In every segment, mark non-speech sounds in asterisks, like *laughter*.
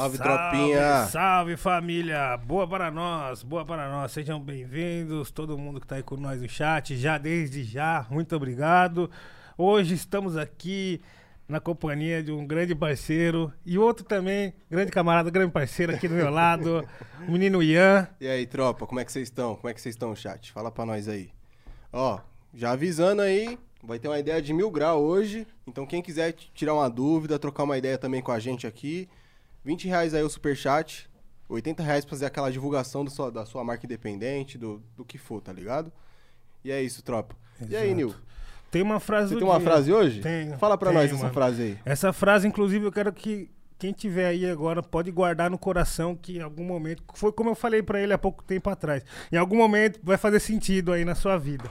Salve, tropinha! Salve família! Boa para nós, boa para nós. Sejam bem-vindos, todo mundo que tá aí com nós no chat, já desde já, muito obrigado. Hoje estamos aqui na companhia de um grande parceiro e outro também, grande camarada, grande parceiro aqui do meu lado, *laughs* o menino Ian. E aí, tropa, como é que vocês estão? Como é que vocês estão, chat? Fala pra nós aí. Ó, já avisando aí, vai ter uma ideia de mil grau hoje. Então, quem quiser tirar uma dúvida, trocar uma ideia também com a gente aqui, 20 reais aí o superchat, 80 reais pra fazer aquela divulgação do sua- da sua marca independente, do, do que for, tá ligado? E é isso, tropa. E aí, Exato. Nil? Tem uma frase Você tem uma dia. frase hoje? Tenho, Fala pra tenho, nós essa mano. frase aí. Essa frase, inclusive, eu quero que quem tiver aí agora pode guardar no coração que em algum momento, foi como eu falei pra ele há pouco tempo atrás, em algum momento vai fazer sentido aí na sua vida.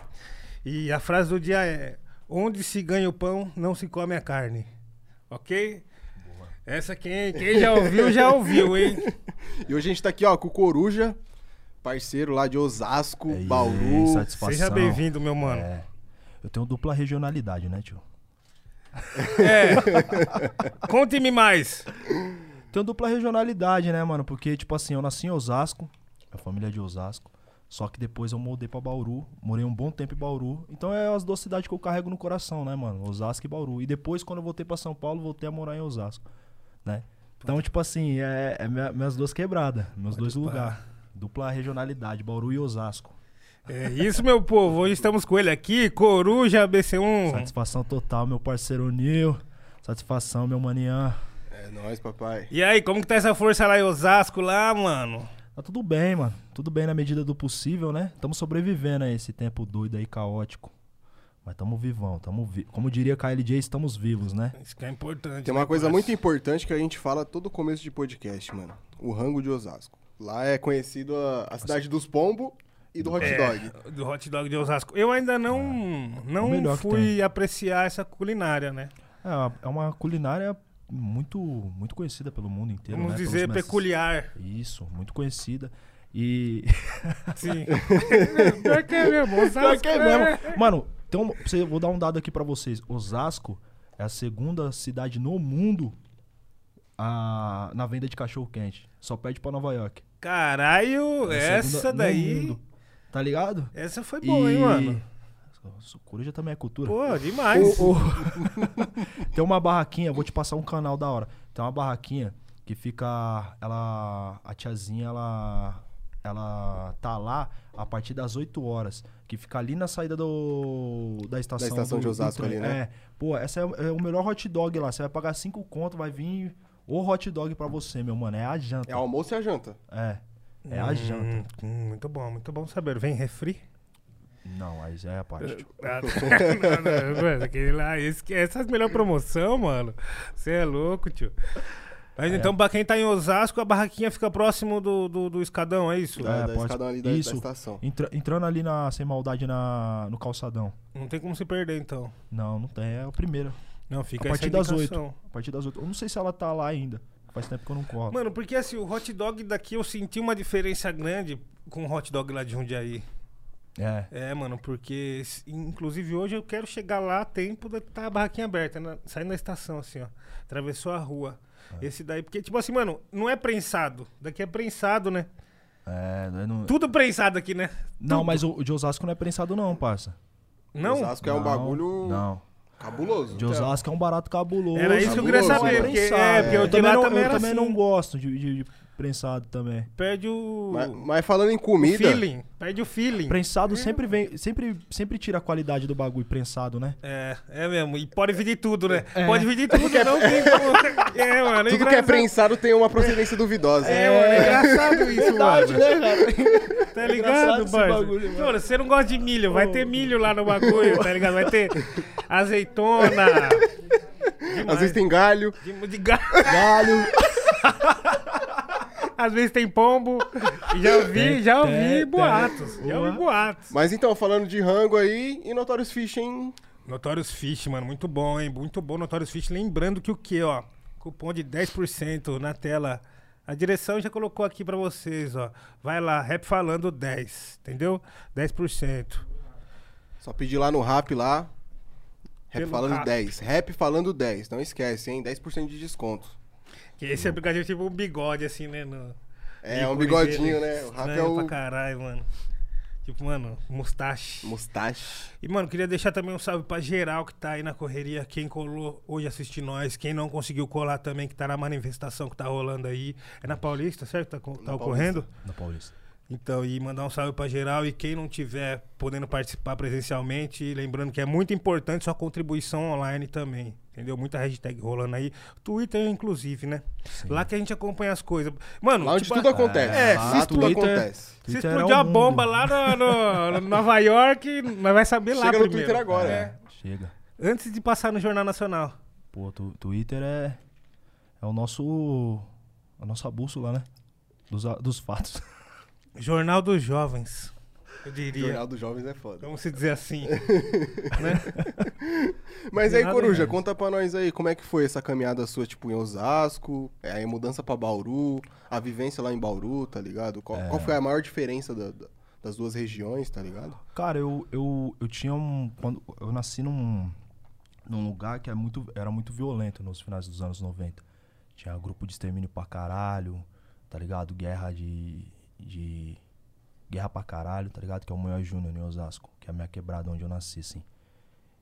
E a frase do dia é: Onde se ganha o pão, não se come a carne. Ok? Essa quem, quem já ouviu, já ouviu, hein? *laughs* E hoje a gente tá aqui, ó, com o Coruja, parceiro lá de Osasco, Aí, Bauru. satisfação. Seja bem-vindo, meu mano. É. Eu tenho dupla regionalidade, né, tio? É. Conte-me mais. Tenho dupla regionalidade, né, mano? Porque, tipo assim, eu nasci em Osasco, a família é de Osasco. Só que depois eu mudei pra Bauru, morei um bom tempo em Bauru. Então é as duas cidades que eu carrego no coração, né, mano? Osasco e Bauru. E depois, quando eu voltei pra São Paulo, voltei a morar em Osasco, né? Então, tipo assim, é, é minha- minhas duas quebradas, meus Pode dois lugares. Dupla regionalidade, Bauru e Osasco. É isso, meu povo. Hoje estamos com ele aqui, Coruja BC1. Satisfação total, meu parceiro Nil. Satisfação, meu manian. É nóis, papai. E aí, como que tá essa força lá em Osasco, lá, mano? Tá tudo bem, mano. Tudo bem na medida do possível, né? Tamo sobrevivendo a esse tempo doido aí, caótico. Mas tamo vivão, tamo vi Como diria KLJ, estamos vivos, né? Isso que é importante. Tem uma né, coisa parça? muito importante que a gente fala todo começo de podcast, mano. O rango de Osasco. Lá é conhecido a, a cidade dos pombos e do hot É, dog. do hot dog de Osasco. Eu ainda não, o não que fui apreciar essa culinária, né? É uma, é uma culinária muito muito conhecida pelo mundo inteiro, Vamos né? Pelos dizer mestres- peculiar. Isso, muito conhecida. E. Sim. *laughs* Pior que é mesmo. Osasco Pior que é mesmo. Mano, um, você- vou dar um dado aqui pra vocês. Osasco é a segunda cidade no mundo a, na venda de cachorro quente. Só perde pra Nova York. Caralho, É essa daí. mundo. Tá ligado? Essa foi boa, hein, mano? Coruja também é cultura. Pô, demais. Ô, ô. *laughs* Tem uma barraquinha, vou te passar um canal da hora. Tem uma barraquinha que fica. Ela. A tiazinha, ela. Ela tá lá a partir das 8 horas. Que fica ali na saída do. Da estação. estação do- de Osasco ali, né? É. Pô, essa é, é o melhor hot dog lá. Você vai pagar 5 conto, vai vir o hot dog pra você, meu mano. É a janta. É almoço e a janta. É. É a Hum, janta. hum, muito bom, muito bom saber. Vem refri? Não, aí já é a parte. Ah, não, não, mano, aquele lá, esse, que- essa é a melhor promoção, mano. Você é louco, tio. Mas É. então, pra quem tá em Osasco, a barraquinha fica próximo do, do, do escadão, é isso? É, da pode- escadão ali da, da isso. estação. Entra- entrando ali na Sem Maldade na, no calçadão. Não tem como se perder, então. Não, não tem. É a primeira. Não, fica a partir essa das indicação. 8. A partir das 8. Eu não sei se ela tá lá ainda. Faz tempo que eu não corro. Mano, porque assim, o hot dog daqui eu senti uma diferença grande com o hot dog lá de Jundiaí. É. É, mano, porque inclusive hoje eu quero chegar lá a tempo da tá a barraquinha aberta, na- saindo da estação, assim, ó. Atravessou a rua. É. Esse daí, porque, tipo assim, mano, não é prensado. Daqui é prensado, né? É, não, é Tudo prensado aqui, né? não Tudo. mas o, o de Osasco não é prensado, não, parça. Não? Osasco é um Não, bagulho Não. cabuloso. De Osasco é um barato cabuloso. Era isso que eu queria Cabuloso, saber. né? Porque, é, porque eu o de também, não, também eu também assim. não gosto de, de- de prensado também. Perde o, Mas, mas falando em o comida, feeling. Perde o feeling. Prensado sempre vem, sempre, sempre tira a qualidade do bagulho prensado, né? É, é mesmo. E pode vir de tudo, né? É. Pode vir de tudo, não tem como. É, mano. tudo que é prensado tem uma procedência duvidosa. É, mano, é engraçado isso, Verdade, mano. né, cara? Tá É ligado, mano. Mano, você não gosta de milho, vai ter milho lá no bagulho, tá ligado? Vai ter azeitona. Demais. Às vezes tem galho. De, de ga- Galho. *laughs* Às vezes tem pombo. *laughs* Já vi, Tem, já ouvi boatos. Já ouvi Boa. boatos. Mas então, falando de rango aí, e Notorious Fish, hein? Notorious Fish, mano, muito bom, hein? Muito bom Notorious Fish. Lembrando que o que, ó? Cupom de 10% na tela. A direção já colocou aqui pra vocês, ó. Vai lá, rap falando 10, entendeu? 10%. Só pedir lá no rap lá. Rap Pelo falando rap. 10. Rap falando 10. Não esquece, hein? 10% de desconto. Que esse aplicativo é tipo um bigode, assim, né? No, É, um bigodinho, dele. né? O Rafa é Estranho pra o caralho, mano. Tipo, mano, mustache. mustache. E, mano, queria deixar também um salve pra geral que tá aí na correria. Quem colou hoje assistir nós. Quem não conseguiu colar também, que tá na manifestação que tá rolando aí. É na Paulista, certo? Tá, tá Na ocorrendo? Na Paulista. Então, e mandar um salve pra geral. E quem não tiver podendo participar presencialmente, lembrando que é muito importante sua contribuição online também. Entendeu? Muita hashtag rolando aí. Twitter, inclusive, né? Lá que a gente acompanha as coisas. Mano, Lá onde tipo, tudo acontece. É, lá se tudo Twitter- acontece. se Twitter é explodir a bomba lá no, no- no Nova York, nós vai saber lá Chega no primeiro. Twitter agora. É. Chega. Antes de passar no Jornal Nacional. Pô, tu, Twitter é. É o nosso. A nossa bússola, né? Dos, dos fatos. Jornal dos Jovens, eu diria. Jornal dos Jovens é foda. Vamos se dizer assim. *laughs* né? Mas aí, Coruja, mais. conta pra nós aí, como é que foi essa caminhada sua, tipo, em Osasco, é, aí mudança pra Bauru, a vivência lá em Bauru, tá ligado? Qual, É. qual foi a maior diferença da- da- das duas regiões, tá ligado? Cara, eu, eu, eu tinha um. Quando eu nasci num, num lugar que é muito, era muito violento nos finais dos anos 90. Tinha grupo de extermínio pra caralho, tá ligado? Guerra de. De guerra pra caralho, tá ligado? Que é o Moia Júnior em Osasco, que é a minha quebrada onde eu nasci, assim.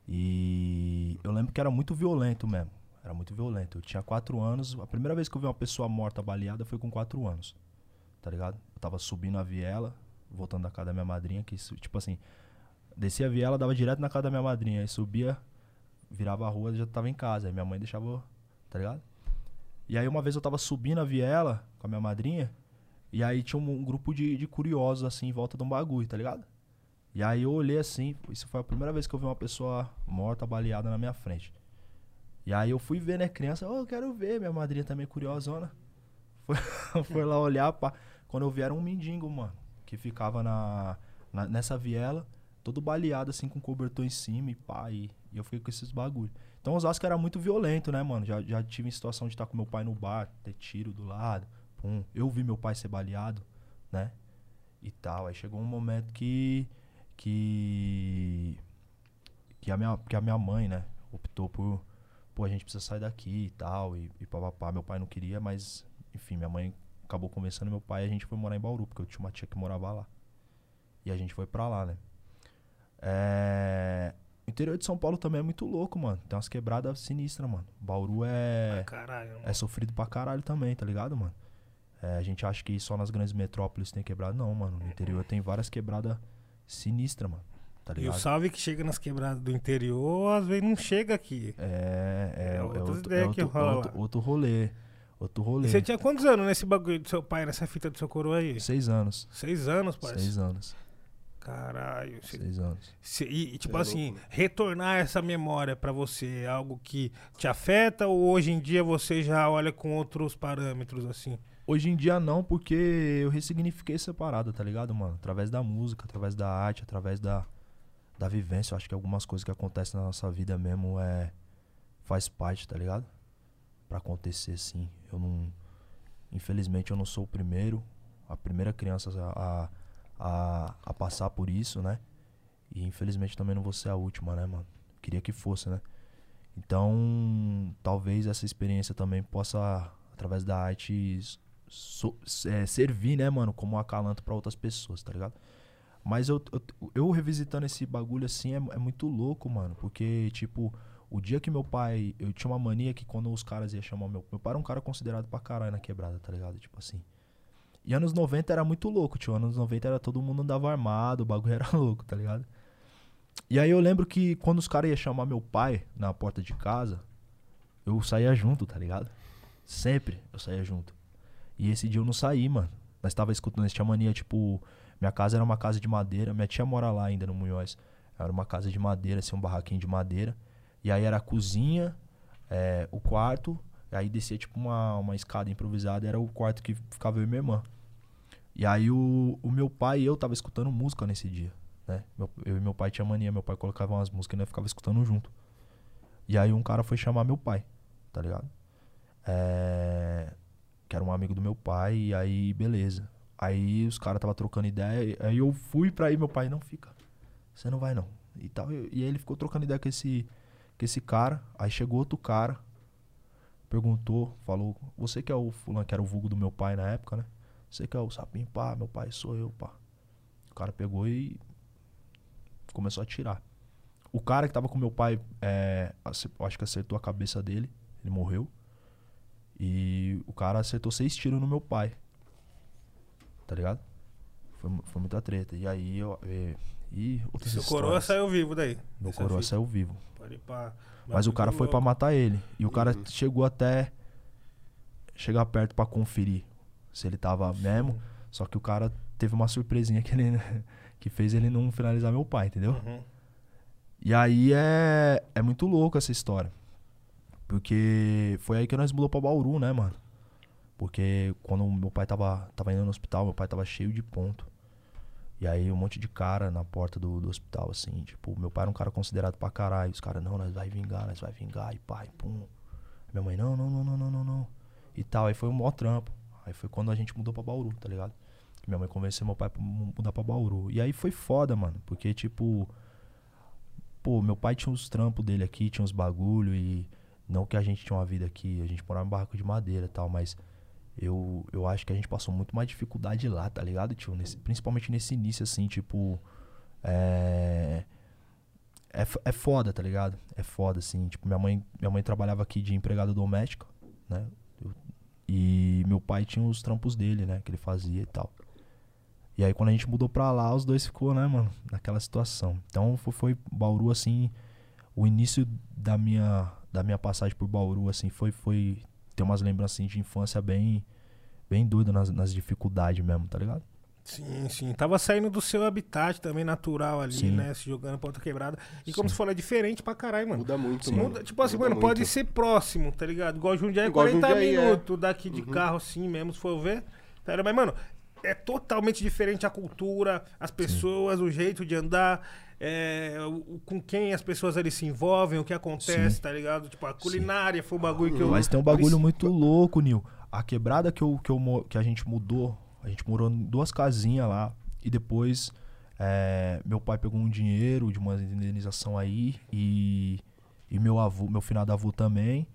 E eu lembro que era muito violento mesmo. Era muito violento. Eu tinha quatro anos. A primeira vez que eu vi uma pessoa morta baleada foi com quatro anos. Tá ligado? Eu tava subindo a viela, voltando da casa da minha madrinha, que tipo assim, descia a viela, dava direto na casa da minha madrinha. Aí subia, virava a rua, já tava em casa. Aí minha mãe deixava, tá ligado? E aí uma vez eu tava subindo a viela com a minha madrinha, e aí tinha um, um grupo de, de curiosos assim em volta de um bagulho, tá ligado? E aí eu olhei assim, isso foi a primeira vez que eu vi uma pessoa morta, baleada na minha frente. E aí eu fui ver, né, criança, ô, eu quero ver, minha madrinha também curiosona. *laughs* Foi, foi lá olhar, pá. Quando eu vi era um mendigo, mano, que ficava na, na- nessa viela, todo baleado assim, com cobertor em cima e pá, e, e eu fiquei com esses bagulho. Então Osasco era muito violento, né, mano? Já, já tive em situação de estar com meu pai no bar, ter tiro do lado, pum. Eu vi meu pai ser baleado, né? E tal. Aí chegou um momento que. que. que a minha, que a minha mãe, né, optou por. Pô, a gente precisa sair daqui e tal. E, e papapá. Meu pai não queria, mas, enfim, minha mãe acabou convencendo meu pai e a gente foi morar em Bauru, porque eu tinha uma tia que morava lá. E a gente foi pra lá, né? É. O interior de São Paulo também é muito louco, mano. Tem umas quebradas sinistras, mano. Bauru é. Caralho, mano. É sofrido pra caralho também, tá ligado, mano? É, a gente acha que só nas grandes metrópoles tem quebrada. Não, mano. No interior tem várias quebradas sinistras, mano. Tá E o salve que chega nas quebradas do interior, às vezes não chega aqui. É, é, É é, outras outro, ideias é que outro, rola outro, outro rolê. Outro rolê. E você tinha quantos anos nesse bagulho do seu pai, nessa fita do seu coroa aí? Seis anos. Seis anos, parceiro. Seis anos. Caralho. Cê- Seis anos. cê- e, e, tipo É assim, louco, né? retornar essa memória pra você é algo que te afeta ou hoje em dia você já olha com outros parâmetros, assim? Hoje em dia não, porque eu ressignifiquei essa parada, tá ligado, mano? Através da música, através da arte, através da, da vivência. Eu acho que algumas coisas que acontecem na nossa vida mesmo é. faz parte, tá ligado? Pra acontecer, sim. Eu não. Infelizmente eu não sou o primeiro, a primeira criança a, a, a passar por isso, né? E infelizmente também não vou ser a última, né, mano? Queria que fosse, né? Então, talvez essa experiência também possa, através da arte, so- é, servir, né, mano, como acalanto pra outras pessoas, tá ligado? Mas eu, eu, eu revisitando esse bagulho assim é, é muito louco, mano. Porque, tipo, o dia que meu pai. Eu tinha uma mania que quando os caras iam chamar meu. Meu pai era um cara considerado pra caralho na quebrada, tá ligado? Tipo assim. E anos 90 era muito louco, tio. Anos 90 era todo mundo andava armado, o bagulho *laughs* era louco, tá ligado? E aí eu lembro que quando os caras iam chamar meu pai na porta de casa, eu saía junto, tá ligado? Sempre eu saía junto. E esse dia eu não saí, mano. Nós tava escutando, nós tinha mania, tipo, minha casa era uma casa de madeira, minha tia mora lá ainda no Munhoz. Era uma casa de madeira, assim, um barraquinho de madeira. E aí era a cozinha, é, o quarto, aí descia tipo uma, uma escada improvisada, era o quarto que ficava eu e minha irmã. E aí o, o meu pai e eu tava escutando música nesse dia, né? Meu- eu e meu pai tinha mania, meu pai colocava umas músicas e nós ficava escutando junto. E aí um cara foi chamar meu pai, tá ligado? É, que era um amigo do meu pai, e aí beleza. Aí os caras tava trocando ideia, aí eu fui pra ir, meu pai, não fica, você não vai não. E, tal, e, e aí ele ficou trocando ideia com esse, com esse cara, aí chegou outro cara, perguntou, falou, você que é o fulano, que era o vulgo do meu pai na época, né? Você que é o sapinho, pá, meu pai sou eu, pá. O cara pegou e começou a atirar. O cara que tava com meu pai, é, acho que acertou a cabeça dele, ele morreu. E o cara acertou seis tiros no meu pai. Tá ligado? Foi, foi muita treta. E aí eu. E, e outras Seu coroa histórias. saiu vivo daí. Meu Essa coroa fita. saiu vivo. Pode ir pra- Mas o cara foi pra louco. matar ele. E o cara chegou até chegar perto pra conferir se ele tava mesmo. Só que o cara teve uma surpresinha que ele *laughs* que fez ele não finalizar meu pai, entendeu? Uhum. E aí é é muito louco essa história. Porque foi aí que nós mudou pra Bauru, né, mano? Porque quando meu pai tava, tava indo no hospital, meu pai tava cheio de ponto. E aí um monte de cara na porta do, do hospital, assim, tipo, meu pai era um cara considerado pra caralho. Os caras, não, nós vai vingar, nós vai vingar, e pai, pum. Minha mãe, não, não, não, não, não, não, não. E tal, aí foi um maior trampo. Aí foi quando a gente mudou pra Bauru, tá ligado? Minha mãe convenceu meu pai pra mu- mudar pra Bauru. E aí foi foda, mano, porque, tipo, pô, meu pai tinha uns trampos dele aqui, tinha uns bagulho e não que a gente tinha uma vida aqui, a gente morava em barraco de madeira e tal, mas eu, eu acho que a gente passou muito mais dificuldade lá, tá ligado, tio? Nesse- principalmente nesse início, assim, tipo. É. É, f- é foda, tá ligado? É foda, assim. Tipo, minha mãe, minha mãe trabalhava aqui de empregada doméstica, né? Eu- e meu pai tinha os trampos dele, né? Que ele fazia e tal. E aí quando a gente mudou pra lá, os dois ficou, né, mano, naquela situação. Então foi, foi Bauru, assim, o início da minha, da minha passagem por Bauru, assim, foi, foi ter umas lembranças assim, de infância bem, bem doida nas, nas dificuldades mesmo, tá ligado? Sim, sim. Tava saindo do seu habitat também natural ali, Sim. né? Se jogando pra outra quebrada. E como você falou, é diferente pra caralho, mano. Muda muito, Sim. mano. Muda- tipo assim, Muda mano, muito. pode ser próximo, tá ligado? Igual Jundiaí, Igual 40 Jundiaí, é. minutos daqui de carro assim mesmo, se for ver. Tá ligado? Mas, mano, é totalmente diferente a cultura, as pessoas, o jeito de andar, é, o- com quem as pessoas ali se envolvem, o que acontece, Sim. tá ligado? Tipo, a culinária foi o bagulho que eu. Mas tem um bagulho muito louco, Nil. A quebrada que, eu, que, eu, que a gente mudou, a gente morou em duas casinhas lá. E depois é, meu pai pegou um dinheiro de uma indenização aí. E, e meu avô, meu finado avô também.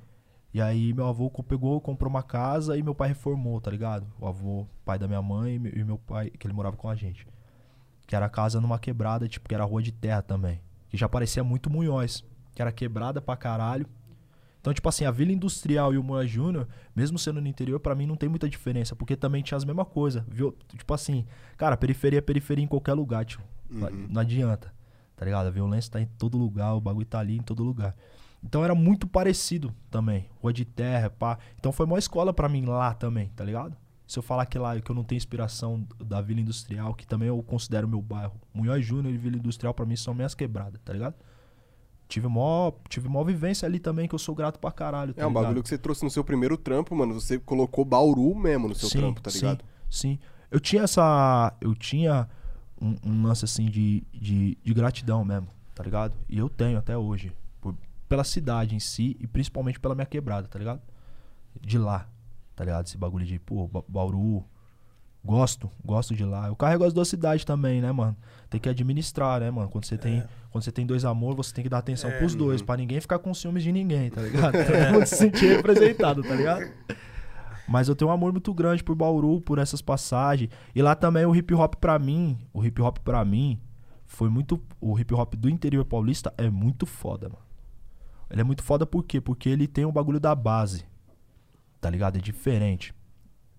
E aí meu avô pegou, comprou uma casa e meu pai reformou, tá ligado? O avô, pai da minha mãe e me- meu pai, que ele morava com a gente. Que era casa numa quebrada, tipo, que era rua de terra também. Que já parecia muito Munhóis. Que era quebrada pra caralho. Então, tipo assim, a Vila Industrial e o Moa Júnior, mesmo sendo no interior, pra mim não tem muita diferença, porque também tinha as mesmas coisas, viu? Tipo assim, cara, periferia é periferia em qualquer lugar, tio. Não- Não adianta, tá ligado? A violência tá em todo lugar, o bagulho tá ali em todo lugar. Então era muito parecido também, rua de terra, pá. Então foi uma escola pra mim lá também, tá ligado? Se eu falar que lá que eu não tenho inspiração da Vila Industrial, que também eu considero meu bairro, Munhoz Júnior e Vila Industrial pra mim são minhas quebradas, tá ligado? Tive mó, tive mó vivência ali também que eu sou grato pra caralho, tá É um ligado? bagulho que você trouxe no seu primeiro trampo, mano. Você colocou Bauru mesmo no seu sim, trampo, tá ligado? Sim, sim. Eu tinha essa. Eu tinha um, um lance assim de, de, de gratidão mesmo, tá ligado? E eu tenho até hoje. Pela cidade em si e principalmente pela minha quebrada, tá ligado? De lá, tá ligado? Esse bagulho de, pô, Ba- Bauru. Gosto, gosto de lá. Eu carrego as duas cidades também, né, mano? Tem que administrar, né, mano? Quando você tem, quando você tem dois amores, você tem que dar atenção É. pros dois, pra ninguém ficar com ciúmes de ninguém, tá ligado? *laughs* Todo mundo se sentir representado, tá ligado? Mas eu tenho um amor muito grande por Bauru, por essas passagens. E lá também o hip hop pra mim, o hip hop pra mim foi muito o hip hop do interior paulista é muito foda, mano. Ele é muito foda por quê? Porque ele tem o bagulho da base. Tá ligado? É diferente.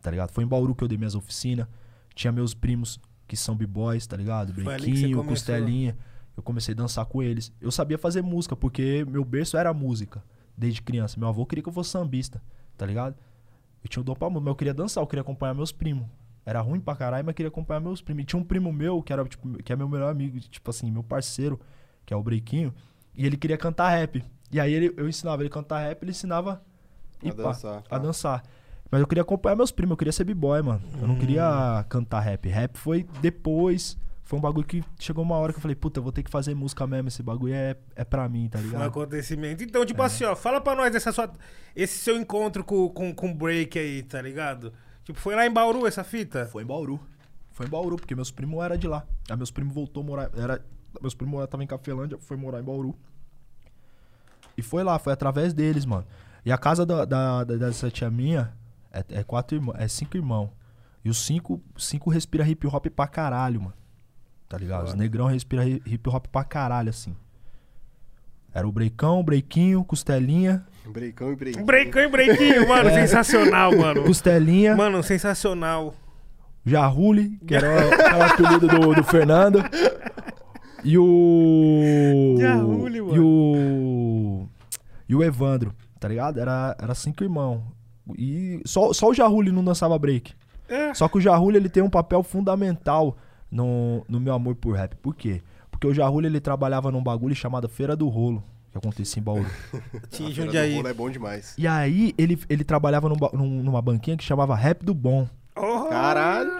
Tá ligado? Foi em Bauru que eu dei minhas oficinas. Tinha meus primos que são b-boys, tá ligado? Brinquinho, costelinha. Eu comecei a dançar com eles. Eu sabia fazer música, porque meu berço era música desde criança. Meu avô queria que eu fosse sambista, tá ligado? Eu tinha o dom pra música, mas eu queria dançar, eu queria acompanhar meus primos. Era ruim pra caralho, mas queria acompanhar meus primos. E tinha um primo meu, que era, tipo, que é meu melhor amigo, tipo assim, meu parceiro, que é o Brequinho, e ele queria cantar rap. E aí ele, eu ensinava ele a cantar rap, ele ensinava A pá, dançar, tá. a dançar. Mas eu queria acompanhar meus primos, eu queria ser b-boy, mano. Eu não queria cantar rap. Rap foi depois. Foi um bagulho que chegou uma hora que eu falei, puta, eu vou ter que fazer música mesmo. Esse bagulho é, é pra mim, tá Um ligado? acontecimento. Então, É. tipo assim, ó, fala pra nós dessa sua, esse seu encontro com, com, com o break aí, tá ligado? Tipo, foi lá em Bauru essa fita? Foi em Bauru. Foi em Bauru, porque meus primos eram de lá. Aí meus primos voltou a morar. Era, meus primos estavam em Cafelândia, foi morar em Bauru. E foi lá, foi através deles, mano. E a casa da, da, da- dessa tia minha é, é quatro irmãos, é cinco irmãos. E os cinco, cinco respira hip hop pra caralho, mano. Tá ligado? Os negrão respira hi- hip hop pra caralho, assim. Era o Breicão, o Breiquinho, Costelinha. Breicão e breicão. Breicão e brequinho, mano. *laughs* Sensacional, mano. Costelinha, Mano, sensacional. Jarrule, que era o apelido do, do Fernando. E o. *laughs* Jarrule, E mano. o. E o Evandro, tá ligado? Era, era cinco irmãos. E só, só o Jarrule não dançava break. É. Só que o Jarrule ele tem um papel fundamental no, no meu amor por rap. Por quê? Porque o Jarrule ele trabalhava num bagulho chamado Feira do Rolo, que acontecia em Bauru. *laughs* Tinha A feira do Jundiaí. rolo é bom demais. E aí ele, ele trabalhava num num- numa banquinha que chamava Rap do Bom. Oh, Caralho!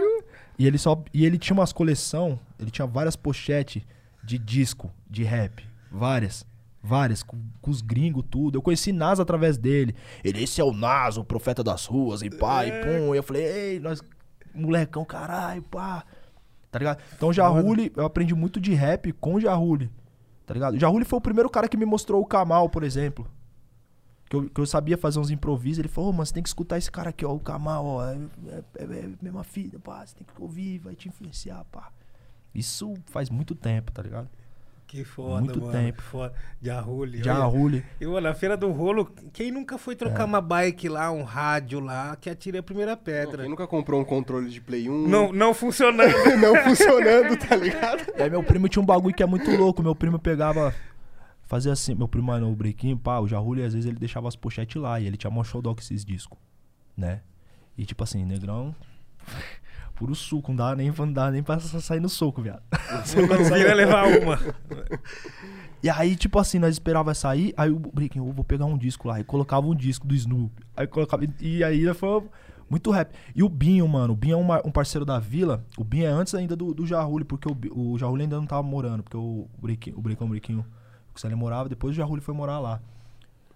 E ele só e ele tinha umas coleção, ele tinha várias pochetes de disco de rap, várias, várias com, com os gringos tudo. Eu conheci Nas através dele. Ele esse é o Nas, o profeta das ruas e pá, e pum. E eu falei: "Ei, nós molecão, caralho, pá". Tá ligado? Então o Jarrule, eu aprendi muito de rap com o Jarrule. Tá ligado? O Jarrule foi o primeiro cara que me mostrou o Kamal, por exemplo. Que eu, que eu sabia fazer uns improvisos. Ele falou, ô, mano, você tem que escutar esse cara aqui, ó, o Kamal, ó. É, é, é, é mesma fita, pá. Você tem que ouvir, vai te influenciar, pá. Isso faz muito tempo, tá ligado? Que foda, Muito mano. tempo. Que foda. De Arrulho. Jarrule. E, mano, na Feira do Rolo, quem nunca foi É. trocar uma bike lá, um rádio lá, que atire a primeira pedra. Quem nunca comprou um controle de Play 1? Não, não funcionando. *laughs* não funcionando, tá ligado? E aí meu primo tinha um bagulho que é muito louco. Meu primo pegava. Fazia assim, meu primo no brequinho, pá, o Jarrule, às vezes ele deixava as pochetes lá e ele tinha mó showdog com esses discos, né? E tipo assim, negrão. Puro suco, não dá nem, não dá nem pra sair no soco, viado. *laughs* não vira levar uma. E aí, tipo assim, nós esperava sair, aí o Breaking, eu vou pegar um disco lá, e colocava um disco do Snoop. Aí colocava. E aí foi muito rap. E o Binho, mano, o Binho é um, mar- um parceiro da vila. O Binho é antes ainda do, do Jarrule, porque o, o Jarrule ainda não tava morando, porque o Breaking, o Breaking, o Breaking, o Célio morava, depois o Jarrule foi morar lá.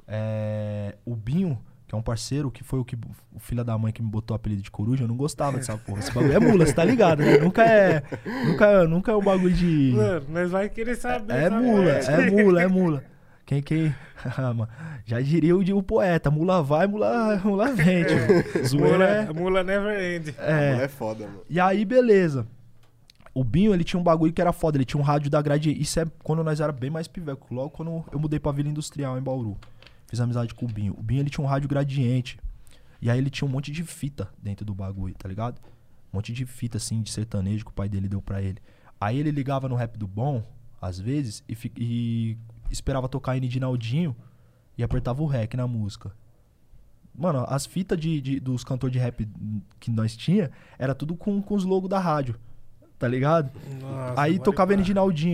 É, o Binho, que é um parceiro, que foi o que o filho da mãe que me botou o apelido de coruja, eu não gostava dessa porra. Esse bagulho é mula, você tá ligado, né? Nunca é. Nunca, nunca é um bagulho de. Mano, nós vai querer saber. É essa mula, é mula, é mula. Quem, quem. *laughs* Ah, mano, Já diria o, de- o poeta: mula vai, mula, mula vem, tio. *laughs* Zoeira Mula, mula never end. é. É. é. é foda, mano. E aí, beleza. O Binho, ele tinha um bagulho que era foda. Ele tinha um rádio da grade. Isso é quando nós era bem mais piveco. Logo quando eu mudei pra Vila Industrial, em Bauru. Fiz amizade com o Binho. O Binho, ele tinha um rádio gradiente. E aí ele tinha um monte de fita dentro do bagulho, tá ligado? Um monte de fita, assim, de sertanejo que o pai dele deu pra ele. Aí ele ligava no rap do bom, às vezes, e, e esperava tocar N e apertava o rec na música. Mano, as fitas de, de- dos cantores de rap que nós tinha era tudo com, com os logos da rádio. Tá ligado? Nossa, aí tocava. N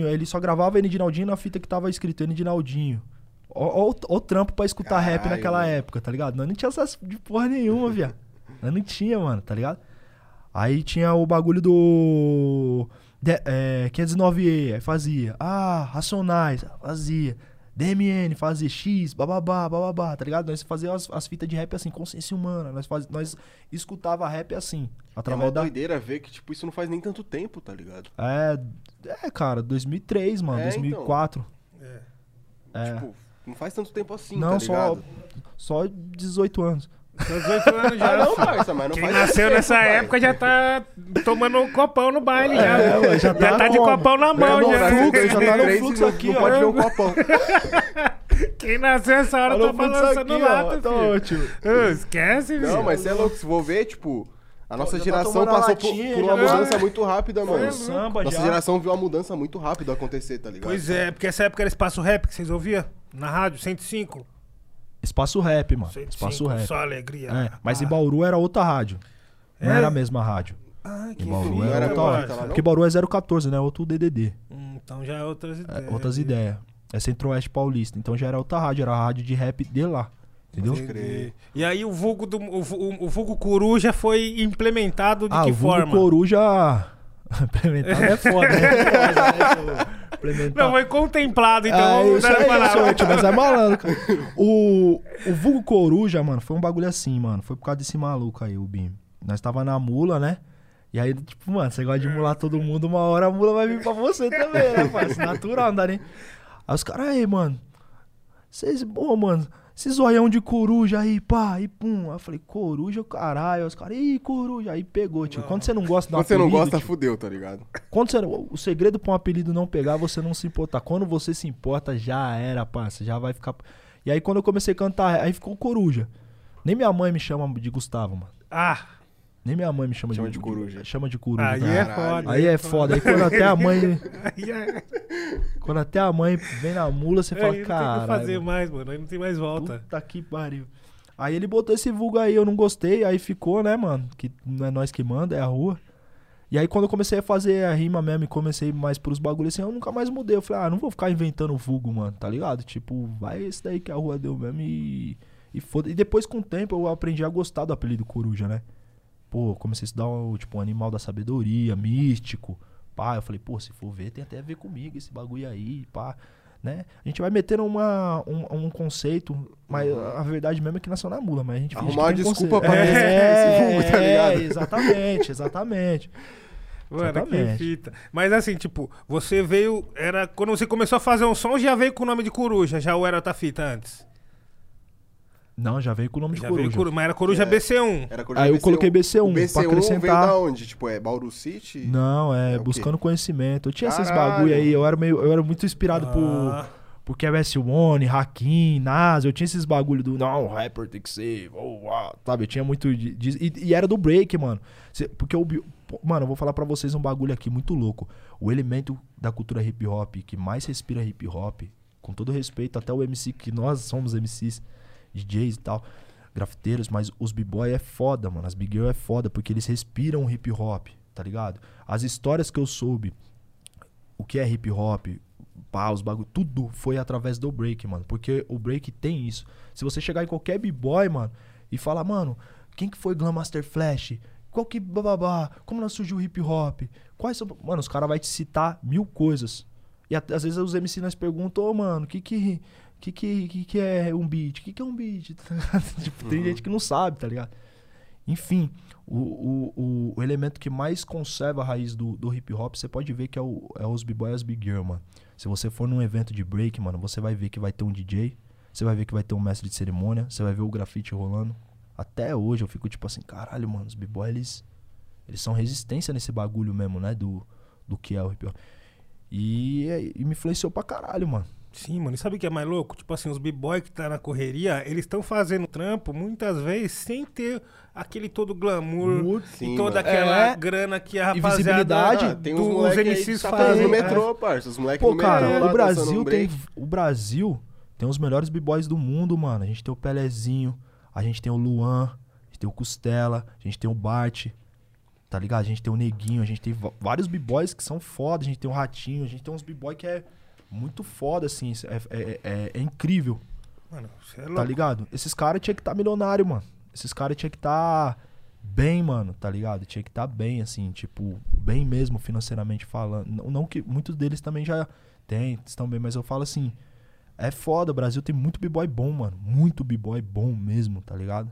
aí Ele só gravava N na fita que tava escrito N. Ó, ó, o- ó o trampo pra escutar rap Caralho, naquela mano. época, tá ligado? Nós não tinha essas de porra nenhuma, viado. *laughs* Nós não tinha, mano, tá ligado? Aí tinha o bagulho do. De, é, 509E, aí fazia. Ah, Racionais, fazia. DMN, fazia X, bababá, bababá, tá ligado? Nós fazíamos as, as fitas de rap assim, consciência humana. Nós, faz, nós escutava rap assim, É através uma da. doideira ver que, tipo, isso não faz nem tanto tempo, tá ligado? É, é, cara, 2003, mano, É, então. 2004. É. É. Tipo, não faz tanto tempo assim, não, tá só, só 18 anos. São 18 anos *laughs* já. Ah, não, parça, mas não Quem faz nasceu tanto nessa tempo, pai. época já tá tomando um copão no baile já. É, ué, já tá tá de copão na mão irmão, já. nasceu em Fluxo, já tá no 2003 fluxo não- aqui, não ó. pode ver o copão. *laughs* Quem nasceu essa hora tá balançando lata, Tá filho. ótimo. Esquece, Não, filho. mas você é louco, se for ver, tipo, a nossa já tá geração a passou por, latinha, por uma já tá- mudança muito rápida, mano. samba Nossa já. geração viu uma mudança muito rápida acontecer, tá ligado? Pois é, porque essa época era espaço rap que vocês ouviam? Na rádio, 105? Espaço rap, mano. 105, Espaço rap. só alegria. É, mas Ah. em Bauru era outra rádio. Não É? era a mesma rádio. Ah, que Em Bauru fino, era outra rádio. Porque Bauru é 014, né? Outro DDD. Hum, então já é outras É, ideias. outras ideias. É Centro-Oeste Paulista. Então já era outra rádio. Era a rádio de rap de lá. Entendeu? E aí o vulgo, do, o, vu- o vulgo coruja foi implementado de ah, que o vulgo forma? coruja... *laughs* Implementado é foda, né? *laughs* Não, foi contemplado, então ah, vamos isso aí, mas é malandro, cara. *laughs* O, o vulgo coruja, mano, foi um bagulho assim, mano. Foi por causa desse maluco aí, o Bim. Nós tava na mula, né? E aí, tipo, mano, você gosta de mular todo mundo, uma hora a mula vai vir pra você também, né, parceiro? Natural, não dá nem... Aí os caras, aí, mano, vocês, pô, mano, esse zoião de coruja aí, pá, e pum. Aí eu falei, coruja, caralho. Os caras, ih, coruja. Aí pegou, tio. Quando você não gosta de um Quando você não gosta, tio, fudeu, tá ligado? quando você, o segredo pra um apelido não pegar, você não se importar. Quando você se importa, já era, parça. Já vai ficar. E aí, quando eu comecei a cantar, aí ficou coruja. Nem minha mãe me chama de Gustavo, mano. Ah, Nem minha mãe me chama, Chama de coruja. Chama de coruja. aí cara. é foda. Aí é foda. Aí quando até a mãe. *laughs* Aí é- Quando até a mãe vem na mula, você aí fala, não tem cara. fazer mais, mano. Aí não tem mais volta. Puta que pariu. Aí ele botou esse vulgo aí, eu não gostei, aí ficou, né, mano? Que não é nós que manda, é a rua. E aí quando eu comecei a fazer a rima mesmo e comecei mais pros bagulhos assim, eu nunca mais mudei. Eu falei, ah, não vou ficar inventando vulgo, mano, tá ligado? Tipo, vai esse daí que a rua deu mesmo e. E foda. E depois, com o tempo, eu aprendi a gostar do apelido coruja, né? Pô, comecei a estudar o, tipo, um animal da sabedoria, místico. Pá, eu falei, pô, se for ver, tem até a ver comigo esse bagulho aí, pá. Né? A gente vai metendo uma, um, um conceito, mas a verdade mesmo é que nasceu na mula, mas a gente Arrumar que uma um desculpa conceito. pra meter *laughs* esse vulgo, tá ligado? É, exatamente, exatamente. Mano, que Exatamente. fita. Mas assim, tipo, você veio. Era. Quando você começou a fazer um som, já veio com o nome de coruja. Já ou era outra fita antes? Não, já veio com o nome de Já coruja. veio coruja. Mas era coruja É. BC1. Era coruja Aí eu BC1. coloquei BC1 O pra BC1 veio acrescentar. da onde? Tipo, é Bauru City? Não, é, É buscando conhecimento. Eu tinha esses Caralho. bagulho aí, eu era meio, eu era muito inspirado por Ah, por KBS One, Hakim, Nas, eu tinha esses bagulho do não, rapper tem que ser, oh, uau", sabe? Eu tinha muito de, de- e, e era do break, mano. Cê- porque o mano, eu vou falar pra vocês um bagulho aqui muito louco. O elemento da cultura hip hop que mais respira hip hop, com todo respeito até o MC que nós somos MCs, DJs e tal, grafiteiros, mas os b-boy é foda, mano. As big girl é foda porque eles respiram hip hop, tá ligado? As histórias que eu soube o que é hip hop, pá, os bagulho, tudo foi através do break, mano. Porque o break tem isso. Se você chegar em qualquer b-boy, mano, e falar, mano, quem que foi Glam Master Flash? Qual que bababá? Como não surgiu o hip hop? Quais são. Mano, os caras vão te citar mil coisas. E às vezes os MC nós perguntam, ô, mano, o que que. Que que, que que é um beat? O que que é um beat? *laughs* Tipo, tem gente que não sabe, tá ligado? Enfim, o, o, o, o elemento que mais conserva a raiz do, do hip hop, você pode ver que é, o, é os b-boy e as big girl, mano. Se você for num evento de break, mano, você vai ver que vai ter um DJ, você vai ver que vai ter um mestre de cerimônia, você vai ver o grafite rolando. Até hoje eu fico tipo assim, caralho, mano, os b-boy, eles, eles são resistência nesse bagulho mesmo, né, do, do que é o hip hop. E, e me influenciou pra caralho, mano. Sim, mano. E sabe o que é mais louco? Tipo assim, os b-boy que tá na correria, eles estão fazendo trampo muitas vezes sem ter aquele todo glamour Sim, e toda mano. aquela É. grana que a E rapaziada visibilidade. Ah, tem uns aí MCs tá fazem. fazendo no né? metrô, parça. Os moleques Pô, no metrô cara, lá o Brasil um tem. O Brasil tem os melhores b-boys do mundo, mano. A gente tem o Pelezinho, a gente tem o Luan, a gente tem o Costela, a gente tem o Bart, tá ligado? A gente tem o Neguinho, a gente tem vários b-boys que são foda, a gente tem o Ratinho, a gente tem uns b-boy que é muito foda, assim. É, é- é- é incrível, Mano, você é tá louco. ligado? Esses caras tinham que estar milionário, mano. Esses caras tinham que estar bem, mano, tá ligado? Tinha que estar bem, assim, tipo, bem mesmo financeiramente falando. Não, não que muitos deles também já tem, estão bem, mas eu falo assim, é foda, o Brasil tem muito b-boy bom, mano. Muito b-boy bom mesmo, tá ligado?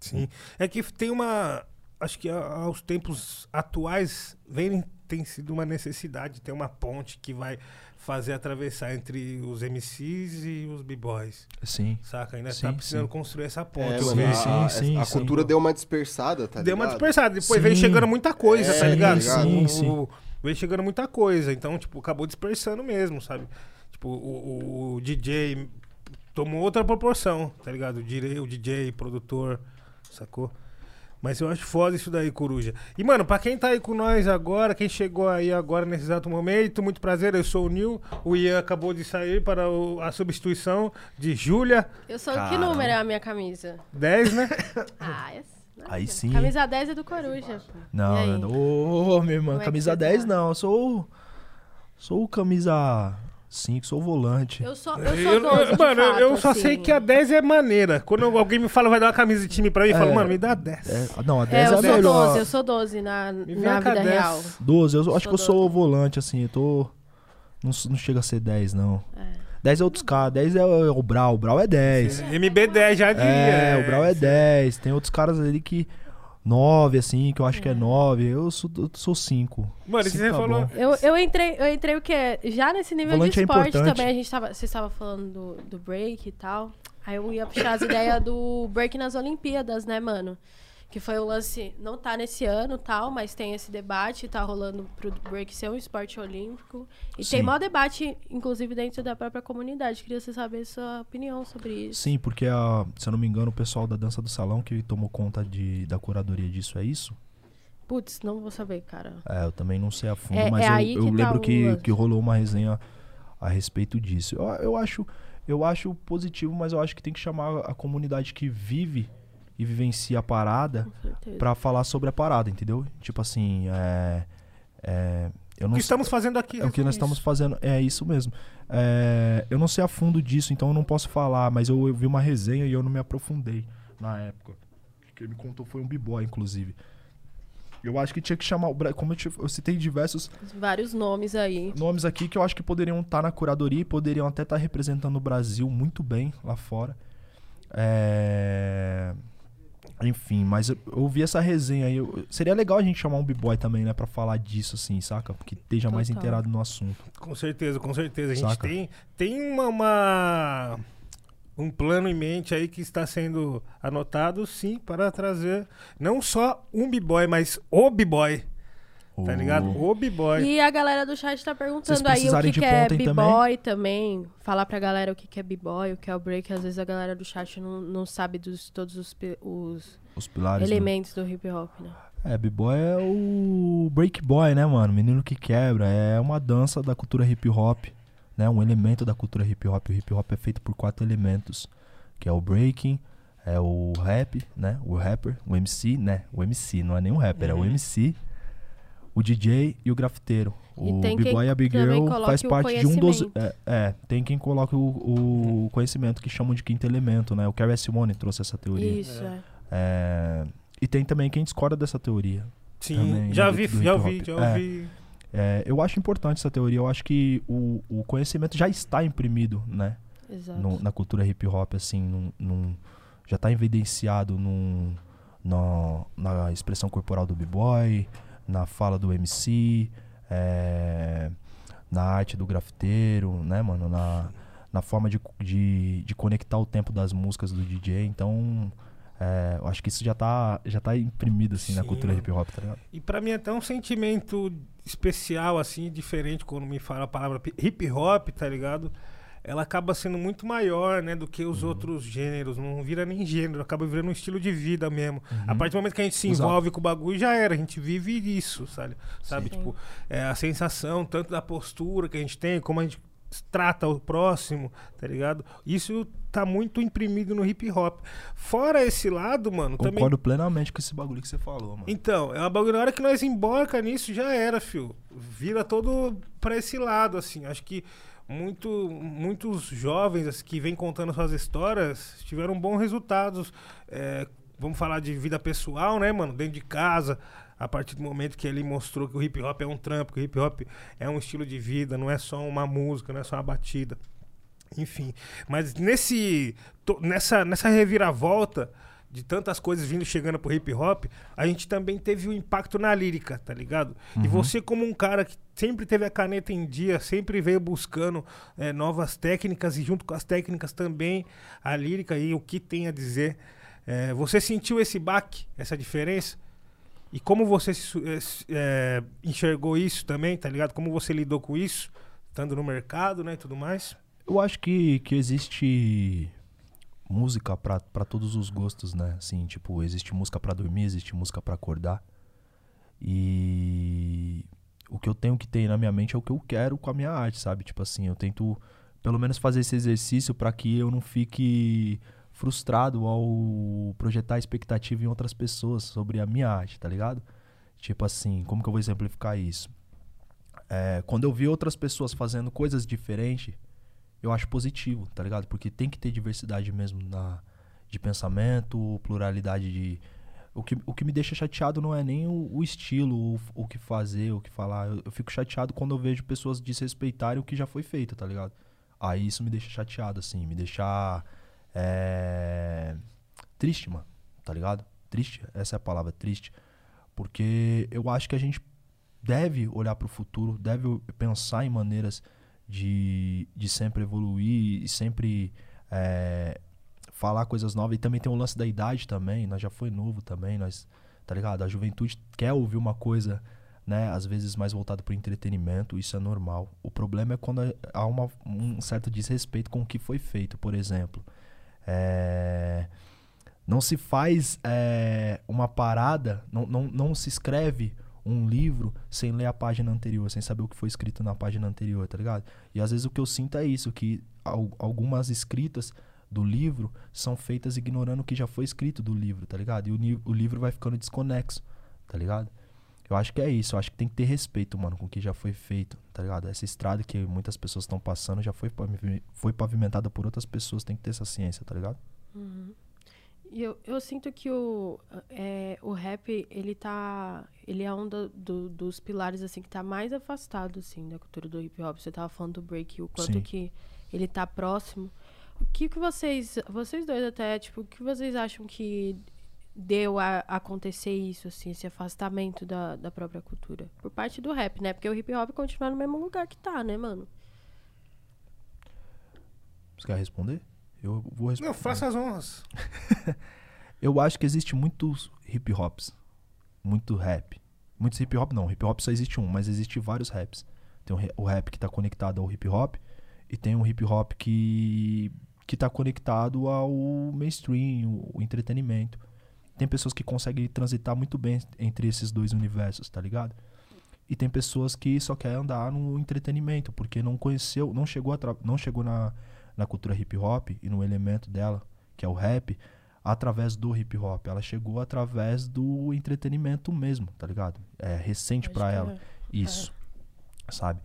Sim. É que tem uma. Acho que aos tempos atuais vem, tem sido uma necessidade ter uma ponte que vai fazer atravessar entre os MCs e os b-boys. Sim. Saca? Ainda Sim, tá precisando sim. construir essa ponte. É, mano, sim, a, a- sim, a sim. cultura deu uma dispersada, tá Deu uma ligado? dispersada. Depois vem Sim. chegando muita coisa, É, tá ligado? sim, O- sim. o- Vem chegando muita coisa. Então, tipo, acabou dispersando mesmo, sabe? Tipo, o, o- o DJ tomou outra proporção, tá ligado? O DJ, o DJ, produtor, sacou? Mas eu acho foda isso daí, Coruja. E, mano, pra quem tá aí com nós agora, quem chegou aí agora nesse exato momento, muito prazer, eu sou o Nil. O Ian acabou de sair para o- a substituição de Júlia. Eu sou que Caramba. número é a minha camisa? 10, né? *laughs* Ah, é. nossa. Aí sim. Camisa 10 é do Coruja. pô. Não. Ô, minha irmã, Como é que camisa você 10 tá? não, eu sou o- sou o camisa 5, sou o volante. Eu sou, eu sou Eu- eu- 12, de mano, eu- eu fato, só assim. sei que a 10 é maneira. Quando alguém me fala, vai dar uma camisa de time pra mim, eu falo, É. mano, me dá 10. É, não, a É, 10 eu é, a sou melhor. 12, eu sou 12 na, na vida 10. real. 12, eu acho Sou que eu sou o 12. volante, assim, eu tô. Não, não chega a ser 10, não. É. 10 é outros caras, 10 é o, é o Brau, o Brau é 10. MB10 já diria. É, o Brau é 10. Tem outros caras ali que. 9, assim, que eu acho que é 9. Eu sou, eu sou 5. Mano, Cinco você tá falou. Eu, eu entrei, eu entrei o quê? Já nesse nível Volante de é esporte importante. também, a gente tava, você estava falando do, do break e tal. Aí eu ia puxar as ideias do break nas Olimpíadas, né, mano? Que foi o lance, não tá nesse ano tal, mas tem esse debate, tá rolando pro break ser um esporte olímpico. E Sim. tem maior debate, inclusive, dentro da própria comunidade. Queria você saber sua opinião sobre isso. Sim, porque, a, se eu não me engano, o pessoal da Dança do Salão que tomou conta de, da curadoria disso, é isso? Putz, não vou saber, cara. É, eu também não sei a fundo, É- mas é eu, eu que tá lembro o que, lance. que rolou uma resenha a respeito disso. Eu, eu acho eu acho positivo, mas eu acho que tem que chamar a comunidade que vive e vivencia a parada pra falar sobre a parada, entendeu? Tipo assim, é, é, eu O não que sei- estamos fazendo aqui? é o que nós estamos fazendo, é isso mesmo. É, eu não sei a fundo disso, então eu não posso falar, mas eu, eu vi uma resenha e eu não me aprofundei na época. Quem me contou foi um b-boy, inclusive. Eu acho que tinha que chamar o como eu, te- eu citei diversos Vários nomes aí. nomes aqui que eu acho que poderiam estar na curadoria e poderiam até estar representando o Brasil muito bem lá fora. É, Enfim, mas eu, eu vi essa resenha aí. eu- Seria legal a gente chamar um b-boy também, né, pra falar disso, assim, saca? Porque esteja mais Total. inteirado no assunto. Com certeza, com certeza. A gente Saca? tem, tem uma, uma- um plano em mente aí que está sendo anotado, sim, para trazer não só um b-boy, mas o b-boy, tá O- ligado? O b-boy. E a galera do chat tá perguntando aí o que, que é b-boy também. Falar pra galera o que, que é b-boy, o que é o break. Às vezes a galera do chat não, não sabe dos todos os, os Os pilares. né? elementos do hip hop, né? É, b-boy é o break boy, né, mano? Menino que quebra. É uma dança da cultura hip hop, né? Um elemento da cultura hip hop. O hip hop é feito por quatro elementos, que é o breaking, é o rap, né? O rapper, o MC, né? O MC, não é nem um rapper, é o Uhum. MC, o DJ e o grafiteiro. O b-boy e a big girl coloque faz o parte de um dos... É, é, tem quem coloca o, o conhecimento que chamam de quinto elemento, né? O Carrie Simone trouxe essa teoria. Isso, é. É, E tem também quem discorda dessa teoria. Sim, também, já vi, já ouvi, já É. ouvi. É, eu acho importante essa teoria. Eu acho que o, o conhecimento já está imprimido, né? Exato. no- na cultura hip hop, assim, num, num- já está evidenciado num, no- na expressão corporal do b-boy, na fala do MC, é, na arte do grafiteiro, né, mano? Na, na forma de, de, de conectar o tempo das músicas do DJ. Então, é, eu acho que isso já tá, já tá imprimido, assim, na Sim, cultura mano. hip hop, tá ligado? E pra mim é até um sentimento especial, assim, diferente quando me fala a palavra hip hop, tá ligado? Ela acaba sendo muito maior, né, do que os Uhum. outros gêneros. Não vira nem gênero, acaba virando um estilo de vida mesmo. A Uhum. partir do momento que a gente se Exato. envolve com o bagulho, já era. A gente vive isso, sabe? Sabe, Sim. tipo, é, a sensação tanto da postura que a gente tem, como a gente trata o próximo, tá ligado? Isso tá muito imprimido no hip hop. Fora esse lado, mano, também Concordo plenamente com esse bagulho que você falou, mano. então, é uma bagulho, na hora que nós embarca nisso, já era, fio. Vira todo pra esse lado, assim. Acho que muito, muitos jovens assim, que vêm contando suas histórias tiveram bons resultados. é, vamos falar de vida pessoal, né, mano? Dentro de casa. A partir do momento que ele mostrou que o hip hop é um trampo, que o hip hop é um estilo de vida, não é só uma música, não é só uma batida. Enfim, mas nesse nessa nessa reviravolta de tantas coisas vindo chegando pro hip hop, a gente também teve o impacto na lírica, tá ligado? E você como um cara que sempre teve a caneta em dia, sempre veio buscando eh, novas técnicas e junto com as técnicas também a lírica e o que tem a dizer. Eh, você sentiu esse baque, essa diferença? E como você eh, enxergou isso também, tá ligado? Como você lidou com isso, estando no mercado, né, e tudo mais? Eu acho que, que existe música pra todos os gostos, né? Assim, tipo, existe música pra dormir, existe música pra acordar. E o que eu tenho que ter na minha mente é o que eu quero com a minha arte, sabe? Tipo assim, eu tento pelo menos fazer esse exercício pra que eu não fique frustrado ao projetar expectativa em outras pessoas sobre a minha arte, tá ligado? Tipo assim, como que eu vou exemplificar isso? É, quando eu vi outras pessoas fazendo coisas diferentes, eu acho positivo, tá ligado? Porque tem que ter diversidade mesmo na, de pensamento, pluralidade de. O que, o que me deixa chateado não é nem o, o estilo, o, o que fazer, o que falar. Eu, eu fico chateado quando eu vejo pessoas desrespeitarem o que já foi feito, tá ligado? Aí isso me deixa chateado, assim, me deixa. é, triste, mano, tá ligado? Triste, essa é a palavra, triste. Porque eu acho que a gente deve olhar para o futuro, deve pensar em maneiras de, de sempre evoluir e sempre é, falar coisas novas. E também tem o lance da idade também. Nós já foi novo também, nós, tá ligado? A juventude quer ouvir uma coisa, né? Às vezes mais voltada pro entretenimento, isso é normal. O problema é quando há uma, um certo desrespeito com o que foi feito, por exemplo. É... Não se faz é, uma parada, não, não, não se escreve um livro sem ler a página anterior, sem saber o que foi escrito na página anterior, tá ligado? E às vezes o que eu sinto é isso, que al- algumas escritas do livro são feitas ignorando o que já foi escrito do livro, tá ligado? E o, o livro vai ficando desconexo, tá ligado? Eu acho que é isso, eu acho que tem que ter respeito, mano, com o que já foi feito, tá ligado? Essa estrada que muitas pessoas estão passando já foi, foi pavimentada por outras pessoas, tem que ter essa ciência, tá ligado? E eu, eu sinto que o, é, o rap, ele tá. Ele é um do- do- dos pilares, assim, que tá mais afastado, assim, da cultura do hip hop. Você tava falando do break, o quanto Sim. que ele tá próximo. O que, que vocês. Vocês dois até, tipo, o que vocês acham que deu a acontecer isso, assim, esse afastamento da, da própria cultura? Por parte do rap, né? Porque o hip hop continua no mesmo lugar que tá, né, mano? Você quer responder? Eu vou responder. Não, faça as honras. *laughs* Eu acho que existe muitos hip hops. Muito rap. Muitos hip hop não, hip hop só existe um, mas existe vários raps. Tem o rap que tá conectado ao hip hop e tem um hip hop que que tá conectado ao mainstream, o, entretenimento. Tem pessoas que conseguem transitar muito bem entre esses dois universos, tá ligado? E tem pessoas que só querem andar no entretenimento, porque não conheceu, não chegou, a não chegou na, na cultura hip hop e no elemento dela, que é o rap, através do hip hop. Ela chegou através do entretenimento mesmo, tá ligado? É recente crer. ela. Isso. Sabe?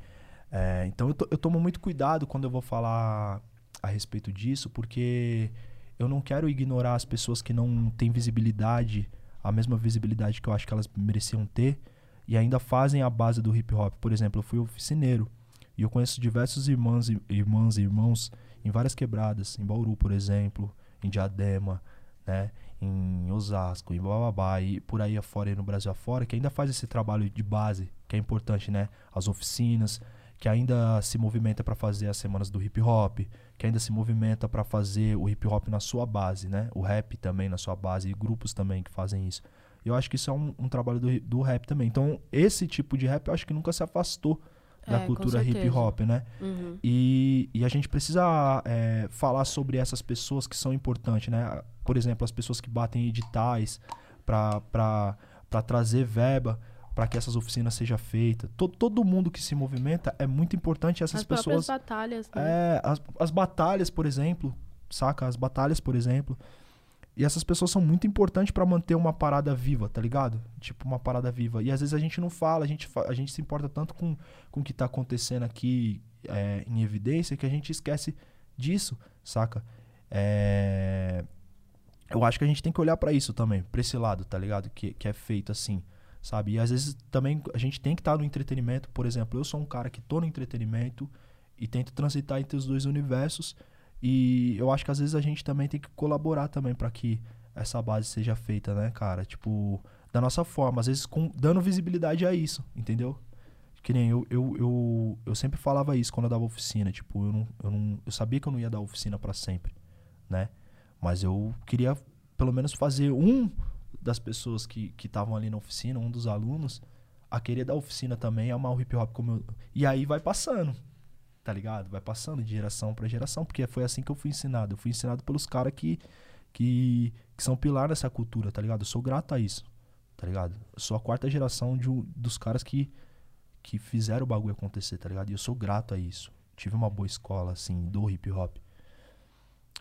É, então eu, to- eu tomo muito cuidado quando eu vou falar a respeito disso, porque eu não quero ignorar as pessoas que não têm visibilidade, a mesma visibilidade que eu acho que elas mereciam ter, e ainda fazem a base do hip hop. Por exemplo, eu fui oficineiro e eu conheço diversos irmãs e irmãs e irmãos em várias quebradas, em Bauru, por exemplo, em Diadema, né, em Osasco, em Bababá e por aí afora, aí no Brasil afora, que ainda faz esse trabalho de base, que é importante, né? As oficinas, que ainda se movimenta para fazer as semanas do hip hop, que ainda se movimenta para fazer o hip hop na sua base, né? O rap também na sua base e grupos também que fazem isso. Eu acho que isso é um, um trabalho do, do rap também. Então, esse tipo de rap eu acho que nunca se afastou da com cultura hip hop, né? Uhum. E, e a gente precisa é, falar sobre essas pessoas que são importantes, né? Por exemplo, as pessoas que batem editais para trazer verba para que essas oficinas sejam feitas. Todo, todo mundo que se movimenta é muito importante essas As pessoas. próprias batalhas, né? É, as, as batalhas, por exemplo, saca? As batalhas, por exemplo. E essas pessoas são muito importantes pra manter uma parada viva, tá ligado? Tipo, uma parada viva. E às vezes a gente não fala, a gente, a gente se importa tanto com, com o que tá acontecendo aqui é, em evidência que a gente esquece disso, saca? É, Eu acho que a gente tem que olhar pra isso também, pra esse lado, tá ligado? Que, que é feito assim, sabe? E às vezes também a gente tem que estar no entretenimento. Por exemplo, eu sou um cara que tô no entretenimento e tento transitar entre os dois universos. E eu acho que às vezes a gente também tem que colaborar também pra que essa base seja feita, né, cara? Tipo, da nossa forma, às vezes com, dando visibilidade a isso, entendeu? Que nem eu, eu, eu, eu sempre falava isso quando eu dava oficina. Tipo, eu, não, eu, não, eu sabia que eu não ia dar oficina pra sempre, né? Mas eu queria pelo menos fazer um das pessoas que estavam ali na oficina, um dos alunos, a querer dar oficina também, amar o hip hop como eu. E aí vai passando, tá ligado? Vai passando de geração pra geração, porque foi assim que eu fui ensinado. Eu fui ensinado pelos caras que, que, que são pilar nessa cultura, tá ligado? Eu sou grato a isso, tá ligado? Eu sou a quarta geração de, dos caras que, que fizeram o bagulho acontecer, tá ligado? E eu sou grato a isso. Tive uma boa escola, assim, do hip hop.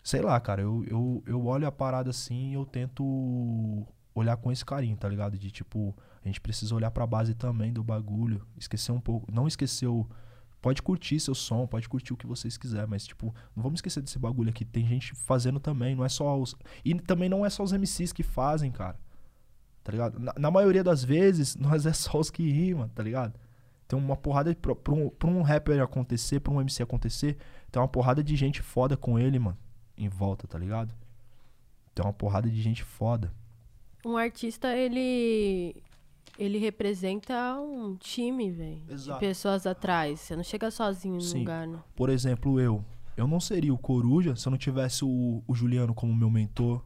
Sei lá, cara, eu, eu, eu olho a parada assim e eu tento olhar com esse carinho, tá ligado? De tipo, a gente precisa olhar pra base também do bagulho, esquecer um pouco, não esquecer o. Pode curtir seu som, pode curtir o que vocês quiserem, mas tipo, não vamos esquecer desse bagulho aqui. Tem gente fazendo também, não é só os. E também não é só os MCs que fazem, cara. Tá ligado? Na, na maioria das vezes, *laughs* nós é só os que rimam, tá ligado? Tem uma porrada de. Um, pra um rapper acontecer, pra um MC acontecer, tem uma porrada de gente foda com ele, mano, em volta, tá ligado? Tem uma porrada de gente foda. Um artista, ele. Ele representa um time, velho. De pessoas atrás. Você não chega sozinho no Sim. lugar, né? Por exemplo, eu. eu não seria o Coruja se eu não tivesse o, o Juliano como meu mentor,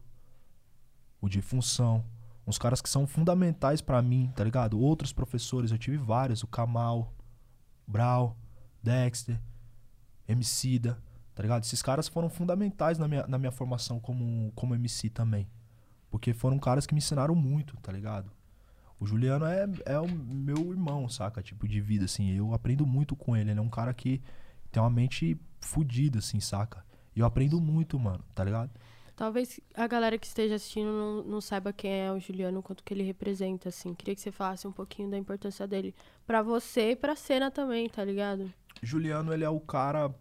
o de função. Uns caras que são fundamentais pra mim, tá ligado? Outros professores, eu tive vários, o Kamal, Brau, Dexter, Emicida, tá ligado? Esses caras foram fundamentais na minha, na minha formação como, como MC também. Porque foram caras que me ensinaram muito, tá ligado? O Juliano é, é o meu irmão, saca? Tipo, de vida, assim. Eu aprendo muito com ele. Ele é um cara que tem uma mente fodida, assim, saca? E eu aprendo muito, mano, tá ligado? Talvez a galera que esteja assistindo não, não saiba quem é o Juliano, quanto que ele representa, assim. Queria que você falasse um pouquinho da importância dele pra você e pra cena também, tá ligado? Juliano, ele é o cara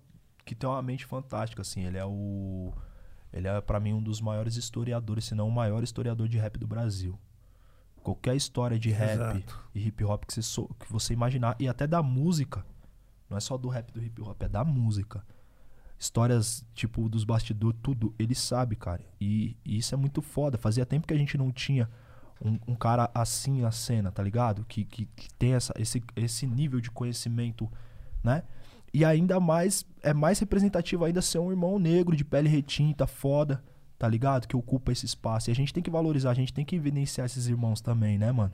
que tem uma mente fantástica, assim. Ele é o. Ele é, pra mim, um dos maiores historiadores, se não o maior historiador de rap do Brasil. Qualquer história de rap Exato. e hip hop que você, sou- que você imaginar, e até da música, não é só do rap e do hip hop, é da música. Histórias, tipo, dos bastidores, tudo, ele sabe, cara. E, e isso é muito foda. Fazia tempo que a gente não tinha um, um cara assim na cena, tá ligado? Que, que, que tem essa, esse, esse nível de conhecimento, né? E ainda mais, é mais representativo ainda ser um irmão negro de pele retinta, foda, tá ligado? Que ocupa esse espaço. E a gente tem que valorizar, a gente tem que evidenciar esses irmãos também, né, mano?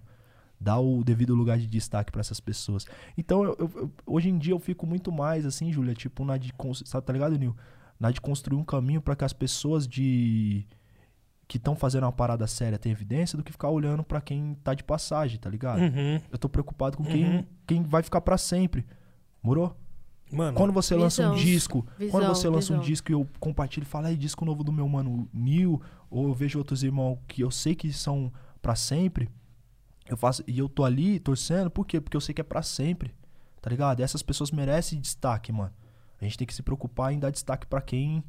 Dar o devido lugar de destaque pra essas pessoas. Então, eu- eu- hoje em dia eu fico muito mais assim, Júlia, tipo, na de. tá ligado, Nil? Na de construir um caminho pra que as pessoas de. que estão fazendo uma parada séria tenham evidência do que ficar olhando pra quem tá de passagem, tá ligado? Uhum. Eu tô preocupado com Uhum. quem, quem vai ficar pra sempre. Morou? Mano, Quando você lança um Visão. disco, Visão, quando você lança um visão. disco e eu compartilho e falo, aí, disco novo do meu mano Neil, ou eu vejo outros irmãos que eu sei que são pra sempre, eu faço e eu tô ali torcendo, por quê? Porque eu sei que é pra sempre. Tá ligado? E essas pessoas merecem destaque, mano. A gente tem que se preocupar em dar destaque pra quem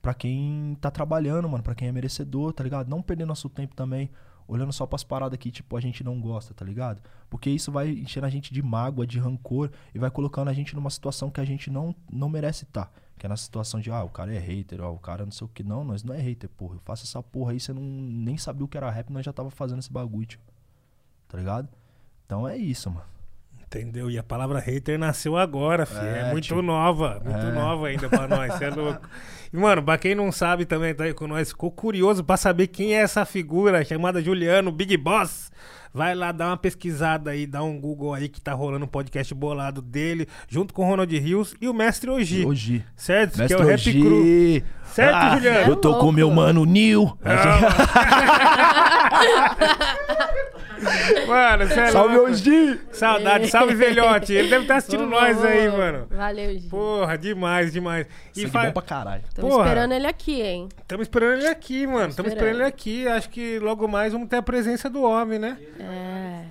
para quem tá trabalhando, mano, pra quem é merecedor, tá ligado? Não perder nosso tempo também olhando só pras paradas que, tipo, a gente não gosta, tá ligado? Porque isso vai enchendo a gente de mágoa, de rancor e vai colocando a gente numa situação que a gente não, não merece estar. Que é na situação de, ah, o cara é hater, ó, o cara não sei o que. Não, nós não é hater, porra. Eu faço essa porra aí, você não, nem sabia o que era rap, nós já tava fazendo esse bagulho, tio. Tá ligado? Então é isso, mano. Entendeu? E a palavra hater nasceu agora, filho. É, É, muito tio. nova, muito É. nova ainda pra nós, cê é *laughs* louco. E, mano, pra quem não sabe também, tá aí com nós, ficou curioso pra saber quem é essa figura chamada Juliano, Big Boss. Vai lá dar uma pesquisada aí, dá um Google aí que tá rolando um podcast bolado dele, junto com o Ronald Rios e o Mestre Oji. Hoje. Certo? Mestre que é o Rap Oji. Cru. Certo, Ah, Juliano? Eu tô com Louco. meu mano Nil. *laughs* *laughs* Mano, cê é Salve. Oji! Saudade, salve velhote. Ele deve estar assistindo Vamos, nós aí, mano. Valeu, gente. Porra, demais, demais. E fa... bom pra caralho. Tô porra. esperando ele aqui, hein? Estamos esperando ele aqui, mano. Estamos esperando esperando. ele aqui. Acho que logo mais vamos ter a presença do homem, né? É.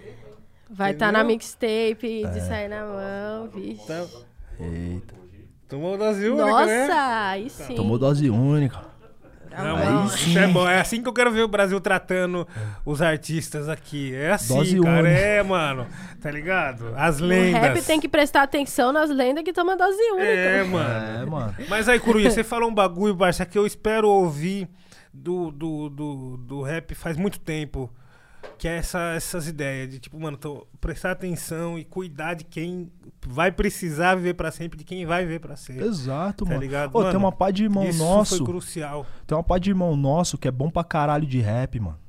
Vai estar Entendeu? na mixtape de sair na mão, vixe. Tá- Eita. Tomou dose única, Nossa, né? aí sim. Tomou dose única. Não, isso é bom. É assim que eu quero ver o Brasil tratando os artistas aqui. É assim, Dose cara. única. É, mano. Tá ligado? As O lendas. rap tem que prestar atenção nas lendas que tomam dose única. É, mano. É, mano. Mas aí, Coruja, *laughs* você falou um bagulho, Barça, que eu espero ouvir do, do, do, do rap faz muito tempo. Que é essa, essas ideias de, tipo, mano, tô- prestar atenção e cuidar de quem vai precisar viver pra sempre, de quem vai viver pra sempre. Exato, Tá mano. ligado? Ô, Mano, tem uma pá de irmão Isso nosso. foi crucial. Tem uma pá de irmão nosso que é bom pra caralho de rap, mano.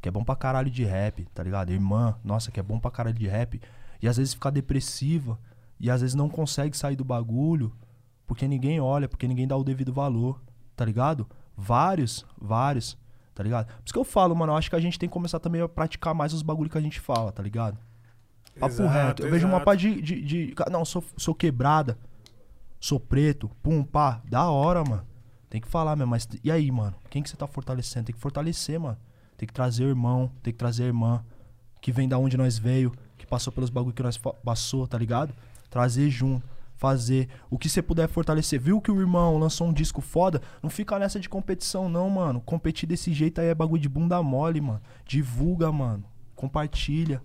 Que é bom pra caralho de rap, tá ligado? Irmã, nossa, que é bom pra caralho de rap. E às vezes fica depressiva. E às vezes não consegue sair do bagulho. Porque ninguém olha, porque ninguém dá o devido valor, tá ligado? Vários, vários, tá ligado? Por isso que eu falo, mano, eu acho que a gente tem que começar também a praticar mais os bagulhos que a gente fala, tá ligado? Papo Exato, reto. Eu vejo uma pá de, de, de- Não, sou, sou quebrada. Sou preto. Pum, pá. Da hora, mano. Tem que falar mesmo. Mas e aí, mano? Quem que você tá fortalecendo? Tem que fortalecer, mano. Tem que trazer o irmão. Tem que trazer a irmã. Que vem da onde nós veio. Que passou pelos bagulho que nós passou, tá ligado? Trazer junto. Fazer. O que você puder fortalecer. Viu que o irmão lançou um disco foda? Não fica nessa de competição, não, mano. Competir desse jeito aí é bagulho de bunda mole, mano. Divulga, mano. Compartilha.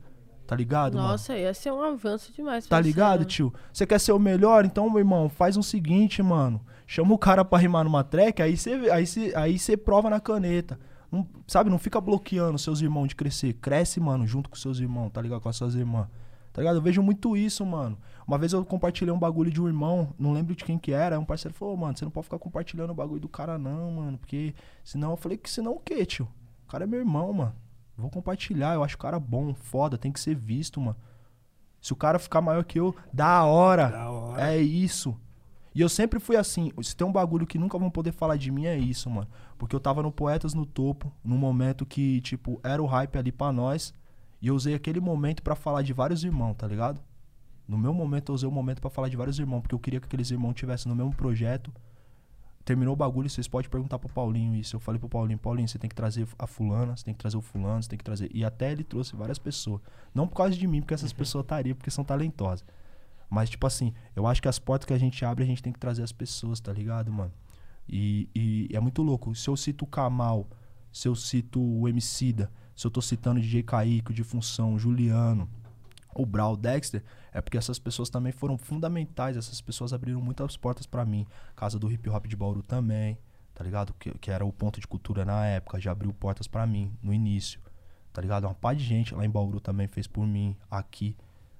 Tá ligado, mano? Nossa, ia ser um avanço demais. Tá ligado, cena. tio? Você quer ser o melhor? Então, meu irmão, faz o seguinte, mano. Chama o cara pra rimar numa track, aí você aí cê, aí cê prova na caneta. Não- sabe, não fica bloqueando seus irmãos de crescer. Cresce, mano, junto com seus irmãos, tá ligado? Com as suas irmãs. Tá ligado? Eu vejo muito isso, mano. Uma vez eu compartilhei um bagulho de um irmão, não lembro de quem que era, um parceiro falou, "Ô, mano, você não pode ficar compartilhando o bagulho do cara não, mano, porque senão eu falei que senão o quê, tio? O cara é meu irmão, mano. Vou compartilhar, eu acho o cara bom, foda, tem que ser visto, mano. Se o cara ficar maior que eu, da hora. Da hora. É isso. E eu sempre fui assim. Se tem um bagulho que nunca vão poder falar de mim, é isso, mano. Porque eu tava no Poetas no Topo, num momento que, tipo, era o hype ali pra nós. E eu usei aquele momento pra falar de vários irmãos, tá ligado? No meu momento, eu usei o momento pra falar de vários irmãos, porque eu queria que aqueles irmãos tivessem no mesmo projeto. Terminou o bagulho, vocês podem perguntar pro Paulinho isso. Eu falei pro Paulinho, Paulinho, você tem que trazer a fulana, você tem que trazer o fulano, você tem que trazer. E até ele trouxe várias pessoas. Não por causa de mim, porque essas pessoas estariam, porque são talentosas. Mas, tipo assim, eu acho que as portas que a gente abre, a gente tem que trazer as pessoas, tá ligado, mano? E, e é muito louco. Se eu cito o Kamal, se eu cito o Emicida, se eu tô citando DJ Kaique, o de Função, o Juliano, o Brau, o Dexter, é porque essas pessoas também foram fundamentais. Essas pessoas abriram muitas portas pra mim. Casa do Hip Hop de Bauru também, tá ligado? Que, que era o ponto de cultura na época, já abriu portas pra mim no início, tá ligado? Uma pá de gente lá em Bauru também fez por mim, aqui,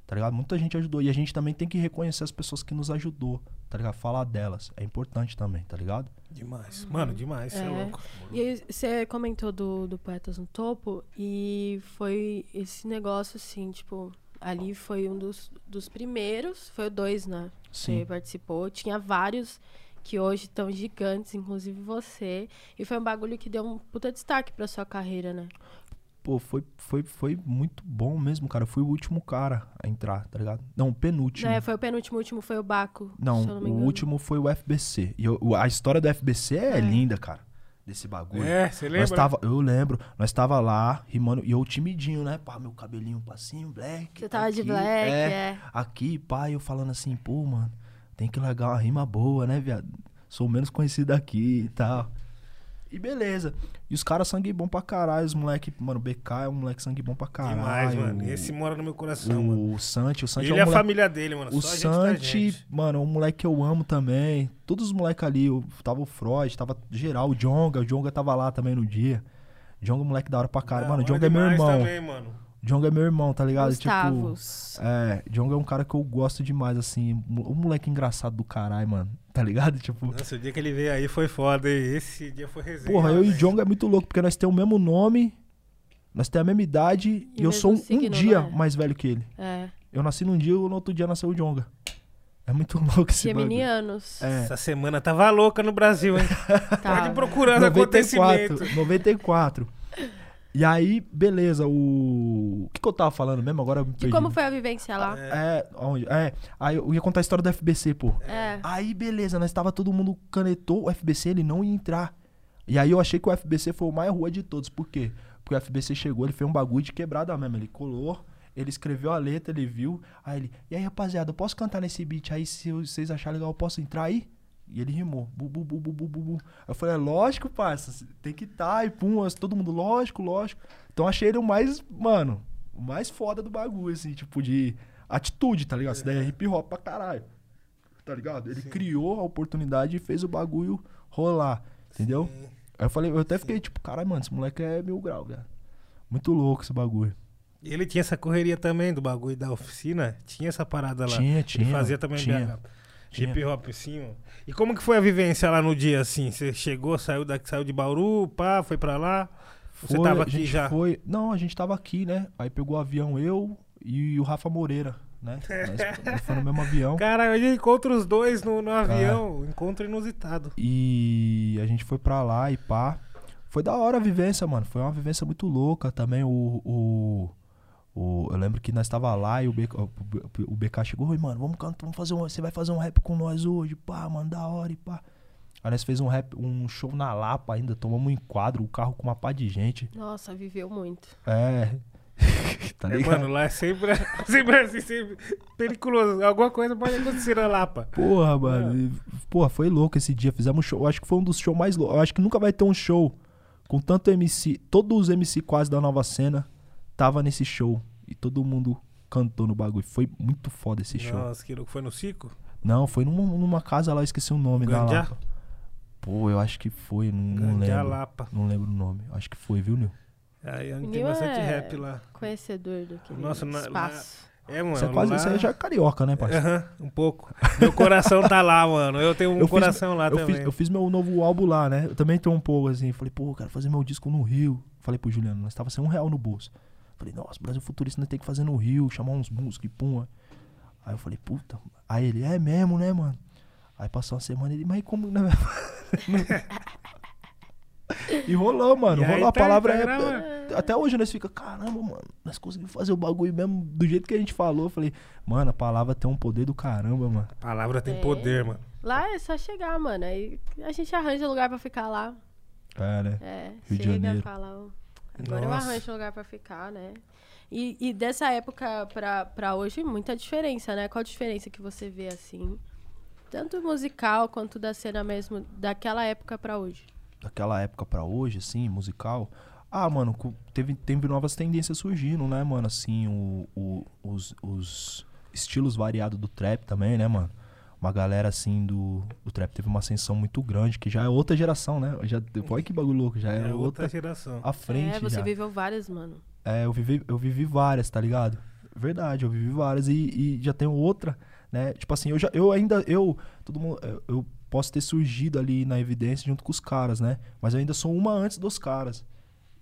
tá ligado? Muita gente ajudou. E a gente também tem que reconhecer as pessoas que nos ajudou, tá ligado? Falar delas. É importante também, tá ligado? Demais. Mano, demais, você é. É. louco. E aí, você comentou do, do Poetas no Topo e foi esse negócio assim, tipo, ali foi um dos, dos primeiros, foi o dois, né? Sim. Você participou. Tinha vários que hoje estão gigantes, inclusive você. E foi um bagulho que deu um puta destaque pra sua carreira, né? Pô, foi, foi, foi muito bom mesmo, cara. Eu fui o último cara a entrar, tá ligado? Não, o penúltimo. É, foi o penúltimo, o último foi o Baco. Não, se eu não me o engano. último foi o FBC. E eu- a história do FBC é, É. linda, cara. Desse bagulho. É, você Nós lembra? tava, eu lembro, nós tava lá, rimando, e eu timidinho, né? Pá, meu cabelinho cima, black. Você tava de aqui, black, é. é. Aqui, pá, eu falando assim, pô, mano, tem que largar uma rima boa, né, viado? Sou menos conhecido aqui e tal. E beleza. E os caras sangue bom pra caralho, os moleque, mano, o BK é um moleque sangue bom pra caralho. Demais, mano. Esse mora no meu coração, mano. O Santi, o Santi Ele é é um a moleque família dele, mano. o Só a Santi, mano, é um moleque que eu amo também. Todos os moleques ali, eu, tava o Freud, tava geral, o Jonga, o Jonga tava lá também no dia. Jonga é um moleque da hora pra caralho. Mano, o Jonga é meu demais irmão. Também, mano. Jonga é meu irmão, tá ligado? Gustavos. Tipo, é, Jonga é um cara que eu gosto demais, assim. Um moleque engraçado do caralho, mano. Tá ligado? *laughs* Tipo, Nossa, o dia que ele veio aí foi foda. hein? Esse dia foi resenha. porra, eu e velho. Jonga é muito louco, porque nós temos o mesmo nome, nós temos a mesma idade e, E eu sou um, um signo, dia não é? mais velho que ele. É. Eu nasci num dia e no outro dia nasceu o Jonga. É muito *laughs* louco esse. Geminianos. É. Essa semana tava louca no Brasil, hein? *laughs* Tá. Pode procurando acontecimento. 94, 94. E aí, beleza, o. O que, que eu tava falando mesmo? Agora eu me De perdi. como foi a vivência lá? É, onde? É, aí eu ia contar a história do FBC, pô. É. Aí, beleza, nós tava todo mundo canetou, o FBC ele não ia entrar. E aí eu achei que o FBC foi o mais rua de todos. Por quê? Porque o FBC chegou, ele fez um bagulho de quebrada mesmo. Ele colou, ele escreveu a letra, ele viu. Aí ele, e aí, rapaziada, eu posso cantar nesse beat aí? Se vocês acharem legal, eu posso entrar aí? E ele rimou. Bu, bu, bu, bu, bu, bu, bu. Eu falei, é lógico, parça. Tem que estar. e pum, as- todo mundo, lógico, lógico. Então achei ele o mais, mano, o mais foda do bagulho, assim, tipo, de atitude, tá ligado? Isso daí é hip hop pra caralho. Tá ligado? Ele criou a oportunidade e fez o bagulho rolar. Entendeu? Aí eu falei, eu até fiquei tipo, caralho, mano, esse moleque é mil grau, velho. Muito louco esse bagulho. E ele tinha essa correria também do bagulho da oficina. Tinha essa parada lá. Tinha, tinha. Ele fazia também tinha. BH. Hip hop, sim, ó. E como que foi a vivência lá no dia, assim? Você chegou, saiu, da, saiu de Bauru, pá, foi pra lá? Você Foi, tava aqui já? Foi... Não, a gente tava aqui, né? Aí pegou o avião eu e o Rafa Moreira, né? *laughs* Nós, nós foi no mesmo avião. Cara, eu encontro os dois no, no avião. Encontro inusitado. E a gente foi pra lá e pá. Foi da hora a vivência, mano. Foi uma vivência muito louca também. O. o, o- eu lembro que nós tava lá e o BK, o, BK chegou, oi, mano, vamos cantar, vamos fazer um. Você vai fazer um rap com nós hoje, pá, mano, da hora e pá. Aí nós fez um rap, um show na Lapa ainda, tomamos um enquadro, o carro com uma pá de gente. Nossa, viveu muito. É. *laughs* tá É, ligado? mano, lá é sempre, *laughs* sempre assim, sempre periculoso. Alguma coisa pode acontecer na Lapa. Porra, mano. e, Porra, foi louco esse dia. Fizemos um show. Eu acho que foi um dos shows mais loucos. Eu acho que nunca vai ter um show com tanto MC. Todos os MC quase da nova cena tava nesse show. E todo mundo cantou no bagulho. Foi muito foda esse show. Nossa, que louco. Foi no Cico? Não, foi numa, numa casa lá, eu esqueci o nome da Gandiá? Lapa. Pô, eu acho que foi, não, não lembro. Lapa. Não lembro o nome. Acho que foi, viu, Nil? Aí tem Nil bastante é rap lá. Conhecedor daquele Nossa, na- espaço. É, mano. Você é quase, lá- você já é carioca, né, parceiro? Aham, um pouco. Meu coração tá lá, mano. Eu tenho um Eu fiz- coração lá eu também. Fiz, eu fiz meu novo álbum lá, né? Eu também tô um pouco assim. Falei, pô, eu quero fazer meu disco no Rio. Falei pro Juliano, nós tava sem um real no bolso. Falei, nossa, Brasil Futurista nós tem que fazer no Rio, chamar uns músicos e pum. Aí eu falei, puta. Aí ele, é mesmo, né, mano? Aí passou uma semana ele, mas como, né? *laughs* e rolou, mano. E aí rolou a tá- palavra. tá é- até hoje nós fica, caramba, mano, nós conseguimos fazer o bagulho mesmo do jeito que a gente falou. Eu falei, mano, a palavra tem um poder do caramba, mano. A palavra tem É. poder, mano. Lá é só chegar, mano. Aí a gente arranja lugar pra ficar lá. É, né? É, Rio de chega, Janeiro. fala, agora eu Nossa. arranjo um lugar pra ficar, né? E, e dessa época pra, pra hoje, muita diferença, né? Qual a diferença que você vê, assim? Tanto musical quanto da cena mesmo, daquela época pra hoje. daquela época pra hoje, assim, musical. Ah, mano, teve, teve novas tendências surgindo, né, mano? Assim, o, o- os, os estilos variados do trap também, né, mano? Uma galera, assim, do, do trap teve uma ascensão muito grande, que já é outra geração, né? Já, olha que bagulho louco, já é, É outra outra geração. à frente é, você já. viveu várias, mano. É, eu vivi, eu vivi várias, tá ligado? Verdade, eu vivi várias e, e já tenho outra, né? Tipo assim, eu já eu ainda eu todo mundo eu- eu posso ter surgido ali na evidência junto com os caras, né? Mas eu ainda sou uma antes dos caras.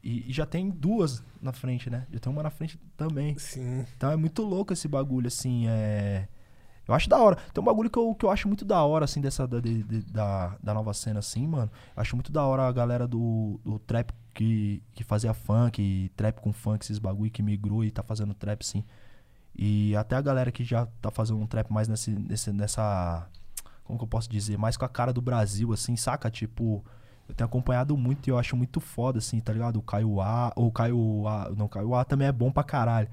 E, e já tem duas na frente, né? Já tem uma na frente também. Sim. Então é muito louco esse bagulho, assim, é... Eu acho da hora. Tem um bagulho que eu, que eu acho muito da hora, assim, dessa da, de- de- da, da nova cena, assim, mano. Eu acho muito da hora a galera do, do trap que, que fazia funk, trap com funk, esses bagulho que migrou e tá fazendo trap, sim. E até a galera que já tá fazendo um trap mais nesse, nesse, nessa... Como que eu posso dizer? Mais com a cara do Brasil, assim, saca? Tipo... Eu tenho acompanhado muito e eu acho muito foda, assim, tá ligado? O Caio A, ou Caio A, não, Caio A também é bom pra caralho.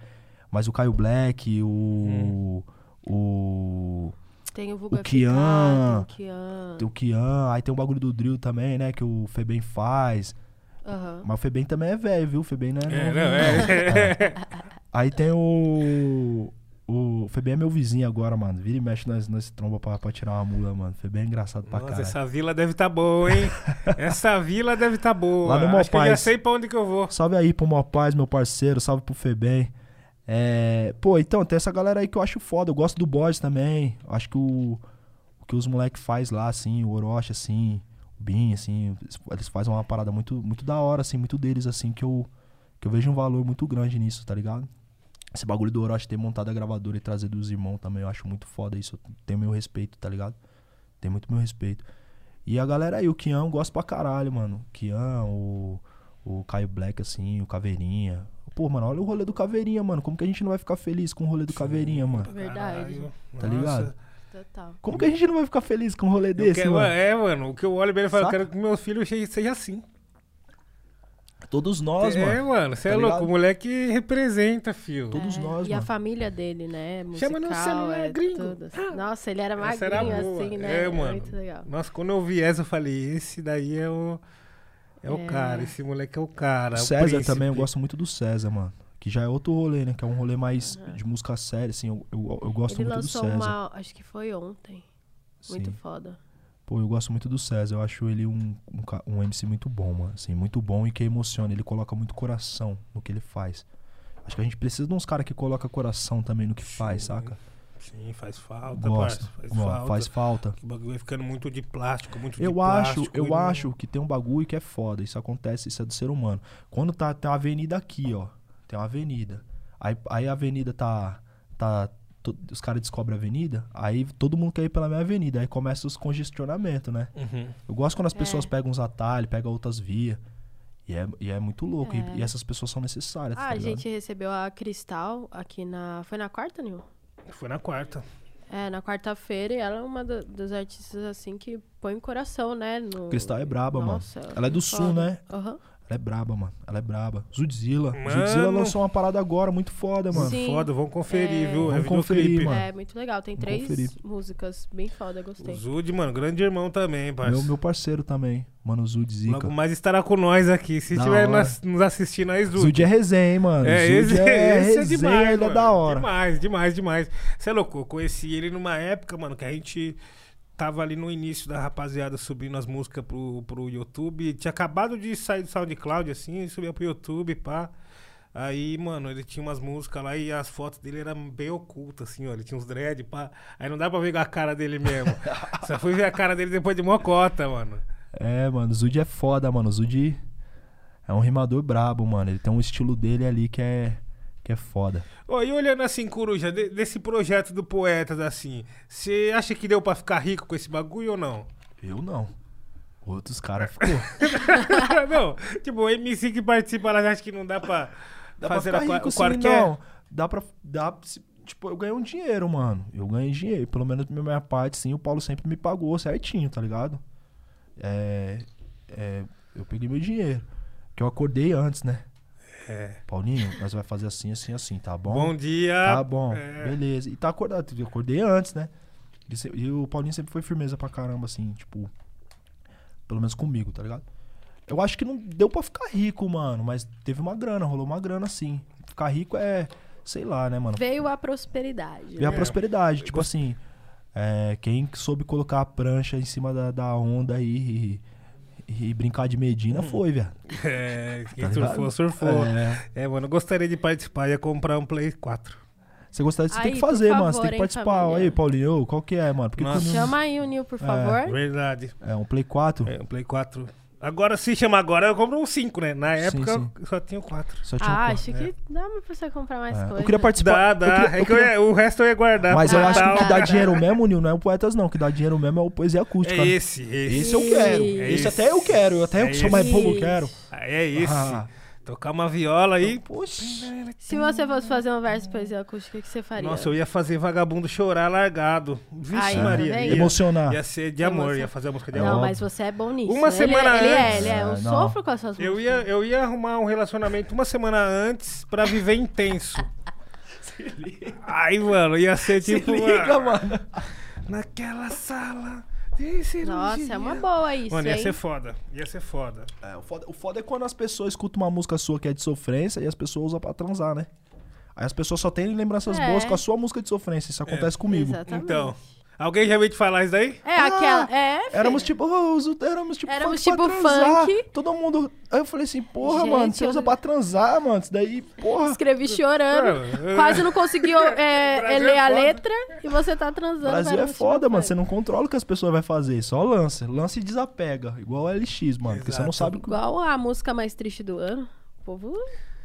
Mas o Caio Black, o. O. Tem o Vulga Kian. Tem o Kian. Tem o Kian, aí tem o bagulho do drill também, né? Que o Febem faz. Aham. Mas o Febem também é velho, viu? O Febem não é. É, novo, não, não. é. *laughs* Aí tem o. O Febem é meu vizinho agora, mano. Vira e mexe nós, nós tromba pra, pra tirar uma mula, mano. Febem é engraçado pra Nossa, caralho. essa vila deve tá boa, hein? *laughs* essa vila deve tá boa. Lá no Acho que eu já Mopaz. sei pra onde que eu vou. Salve aí pro Mopaz, meu parceiro. Salve pro Febem. É, pô, então, tem essa galera aí que eu acho foda. Eu gosto do Boys também. Acho que o, o que os moleques faz lá, assim, o Orochi, assim, o Bin, assim, eles- eles fazem uma parada muito, muito da hora, assim, muito deles, assim, que eu, que eu vejo um valor muito grande nisso, tá ligado? Esse bagulho do Orochi ter montado a gravadora e trazer dos irmãos também, eu acho muito foda isso. Eu tenho meu respeito, tá ligado? Tem muito meu respeito. E a galera aí, o Kian, eu gosto pra caralho, mano. O Kian, o, o Caio Black, assim, o Caveirinha. Pô, mano, olha o rolê do Caveirinha, mano. Como que a gente não vai ficar feliz com o rolê do Caveirinha, mano? Verdade. Caralho. Tá Nossa. ligado? Total. Como que a gente não vai ficar feliz com um rolê Eu desse, quero- mano? É, mano. O que eu olho bem e falo, eu quero que meu filho seja assim. Todos nós, é, mano. mano. Você Tá é louco. ligado? O moleque representa. Todos É, nós, E a mano. família dele, né? Musical, Chama no celular, é gringo. tudo. Nossa, ele era Essa era magrinho boa. assim, né? É, mano. Muito legal. Nossa, quando eu vi essa, eu falei, esse daí é o. É, o cara, esse moleque é o cara. é o César também, eu gosto muito do César, mano. Que já é outro rolê, né? Que é um rolê mais de música séria, assim. Eu, eu, eu gosto Ele muito do César. uma, acho que foi ontem. Muito Sim. foda. Pô, eu gosto muito do César. Eu acho ele um, um, um MC muito bom, mano. Assim, muito bom e que emociona. Ele coloca muito coração no que ele faz. Acho que a gente precisa de uns caras que colocam coração também no que faz, Sim. saca? Sim, faz falta, Gosto. parça. Faz falta. Faz falta. O bagulho vai ficando muito de plástico, muito de Eu acho, plástico. eu e não- acho que tem um bagulho que é foda. Isso acontece, isso é do ser humano. Quando tá, tem uma avenida aqui, ó. Tem uma avenida. Aí, aí a avenida tá. tá to- os caras descobrem a avenida, aí todo mundo quer ir pela minha avenida. Aí começa os congestionamentos, né? Uhum. Eu gosto quando as pessoas É. pegam uns atalhos, pegam outras vias. E é, e é muito louco. E- É. E, essas pessoas são necessárias, Ah, tá a gente recebeu a Cristal aqui na. Foi na quarta, Nil? Foi na quarta. É, na quarta-feira e ela é uma da- das artistas assim que põe o coração, né? No... Cristal é braba, mano. Nossa, Ela é do foda. sul, né? Aham. Ela é braba, mano. Ela é braba. Zudzilla. Mano. Zudzilla lançou uma parada agora muito foda, mano. Sim. Foda, vamos conferir, É. viu? Vamos é conferir, mano. É, muito legal. Tem Vamos três conferir. músicas bem foda, O gostei. Zud, mano, grande irmão também, parceiro. Meu, meu parceiro também. Mano, Zud Zica. Logo mais estará com nós aqui. Se estiver nas- nos assistindo aí, Zud. Zud é resenha, hein, mano. É, Zud esse, é *laughs* esse é resenha, demais, ele é da hora. Demais, demais, demais. Você é louco, eu conheci ele numa época, mano, que a gente tava ali no início da rapaziada subindo as músicas pro, pro YouTube. Tinha acabado de sair do SoundCloud, assim, subia pro YouTube, pá. Aí, mano, ele tinha umas músicas lá e as fotos dele eram bem ocultas, assim, ó. Ele tinha uns dread, pá. Aí não dá pra ver a cara dele mesmo. *laughs* Só fui ver a cara dele depois de mocota, mano. É, mano, o Zud é foda, mano. O Zud é um rimador brabo, mano. Ele tem um estilo dele ali que é, que é foda. Ô, e olhando assim, Coruja, de- desse projeto do Poetas, assim, você acha que deu pra ficar rico com esse bagulho ou não? Eu não. Outros caras ficou. *laughs* não, tipo, o MC que participa, ela acha que não dá pra Dá pra fazer ficar a, rico o sim, quarquer? não. Dá pra... Dá, tipo, eu ganhei um dinheiro, mano. Eu ganhei dinheiro. Pelo menos da minha parte, sim. O Paulo sempre me pagou certinho, tá ligado? É... é eu peguei meu dinheiro. Que eu acordei antes, né? É. Paulinho, nós vai fazer assim, assim, assim, tá bom? Bom dia. Tá bom, É. beleza. E tá acordado. Eu acordei antes, né? E, se- e o Paulinho sempre foi firmeza pra caramba, assim, tipo. Pelo menos comigo, tá ligado? Eu acho que não deu pra ficar rico, mano. Mas teve uma grana, rolou uma grana, sim. Ficar rico é. Sei lá, né, mano? Veio a prosperidade. E a né? prosperidade. Tipo assim. é, quem soube colocar a prancha em cima da, da onda aí e, e brincar de Medina foi, velho. *laughs* É, quem Tá ligado? surfou, surfou. É. É. mano, eu gostaria de participar, ia comprar um Play 4. Você gostaria, você tem Aí, que por fazer, mano. Você favor, tem que participar. família. Olha aí, Paulinho, qual que é, mano? Porque Chama aí o Nil, por favor. Verdade. É um Play 4? É, um Play 4. Agora, se chama agora, eu compro um 5, né? Na Sim, época, sim. eu só tinha 4. Só tinha um Ah, quatro. acho que dá pra você comprar mais É. coisas. Eu queria participar. Dá, eu dá. queria- é eu que eu queria- ia- o resto eu ia guardar. Mas eu Ah, acho que o que tá. dá dinheiro mesmo, Nil, não é o Poetas, não. O que dá dinheiro mesmo é o Poesia Acústica. É né? esse, esse. Esse eu quero. É esse esse. até eu quero. Até eu É que sou mais bobo quero. É esse. Ah. Tocar uma viola aí. Poxa. Se você fosse fazer um verso de poesia acústica, o que você faria? Nossa, eu ia fazer vagabundo chorar largado. Vixe, tá Maria. vendo? Ia, Emocionar. ia ser de amor, Emoção. ia fazer a música de Não, amor. mas você é bom nisso. Uma Ele- semana ele, é, antes. ele é. Eu É, não. sofro com as suas Eu músicas. ia, eu ia arrumar um relacionamento uma semana antes pra viver intenso. *laughs* Aí, mano, ia ser tipo. Liga, uma- mano. Naquela sala. Nossa, é uma boa isso, Mano, ia hein? ser foda. Ia ser foda. É, o, foda, o foda é quando as pessoas escutam uma música sua que é de sofrência e as pessoas usam pra transar, né? Aí as pessoas só têm lembranças É. boas com a sua música de sofrência. Isso acontece comigo. Exatamente. Então, alguém já veio te falar isso daí? É aquela. É, filho. Éramos tipo, oh, os- éramos tipo, Éramos funk pra tipo transar. funk. Todo mundo. Aí eu falei assim, porra, Gente, mano, você eu- usa pra transar, mano. Isso daí, porra. Escrevi chorando. É, é. Quase não conseguiu *laughs* é, Brasil ler é a letra e você tá transando. O Brasil é parece foda, tipo mano. funk. Você não controla o que as pessoas vão fazer. Só lança. Lança e desapega. Igual o LX, mano. Porque você não Exato. sabe o que. Igual a música mais triste do ano. O povo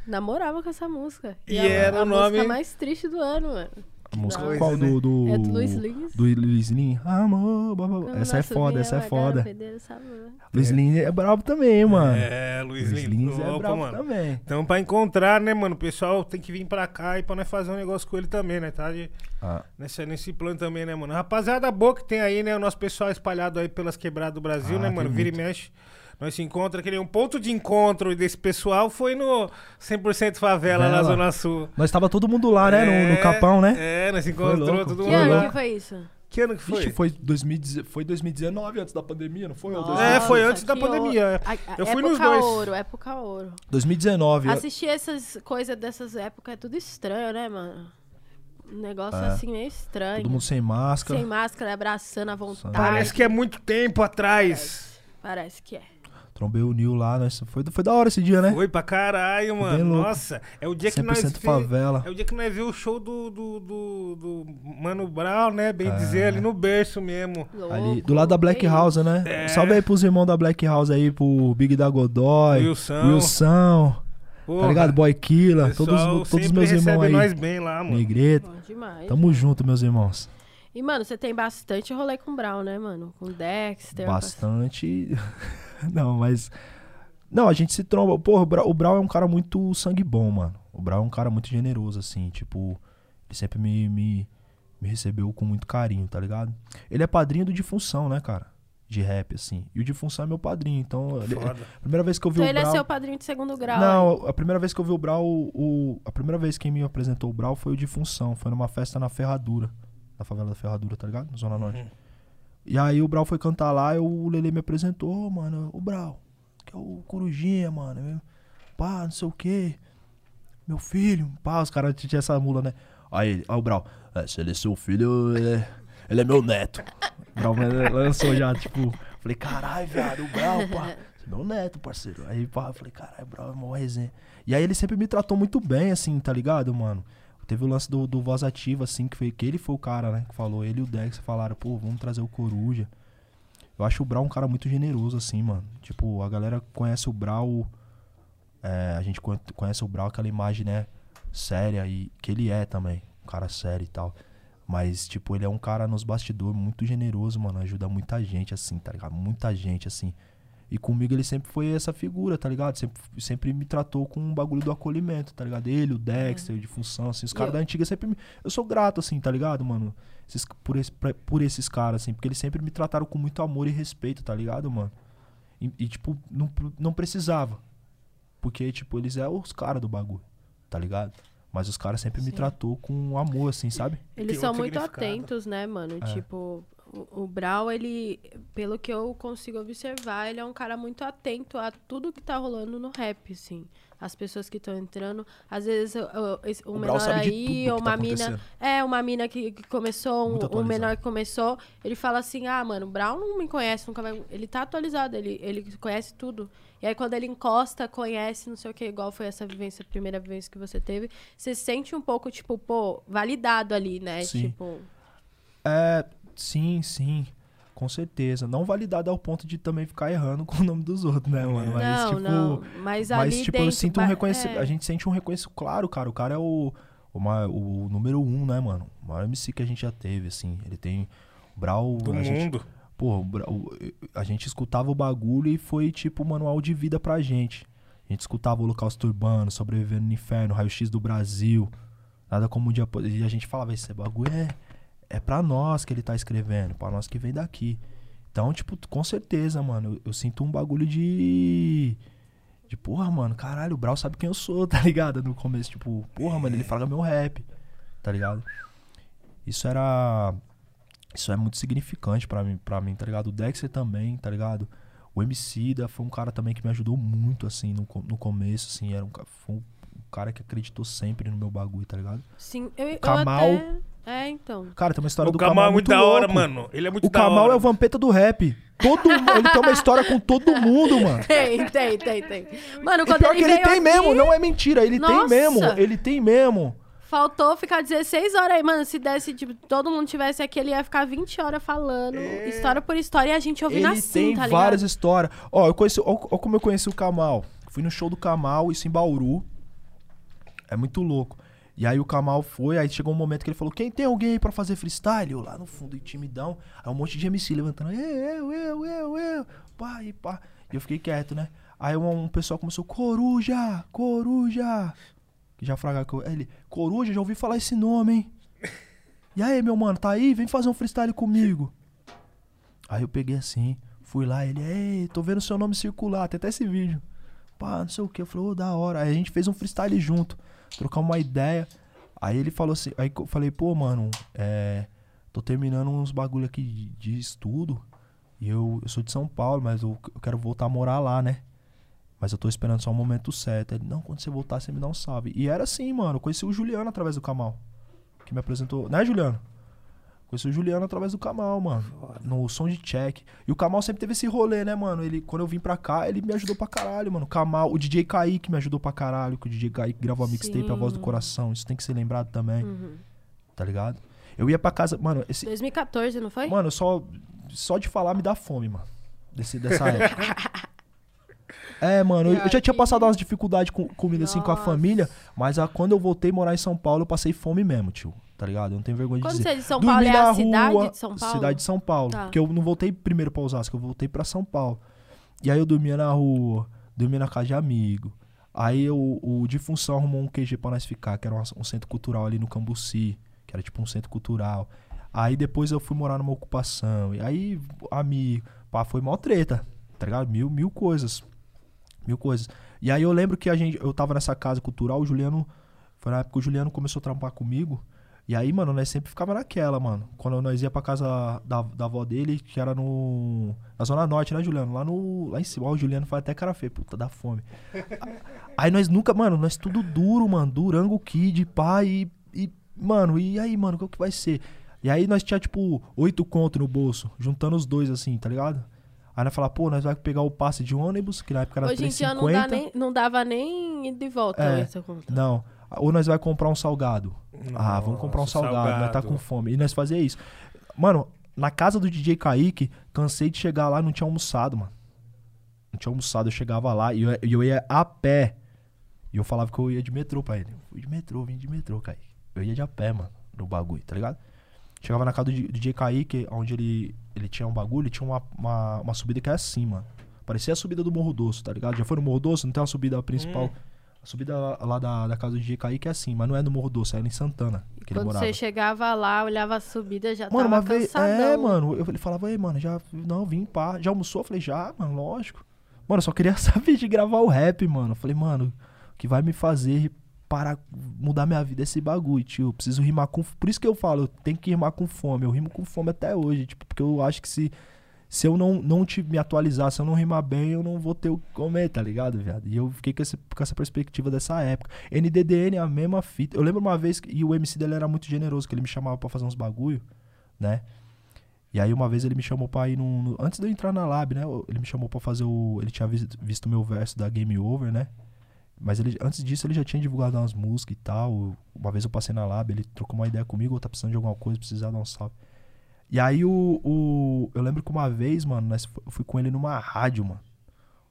namorava com essa música. E a, era a o nome- música mais triste do ano, mano. A música Coisa, qual? né? Do, do. É do Luiz Lins. Do Luiz Lins. Amor. blá, blá, blá. Essa é foda, essa é foda. Luiz Lins é brabo também, mano. É, Luiz Luiz Lins. Lins é Opa, brabo mano. também. Então, pra encontrar, né, mano, o pessoal tem que vir pra cá e pra nós fazer um negócio com ele também, né, tá? De- Ah, Nesse, nesse plano também, né, mano? Rapaziada boa que tem aí, né? O nosso pessoal espalhado aí pelas quebradas do Brasil, Ah, né, mano? Vira e mexe. Nós se encontra, que nem um ponto de encontro desse pessoal foi no 100% Favela, na Vela. Zona Sul. Nós tava todo mundo lá, né? No, no É, Capão, né? É, nós se encontrou louco. todo Que Que mundo ano lá. que foi isso? Que ano que foi? Vixe, foi, 2010 foi 2019, antes da pandemia, não foi? Nossa, É, foi antes da pandemia, ouro. é. A- a- Eu fui época nos dois. ouro, época ouro. 2019. eu- Assistir essas coisas dessas épocas é tudo estranho, né, mano? Um negócio É. assim meio estranho. Todo mundo sem máscara. Sem máscara, abraçando à vontade. Parece que é muito tempo atrás. Parece que é. Trombei o Nil lá. Nós... Foi, foi da hora esse dia, né? Foi pra caralho, mano. Nossa, é o dia que nós 100% vi- favela. É o dia que nós viu o show do, do, do, do Mano Brown, né? Bem É. dizer, ali no berço mesmo. Ali, Louco, do lado da Black House, né? É. Salve aí pros irmãos da Black House aí, pro Big da Godoy, Wilson. Wilson, Porra, tá ligado? Boy Killa, todos, todos os meus irmãos aí. nós bem lá, mano. Negrito. Demais. Tamo junto, meus irmãos. E, mano, você tem bastante rolê com o Brown, né, mano? Com o Dexter. Bastante. *laughs* Não, mas. Não, a gente se tromba. Porra, o Brau é um cara muito sangue bom, mano. O Brau é um cara muito generoso, assim. Tipo, ele sempre me, me, me recebeu com muito carinho, tá ligado? Ele é padrinho do Difunção, né, cara? De rap, assim. E o Difunção é meu padrinho. Então, ele- a primeira vez que eu vi Então o ele é Brau. seu padrinho de segundo grau. Não, a primeira vez que eu vi o Brau, o, a primeira vez quem me apresentou o Brau foi o Difunção. Foi numa festa na Ferradura. Na favela da Ferradura, tá ligado? Na Zona Norte. Uhum. E aí o Brau foi cantar lá e o Lele me apresentou, "Ô, mano, o Brau, que é o Corujinha, mano. meu- Pá, não sei o quê. Meu filho, pá, os caras tinham essa mula, né? Aí, ele- aí o Brau, "É, se ele é seu filho, ele é, ele é meu neto. O Brau lançou já, tipo, falei, caralho, viado, o Brau, pá. É meu neto, parceiro. Aí, pá, eu falei, caralho, Brau é mó resenha. E aí ele sempre me tratou muito bem, assim, tá ligado, mano? Teve o lance do, do Voz Ativa, assim, que, foi, que ele foi o cara, né? Que falou, ele e o Dex falaram, pô, vamos trazer o Coruja. Eu acho o Brau um cara muito generoso, assim, mano. Tipo, a galera conhece o Brau. é, a gente conhe- conhece o Brau, aquela imagem, né? Séria e que ele é também. Um cara sério e tal. Mas, tipo, ele é um cara nos bastidores muito generoso, mano. Ajuda muita gente, assim, tá ligado? Muita gente, assim. E comigo ele sempre foi essa figura, tá ligado? Sempre, sempre me tratou com um bagulho do acolhimento, tá ligado? Ele, o Dexter, de função, assim. Os caras eu- da antiga sempre me... Eu sou grato, assim, tá ligado, mano? Esses- por, esse- pra- por esses caras, assim. Porque eles sempre me trataram com muito amor e respeito, tá ligado, mano? E, e, tipo, não, não precisava. Porque, tipo, eles é os caras do bagulho, tá ligado? Mas os caras sempre me Sim. tratou com amor, assim, sabe? Eles Tem são muito atentos, né, mano? É. Tipo, o, o Brau, ele, pelo que eu consigo observar, ele é um cara muito atento a tudo que tá rolando no rap, assim. As pessoas que estão entrando, às vezes o, o, o O Brau menor aí, ou tá uma mina. acontecendo. É, uma mina que, que começou, um, um atualizado. menor que começou, ele fala assim: ah, mano, o Brown não me conhece, nunca vai. Ele tá atualizado, ele, ele conhece tudo. E aí, quando ele encosta, conhece, não sei o que, igual foi essa vivência, a primeira vez que você teve, você se sente um pouco, tipo, pô, validado ali, né? Sim. Tipo. É, sim, sim. Com certeza. Não validado ao ponto de também ficar errando *laughs* com o nome dos outros, né, mano? Mas, não, tipo, não. Mas ali Mas, tipo, dentro, eu sinto um reconhecimento. é. A gente sente um reconhecimento. Claro, cara. O cara é o, o, ma- o número um, né, mano? O maior MC que a gente já teve, assim. Ele tem. O Brau. Do a gente, mundo. Pô, a gente escutava o bagulho e foi tipo manual de vida pra gente. A gente escutava o Holocausto Urbano, Sobrevivendo no Inferno, Raio-X do Brasil. Nada como um dia. E a gente falava, esse bagulho é, é pra nós que ele tá escrevendo, pra nós que vem daqui. Então, tipo, com certeza, mano, eu, eu sinto um bagulho de. De porra, mano, caralho, o Brau sabe quem eu sou, *laughs* tá ligado? No começo, tipo, porra, mano, ele fala meu rap, tá ligado? Isso era. Isso é muito significante pra mim, pra mim, tá ligado? O Dexter também, tá ligado? O MC da foi um cara também que me ajudou muito, assim, no, no começo, assim, era um, foi um cara que acreditou sempre no meu bagulho, tá ligado? Sim, eu, eu Kamal. até... É, então. Cara, tem uma história O do Kamal Kamal é muito da hora, louco. mano. Ele é muito O da Kamal hora. é o vampeta do rap. Todo ele tem uma história com todo mundo, mano. *laughs* Tem, tem, tem, tem. Mano, E quando pior ele que ele tem aqui, mesmo, não é mentira. Ele tem Nossa! mesmo, ele tem mesmo. Faltou ficar 16 horas aí, mano. Se desse, tipo, todo mundo tivesse aqui, ele ia ficar 20 horas falando, história por história, e a gente ouvindo Ele assim, tem tá ligado? várias histórias. Ó, eu conheci, ó, ó como eu conheci o Kamal. Fui no show do Kamal, isso em Bauru. É muito louco. E aí o Kamal foi, aí chegou um momento que ele falou: Quem tem alguém aí pra fazer freestyle? Eu lá no fundo, timidão. Aí um monte de MC levantando, eu, eu, eu, eu, pá, e pá. E eu fiquei quieto, né? Aí um, um pessoal começou, Coruja, Coruja. Que já fraga que eu- Aí ele, Coruja, já ouvi falar esse nome, hein? *laughs* E aí, meu mano, tá aí? Vem fazer um freestyle comigo. Aí eu peguei assim, fui lá, ele, ei, tô vendo seu nome circular, tem até esse vídeo. Pá, não sei o que. Eu falei, ô, da hora. Aí a gente fez um freestyle junto, trocar uma ideia. Aí ele falou assim, aí eu falei, pô, mano, é. Tô terminando uns bagulho aqui de, de estudo. E eu, eu sou de São Paulo, mas eu, eu quero voltar a morar lá, né? Mas eu tô esperando só o momento certo. Ele, não, quando você voltar, você me dá um salve. E era assim, mano. Eu conheci o Juliano através do Kamal. Que me apresentou. Né, Juliano? Conheci o Juliano através do Kamal, mano. No som de check. E o Kamal sempre teve esse rolê, né, mano? Ele, quando eu vim pra cá, ele me ajudou pra caralho, mano. O Kamal, o DJ Kaique me ajudou pra caralho. Que o DJ Kaique gravou a mixtape A Voz do. Coração. Isso tem que ser lembrado também, Uhum. tá ligado? Eu ia pra casa. Mano, esse. 2014, não foi? Mano, só, só de falar me dá fome, mano. Desse, dessa época. *laughs* É, mano, eu, eu já tinha passado umas dificuldades com comida assim com a família, mas a, quando eu voltei a morar em São Paulo, eu passei fome mesmo, tio. Tá ligado? Eu não tenho vergonha de Quando dizer. você é de São Dormi Paulo, é a cidade rua- de São Paulo? Cidade de São Paulo. Tá. Porque eu não voltei primeiro pra Osasco, eu voltei pra São Paulo. E aí eu dormia na rua, dormia na casa de amigo. Aí eu, o de função arrumou um QG pra nós ficar, que era um, um centro cultural ali no Cambuci, que era tipo um centro cultural. Aí depois eu fui morar numa ocupação. E aí, amigo, pá, foi mó treta, tá ligado? Mil, mil coisas. Mil coisas. E aí eu lembro que a gente, eu tava nessa casa cultural, o Juliano, foi na época que o Juliano começou a trampar comigo. E aí, mano, nós sempre ficava naquela, mano. Quando nós ia pra casa da, da avó dele, que era no. Na Zona Norte, né, Juliano? Lá no. Lá em cima. Ó, o Juliano faz até cara feia, puta, dá fome. *laughs* aí nós nunca, mano, nós tudo duro, mano. Durango Kid, pai e, e. Mano, e aí, mano, qual que vai ser? E aí nós tinha, tipo, oito conto no bolso, juntando os dois, assim, tá ligado? Aí nós falar, pô, nós vai pegar o passe de ônibus, que na época era Hoje em dia 3,50. não, dá nem, não dava nem de volta É. essa conta. Não. Ou nós vai comprar um salgado. ah, vamos comprar um Nossa, salgado, nós tá salgado. com fome. E nós fazia isso. Mano, na casa do DJ Kaique, cansei de chegar lá e não tinha almoçado, mano. Não tinha almoçado, eu chegava lá e eu, eu ia a pé. E eu falava que eu ia de metrô pra ele. Eu fui de metrô, vim de metrô, Kaique. Eu ia de a pé, mano, no bagulho, tá ligado? Chegava na casa do DJ Kaique, onde ele, ele tinha um bagulho, tinha uma, uma, uma subida que é assim, mano. Parecia a subida do Morro Doce, tá ligado? Já foi no Morro Doce? Não tem uma subida principal. Hum. A subida lá, da, da casa do DJ Kaique é assim, mas não é no Morro Doce, é em Santana que Quando você chegava lá, olhava a subida, já Mano, tava vez. É, mano. Eu, ele falava, ei, mano, já. Não, vim pá. Já almoçou? Eu falei, já, mano, lógico. Mano, eu só queria *laughs* saber de gravar o rap, mano. Eu falei, mano, o que vai me fazer para mudar minha vida é esse bagulho, tio. Eu preciso rimar com. Por isso que eu falo, eu tenho que rimar com fome. Eu rimo com fome até hoje, tipo, porque eu acho que se. Se eu não, não te, me atualizar, se eu não rimar bem, eu não vou ter o que comer, tá ligado, viado? E eu fiquei com, esse, com essa perspectiva dessa época. NDDN é a mesma fita. Eu lembro uma vez, que, e o MC dele era muito generoso, que ele me chamava pra fazer uns bagulho, né? E aí uma vez ele me chamou pra ir num... no- Antes de eu entrar na lab, né? Ele me chamou pra fazer o... Ele tinha visto, o meu verso da Game Over, né? Mas ele, antes disso ele já tinha divulgado umas músicas e tal. Uma vez eu passei na lab, ele trocou uma ideia comigo, "Ô, tá precisando de alguma coisa, precisar dar um salve. E aí o, o... Eu lembro que uma vez, mano, nós, eu fui com ele numa rádio, mano.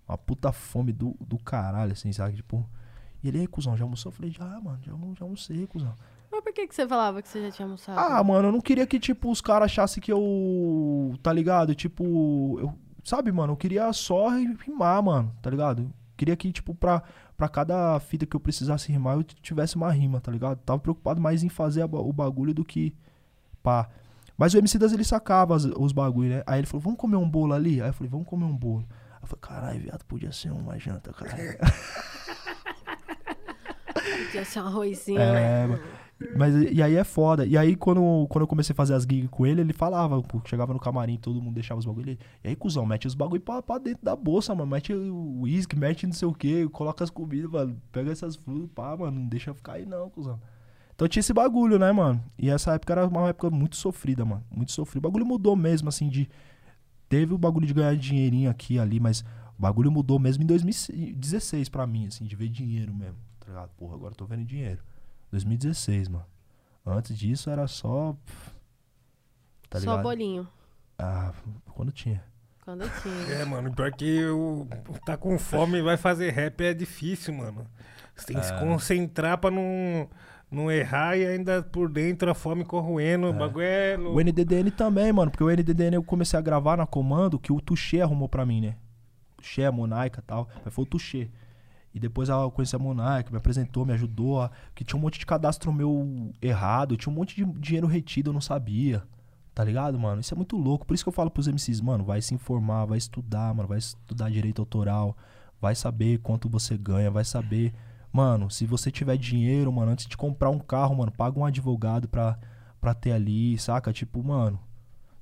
Uma puta fome do, do caralho, assim, sabe? Tipo... E ele, aí, cuzão, já almoçou? Eu falei, já, mano, já, já almocei, cuzão. Mas por que, que você falava que você já tinha almoçado? Ah, mano, eu não queria que, tipo, os caras achassem que eu. Tá ligado? Tipo. Eu, sabe, mano? Eu queria só ri- rimar, mano, tá ligado? Eu queria que, tipo, pra, pra cada fita que eu precisasse rimar, eu tivesse uma rima, tá ligado? Tava preocupado mais em fazer a o bagulho do que. Pá. Mas o MC das ele sacava as- os bagulho, né? Aí ele falou, vamos comer um bolo ali? Aí eu falei, vamos comer um bolo. Aí eu falei, caralho, viado, podia ser uma janta, caralho. *laughs* Podia ser um arrozinho, né? É, mano. Mas e aí é foda. E aí, quando, quando eu comecei a fazer as gigs com ele, ele falava, pô, chegava no camarim, todo mundo deixava os bagulho. Ele, e aí, cuzão, mete os bagulho pra, pra dentro da bolsa, mano. Mete o uísque, mete não sei o que, coloca as comidas, mano. Pega essas frutas, pá, mano. Não deixa ficar aí, não, cuzão. Então tinha esse bagulho, né, mano? E essa época era uma época muito sofrida, mano. Muito sofrida. O bagulho mudou mesmo, assim, de. Teve o bagulho de ganhar dinheirinho aqui e ali, mas o bagulho mudou mesmo em 2016 pra mim, assim, de ver dinheiro mesmo. Tá ligado? Porra, agora eu tô vendo dinheiro. 2016, mano. Antes disso era só. Tá Só ligado? bolinho. Ah, quando tinha. Quando eu tinha. É, mano, pior que o tá com fome e vai fazer rap é difícil, mano. Você tem que É. se concentrar pra não, não errar e ainda por dentro a fome corroendo. O bagulho é. O NDDN também, mano, porque o NDDN eu comecei a gravar na comando que o Tuxê arrumou pra mim, né? Tuxê, a Monaica e tal. Mas foi o Tuxê. E depois eu conheci a Monaica, me apresentou, me ajudou. Que tinha um monte de cadastro meu errado, tinha um monte de dinheiro retido, eu não sabia. Tá ligado, mano? Isso é muito louco. Por isso que eu falo pros MCs, mano, vai se informar, vai estudar, mano, vai estudar direito autoral, vai saber quanto você ganha, vai saber. Mano, se você tiver dinheiro, mano, antes de comprar um carro, mano, paga um advogado pra, pra ter ali, saca? Tipo, mano,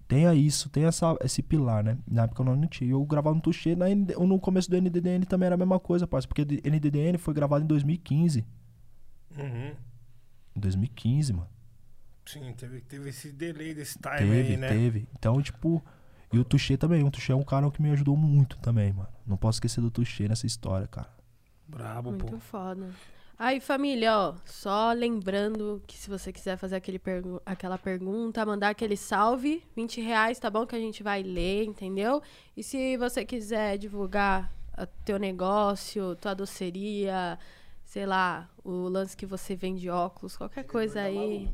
tenha isso, tenha essa, esse pilar, né? Na época eu não tinha. Eu gravava no Tuxê, na no começo do NDDN também era a mesma coisa, parça, porque NDDN foi gravado em 2015. Uhum. Em 2015, mano. Sim, teve, teve esse delay desse time Teve, aí, né? teve. Então, tipo. E o Tuxê também. O Tuxê é um cara que me ajudou muito também, mano. Não posso esquecer do Tuxê nessa história, cara. Brabo, Muito pô. foda. Aí, família, ó, só lembrando que se você quiser fazer aquele pergu- aquela pergunta, mandar aquele salve, 20 reais, tá bom? Que a gente vai ler, entendeu? E se você quiser divulgar teu negócio, tua doceria, sei lá, o lance que você vende óculos, qualquer coisa aí,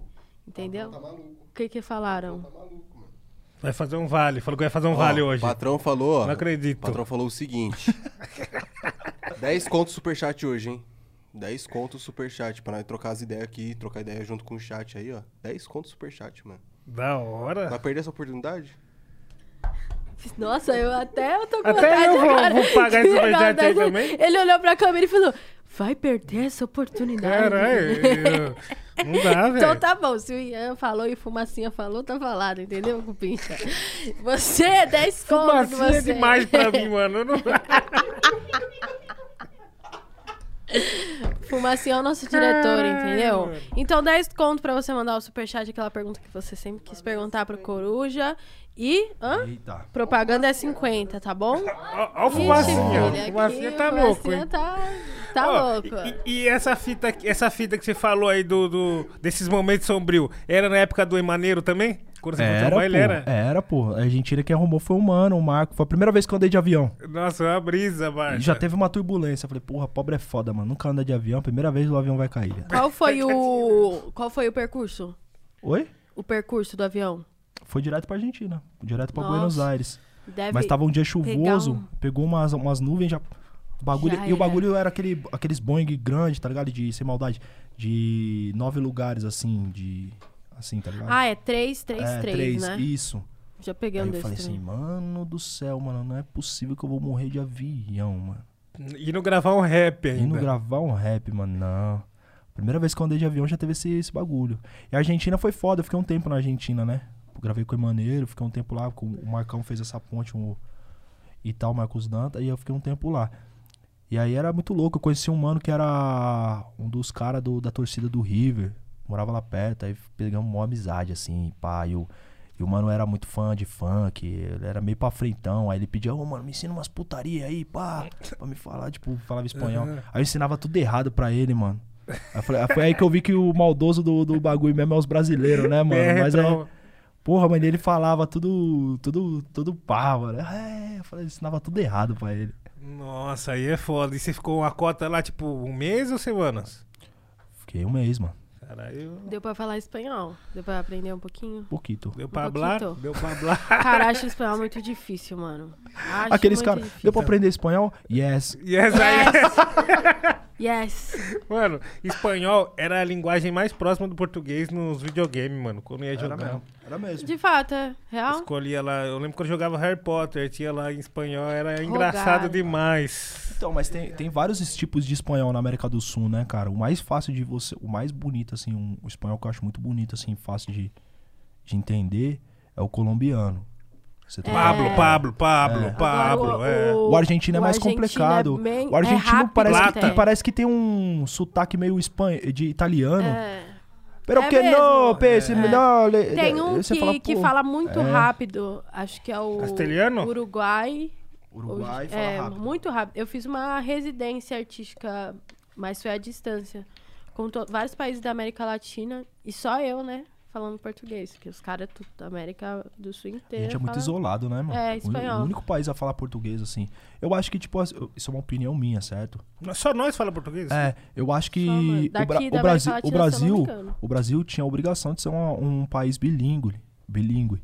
entendeu? Tá maluco. O que que falaram? Tá maluco, mano. Vai fazer um vale. Falou que vai fazer um Ó, vale O hoje. patrão falou, ó. Não acredito. O patrão falou o seguinte: *laughs* 10 contos superchat hoje, hein? 10 contos superchat pra nós trocar as ideias aqui, trocar ideia junto com o chat aí, ó. 10 contos superchat, mano. Da hora. Vai perder essa oportunidade? Nossa, eu até eu tô com Até vontade eu vou- agora vou pagar esse superchat aí também. Ele olhou pra câmera e falou: vai perder essa oportunidade. Caralho. *laughs* Não dá, velho. Então tá bom, se o Ian falou e o Fumacinha falou, tá falado, entendeu, Cupincha? Você é 10 conto que Fumacinha você... é demais pra mim, mano. Eu não... *laughs* Fumacinha é o nosso diretor, Ai, entendeu? mano. Então, 10 conto pra você mandar o superchat, aquela pergunta que você sempre quis perguntar pro Coruja. E, hã? Eita. Propaganda é 50, tá bom? Ó, ó o Ixi, filha, O fumacinha aqui, tá o louco, Fumacinha tá, tá Ó, louco. E, e essa fita, essa fita que você falou aí do, do- desses momentos sombrios, era na época do Emaneiro também? Você foi Era, pô. era? Era, pô. A Argentina que arrumou foi o Mano, o Marco. Foi a primeira vez que eu andei de avião. Nossa, uma brisa. E já teve uma turbulência. Eu falei, porra, pobre é foda, mano. Nunca anda de avião. Primeira vez o avião vai cair. Qual foi o. Qual foi o percurso? Oi? O percurso do avião? Foi direto pra Argentina. Direto pra Nossa. Buenos Aires. Deve. Mas tava um dia chuvoso. um- Pegou umas, umas nuvens já. Bagulho, Já e o bagulho era aquele, aqueles Boeing grande, tá ligado? De, sem maldade. De nove lugares, assim, de. Assim, tá ligado? Ah, é 3, 3, é, 3, três, né? Isso. Já peguei Aí um eu desse falei assim, mano do céu, mano, não é possível que eu vou morrer de avião, mano. E não gravar um rap ainda. Indo gravar um rap, mano, não. Primeira vez que eu andei de avião já teve esse, esse bagulho. E a Argentina foi foda, eu fiquei um tempo na Argentina, né? Gravei com o Emaneiro, fiquei um tempo lá, com o Marcão fez essa ponte um, e tal, Marcos Danta, e eu fiquei um tempo lá. E aí era muito louco, eu conheci um mano que era um dos caras do- da torcida do River, morava lá perto, aí pegamos uma amizade, assim, pá, e o, e o mano era muito fã de funk, ele era meio pra frentão, aí ele pedia, ô mano, me ensina umas putaria aí, pá, *laughs* pra me falar, tipo, falava espanhol. Uhum. Aí eu ensinava tudo errado pra ele, mano. Aí falei- aí foi aí que eu vi que o maldoso do, do bagulho mesmo é os brasileiros, né, mano? BR Mas é, Trova. porra, mano, ele falava tudo, tudo, tudo pá, mano. É, eu falei, ensinava tudo errado pra ele. Nossa, aí é foda. E você ficou uma cota lá, tipo, um mês ou semanas? Fiquei um mês, mano. Caralho. Deu pra falar espanhol? Deu pra aprender um pouquinho? Pouquito. Deu pra Um hablar? Deu pra hablar. *laughs* Cara, acho espanhol muito difícil, mano. Acho Aqueles muito caras, difícil. deu pra aprender espanhol? Yes. Essa aí, *laughs* Yes. mano, espanhol era a linguagem mais próxima do português nos videogames, mano. Quando eu ia Era jogar. mesmo. Era mesmo. De fato, é real? Escolhia lá, eu lembro quando eu jogava Harry Potter, tinha lá em espanhol, era engraçado Rogado. demais. Então, mas tem, tem vários tipos de espanhol na América do Sul, né, cara? O mais fácil de você. O mais bonito, assim, um, o espanhol que eu acho muito bonito, assim, fácil de, de entender é o colombiano. Você tá Pablo, Pablo, Pablo, É. Pablo, Agora, é. O argentino é o mais argentino complicado. é bem- o argentino é parece, que, parece que tem um sotaque meio espanha, de italiano. É. Pero É que mesmo. no, pense, É. no, le- Tem um você que, fala, que fala muito é. rápido. Acho que é o. Castelhano? Uruguai. Uruguai fala é, rápido. muito rápido. Eu fiz uma residência artística, mas foi à distância. Com vários países da América Latina. E só eu, né? Falando português. Porque os caras tudo da América do Sul A inteira. gente é muito falam- isolado, né, mano? É, O- espanhol. O único país a falar português, assim. Eu acho que, tipo, isso é uma opinião minha, certo? Só nós fala português? É, eu acho que mano. o, Daqui Bra- da o Brasil, Latina, o Brasil, o Brasil tinha a obrigação de ser um, um país bilíngue, bilíngue,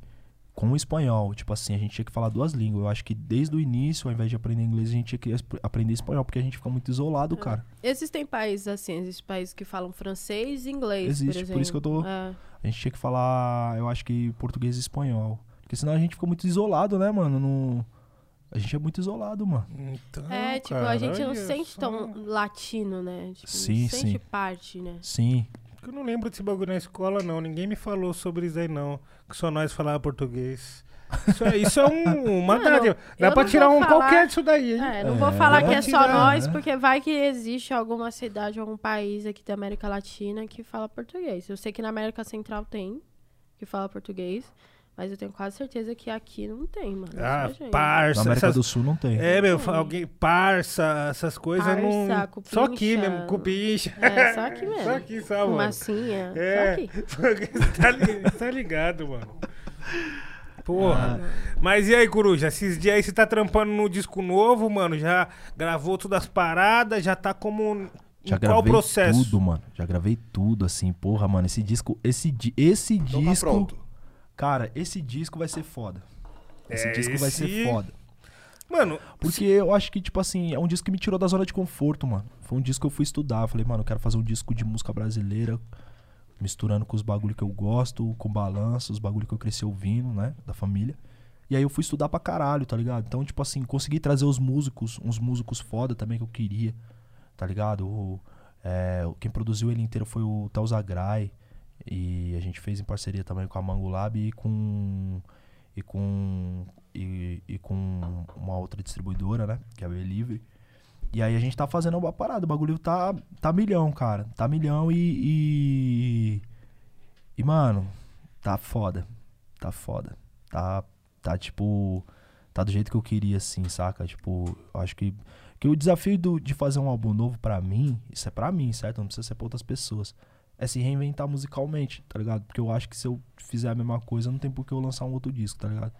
com o espanhol. Tipo assim, a gente tinha que falar duas línguas. Eu acho que desde o início, ao invés de aprender inglês, a gente tinha que aprender espanhol, porque a gente fica muito isolado, cara. Existem países assim, existem países que falam francês e inglês. Existe, por, por isso que eu tô- É. A gente tinha que falar, eu acho que português e espanhol. Porque senão a gente fica muito isolado, né, mano? No... A gente é muito isolado, mano. Então, É, tipo, cara, a gente não sente só. tão latino, né? Tipo, Sim, não sente sim. parte, né? Sim. Eu não lembro desse bagulho na escola, não. Ninguém me falou sobre isso aí, não. Que só nós falava português. Isso é, isso é um, *laughs* uma Mano, dádiva. Dá pra não tirar um falar- qualquer disso daí, hein? É, não É, vou falar que é pode só tirar, nós, né? porque vai que existe alguma cidade, algum país aqui da América Latina que fala português. Eu sei que na América Central tem, que fala português, mas eu tenho quase certeza que aqui não tem, mano. É Ah, só gente. Na parça. América essas- do Sul não tem. É, meu, alguém, parça, essas coisas não. Parça, Só aqui cupincha. mesmo, cupincha. É, só aqui *laughs* mesmo. Só aqui, só, mano. Fumacinha, É, *laughs* só aqui. Você tá, tá ligado, mano. Porra. Ah. Mas e aí, Coruja? Esses dias aí você tá trampando no disco novo, mano? Já gravou todas as paradas? Já tá como. Já em qual gravei processo? tudo, mano. Já gravei tudo, assim. Porra, mano, esse disco... Esse, esse Então tá disco... pronto. Cara, esse disco vai ser foda. Esse É, disco vai ser esse- foda. Mano, Porque eu acho que, tipo assim, é um disco que me tirou da zona de conforto, mano. Foi um disco que eu fui estudar. Falei, mano, eu quero fazer um disco de música brasileira, misturando com os bagulho que eu gosto, com balanço, os bagulho que eu cresci ouvindo, né? Da família. E aí eu fui estudar pra caralho, tá ligado? Então, tipo assim, consegui trazer os músicos, uns músicos foda também que eu queria, tá ligado? O, é, quem produziu ele inteiro foi o Tel Zagrai. E a gente fez em parceria também com a Mango Lab e com. E com. E, e com uma outra distribuidora, né? Que é a Belivre. E aí a gente tá fazendo uma parada. O bagulho tá, tá milhão, cara. Tá milhão e, e. E, mano, tá foda. Tá foda. Tá, tá tipo. Tá do jeito que eu queria, assim, saca? Tipo, acho que. Que o desafio do, de fazer um álbum novo pra mim, isso é pra mim, certo? Não precisa ser pra outras pessoas. É se reinventar musicalmente, tá ligado? Porque eu acho que se eu fizer a mesma coisa, não tem por que eu lançar um outro disco, tá ligado?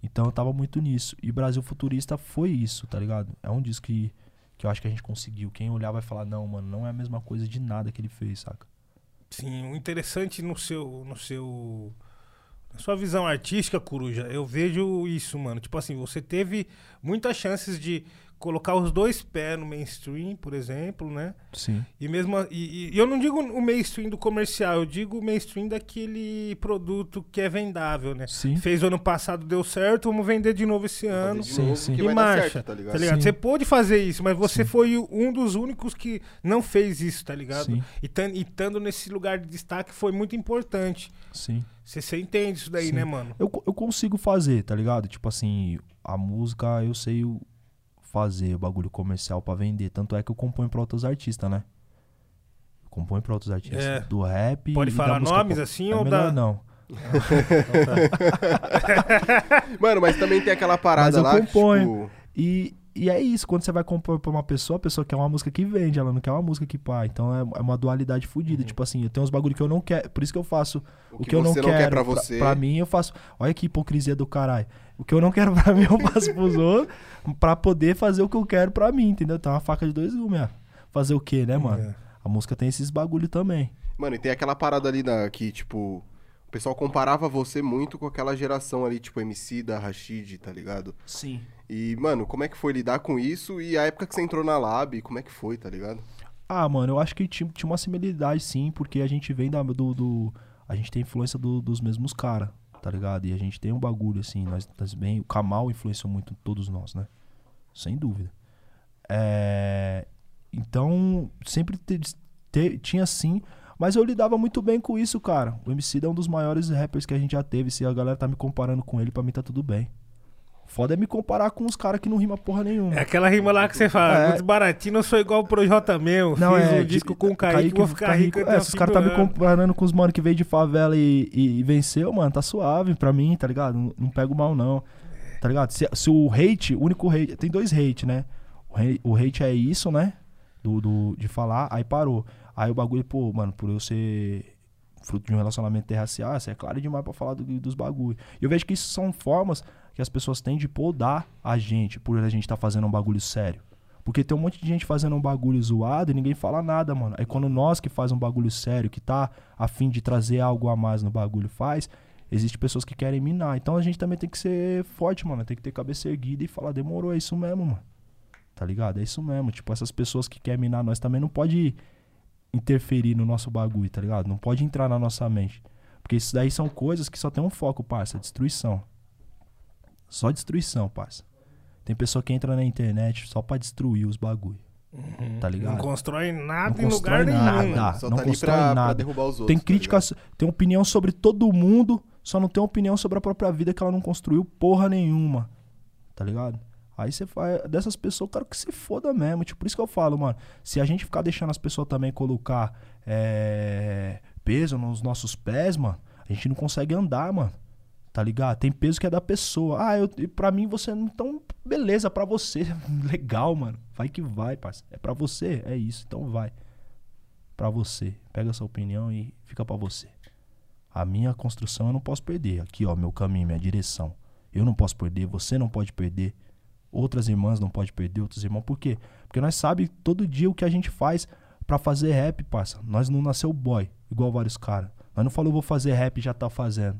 Então eu tava muito nisso. E Brasil Futurista foi isso, tá ligado? É um disco que, que eu acho que a gente conseguiu. Quem olhar vai falar, não, mano, não é a mesma coisa de nada que ele fez, saca? Sim, o interessante no seu. no seu. Na sua visão artística, Coruja, eu vejo isso, mano. Tipo assim, você teve muitas chances de colocar os dois pés no mainstream, por exemplo, né? Sim. E mesmo a- e, e eu não digo o mainstream do comercial, eu digo o mainstream daquele produto que é vendável, né? Sim. Fez o ano passado, deu certo, vamos vender de novo esse ano. Sim, novo sim. E marcha, certo, tá ligado? Tá ligado? Você pôde fazer isso, mas você Sim. foi um dos únicos que não fez isso, tá ligado? Sim. E tan- estando nesse lugar de destaque foi muito importante. Sim. Você, entende isso daí, Sim. né, mano? Eu, eu consigo fazer, tá ligado? Tipo assim, a música eu sei o- fazer o bagulho comercial pra vender. Tanto é que eu componho pra outros artistas, né? Eu componho pra outros artistas. É. Do rap. Pode e da falar nomes pop. assim é ou melhor dá- não. *laughs* Mano, mas também tem aquela parada eu lá que, componho. tipo... E, e é isso, quando você vai compor pra uma pessoa, a pessoa quer uma música que vende, ela não quer uma música que pá. Então é, é uma dualidade fodida. Tipo assim, eu tenho uns bagulho que eu não quero. Por isso que eu faço o, que, eu não quero. não quer pra você. Pra, mim, eu faço. Olha que hipocrisia do caralho. O que eu não quero *laughs* pra mim, eu faço pros outros. Pra poder fazer o que eu quero pra mim, entendeu? Então é uma faca de dois gumes, ó. Fazer o quê, né, mano? É. A música tem esses bagulho também. Mano, e tem aquela parada ali na, que, tipo... O pessoal comparava você muito com aquela geração ali, tipo, MC da Rashid, tá ligado? Sim. E, mano, como é que foi lidar com isso? E a época que você entrou na Lab, como é que foi, tá ligado? Ah, mano, eu acho que tinha, tinha uma similaridade, sim, porque a gente vem da, do, do- A gente tem influência do- dos mesmos caras, tá ligado? E a gente tem um bagulho, assim, nós, bem. O Kamal influenciou muito todos nós, né? Sem dúvida. É, Então, sempre te- te- tinha sim. Mas eu lidava muito bem com isso, cara. O MC é um dos maiores rappers que a gente já teve. Se a galera tá me comparando com ele, pra mim tá tudo bem. Foda é me comparar com os caras que não rima porra nenhuma. É aquela rima lá que você fala, É. muito baratinho, eu sou igual o Projota meu, fiz um de- disco com o Kaique, vou ficar rico É, se os caras tá me comparando com os mano que veio de favela e, e- e venceu, mano, tá suave pra mim, tá ligado? Não, não pego mal, não. Tá ligado? Se, se o hate, o único hate. Tem dois hate, né? O hate, o hate é isso, né? Do, do, de falar, aí parou. Aí o bagulho, pô, mano, por eu ser fruto de um relacionamento interracial, isso é claro demais pra falar do- dos bagulho. E eu vejo que isso são formas que as pessoas têm de podar a gente por a gente tá fazendo um bagulho sério. Porque tem um monte de gente fazendo um bagulho zoado e ninguém fala nada, mano. Aí quando nós que faz um bagulho sério, que tá a fim de trazer algo a mais no bagulho faz, existe pessoas que querem minar. Então a gente também tem que ser forte, mano. Tem que ter cabeça erguida e falar, demorou, é isso mesmo, mano. Tá ligado? É isso mesmo. Tipo, essas pessoas que querem minar nós também não pode interferir no nosso bagulho, tá ligado? Não pode entrar na nossa mente. Porque isso daí são coisas que só tem um foco, parça, destruição. Só destruição, parça. Tem pessoa que entra na internet só pra destruir os bagulho. Tá Não ligado? constrói nada Não em lugar constrói nenhum. nada. Só não tá constrói pra, pra nada. derrubar os outros. Tem tá crítica, ligado? tem opinião sobre todo mundo, só não tem opinião sobre a própria vida que ela não construiu porra nenhuma. Tá ligado? Aí você faz. Dessas pessoas, eu quero que se foda mesmo. Tipo, por isso que eu falo, mano. Se a gente ficar deixando as pessoas também colocar é, peso nos nossos pés, mano, a gente não consegue andar, mano. Tá ligado? Tem peso que é da pessoa. Ah, eu, pra mim você não. Então, beleza, pra você. *laughs* Legal, mano. Vai que vai, parceiro. É pra você? É isso. Então vai. Pra você. Pega essa opinião e fica pra você. A minha construção eu não posso perder. Aqui, ó, meu caminho, minha direção. Eu não posso perder, você não pode perder. Outras irmãs não pode perder, outros irmãos. Por quê? Porque nós sabe todo dia o que a gente faz pra fazer rap, parça. Nós não nasceu boy, igual vários caras. Nós não falou vou fazer rap e já tá fazendo.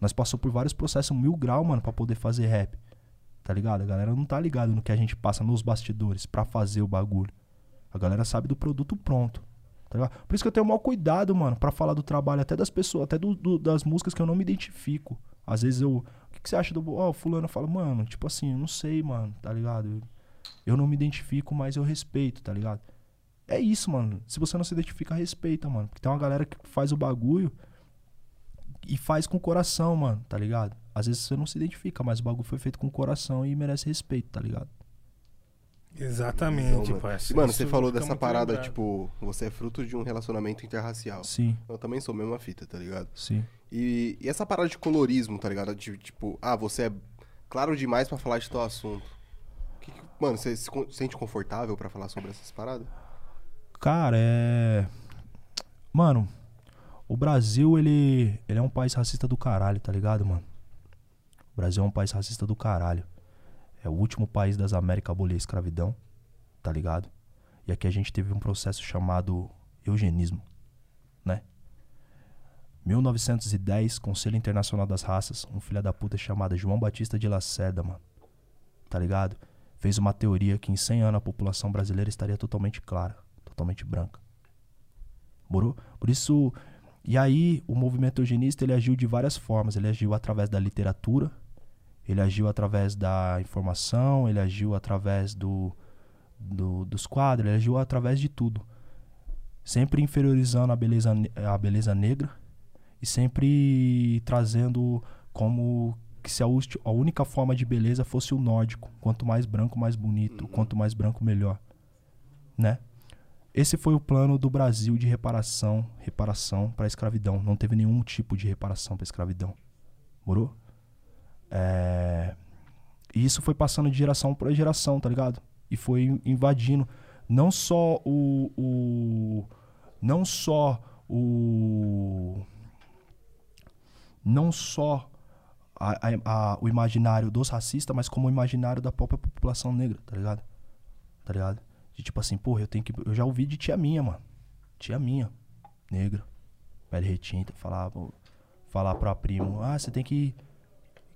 Nós passou por vários processos mil grau, mano, pra poder fazer rap. Tá ligado? A galera não tá ligada no que a gente passa nos bastidores pra fazer o bagulho. A galera sabe do produto pronto. Tá ligado? Por isso que eu tenho o maior cuidado, mano, pra falar do trabalho até das pessoas, até do- do- das músicas que eu não me identifico. Às vezes eu. O que, que você acha do. Ó, fulano fala, mano, tipo assim, eu não sei, mano, tá ligado? Eu, não me identifico, mas eu respeito, tá ligado? É isso, mano. Se você não se identifica, respeita, mano. Porque tem uma galera que faz o bagulho e faz com o coração, mano, tá ligado? Às vezes você não se identifica, mas o bagulho foi feito com o coração e merece respeito, tá ligado? Exatamente, mano. parceiro. Mano, você falou dessa parada, lembrado. tipo, você é fruto de um relacionamento interracial. Sim, Eu também sou a mesma fita, tá ligado? sim. E, e essa parada de colorismo, tá ligado? De, tipo, ah, você é claro demais pra falar de tal assunto. Que mano, você se sente confortável pra falar sobre essas paradas? Cara, é. Mano, o Brasil, ele, ele é um país racista do caralho, tá ligado, mano? O Brasil é um país racista do caralho. É o último país das Américas a abolir a escravidão, tá ligado? E aqui a gente teve um processo chamado eugenismo, né? 1910, Conselho Internacional das Raças, um filho da puta chamado João Batista de Lacerda, mano. Tá ligado? Fez uma teoria que em 100 anos a população brasileira estaria totalmente clara, totalmente branca. Morou? Por isso, e aí o movimento eugenista ele agiu de várias formas. Ele agiu através da literatura, ele agiu através da informação, ele agiu através do, do- dos quadros, ele agiu através de tudo. Sempre inferiorizando a beleza, a beleza negra e sempre trazendo como que se a, a única forma de beleza fosse o nórdico. Quanto mais branco, mais bonito. Quanto mais branco, melhor. Né? Esse foi o plano do Brasil de reparação, reparação para a escravidão. Não teve nenhum tipo de reparação para a escravidão. Morou? É... E isso foi passando de geração para geração, tá ligado? E foi invadindo não só o, o não só o não só a- a- a- o imaginário dos racistas, mas como o imaginário da própria população negra, tá ligado? Tá ligado? De tipo assim, porra, eu tenho que. Eu já ouvi de tia minha, mano. Tia minha, negra, pele retinta, falar, falar pra primo, ah, você tem que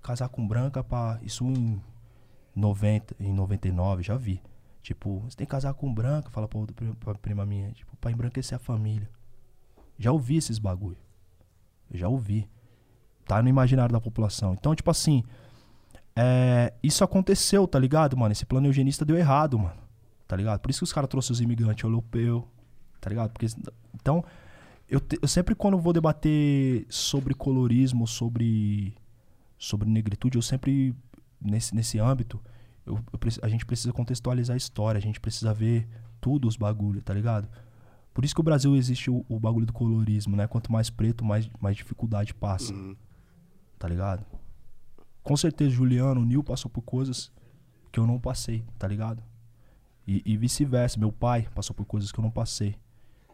casar com branca pra. Isso em 90, em 99, já vi. Tipo, você tem que casar com branca, fala pra, pra prima minha, tipo, pra embranquecer a família. Já ouvi esses bagulho. Eu já ouvi. Tá no imaginário da população. Então, tipo assim, é, isso aconteceu, tá ligado, mano? Esse plano eugenista deu errado, mano. Tá ligado? Por isso que os caras trouxeram os imigrantes europeus, tá ligado? Porque, então, eu, te- eu sempre quando vou debater sobre colorismo, sobre, sobre negritude, eu sempre, nesse, nesse âmbito, eu- eu a gente precisa contextualizar a história, a gente precisa ver tudo os bagulho, tá ligado? Por isso que o Brasil existe o, o bagulho do colorismo, né? Quanto mais preto, mais, mais dificuldade passa, Uhum. Tá ligado? Com certeza, Juliano, o Nil passou por coisas que eu não passei, tá ligado? E, e vice-versa, meu pai passou por coisas que eu não passei,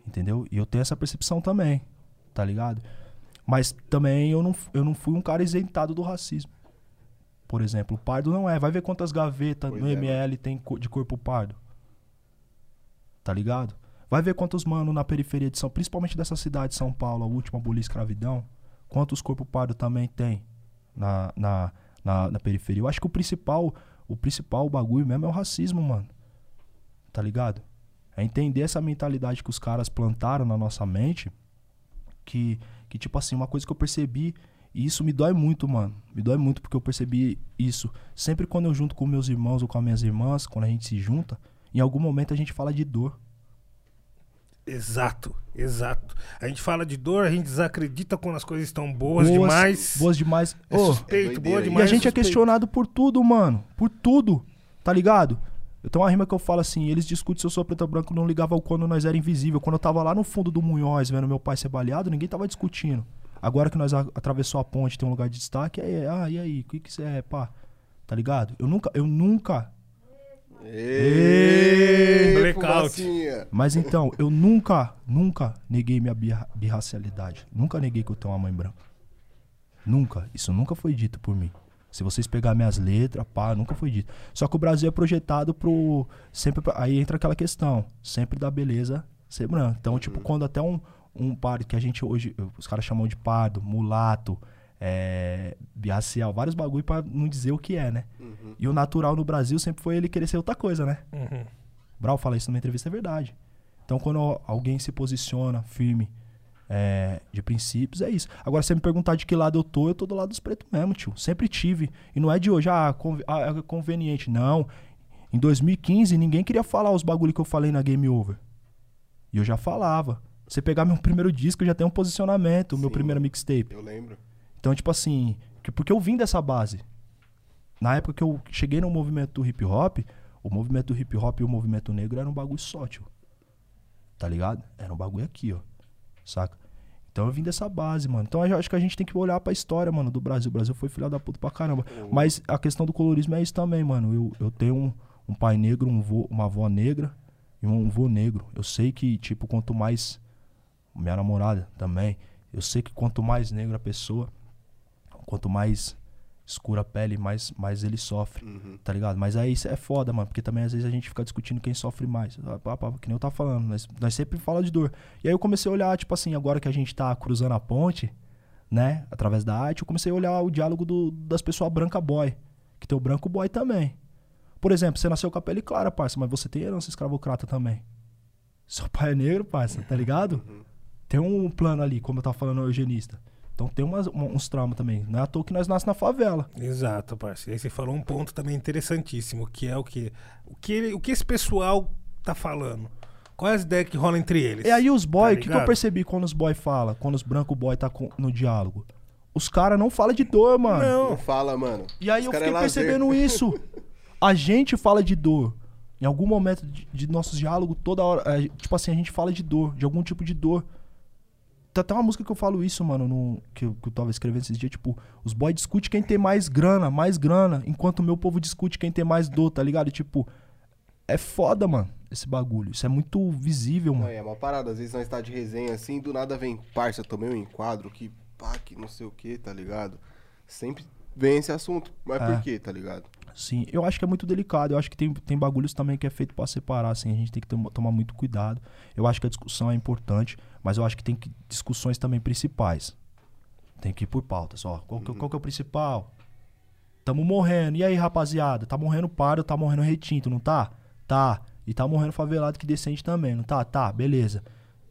entendeu? E eu tenho essa percepção também, tá ligado? Mas também eu não, eu não fui um cara isentado do racismo. Por exemplo, o pardo não é. Vai ver quantas gavetas Pois no é, ML tem co- de corpo pardo. Tá ligado? Vai ver quantos mano na periferia de São, principalmente dessa cidade de São Paulo, a última abolir escravidão, quantos corpo pardo também tem na, na, na, na periferia. Eu acho que o principal, o principal bagulho mesmo é o racismo, mano. Tá ligado? É entender essa mentalidade que os caras plantaram na nossa mente, que, que tipo assim, uma coisa que eu percebi, e isso me dói muito, mano. Me dói muito porque eu percebi isso. Sempre quando eu junto com meus irmãos ou com as minhas irmãs, quando a gente se junta, em algum momento a gente fala de dor. Exato, exato. A gente fala de dor, a gente desacredita quando as coisas estão boas, demais. Boas demais. É Ô, suspeito, É boa hein? E demais. a gente é questionado por tudo, mano. Por tudo. Tá ligado? Eu tenho uma rima que eu falo assim, eles discutem se eu sou preto ou branco, não ligava quando nós era invisível. Quando eu tava lá no fundo do Munhoz vendo meu pai ser baleado, ninguém tava discutindo. Agora que nós a- atravessou a ponte, tem um lugar de destaque, aí, ah, e aí, o que que você é, pá? Tá ligado? Eu nunca, eu nunca, Ê, Blackout. mas então, eu nunca, nunca neguei minha birra- birracialidade. Nunca neguei que eu tenho uma mãe branca. Nunca. Isso nunca foi dito por mim. Se vocês pegar minhas letras, pá, nunca foi dito. Só que o Brasil é projetado pro. Sempre. pra- Aí entra aquela questão. Sempre da beleza ser branca. Então, tipo, quando até um, um pardo que a gente hoje. Os caras chamam de pardo, mulato, é, vários bagulho pra não dizer o que é, né? E o natural no Brasil sempre foi ele querer ser outra coisa, né? Uhum. Brau fala isso numa entrevista, é verdade. Então, quando alguém se posiciona firme é, de princípios, é isso. Agora, se você me perguntar de que lado eu tô, eu tô do lado dos pretos mesmo, tio. Sempre tive. E não é de hoje, ah, conv- ah, é conveniente. Não. Em 2015, ninguém queria falar os bagulho que eu falei na Game Over. E eu já falava. Você pegar meu primeiro disco, eu já tem um posicionamento, meu Sim. primeiro mixtape. Eu lembro. Então, tipo assim, que- porque eu vim dessa base. Na época que eu cheguei no movimento do hip hop, O movimento do hip hop e o movimento negro era um bagulho só, tio. Tá ligado? Era um bagulho aqui, ó. Saca? Então eu vim dessa base, mano. Então eu acho que a gente tem que olhar pra história, mano, do Brasil. O Brasil foi filha da puta pra caramba. Mas a questão do colorismo é isso também, mano. Eu, eu tenho um, um pai negro, um vô- uma avó negra e um vô negro. Eu sei que, tipo, quanto mais. Minha namorada também. Eu sei que quanto mais negra a pessoa, quanto mais escura a pele, mais, mais ele sofre. Uhum. Tá ligado? Mas aí isso é foda, mano. Porque também às vezes a gente fica discutindo quem sofre mais. Ah, pá, pá, Que nem eu tava falando. Nós, nós sempre fala de dor. E aí eu comecei a olhar, tipo assim, agora que a gente tá cruzando a ponte, né? Através da arte, eu comecei a olhar o diálogo do- das pessoas branca boy. Que tem o branco boy também. Por exemplo, você nasceu com a pele clara, parça, mas você tem herança escravocrata também. Seu pai é negro, parça, tá ligado? Tem um plano ali, como eu tava falando, o eugenista. Então tem umas, um- uns traumas também. Não é à toa que nós nascemos na favela. Exato, parceiro. Aí você falou um ponto também interessantíssimo, que é o que o que, ele- o que esse pessoal tá falando. Qual é as ideias que rolam entre eles? E aí os boy, Tá o que, que eu percebi quando os boy fala, quando os branco boy tá com- no diálogo? Os caras não falam de dor, mano. Não Não, fala, mano. E aí Os eu cara é fiquei lazer. percebendo isso. *laughs* A gente fala de dor. Em algum momento de, de nossos diálogos, toda hora. é, tipo assim, a gente fala de dor, de algum tipo de dor. Tem até uma música que eu falo isso, mano, no, que, eu, que eu tava escrevendo esses dias, tipo, os boys discutem quem tem mais grana, mais grana, enquanto o meu povo discute quem tem mais dor, tá ligado? Tipo, é foda, mano, esse bagulho. Isso é muito visível, Não, mano. é uma parada. Às vezes nós tá de resenha assim, do nada vem, parça, tomei um enquadro que pá, que não sei o que, tá ligado? Sempre vem esse assunto. Mas É. por quê, tá ligado? Sim, eu acho que é muito delicado. Eu acho que tem, tem bagulhos também que é feito pra separar, assim. A gente tem que tom- tomar muito cuidado. Eu acho que a discussão é importante, mas eu acho que tem que, discussões também principais. Tem que ir por pautas, ó. Qual, que- qual que é o principal? Tamo morrendo. E aí, rapaziada? Tá morrendo paro, tá morrendo retinto, não tá? Tá. E tá morrendo favelado que decente também, não tá? Tá, beleza.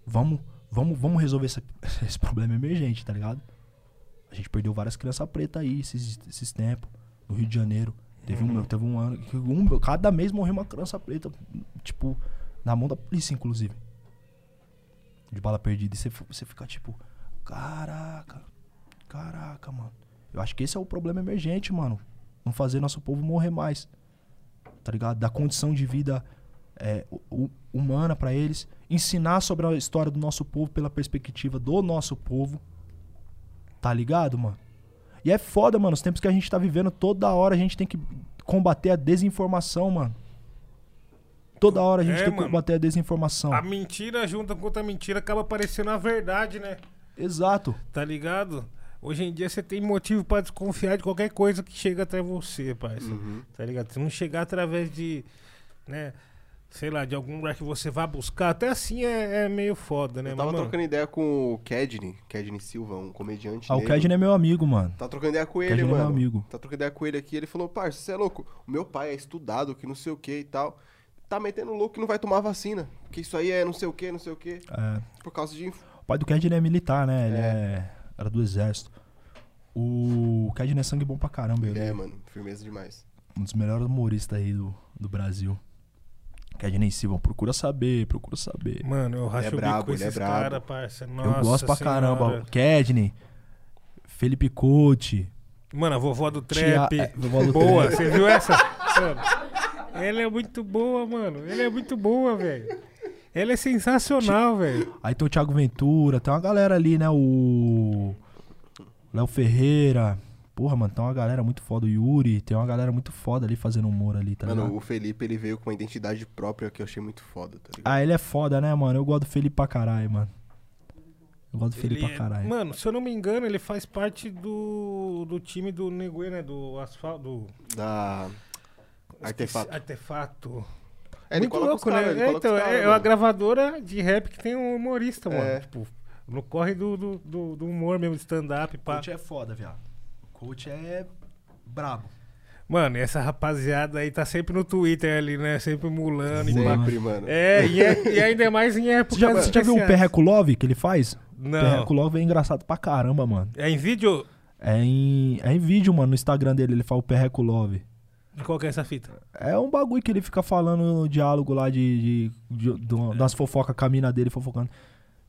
Vamos, vamos, vamos resolver essa- *laughs* esse problema emergente, tá ligado? A gente perdeu várias crianças pretas aí esses, esses tempos, no Rio de Janeiro. Teve, um, teve um ano que um- cada mês morreu uma criança preta, tipo, na mão da polícia, inclusive. De bala perdida. E você, você fica tipo, caraca, caraca, mano. Eu acho que esse é o problema emergente, mano. Não fazer nosso povo morrer mais. Tá ligado? Dar condição de vida é, hu- hu- humana pra eles. Ensinar sobre a história do nosso povo pela perspectiva do nosso povo. Tá ligado, mano? E é foda, mano. Os tempos que a gente tá vivendo, toda hora a gente tem que combater a desinformação, mano. Toda hora a gente É, tem que mano. combater a desinformação. A mentira junta com outra mentira acaba parecendo a verdade, né? Exato. Tá ligado? Hoje em dia você tem motivo pra desconfiar de qualquer coisa que chega até você, parceiro. Uhum. Tá ligado? Se não chegar através de, né, sei lá, de algum lugar que você vá buscar, até assim é, é meio foda, né? Eu tava Mas, mano, trocando ideia com o Kedney, Kedney Silva, um comediante Ah, o. Kedney é meu amigo, mano. Tá trocando ideia com ele, Kedney é meu mano. amigo. Tá trocando ideia com ele aqui. Ele falou, parça, você é louco. O meu pai é estudado, que não sei o que e tal. Tá metendo louco que não vai tomar vacina. Que isso aí é não sei o que, não sei o que. É, Por causa de. o pai do Kedney é militar, né? Ele É. é. era do exército. O Kedney é sangue bom pra caramba. Ele É, é mano, firmeza demais. um dos melhores humoristas aí do, do Brasil. Kedney Silva, procura saber, procura saber. mano, eu racho é o bico brabo, com ele é brabo. caras, parça. Nossa Eu gosto pra senhora. caramba. Kedney, Felipe Couto. Mano, a vovó do Tia- trap. é, vovó do boa, trap. você viu essa? *laughs* Mano, ela é muito boa, mano. Ela é muito boa, velho. Ela é sensacional, velho. Aí tem o Thiago Ventura, tem uma galera ali, né? O. Léo Ferreira. Porra, mano, tem uma galera muito foda. O Yuri, tem uma galera muito foda ali fazendo humor ali, tá mano, ligado? o Felipe, ele veio com uma identidade própria que eu achei muito foda, tá ligado? Ah, ele é foda, né, mano? Eu gosto do Felipe pra caralho, mano. Eu gosto do Felipe Ele pra é- caralho. Mano, se eu não me engano, ele faz parte do, do time do Neguê, né? Do asfalto. Do... Da. Artefato. Artefato. É, Muito louco, né? ele É, então, é uma mano. gravadora de rap que tem um humorista, mano. É. Tipo, no corre do, do, do, do humor mesmo, de stand-up, pá. é foda, viado. O coach é brabo. Mano, e essa rapaziada aí tá sempre no Twitter ali, né? Sempre mulando e. Sempre, mano. É, e, é- e ainda mais em época Você já, você já viu o Perreco Love que ele faz? Não. Perreco Love é engraçado pra caramba, mano. É em vídeo? É em, é em vídeo, mano, no Instagram dele, ele fala o Perreco Love. Qual que é essa fita? É um bagulho que ele fica falando no diálogo lá de, de, de- de uma- das fofocas a mina dele, fofocando.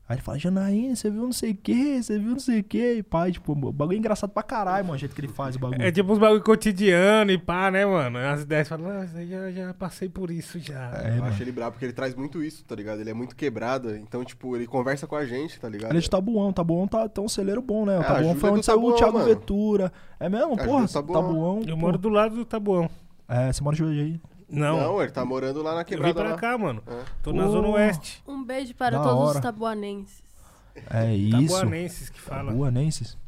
Aí ele fala, Janaína, você viu não sei o que, você viu não sei o que, e pai, tipo, o bagulho é engraçado pra caralho, mano, o jeito que ele faz o bagulho. É tipo uns bagulho cotidiano e pá, né, mano? As ideias falam, aí já, já passei por isso já. É, eu mano. acho ele brabo porque ele traz muito isso, tá ligado? Ele é muito quebrado, então, tipo, ele conversa com a gente, tá ligado? Ele é de Tabuão, Tabuão tá, tá um celeiro bom, né? O É, Tabuão foi é onde saiu o Thiago mano. Ventura. É mesmo? Porra, é do Tabuão. Tabuão. Eu pô. moro do lado do Tabuão. É, você mora hoje aí. Não, Não, ele tá morando lá na eu vim quebrada pra lá. cá, mano. É. Tô na. Zona Oeste. Um beijo para Da todos hora. os tabuanenses. É *laughs* isso. Tabuanenses que fala. Tabuanenses.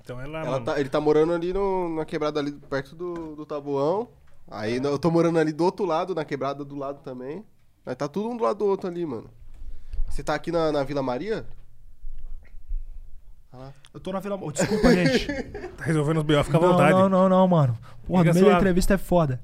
Então é lá, Ela mano. tá- ele tá morando ali no- na quebrada ali perto do, do Tabuão. Aí eu tô morando ali do outro lado, na quebrada do lado também. Mas tá tudo um do lado do outro ali, mano. Você tá aqui na, na Vila Maria? Eu tô na Vila... Oh, desculpa, *laughs* gente. Tá resolvendo os B.O., fica à não, vontade. não, não, não, mano. Porra, no meio da entrevista é foda.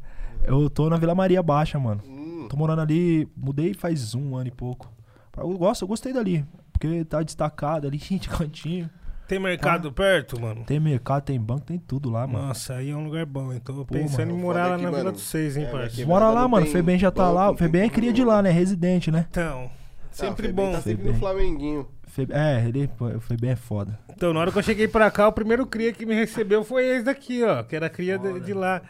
Eu tô na Vila Maria Baixa, mano. Hum, Tô morando ali, mudei faz um ano e pouco. Eu gosto, eu gostei dali. Porque tá destacado ali, *laughs* gente, cantinho. Tem mercado perto, mano? Tem mercado, tem banco, tem tudo lá, mano. Nossa, aí é um lugar bom? Tô Pô, pensando mano, em morar lá que, na Vila mano, dos Seis, hein, é, parceiro? Bora lá, mano. Febem já tá banco, lá. Febem é cria de lá, né? Residente, né? Então, Ah, sempre Febem bom. Tá sempre Febem. no Flamenguinho. É, ele, o Febem é foda. Então, na hora que eu cheguei pra cá, o primeiro cria que me recebeu foi esse daqui, ó. Que era cria de, de lá.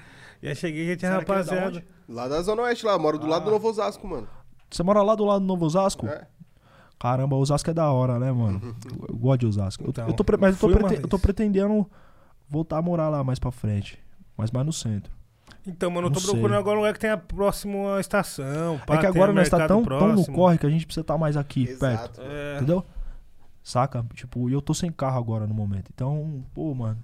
E aí cheguei e já tinha Será que é da rapaziada. Lá da Zona Oeste, lá. eu Moro do lado Ah. do Novo Osasco, mano. Você mora lá do lado do Novo Osasco? É. Caramba, Osasco é da hora, né, mano? *laughs* Eu gosto de Osasco. Eu- Então, eu tô mas eu tô, fui uma prete- eu tô pretendendo voltar a morar lá mais pra frente. Mas mais no centro. Então, mano, eu tô Não procurando sei. agora um lugar que tenha próximo à estação. pá, é que agora nós tá tão, tão no corre que a gente precisa estar mais aqui, perto. Exato. É, Entendeu? Saca? Tipo, e eu tô sem carro agora no momento. Então, pô, mano.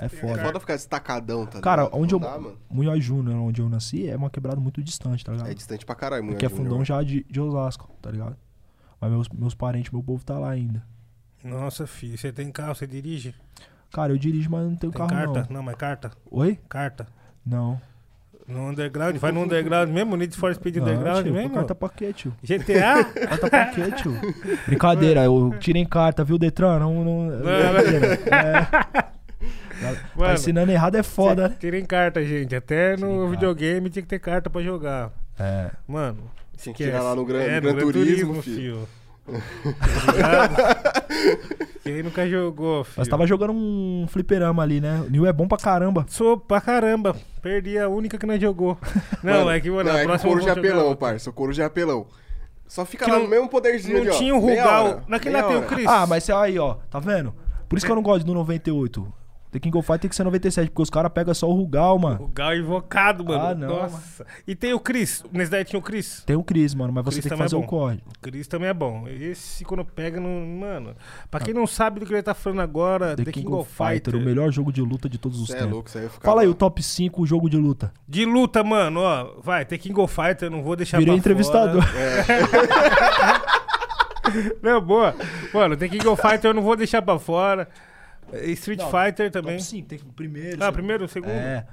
É É foda. foda ficar destacadão, tá Cara, ligado? onde Não eu. dá. Munhoz Júnior, onde eu nasci, é uma quebrada muito distante, tá ligado? É distante pra caralho, mulher. Porque é fundão já de, de Osasco, tá ligado? Mas meus, meus parentes, meu povo tá lá ainda. Nossa, filho, você tem carro, você dirige? Cara, eu dirijo, mas não tenho Tem carro carta? não. Não, mas carta. Oi? Carta. Não. No underground, vai no underground mesmo, Need for Speed não, underground tio, mesmo? Carta pra quê, tio? GTA? Carta pra quê, tio? Brincadeira, eu tirei carta, viu, Detran? Não, não, brincadeira. É. Tá Mano, ensinando errado é foda, né? Tirem carta, gente. Até no Tirem carta. videogame tinha que ter carta pra jogar. É. Mano, Tinha que tirar lá no Gran, É, no Gran Turismo, filho. filho. Tá *laughs* ligado? Quem nunca jogou, filho? Nós tava jogando um fliperama ali, né? O Nil é bom pra caramba. Sou pra caramba. Perdi a única que nós jogou. *laughs* Não, Mano, é que, mano, não, a é que couro de apelão, parça. O couro de apelão. Só fica Que lá não- no mesmo poderzinho Não ali, ó. tinha o Rugal. Naquele lá tem o. Chris. Ah, mas aí, ó, tá vendo? Por isso que eu não gosto do 98. The King of Fight tem que ser 97, porque os caras pegam só o Rugal, mano. O Gal invocado, mano. Ah, não, Nossa. E tem o Chris. Nesse daí tinha o Chris. Tem o Chris, mano, mas você Chris tem que é fazer o bom. corre. O Chris também é bom. Esse quando pega, não. Mano. Pra quem não sabe do que ele tá falando agora, The, King, of Fighter, o melhor jogo de luta de todos os Cê é tempos. louco, isso aí eu. Fala aí o top 5 jogo de luta. De luta, mano, ó. Vai, tem King of Fighter, não vou deixar Virei pra entrevistador. fora. *laughs* Não, boa. Mano, tem King of Fighter, eu não vou deixar pra fora. Street Não, Fighter também. Top 5, tem que primeiro. Ah, segundo. primeiro, segundo? É.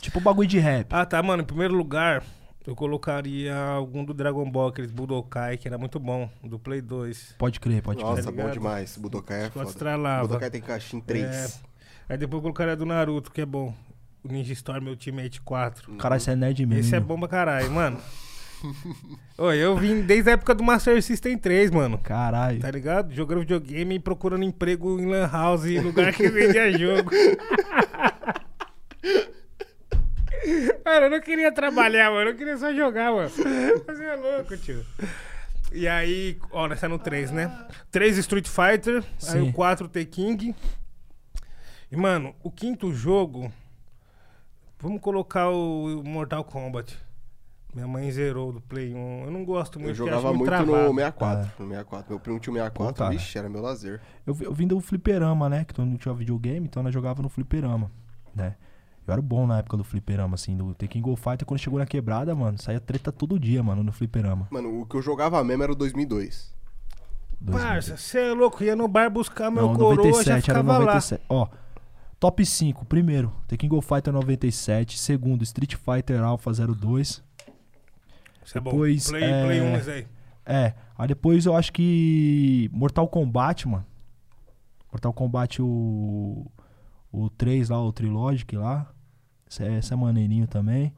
Tipo bagulho de rap. Ah, tá, mano. Em primeiro lugar, eu colocaria algum do Dragon Ball, aqueles Budokai, que era muito bom, do Play 2. Pode crer, pode crer. Nossa, Tá bom ligado? demais. Budokai é foda. estralava. Budokai tem caixinha 3. Aí depois eu colocaria do Naruto, que é bom. O Ninja Storm Ultimate 4. Caralho, você é nerd mesmo. Esse é bom pra caralho, mano. *laughs* Oi, eu vim desde a época do Master System 3, mano. Caralho. Tá ligado? Jogando videogame e procurando emprego em Lan House, em lugar que vendia *laughs* jogo. Mano, eu não queria trabalhar, mano. Eu queria só jogar, mano. Você é louco, tio. E aí, ó, nós tá no 3, né? 3 Street Fighter, aí Sim. o 4 The King. E, mano, o quinto jogo. Vamos colocar o Mortal Kombat. Minha mãe zerou do Play 1. Eu não gosto muito, Eu jogava muito travado. no 64. No 64. Meu primo tinha o 64. Pô. Vixe, era meu lazer. Eu, eu vim do fliperama, né? Que todo mundo tinha videogame, então nós jogava no fliperama, né? Eu era bom na época do fliperama, assim, do The King of Fighter. Quando chegou na quebrada, mano, saía treta todo dia, mano, no fliperama. Mano, o que eu jogava mesmo era o 2002. Dois mil. Parça, você é louco, ia no bar buscar meu Não, coroa, já 97, era ficava 97. Ó, top 5. Primeiro, The King of Fighter 97. Segundo, Street Fighter Alpha 02. Isso é bom. Depois, Play, é, Play 1, isso aí. É, aí depois eu acho que Mortal Kombat, mano. Mortal Kombat o o 3 lá, o Trilogic lá. Esse é, esse é maneirinho também.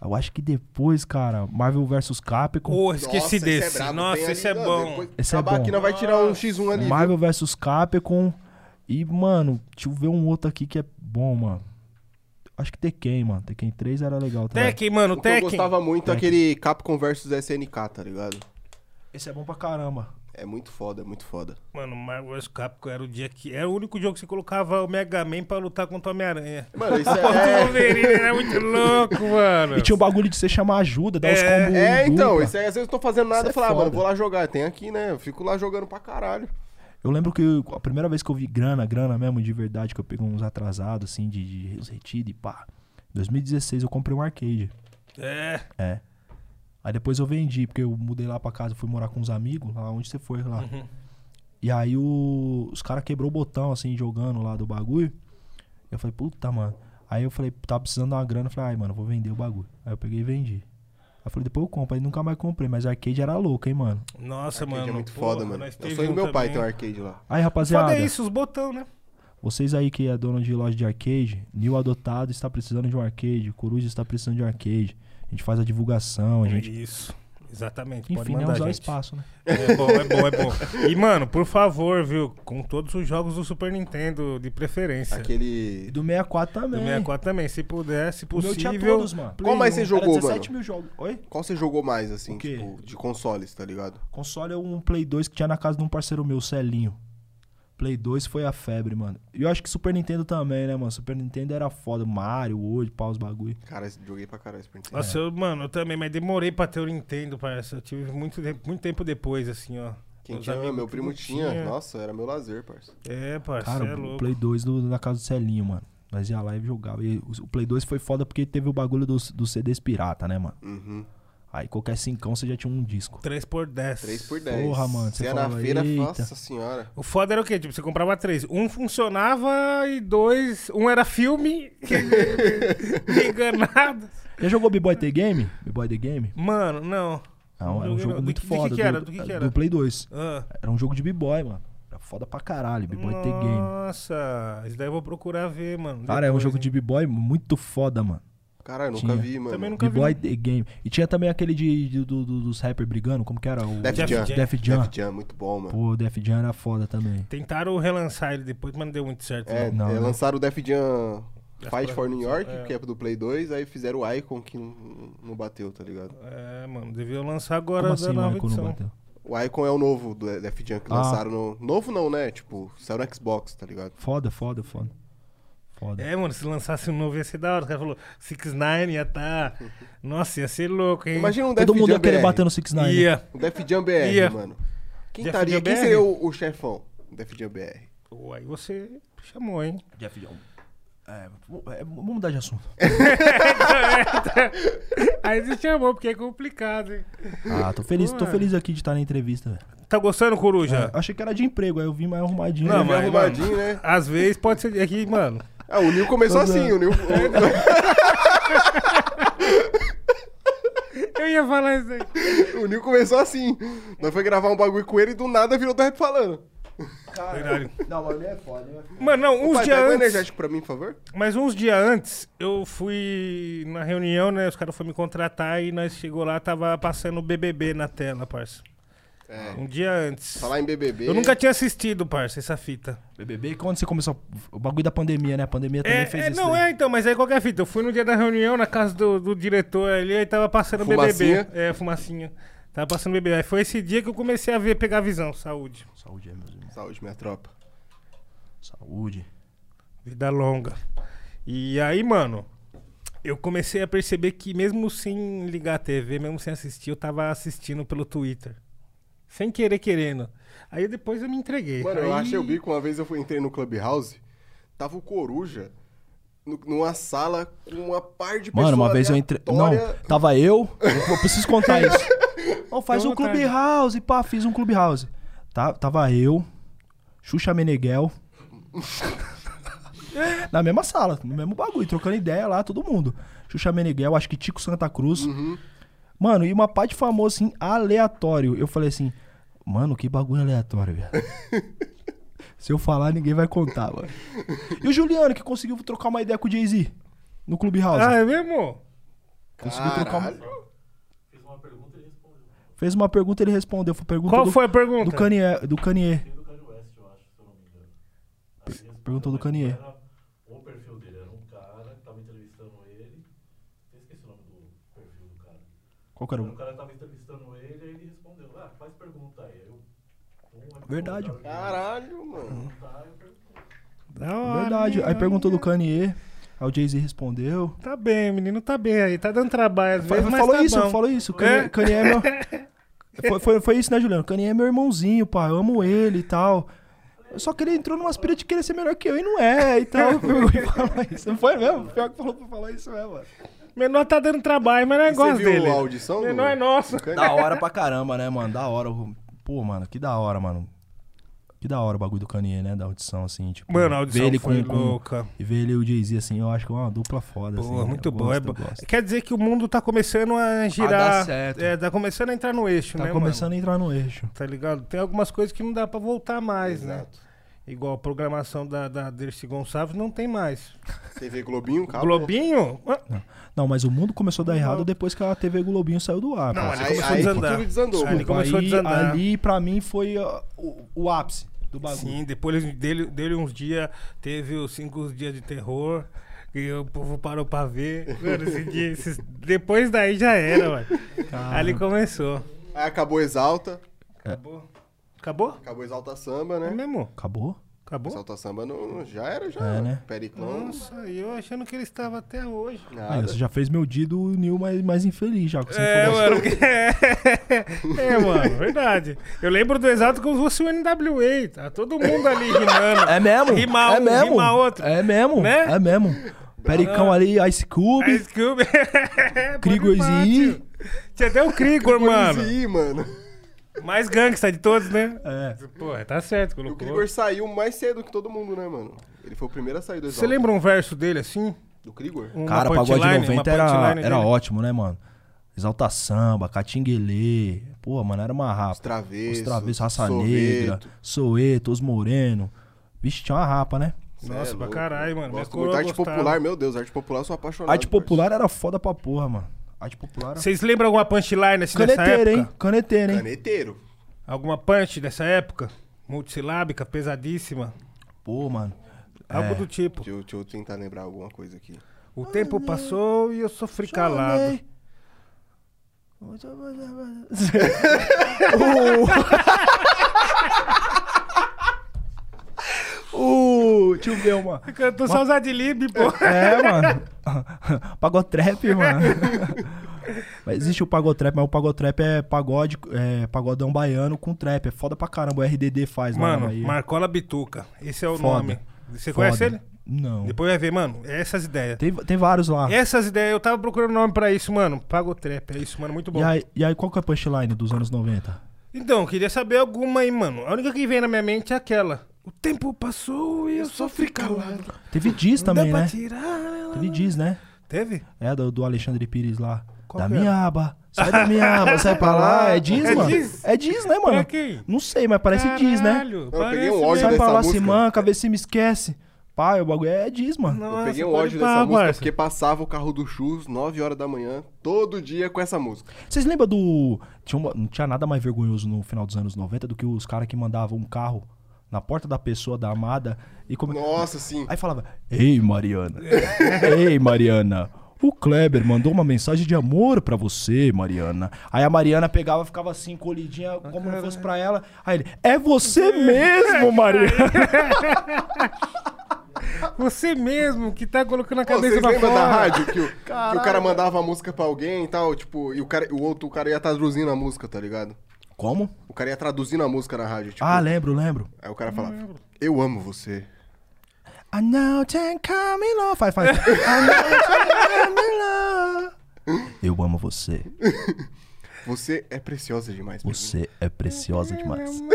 Eu acho que depois, cara, Marvel vs Capcom. Pô, esqueci Nossa, desse. brabo, Nossa, tem esse ali, é não, bom. depois Esse é bom. aqui, nós vai tirar um X1 ali. Marvel vs Capcom. E, mano, deixa eu ver um outro aqui que é bom, mano. Acho que Tekken, mano. Tekken 3 era legal também. Tekken, mano, O que eu Tekken. gostava muito é Tekken. aquele Capcom vs SNK, tá ligado? Esse é bom pra caramba. É muito foda, é muito foda. Mano, Marvel vs Capcom era o dia que. Era o único jogo que você colocava o Mega Man pra lutar contra o Homem-Aranha. Mano, isso *laughs* Pô, o é... Wolverine era muito louco, *laughs* mano. E tinha o bagulho de você chamar ajuda, dar os É, combos. É, então, dupla. isso aí, às vezes eu tô fazendo nada é e falar, ah, mano, vou lá jogar. Tem aqui, né? Eu fico lá jogando pra caralho. Eu lembro que eu- a primeira vez que eu vi grana, grana mesmo, de verdade, que eu peguei uns atrasados, assim, de, de os retidos e pá. Em 2016 eu comprei um arcade. É. É. Aí depois eu vendi, porque eu mudei lá pra casa, fui morar com uns amigos, lá onde você foi lá. Uhum. E aí o- os caras quebrou o botão, assim, jogando lá do bagulho. Eu falei, puta, mano. Aí eu falei, tava precisando dar uma grana. Eu falei, ai, mano, vou vender o bagulho. Aí eu peguei e vendi. Aí eu falei, depois eu compro. Aí nunca mais comprei. Mas arcade era louco, hein, mano. Nossa, Arcade mano. é muito porra, foda, mano. Eu sonho do meu pai ter um arcade lá. Aí, rapaziada, Foda é isso, os botão, né? vocês aí que é dono de loja de arcade, Nil Adotado está precisando de um arcade, Coruja está precisando de um arcade. A gente faz a divulgação, a gente... Isso. Exatamente. Pode Enfim, né, mandar, usar o espaço, né? É bom, é bom, é bom. E, mano, por favor, viu? Com todos os jogos do Super Nintendo, de preferência. Aquele. Do 64 Do também. 64 também, se puder, se O meu tinha possível. todos, mano. Qual mais você Era jogou, 17 mano? mil jogos. Oi? Qual você jogou mais, assim, O quê? tipo, de consoles, tá ligado? Console é um Play 2 que tinha na casa de um parceiro meu, Celinho. Play 2 foi a febre, mano. E eu acho que Super Nintendo também, né, mano? Super Nintendo era foda. Mario, hoje, pau, os bagulho. Cara, joguei pra caralho Super Nintendo. Nossa, eu, mano, eu também, mas demorei pra ter o Nintendo, parece. Eu tive muito, tempo- muito tempo depois, assim, ó. Quem tinha, amigos meu primo tinha. Nossa, era meu lazer, parça. É, parceiro, Cara, é o louco. Play 2 do- na casa do Celinho, mano. Nós ia lá e jogava. E o o Play 2 foi foda porque teve o bagulho dos, dos CDs pirata, né, mano? Uhum. Aí qualquer cincão você já tinha um disco. 3 por 10 3 por 10. Porra, mano, você Você na falava, feira, "Eita." nossa senhora. O foda era o quê? Tipo, você comprava três. Um funcionava e dois. Um era filme. me *laughs* enganado. Já jogou B-Boy The Game? B-Boy The Game? Mano, não. Não, era um jogo não. Muito que foda. que era? Do que que era? Do Play 2. Ah. Era um jogo de B-Boy, mano. Era foda pra caralho, B-Boy The Game. Nossa, isso daí eu vou procurar ver, mano. Cara, é um depois, jogo hein? de B-Boy muito foda, mano. Caralho, nunca Tinha. vi, mano. Também nunca vi. B-Boy The Game. E tinha também aquele de, de- do- do- dos rappers brigando, como que era? O Def Def Jam. Def Jam. Def Jam, muito bom, mano. Pô, o Def Jam era foda também. Tentaram relançar ele depois, mas não deu muito certo. É, não. Não, é, né? lançaram o Def Jam Fight for New York, é. que é do Play 2, aí fizeram o Icon que não, não bateu, tá ligado? É, mano, deviam lançar agora Como da assim o nova não edição. bateu? O Icon é o novo do Def Jam que Ah. lançaram no... Novo não, né? Tipo, saiu no Xbox, tá ligado? Foda, foda, foda. Foda. É, mano, se lançasse um novo ia ser da hora. O cara falou, 6 9 ia tá. *laughs* Nossa, ia ser louco, hein? Imagina um Def Todo mundo Jam ia querer BR. bater no 6 9 Ia. O Def Jam BR, Ia. mano. Quem, Def estaria, Jam quem BR? seria o, o chefão? do Def Jam BR. Pô, aí você chamou, hein? Jeff Jam. É, é, vamos mudar de assunto. *laughs* aí você chamou, porque é complicado, hein? Ah, tô feliz, tô Ué. feliz aqui de estar na entrevista, velho. Tá gostando, Coruja? É, achei que era de emprego, aí eu vim mais arrumadinho. Não, né? Ele é mas- arrumadinho, né? Às vezes pode ser. É que, mano. Ah, o Nil começou assim, o Nil... *laughs* Eu ia falar isso aí. O, Nil começou assim. Nós foi gravar um bagulho com ele e do nada virou do rap falando. Verdade. Não, mas ele é foda, né? Mano, não, uns dias pega um antes. energético pra mim, por favor. Mas uns dias antes, eu fui na reunião, né? Os caras foram me contratar e nós chegou lá, tava passando o BBB na tela, parça. É. Um dia antes. Falar em BBB... Eu nunca tinha assistido, parça, essa fita. BBB, quando você começou o bagulho da pandemia, né? A pandemia também É, fez é, isso. não, daí. é, então, mas aí qualquer fita. Eu fui no dia da reunião, na casa do, do diretor ali, aí tava passando Fumacinha? BBB. É, fumacinha. Tava passando BBB. Aí foi esse dia que eu comecei a ver, pegar visão. Saúde. Saúde aí, meus irmãos. Saúde, minha tropa. Saúde. Vida longa. E aí, mano, eu comecei a perceber que mesmo sem ligar a TV, mesmo sem assistir, eu tava assistindo pelo Twitter. Sem querer, querendo. Aí depois eu me entreguei. Mano, eu Aí- achei o bico uma vez eu fui, entrei no Clubhouse, tava o Coruja no- numa sala com uma par de Mano, uma vez eu entrei. Não, aleatória. tava eu. Eu, eu preciso contar isso. *laughs* Ó, faz Fica à um clubhouse, pá, fiz um clubhouse. Tá, tava eu, Xuxa Meneghel. *laughs* na mesma sala, no mesmo bagulho, trocando ideia lá, todo mundo. Xuxa Meneghel, acho que Tico Santa Cruz. Uhum. Mano, e uma parte de famoso, assim, aleatório. Eu falei assim, mano, que bagulho aleatório, velho. *laughs* Se eu falar, ninguém vai contar, mano. E o Juliano, que conseguiu trocar uma ideia com o Jay-Z no Clubhouse. Ah, é mesmo? Conseguiu trocar uma... Caralho. Fiz uma pergunta e ele respondeu. Fez uma pergunta ele respondeu. Foi pergunta Qual do, foi a pergunta? do Kanye. Do Kanye. Tem do Kanye West, eu acho, se eu não me engano. Perguntou do Kanye. era O perfil dele era um cara que tava entrevistando ele. Eu esqueci o nome do perfil do cara. Qual que era um o. cara tava entrevistando ele, aí ele respondeu, ah, faz pergunta aí. Aí eu. pum, aí Verdade. Caralho, mano. Da hora, Verdade. Aí perguntou do Kanye. Aí o Jay-Z respondeu. Tá bem, menino, tá bem aí. Tá dando trabalho às vezes, mas falou tá isso, bom. falou isso. Kanye, É? Kanye é meu. *laughs* Foi, foi, foi isso, né, Juliano? Kanye é meu irmãozinho, pá. Eu amo ele e tal. Só que ele entrou numa aspira de querer ser melhor que eu e não é e tal. *laughs* Isso. Não foi mesmo? Pior que falou pra falar isso mesmo, mano. Menor tá dando trabalho, mas não é você negócio viu dele. a audição? do- Menor é nosso. do? Da hora pra caramba, né, mano? Da hora. Pô, mano, que da hora, mano. Que da hora o bagulho do Kanye, né? Da audição, assim, tipo. Mano, a audição ver ele foi com, com- louca. E ver ele e o Jay-Z, assim, eu acho que é uma dupla foda, assim. Pô, eu muito gosto, bom. É eu bo- gosto. Quer dizer que o mundo tá começando a dar girar. certo. É, tá começando a entrar no eixo, Tá né, começando mano? a entrar no eixo. Tá ligado? Tem algumas coisas que não dá pra voltar mais, né? Igual a programação da, da Dercy Gonçalves não tem mais. TV Globinho, acabou. Globinho? Ah, Não, mas o mundo começou a dar errado depois que a TV Globinho saiu do ar. Não, pô. ali Aí, começou a aí desandar. tudo desandou. Ele mano. começou a aí, desandar. ali, pra mim, foi ó, o, o ápice do bagulho. Sim, depois dele, dele uns dias, teve os cinco dias de terror. E o povo parou pra ver. Mano, esse dia, esses- depois daí já era, mano. Ali começou. Aí acabou Exalta. Acabou? Acabou? Acabou Exalta Samba, É né? mesmo? Acabou? Acabou? Exalta Samba não, já era, já. É, né? Periclão. Nossa, e eu achando que ele estava até hoje. Nada. você já fez meu dia do Nil mais, mais infeliz já. É, mano. porque- *laughs* É, mano, verdade. Eu lembro do exato como se fosse o NWA. Tá todo mundo ali rimando. *laughs* É mesmo? Rima é um, mesmo? rima outro. É mesmo? Né? É mesmo. Pericão ali, Ice Cube. Ice Cube. *laughs* Z. tio. Tinha até o Krigor, mano. Ih, mano. Mais gangsta de todos, né? É. Pô, tá certo, O colocou. Krigor saiu mais cedo que todo mundo, né, mano? Ele foi o primeiro a sair do Você lembra um verso dele assim? Do Krigor? Uma Cara, pagode punchline, 90 uma era, era dele? ótimo, né, mano? Exalta Samba, Catinguelê. Pô, mano, era uma Os rapa. Travessos. Os Travessos, Raça Soweto. Negra, Soeto, Os Moreno. Vixe, tinha uma rapa, né? Cê Nossa, é pra caralho, mano. Gosto muito. Arte gostava. popular, meu Deus, arte popular eu sou apaixonado. Arte popular era foda pra porra, mano. Arte popular. Vocês lembram alguma punchline assim dessa Caneteiro, época? hein? Caneteiro, hein? Caneteiro. Alguma punch dessa época? Multisilábica, pesadíssima? Pô, mano. Algo É. do tipo. Deixa eu, deixa eu tentar lembrar alguma coisa aqui. O tempo passou e eu sofri calado. Chorei. *laughs* *laughs* O... Uh, ver uma. Cantou só os adlib, pô. É, mano. *laughs* Pagotrap, mano. Mas existe o pagotrap, mas o pagotrap é pagode, é pagodão baiano com trap. É foda pra caramba. O RDD faz, Mano, Bahia. Marcola Bituca. Esse é o Foda. nome. Você Foda. conhece ele? Não. Depois vai ver, mano. É essas ideias. Tem, tem vários lá. Essas ideias, eu tava procurando nome pra isso, mano. Pagotrap, é isso, mano. Muito bom. E aí, e aí, qual que é a punchline dos anos 90? Então, queria saber alguma aí, mano. A única que vem na minha mente é aquela. O tempo passou e eu sofri calado. Teve Diz também, né? tirar. Teve Diz, né? Teve? É, do, do Alexandre Pires lá. Qual da é? minha aba. Sai da minha aba, *laughs* sai pra lá. É Diz, É mano? Diz? É Diz, né, mano? quem? Não sei, mas parece Diz, né? Caralho, Eu peguei um ódio Sai pra lá, se manca, vê se me esquece. Pai, o bagulho é Diz, mano. Nossa, eu peguei um ódio dessa música parça. porque passava o carro do Chus 9 horas da manhã, todo dia com essa música. Vocês lembram do. Tinha uma- Não tinha nada mais vergonhoso no final dos anos 90 do que os caras que mandavam um carro na porta da pessoa, da amada, e come... Nossa, sim. Aí falava: Ei, Mariana. Ei, Mariana. O Kleber mandou uma mensagem de amor pra você, Mariana. Aí a Mariana pegava, ficava assim, encolhidinha, como não fosse pra ela. Aí ele: É você mesmo, Mariana. *laughs* Você mesmo que tá colocando a Pô, cabeça vocês pra fora. da rádio que o, que o cara mandava a música pra alguém e tal, tipo, e o, cara, o outro o cara ia traduzindo a música, tá ligado? Como? O cara ia traduzindo a música na rádio, tipo. Ah, lembro, lembro. Aí o cara falava, eu amo você. I know can come in love. Faz, faz. *laughs* I know can come in love. Eu amo você. *laughs* Você é preciosa demais. pra mim." Você é preciosa demais. *laughs*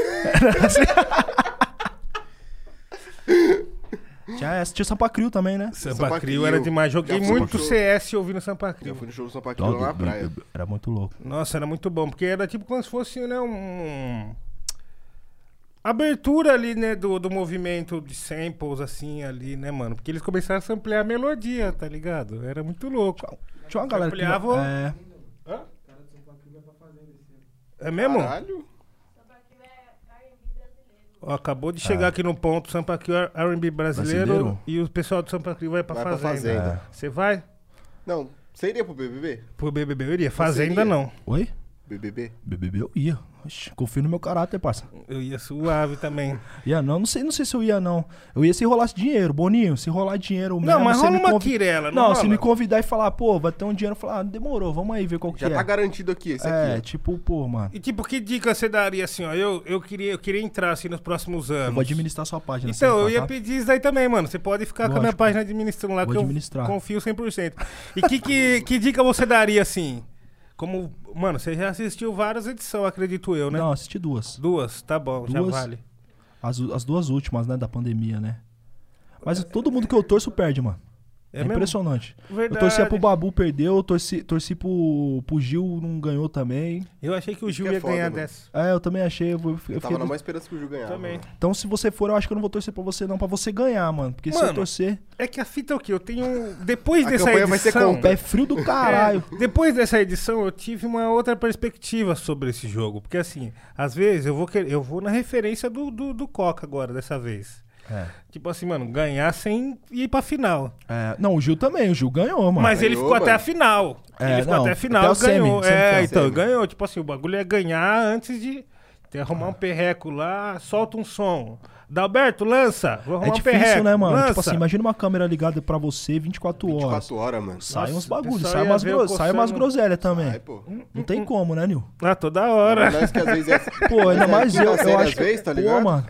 Tinha, essa, tinha Sampa Crio também, né? Sampa Sampa Crio Crio. era demais. Joguei Já muito show. CS ouvindo Sampa Crio. fui no show do São Paulo lá na praia. Era muito louco. Nossa, era muito bom. Porque era tipo como se fosse, né, um... abertura ali, né, do, do movimento de samples, assim, ali, né, mano? Porque eles começaram a samplear a melodia, tá ligado? Era muito louco. Tinha uma galera que. É, É mesmo? Caralho. Acabou de chegar aqui no ponto Sampa Crio R&B brasileiro, Brasileiro? e o pessoal do Sampa Crio vai pra Vai pra Fazenda. Fazenda. Você vai? Não, você iria pro BBB? Pro BBB eu iria. Fazenda iria? não. Oi? BBB? BBB eu ia. Oxi, confio no meu caráter, parça. Eu ia suave também. Ia não, não sei, não sei se eu ia não. Eu ia se rolasse dinheiro, Boninho, se rolar dinheiro Não, mesmo, mas você rola uma convi- quirela, não, Não, rola? se me convidar e falar, pô, vai ter um dinheiro, eu falar, ah, demorou, vamos aí ver qual que Já é. tá garantido aqui, esse é, aqui. tipo, pô, mano. E tipo, que dica você daria assim, ó? Eu, eu, queria, eu queria entrar assim nos próximos anos. Eu vou administrar sua página. Então, você eu tá, ia tá? pedir isso aí também, mano. Você pode ficar com a minha Lógico. página administrando lá, Vou que administrar. eu confio 100%. E que, que, que dica você daria, assim? Como, mano, você já assistiu várias edições, acredito eu, né? Não, assisti duas. Duas, tá bom, já Duas? vale. As, as duas últimas, né, da pandemia, né? Mas todo mundo que eu torço perde, mano. É, É impressionante. Verdade. Eu torcia pro Babu, perdeu. Eu torci, torci pro, pro Gil, não ganhou também. Eu achei que o Gil que é ia foda, ganhar mano. dessa. É, eu também achei. Eu, eu Eu tava na do- maior esperança que o Gil ganhava. Também. mano. Então, se você for, eu acho que eu não vou torcer pra você, não. Pra você ganhar, mano. Porque se Mano, eu torcer. É que a fita é o quê? Eu tenho. Depois A dessa vai edição. contra. Pé frio do caralho. É, depois dessa edição, eu tive uma outra perspectiva sobre esse jogo. Porque assim, às vezes eu vou querer, eu vou na referência do, do, do Coca agora, dessa vez. É. Tipo assim, mano, ganhar sem ir pra final. É, Não, o Gil também. O Gil ganhou, mano. Mas ele ganhou, ficou até mano. a final. É, ele ficou não, até a final até e ganhou. semi, é, semi, então, semi. ganhou. Tipo assim, o bagulho é ganhar antes de ter arrumar um perreco lá, solta um som. Dalberto, lança. Vou arrumar É um difícil, perreco. né, mano? Lança. Tipo assim, imagina uma câmera ligada pra você 24 horas. 24 horas, mano. Sai Nossa, uns bagulhos, sai umas, gro sai umas groselhas também. Ai, pô. Não tem como, né, Nil? Ah, toda hora. Nós que às vezes é... *laughs* Pô, ainda mais eu, eu acho que. vezes, tá pô, ligado? mano.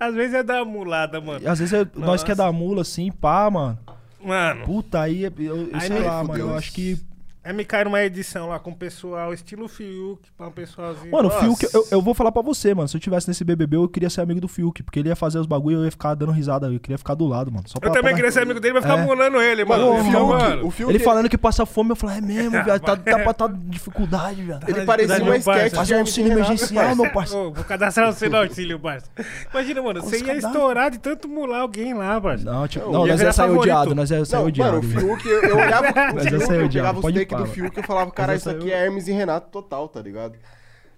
Às vezes é dar mulada, mano. E às vezes eu- nós que é da mula, assim, pá, mano. Mano, Puta, aí eu, eu Aí sei lá, fudeu. mano. Eu acho que. É me cair numa edição lá com o pessoal, estilo Fiuk, pra um pessoalzinho. Mano, o. Fiuk, eu, eu vou falar pra você, mano. Se eu tivesse nesse BBB, eu queria ser amigo do Fiuk. Porque ele ia fazer os bagulho e eu ia ficar dando risada. Eu queria ficar do lado, mano. Só eu pra, também pra- queria ser amigo dele, vai ficar É. molando ele, mano. Mano, o Ele Fiuk, mano. o Fiuk, Ele falando que passa fome, eu falei, é mesmo, viado. Tá, tá pra tá dificuldade, viado. ele parecia uma sketch Fazer um auxílio emergencial, meu parceiro. Vou cadastrar você no auxílio, parça. Imagina, mano, você ia estourar de tanto mular alguém lá, parça. Não, tipo, Não, nós ia sair odiado, nós ia sair odiado. mano, o. Fiuk, eu, eu olhava *laughs* o Mas é eu odiado, pegava os pode take do Fiuk eu falava, *laughs* cara, isso aqui eu- é Hermes e Renato total, tá ligado?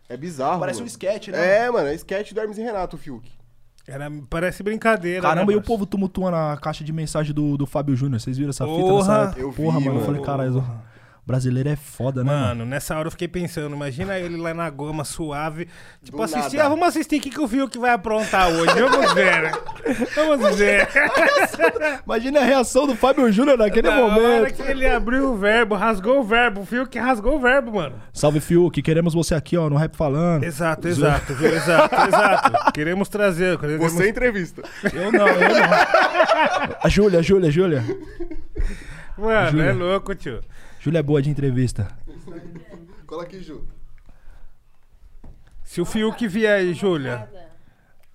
É bizarro, Parece um mano. sketch, né? É, mano, é sketch do Hermes e Renato, o Fiuk. Era, parece brincadeira. Caramba, né, e o povo tumultua na caixa de mensagem do, do Fábio Júnior. Vocês viram essa fita Porra, nessa época? eu vi, Porra, mano. Eu mano. falei, caralho, brasileiro é foda, né, mano? Mano, nessa hora eu fiquei pensando, imagina ele lá na goma, suave. Tipo, Do assistir, nada. ah, vamos assistir o que, que o Fiuk vai aprontar hoje. Vamos ver, né? Vamos ver. *laughs* Imagina a reação do Fábio Júnior naquele Na hora momento. que ele abriu o verbo, rasgou o verbo, o Fiuk rasgou o verbo, mano. Salve, Fiuk. Queremos você aqui, ó, no Rap Falando. Exato, exato, viu? Exato, exato. Queremos trazer. Queremos... Você entrevista. Eu não, eu não. A Júlia, Júlia, Júlia. Mano, Júlia. é louco, tio. Júlia é boa de entrevista. Cola aqui, Ju. Se o Fiuk vier aí, Júlia.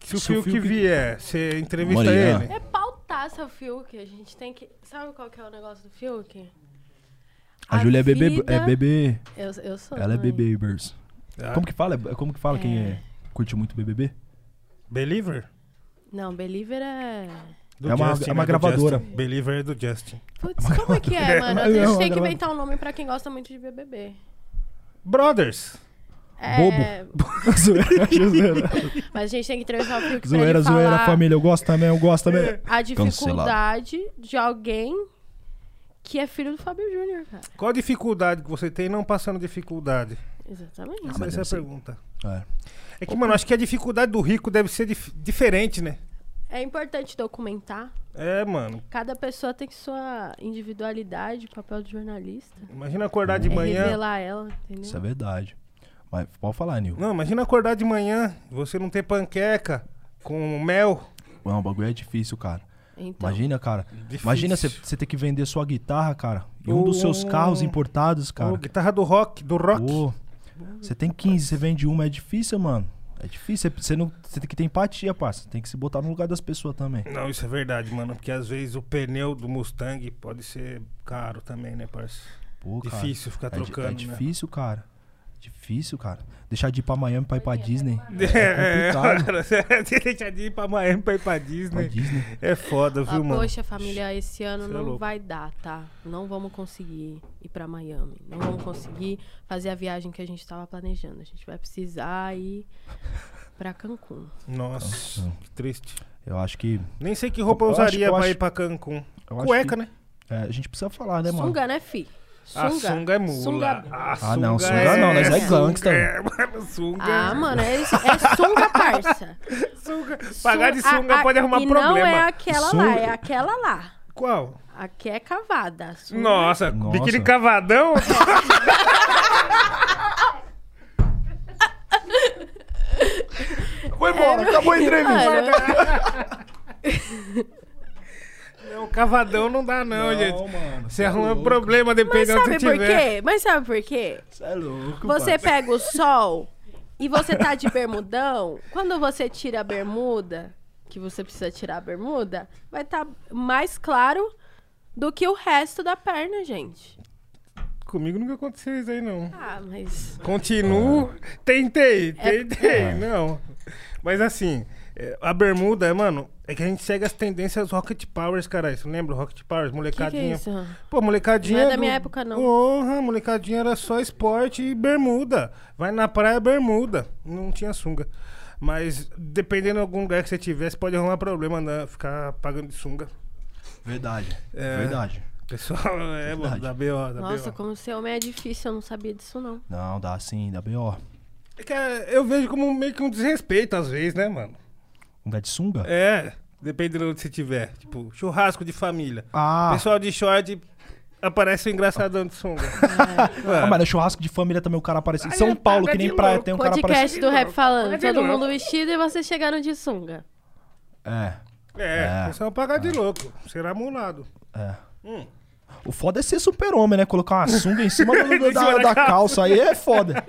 Se o Se o Fiuk, Fiuk- vier, você entrevista ele. É pautar seu Fiuk. A gente tem que. Sabe qual que é o negócio do Fiuk? A, Júlia é bebê, vida- é bebê. Eu, eu sou. Ela é também. bebêbers. Ah, Como que fala? É- Como que fala quem é, curte muito BBB? Believer? Não, Believer é. Do É uma- Justin, é uma né? Do gravadora. Justin. Believer é do Justin. Putz, como é que é, mano? A *laughs* É gente uma tem que inventar um nome pra quem gosta muito de BBB. Brothers. É, *laughs* *laughs* zoeira, zoeira. Mas a gente tem que entrevistar o Fiuk pra Zoeira, ele zoeira, falar família. Eu gosto também, eu gosto também. a dificuldade de alguém que é filho do Fábio Júnior, cara. Qual a dificuldade que você tem não passando dificuldade? Exatamente. mas Essa é a ser- pergunta. É. É que, mano, acho que a dificuldade do rico deve ser dif- diferente, né? É importante documentar. É, mano. Cada pessoa tem sua individualidade, papel de jornalista. Imagina acordar de É manhã. revelar ela, entendeu? Isso é verdade. Mas pode falar, Nil. Não, imagina acordar de manhã, você não ter panqueca com mel. Não, o bagulho é difícil, cara. Então, Imagina, cara. Difícil. Imagina você você ter que vender sua guitarra, cara. E um dos seus Oh. carros importados, cara. guitarra do rock, do rock. Você tem 15, você vende uma, é difícil, mano. É difícil. Você, não, você tem que ter empatia, parça. Tem que se botar no lugar das pessoas também. Não, isso é verdade, mano. Porque às vezes o pneu do Mustang pode ser caro também, né, parceiro? Pô, cara, Difícil ficar é di- trocando, É, né? difícil, cara. Difícil, cara. Deixar de ir pra Miami pra ir pra Disney. *laughs* É, complicado. *laughs* Você deixa de ir pra Miami pra ir pra Pra Disney. Disney. É foda, Ah, viu, mano? poxa, família, esse ano Cê é não louco. vai dar, tá? Não vamos conseguir ir pra Miami. Não vamos conseguir fazer a viagem que a gente tava planejando. A gente vai precisar ir pra Cancún. Nossa, que triste. Eu acho que. Nem sei que roupa eu Eu acho- usaria eu pra acho- ir pra Cancún. eu acho Cueca, que- né? é, a gente precisa falar, né, mano? Sunga, né, fi? A sunga é mula. Sunga- A Ah, não, sunga sunga não, nós é sunga gangster. É, mano, sunga. Ah, mano, é, é sunga, parça. *laughs* sunga. Pagar de Sun- sunga a- a- pode arrumar e problema. não é aquela Sunga- lá, é aquela lá. Qual? Aqui é cavada. sunga- Nossa, Nossa. biquíni cavadão? *laughs* Foi embora, acabou a entrevista. *laughs* Não, cavadão não dá não, gente. mano. Você arruma problema mas dependendo sabe onde você por tiver. quê? Mas sabe por quê? Você é louco. Você pega o sol e você tá de bermudão. Quando você tira a bermuda, que você precisa tirar a bermuda, vai estar mais claro do que o resto da perna, gente. Comigo nunca aconteceu isso aí, não. Ah, mas. Continuo. Tentei, É- tentei. Não. Mas assim, é, a bermuda, mano, é que a gente segue as tendências Rocket Powers, caralho. Você lembra Rocket Powers? O que, que é Molecadinha. isso? Pô, molecadinha. Não é da minha época, não. Porra, molecadinha era só esporte e bermuda. Vai na praia, bermuda. Não tinha sunga. Mas dependendo de algum lugar que você tivesse, pode arrumar problema andar, ficar pagando de sunga. Verdade. É. Verdade. Pessoal, *laughs* é, mano, da BO, da Nossa, BO. como ser homem é difícil, eu não sabia disso, não. Não, dá sim, dá B.O. É que, é, eu vejo como meio que um desrespeito às vezes, né, mano? Um pé de sunga? É, dependendo de onde você tiver. Tipo, churrasco de família. Ah, Pessoal de short aparece o engraçadão de sunga. *laughs* ah, mas no churrasco de família também o cara aparece. Em São é Paulo, que nem praia, tem um cara Podcast aparece. do rap falando, todo mundo vestido e você chegando de sunga. É, É, É. pessoal paga de louco. Será mulado. é. Hum. O foda é ser super-homem, né? Colocar uma sunga em cima, do- *laughs* do- Em cima da, da calça. Aí é foda.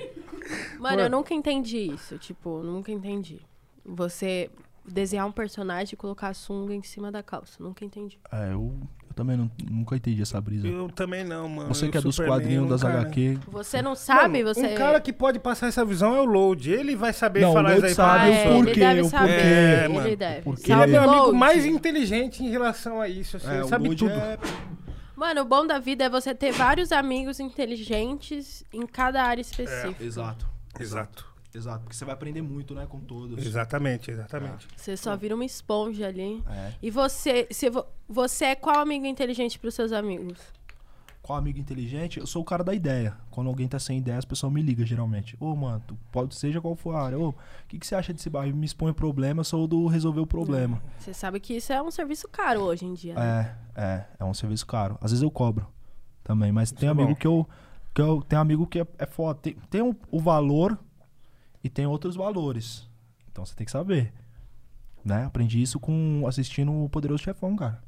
Mano, eu nunca entendi isso. Tipo, nunca entendi. Você desenhar um personagem e colocar a sunga em cima da calça. Nunca entendi. É, eu, eu também não- nunca entendi essa brisa. Eu também não, mano. Você que é dos Superman, quadrinhos um das cara- HQ. Você não sabe, Mano, você. Um cara que pode passar essa visão é o Load. Ele vai saber Não, o falar Load isso aí Ah, pra sabe o é, pessoa. porquê, ele deve o saber. porquê. ele É, mano, deve. porque Ele é meu amigo Load? mais inteligente em relação a isso. Assim, É, ele o sabe Load tudo. é- Mano, o bom da vida é você ter vários amigos inteligentes em cada área específica. Exato. Exato. Exato. Porque você vai aprender muito, né, com todos. Exatamente, exatamente. Você só vira uma esponja ali. É. E você, se vo- você é qual amigo inteligente pros seus amigos? Qual amigo inteligente? Eu sou o cara da ideia. Quando alguém tá sem ideia, as pessoas me ligam geralmente. Ô, mano, tu pode, seja qual for a área. Ô, o que, que você acha desse bairro? Me expõe o problema, eu sou do resolver o problema. Você sabe que isso é um serviço caro hoje em dia. né? É, é, é um serviço caro. Às vezes eu cobro também, mas tem é amigo bom. que eu. Que eu tem amigo que é, é foda. Tem, tem o, o valor e tem outros valores. Então você tem que saber. Né? Aprendi isso com assistindo o Poderoso Chefão, cara.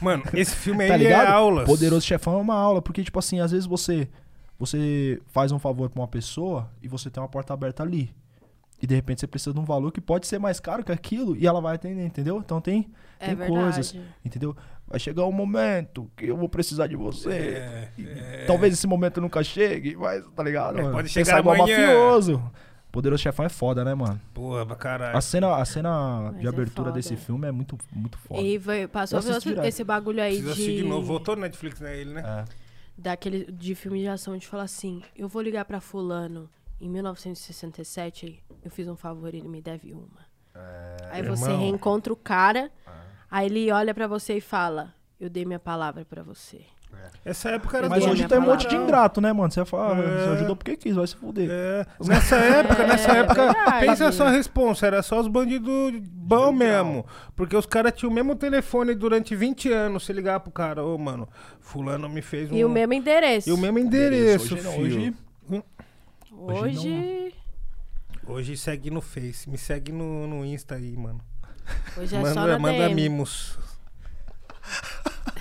Mano, *laughs* esse filme aí Tá é ligado? aulas. Poderoso Chefão é uma aula, porque, tipo assim, às vezes você você faz um favor pra uma pessoa e você tem uma porta aberta ali. E de repente você precisa de um valor que pode ser mais caro que aquilo e ela vai atender, entendeu? Então tem, É tem verdade. coisas, entendeu? Vai chegar um momento que eu vou precisar de você. É, é. Talvez esse momento nunca chegue, mas tá ligado? É, pode Você chegar sai igual amanhã. mafioso. Poderoso Chefão é foda, né, mano? Porra, pra caralho. A cena, a cena Mas de é abertura foda. desse filme é muito, muito foda. E veio- passou esse, bagulho aí Precisa assistir de, de novo. Voltou no Netflix, né? Ele, né? É. daquele de filme de ação de falar assim, eu vou ligar pra fulano em 1967, eu fiz um favor e ele me deve uma. aí você Irmão. reencontra o cara, aí ele olha pra você e fala, eu dei minha palavra pra você. Essa época era Mas hoje tem um monte de ingrato, né, mano? Você fala, É. você ajudou porque quis, vai se fuder. É, nessa época, nessa É época, verdade. pensa só a responsa, era só os bandidos bom mesmo. Porque os caras tinham o mesmo telefone durante 20 anos, se ligar pro cara, ô mano, fulano me fez um... E o mesmo endereço. E o mesmo endereço, Hoje filho. hoje- Hoje, hoje Hoje segue no Face, me segue no, no Insta aí, mano. Hoje é só manda na manda DM. mimos. *laughs*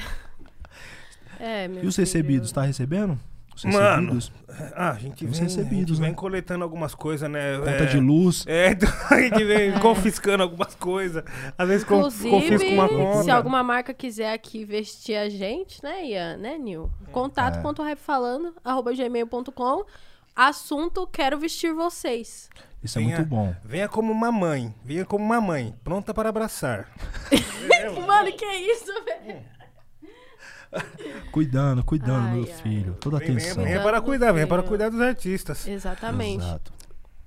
É, meu E os filho. recebidos, tá recebendo? Os Mano, recebidos? Ah, a gente Os vem, recebidos, a gente vem né? coletando algumas coisas, né? Conta é, de luz. É, *laughs* então, a gente vem confiscando algumas coisas. Às vezes confisca Inclusive, uma conta. se alguma marca quiser aqui vestir a gente, né, Ian, né, Nil? Contato.rapfalando, arroba gmail.com. Assunto: quero vestir vocês. Isso é Venha- muito bom. Venha como uma mãe. Venha como uma mãe. Pronta para abraçar. *laughs* Mano, que isso, velho? Cuidando, cuidando, Ai, meu ai. filho. Toda Venha, atenção. venha para cuidar, venha para cuidar dos artistas. Exatamente. Exato.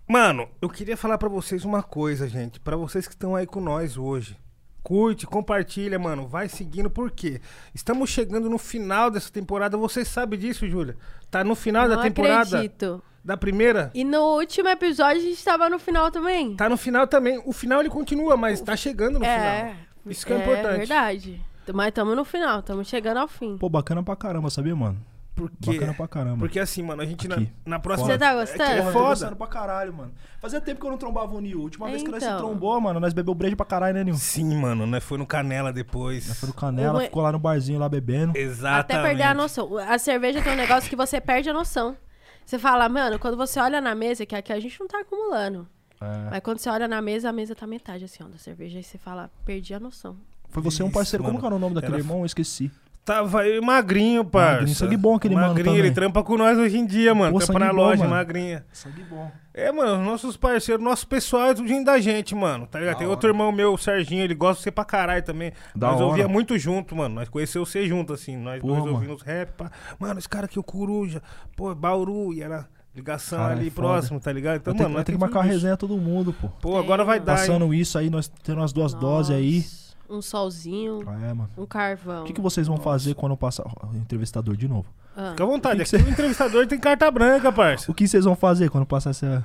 Mano, eu queria falar pra vocês uma coisa, gente. Pra vocês que estão aí com nós hoje. Curte, compartilha, mano. Vai seguindo, por quê? Estamos chegando no final dessa temporada. Você sabe disso, Júlia? Tá no final Não da temporada. acredito. Da primeira. E no último episódio a gente tava no final também. Tá no final também. O final ele continua, mas tá chegando no é. final. Isso que é, importante. verdade. Mas estamos no final, estamos chegando ao fim. Pô, bacana pra caramba, sabia, mano? Porque, Bacana pra caramba. porque assim, mano, a gente na, na próxima. Você tá É que gostando? é tô foda. gostando pra caralho, mano. Fazia tempo que eu não trombava o Nil. Última vez que nós se Então. trombou, mano, nós bebeu brejo pra caralho, né, Nil? Sim, mano, né? Foi no Canela depois. Nós foi no Canela, ficou lá no barzinho lá bebendo. Exatamente. Até perder a noção. A cerveja tem um negócio que você perde a noção. Você fala, mano, quando você olha na mesa, que aqui a gente não tá acumulando. É. Mas quando você olha na mesa, a mesa tá metade assim, ó, da cerveja. Aí você fala, perdi a noção. Foi você um Isso, parceiro. Como mano. que era o nome daquele Era- irmão? Eu esqueci. Tava aí magrinho, parça. Magrinho, sangue bom aquele mano Magrinho, ele trampa com nós hoje em dia, mano. Pô, trampa na bom, loja, mano. magrinha. Sangue bom. É, mano, nossos parceiros, nosso pessoal é tudo da gente, mano. Tá ligado? Da Tem hora. outro irmão meu, o Serginho, ele gosta de você pra caralho também. Da nós hora. ouvia muito junto, mano. Nós conheceu você junto, assim. Nós Porra, dois mano. ouvimos rap, pá. Mano, esse cara aqui, o Coruja, pô, Bauru, e era ligação Cara, ali é próximo, tá ligado? Então, Então, mano, nós ter que tem marcar uma resenha todo mundo, pô. Pô, agora vai dar, hein? Passando isso aí, nós tendo as duas doses aí. Um solzinho, É, mano. um carvão. O que, que vocês vão fazer quando eu passar o entrevistador de novo? Ah, Fica à vontade. O que Aqui que o entrevistador tem carta branca, parça. O que vocês vão fazer quando passar essa...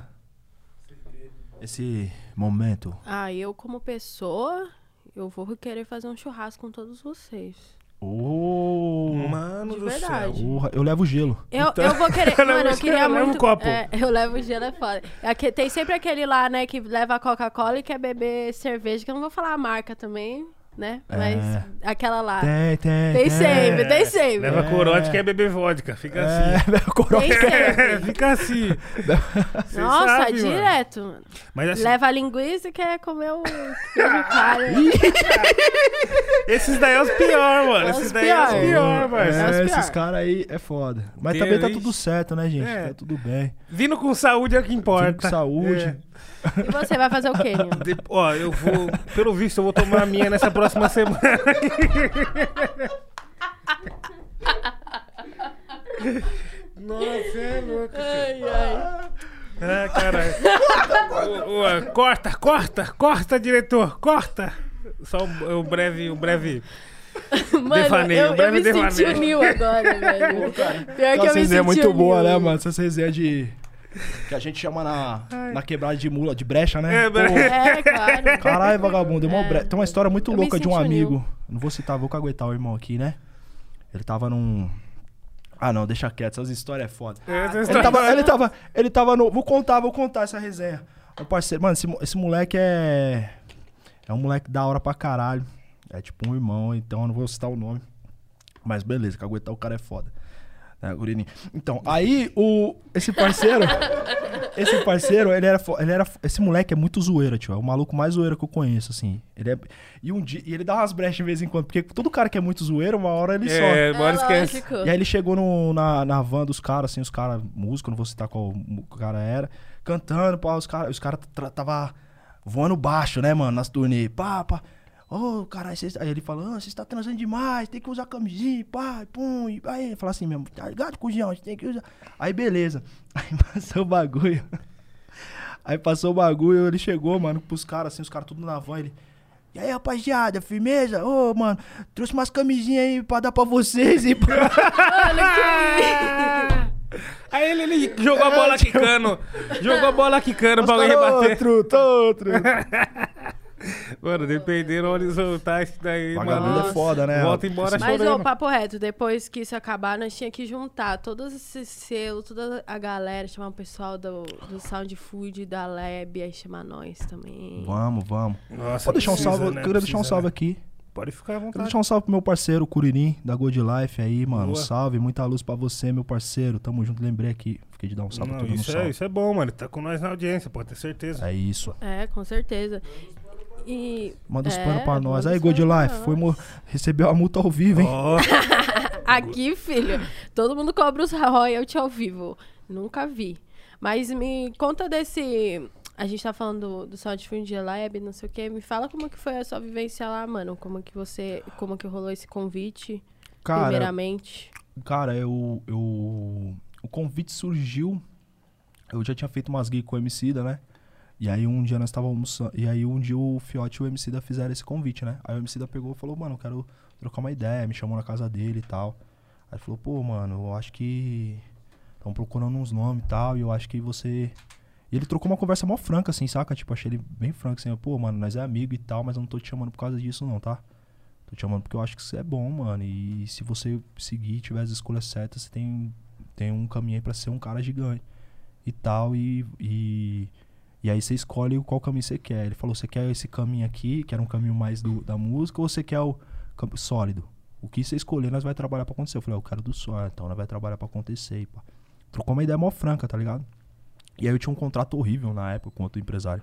esse momento? Ah, eu como pessoa, eu vou querer fazer um churrasco com todos vocês. Ô, Mano De do céu. porra, eu levo gelo. Eu, Então- eu vou querer. *laughs* Levo mano, eu queria eu levo muito. um copo. É, eu levo gelo, é foda. Aqui, tem sempre aquele lá, né, que leva Coca-Cola e quer beber cerveja, que eu não vou falar a marca também, né? Mas É. aquela lá. Tem, tem, Tem sempre, tem sempre. Leva É. corote quer beber vodka. Fica É, assim. *laughs* leva corote. Tem sempre. *laughs* Fica assim. *laughs* Nossa, sabe, direto, mano. Mas assim, Leva a linguiça e quer comer o esses daí é os piores, mano. É os esses daí é os pior. piores, mano. É É, pior. esses caras aí é foda. Mas Tem, também tá tudo certo, né, gente? É. Tá tudo bem. Vindo com saúde é o que importa. Vindo com saúde. É. E você vai fazer o quê, Nil? De- Ó, eu vou. Pelo visto, eu vou tomar a minha nessa próxima semana. Nossa, é louco. Ai, ai. Ah, caralho. Ô, ô, corta, corta, corta, diretor, corta. Só um, um breve, um breve. Mano, Devaneio, eu, eu breve me senti devaneio. o Nil agora, velho. Pior que Essa eu me resenha senti é muito boa, né, mano? Essa resenha de. Que a gente chama na, na quebrada de mula, de brecha, né? É, bre- Pô, É, claro. Caralho, vagabundo. mó É. bre- Tem uma história muito Eu louca de um amigo. Não vou citar, vou caguetar o irmão aqui, né? Ele tava num. Ah, não, deixa quieto, essas histórias é foda. Essa Ele história- tava, ele tava, ele tava no. Vou contar, vou contar essa resenha. O parceiro, mano, esse, esse moleque é. É um moleque da hora pra caralho. É tipo um irmão, então eu não vou citar o nome. Mas beleza, caguetar o cara é foda. Gurininho? Então, aí o. Esse parceiro. esse parceiro, ele era, ele era. Esse moleque é muito zoeiro, tio. É o maluco mais zoeiro que eu conheço, assim. Ele é. E um dia. E ele dá umas brechas de vez em quando. Porque todo cara que é muito zoeiro, uma hora ele só. É, É bora esquece. E aí ele chegou no- na, na van dos caras, assim, os caras, músico, não vou citar qual mu- cara era, cantando, pá, os caras os cara tra- tava voando baixo, né, mano, nas turnê, pá, pá. Ô, caralho, cês- aí ele falou, ah, vocês tá transando demais, tem que usar camisinha, pá, e pum, e aí ele falou assim mesmo, tá ligado, cujão, a gente tem que usar. Aí beleza, *laughs* aí passou o bagulho. Aí passou o bagulho, ele chegou, mano, pros caras, assim, os caras tudo na van, ele... E aí, rapaziada, firmeza? Ô, mano, trouxe umas camisinhas aí pra dar pra vocês e pra... *laughs* Aí ele, ele jogou a bola *laughs* quicando. Jogou a bola quicando pra alguém rebater. Outro, tô outro. Mano, dependendo onde soltar isso daí, Vagabundo mano. é foda, né? Volta embora Mas, chorando. ô, papo reto, depois que isso acabar, nós tinha que juntar todos esses selos, toda a galera, chamar o pessoal do, do Sound Food, da Lab, aí chamar nós também. Vamos, vamos. Nossa, Pode deixar um precisa, salve, né? queria deixar um Precisa, salve né? aqui. Pode ficar à Quero vontade. deixar um salve pro meu parceiro, o Curirim, da Good Life aí, mano. Um Boa. salve, muita luz pra você, meu parceiro. Tamo junto, lembrei aqui. Fiquei de dar um salve, Não, um isso, é, salve. isso é bom, mano. Tá com nós na audiência, pode ter certeza. É isso. É, com certeza. E. Manda os É, panos pra nós. Aí, Good Life, foi recebeu a multa ao vivo, hein? Ó, *laughs* Aqui, filho, todo mundo cobra os royalties ao vivo. Nunca vi. Mas me conta desse. A gente tá falando do, do Sound Fund Lab, não sei o quê. Me fala como que foi a sua vivência lá, mano. Como que você. Como que rolou esse convite, Cara, primeiramente. Cara, eu, eu. O convite surgiu. Eu já tinha feito umas gigs com o Emicida, né? E aí um dia nós estávamos almoçando. E aí um dia o Fiote e o Emicida fizeram esse convite, né? Aí o Emicida pegou e falou, mano, eu quero trocar uma ideia, me chamou na casa dele e tal. Aí falou, pô, mano, eu acho que. Estão procurando uns nomes e tal, e eu acho que você. E ele trocou uma conversa mó franca, assim, saca? Tipo, achei ele bem franco, assim, pô, mano, nós é amigo e tal, mas eu não tô te chamando por causa disso, não, tá? Tô te chamando porque eu acho que você é bom, mano. E se você seguir, tiver as escolhas certas, você tem, tem um caminho aí pra ser um cara gigante. E tal, e, e, e aí você escolhe qual caminho você quer. Ele falou, você quer esse caminho aqui, que era um caminho mais do, da música, ou você quer o sólido? O que você escolher, nós vai trabalhar pra acontecer. Eu falei, ah, eu quero do sólido, então nós vai trabalhar pra acontecer. Pá. Trocou uma ideia mó franca, tá ligado? E aí eu tinha um contrato horrível na época com outro empresário.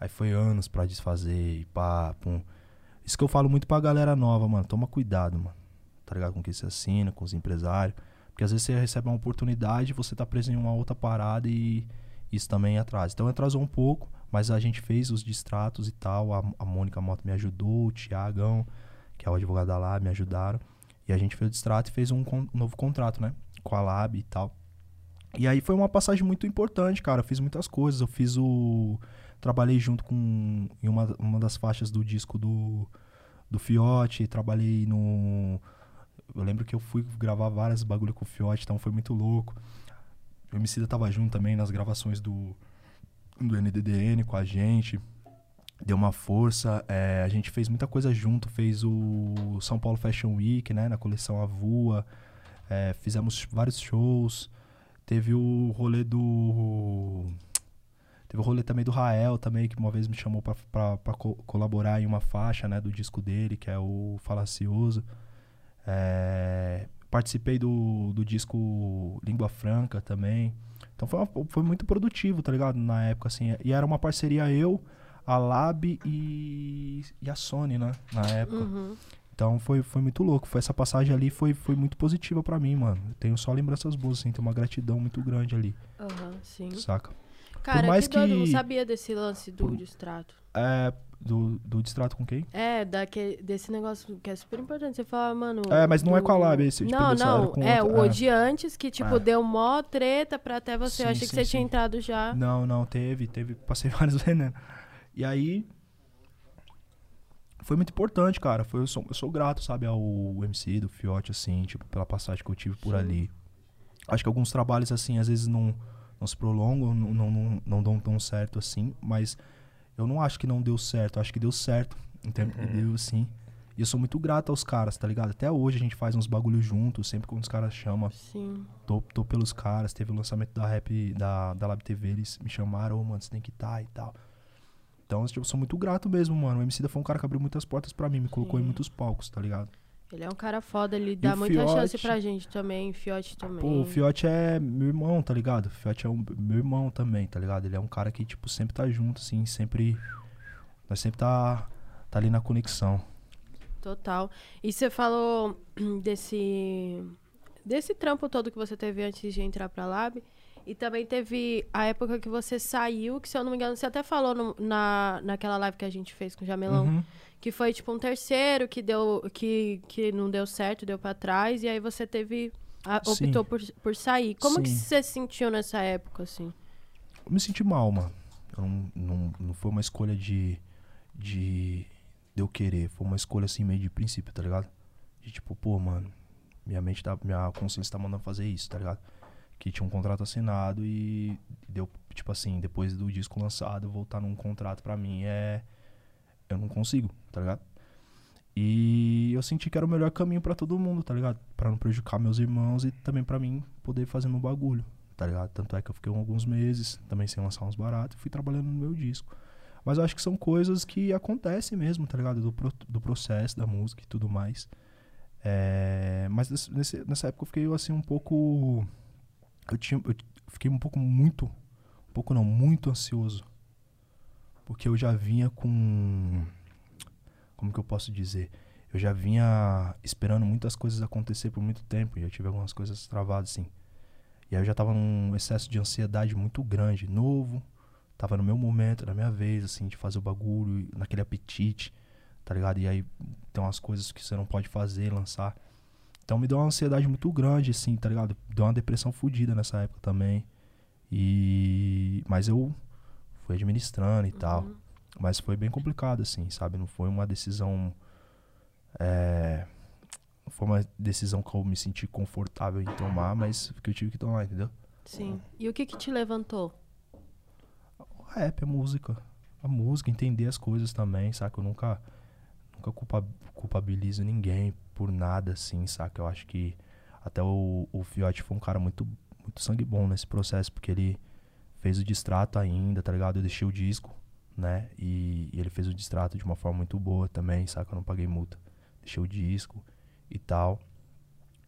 Aí foi anos pra desfazer e pá, pum. Isso que eu falo muito pra galera nova, mano. Toma cuidado, mano. Tá ligado? Com o que você assina, com os empresários. Porque às vezes você recebe uma oportunidade, você tá preso em uma outra parada e isso também atrasa. Então atrasou um pouco, mas a gente fez os distratos e tal. A, a Mônica Mota me ajudou, o Tiagão, que é o advogado da Lab, me ajudaram. E a gente fez o distrato e fez um, con- novo contrato, né? Com a Lab e tal. E aí foi uma passagem muito importante, cara. Eu fiz muitas coisas. Eu fiz o. Trabalhei junto com. Em uma, uma das faixas do disco do, do Fiote. Trabalhei no. Eu lembro que eu fui gravar várias bagulho com o Fiote, então foi muito louco. O Emicida tava junto também nas gravações do, do NDDN com a gente. Deu uma força. é, a gente fez muita coisa junto. Fez o São Paulo Fashion Week, né? Na coleção Avua. É, fizemos vários shows. Teve o rolê do. Teve o rolê também do Rael também, que uma vez me chamou pra co- colaborar em uma faixa, né, do disco dele, que é o Falacioso. É, participei do, do disco Língua Franca também. Então foi, uma- foi muito produtivo, tá ligado? Na época, assim. E era uma parceria eu, a Lab e, e a Sony, né? Na época. Uhum. Então foi, foi muito louco. Foi, essa passagem ali foi, foi muito positiva pra mim, mano. Eu tenho só lembranças boas, assim. Tenho uma gratidão muito grande ali, Aham, sim. saca? Cara, mais que doido, eu não que- sabia desse lance do por- distrato. É, do, do distrato com quem? É, daquele, desse negócio que é super importante. Você fala, mano. É, mas não é do- com a Lab esse, tipo, Não, não. com É, outra- o é. de antes que, tipo, É. deu mó treta pra até você. eu Sim, achei que sim, você tinha sim. entrado já. Não, não, teve, teve. Passei *laughs* vários venenos. E aí. Foi muito importante, cara. Foi, eu, sou, eu sou grato, sabe, ao MC do Fiote, assim, tipo, pela passagem que eu tive por ali. Acho que alguns trabalhos, assim, às vezes não, não se prolongam, não, não, não, não dão tão certo assim, mas eu não acho que não deu certo, eu acho que deu certo. Entende? Uhum. Deu sim. E eu sou muito grato aos caras, tá ligado? Até hoje a gente faz uns bagulhos juntos, sempre quando os caras chamam, Sim. tô, tô pelos caras. Teve o lançamento da rap da, da Lab TV, eles me chamaram, ô, mano, você tem que estar e tal. Então, tipo, eu sou muito grato mesmo, mano. O MC da foi um cara que abriu muitas portas pra mim, me colocou em Sim. muitos palcos, tá ligado? Ele é um cara foda, ele dá muita chance Fiote- pra gente também. Fiote também. Pô, o Fiote é meu irmão, tá ligado? O Fiote é um, meu irmão também, tá ligado? Ele é um cara que, tipo, sempre tá junto, assim, sempre. Nós sempre tá, tá ali na conexão. Total. E você falou *clears throat* desse desse trampo todo que você teve antes de entrar pra Lab. E também teve a época que você saiu, que se eu não me engano, você até falou no- na, naquela live que a gente fez com o Jamelão, Uhum. Que foi tipo um terceiro que deu que, que não deu certo, deu pra trás, e aí você teve. a- optou por, por sair. Como que Sim. você se sentiu nessa época, assim? Eu me senti mal, mano. Não, não, não foi uma escolha de, de. de eu querer. Foi uma escolha assim, meio de princípio, tá ligado? De tipo, pô, mano, minha mente tá. Minha consciência tá mandando fazer isso, tá ligado? Que tinha um contrato assinado e deu, tipo assim, depois do disco lançado, voltar num contrato pra mim é. Eu não consigo, tá ligado? E eu senti que era o melhor caminho pra todo mundo, tá ligado? Pra não prejudicar meus irmãos e também pra mim poder fazer meu bagulho, tá ligado? Tanto é que eu fiquei alguns meses também sem lançar uns baratos e fui trabalhando no meu disco. Mas eu acho que são coisas que acontecem mesmo, tá ligado? Do, pro- do processo da música e tudo mais. É, mas nesse- nessa época eu fiquei assim um pouco. Eu, tinha, eu fiquei um pouco muito. Um pouco não, muito ansioso. Porque eu já vinha com. Como que eu posso dizer? Eu já vinha esperando muitas coisas acontecer por muito tempo. E eu tive algumas coisas travadas, assim. E aí eu já tava num excesso de ansiedade muito grande, novo. Tava no meu momento, na minha vez, assim, de fazer o bagulho, naquele apetite, tá ligado? E aí tem umas coisas que você não pode fazer, lançar. Então me deu uma ansiedade muito grande, assim, tá ligado? Deu uma depressão fodida nessa época também. E. Mas eu fui administrando e tal. Mas foi bem complicado, assim, sabe? Não foi uma decisão. É... Não foi uma decisão que eu me senti confortável em tomar, mas que eu tive que tomar, entendeu? Sim. E o que que te levantou? O rap, a música. A música, entender as coisas também, saca? Eu nunca, nunca culpa, culpabilizo ninguém por nada, assim, saca? Eu acho que até o, o Fiote foi um cara muito, muito sangue bom nesse processo, porque ele fez o distrato ainda, tá ligado? Eu deixei o disco, né? E, e ele fez o distrato de uma forma muito boa também, saca? Eu não paguei multa. Deixei o disco e tal.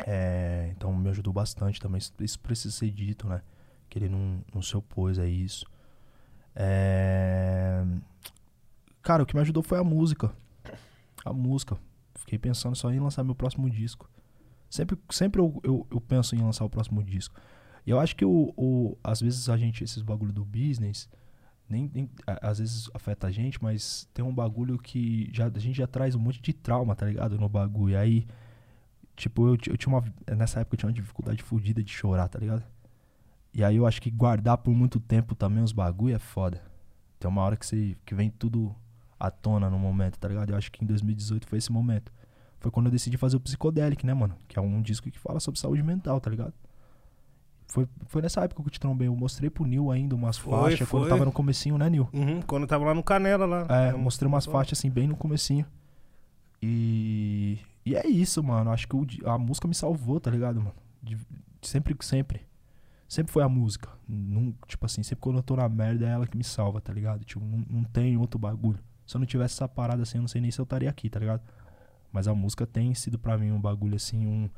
É, então me ajudou bastante também. Isso, precisa ser dito, né? Que ele não, não se opôs a isso. É... Cara, o que me ajudou foi a música. A música. Fiquei pensando só em lançar meu próximo disco. Sempre, sempre eu, eu, eu penso em lançar o próximo disco. E eu acho que o, o, às vezes a gente, esses bagulho do business, nem, nem- às vezes afeta a gente, mas tem um bagulho que já, a gente já traz um monte de trauma, tá ligado? No bagulho. E aí, tipo, eu, eu tinha uma. Nessa época eu tinha uma dificuldade fodida de chorar, tá ligado? E aí eu acho que guardar por muito tempo também os bagulho é foda. Tem uma hora que, você, que vem tudo à tona no momento, tá ligado? Eu acho que em 2018 foi esse momento. Foi quando eu decidi fazer o Psicodelic, né, mano? Que é um disco que fala sobre saúde mental, tá ligado? Foi, foi nessa época que eu te trombei. Eu mostrei pro Nil ainda umas Foi, faixas, quando eu foi. tava no comecinho, né, Nil? Uhum, quando eu tava lá no Canela lá. É, Eu mostrei umas faixas assim, bem no comecinho. E. E é isso, mano. Acho que a música me salvou, tá ligado, mano? De- sempre, sempre. Sempre foi a música. Não, tipo assim, sempre quando eu tô na merda é ela que me salva, tá ligado? Tipo, não, não tem outro bagulho. Se eu não tivesse essa parada assim, eu não sei nem se eu estaria aqui, tá ligado? Mas a música tem sido pra mim um bagulho assim, um,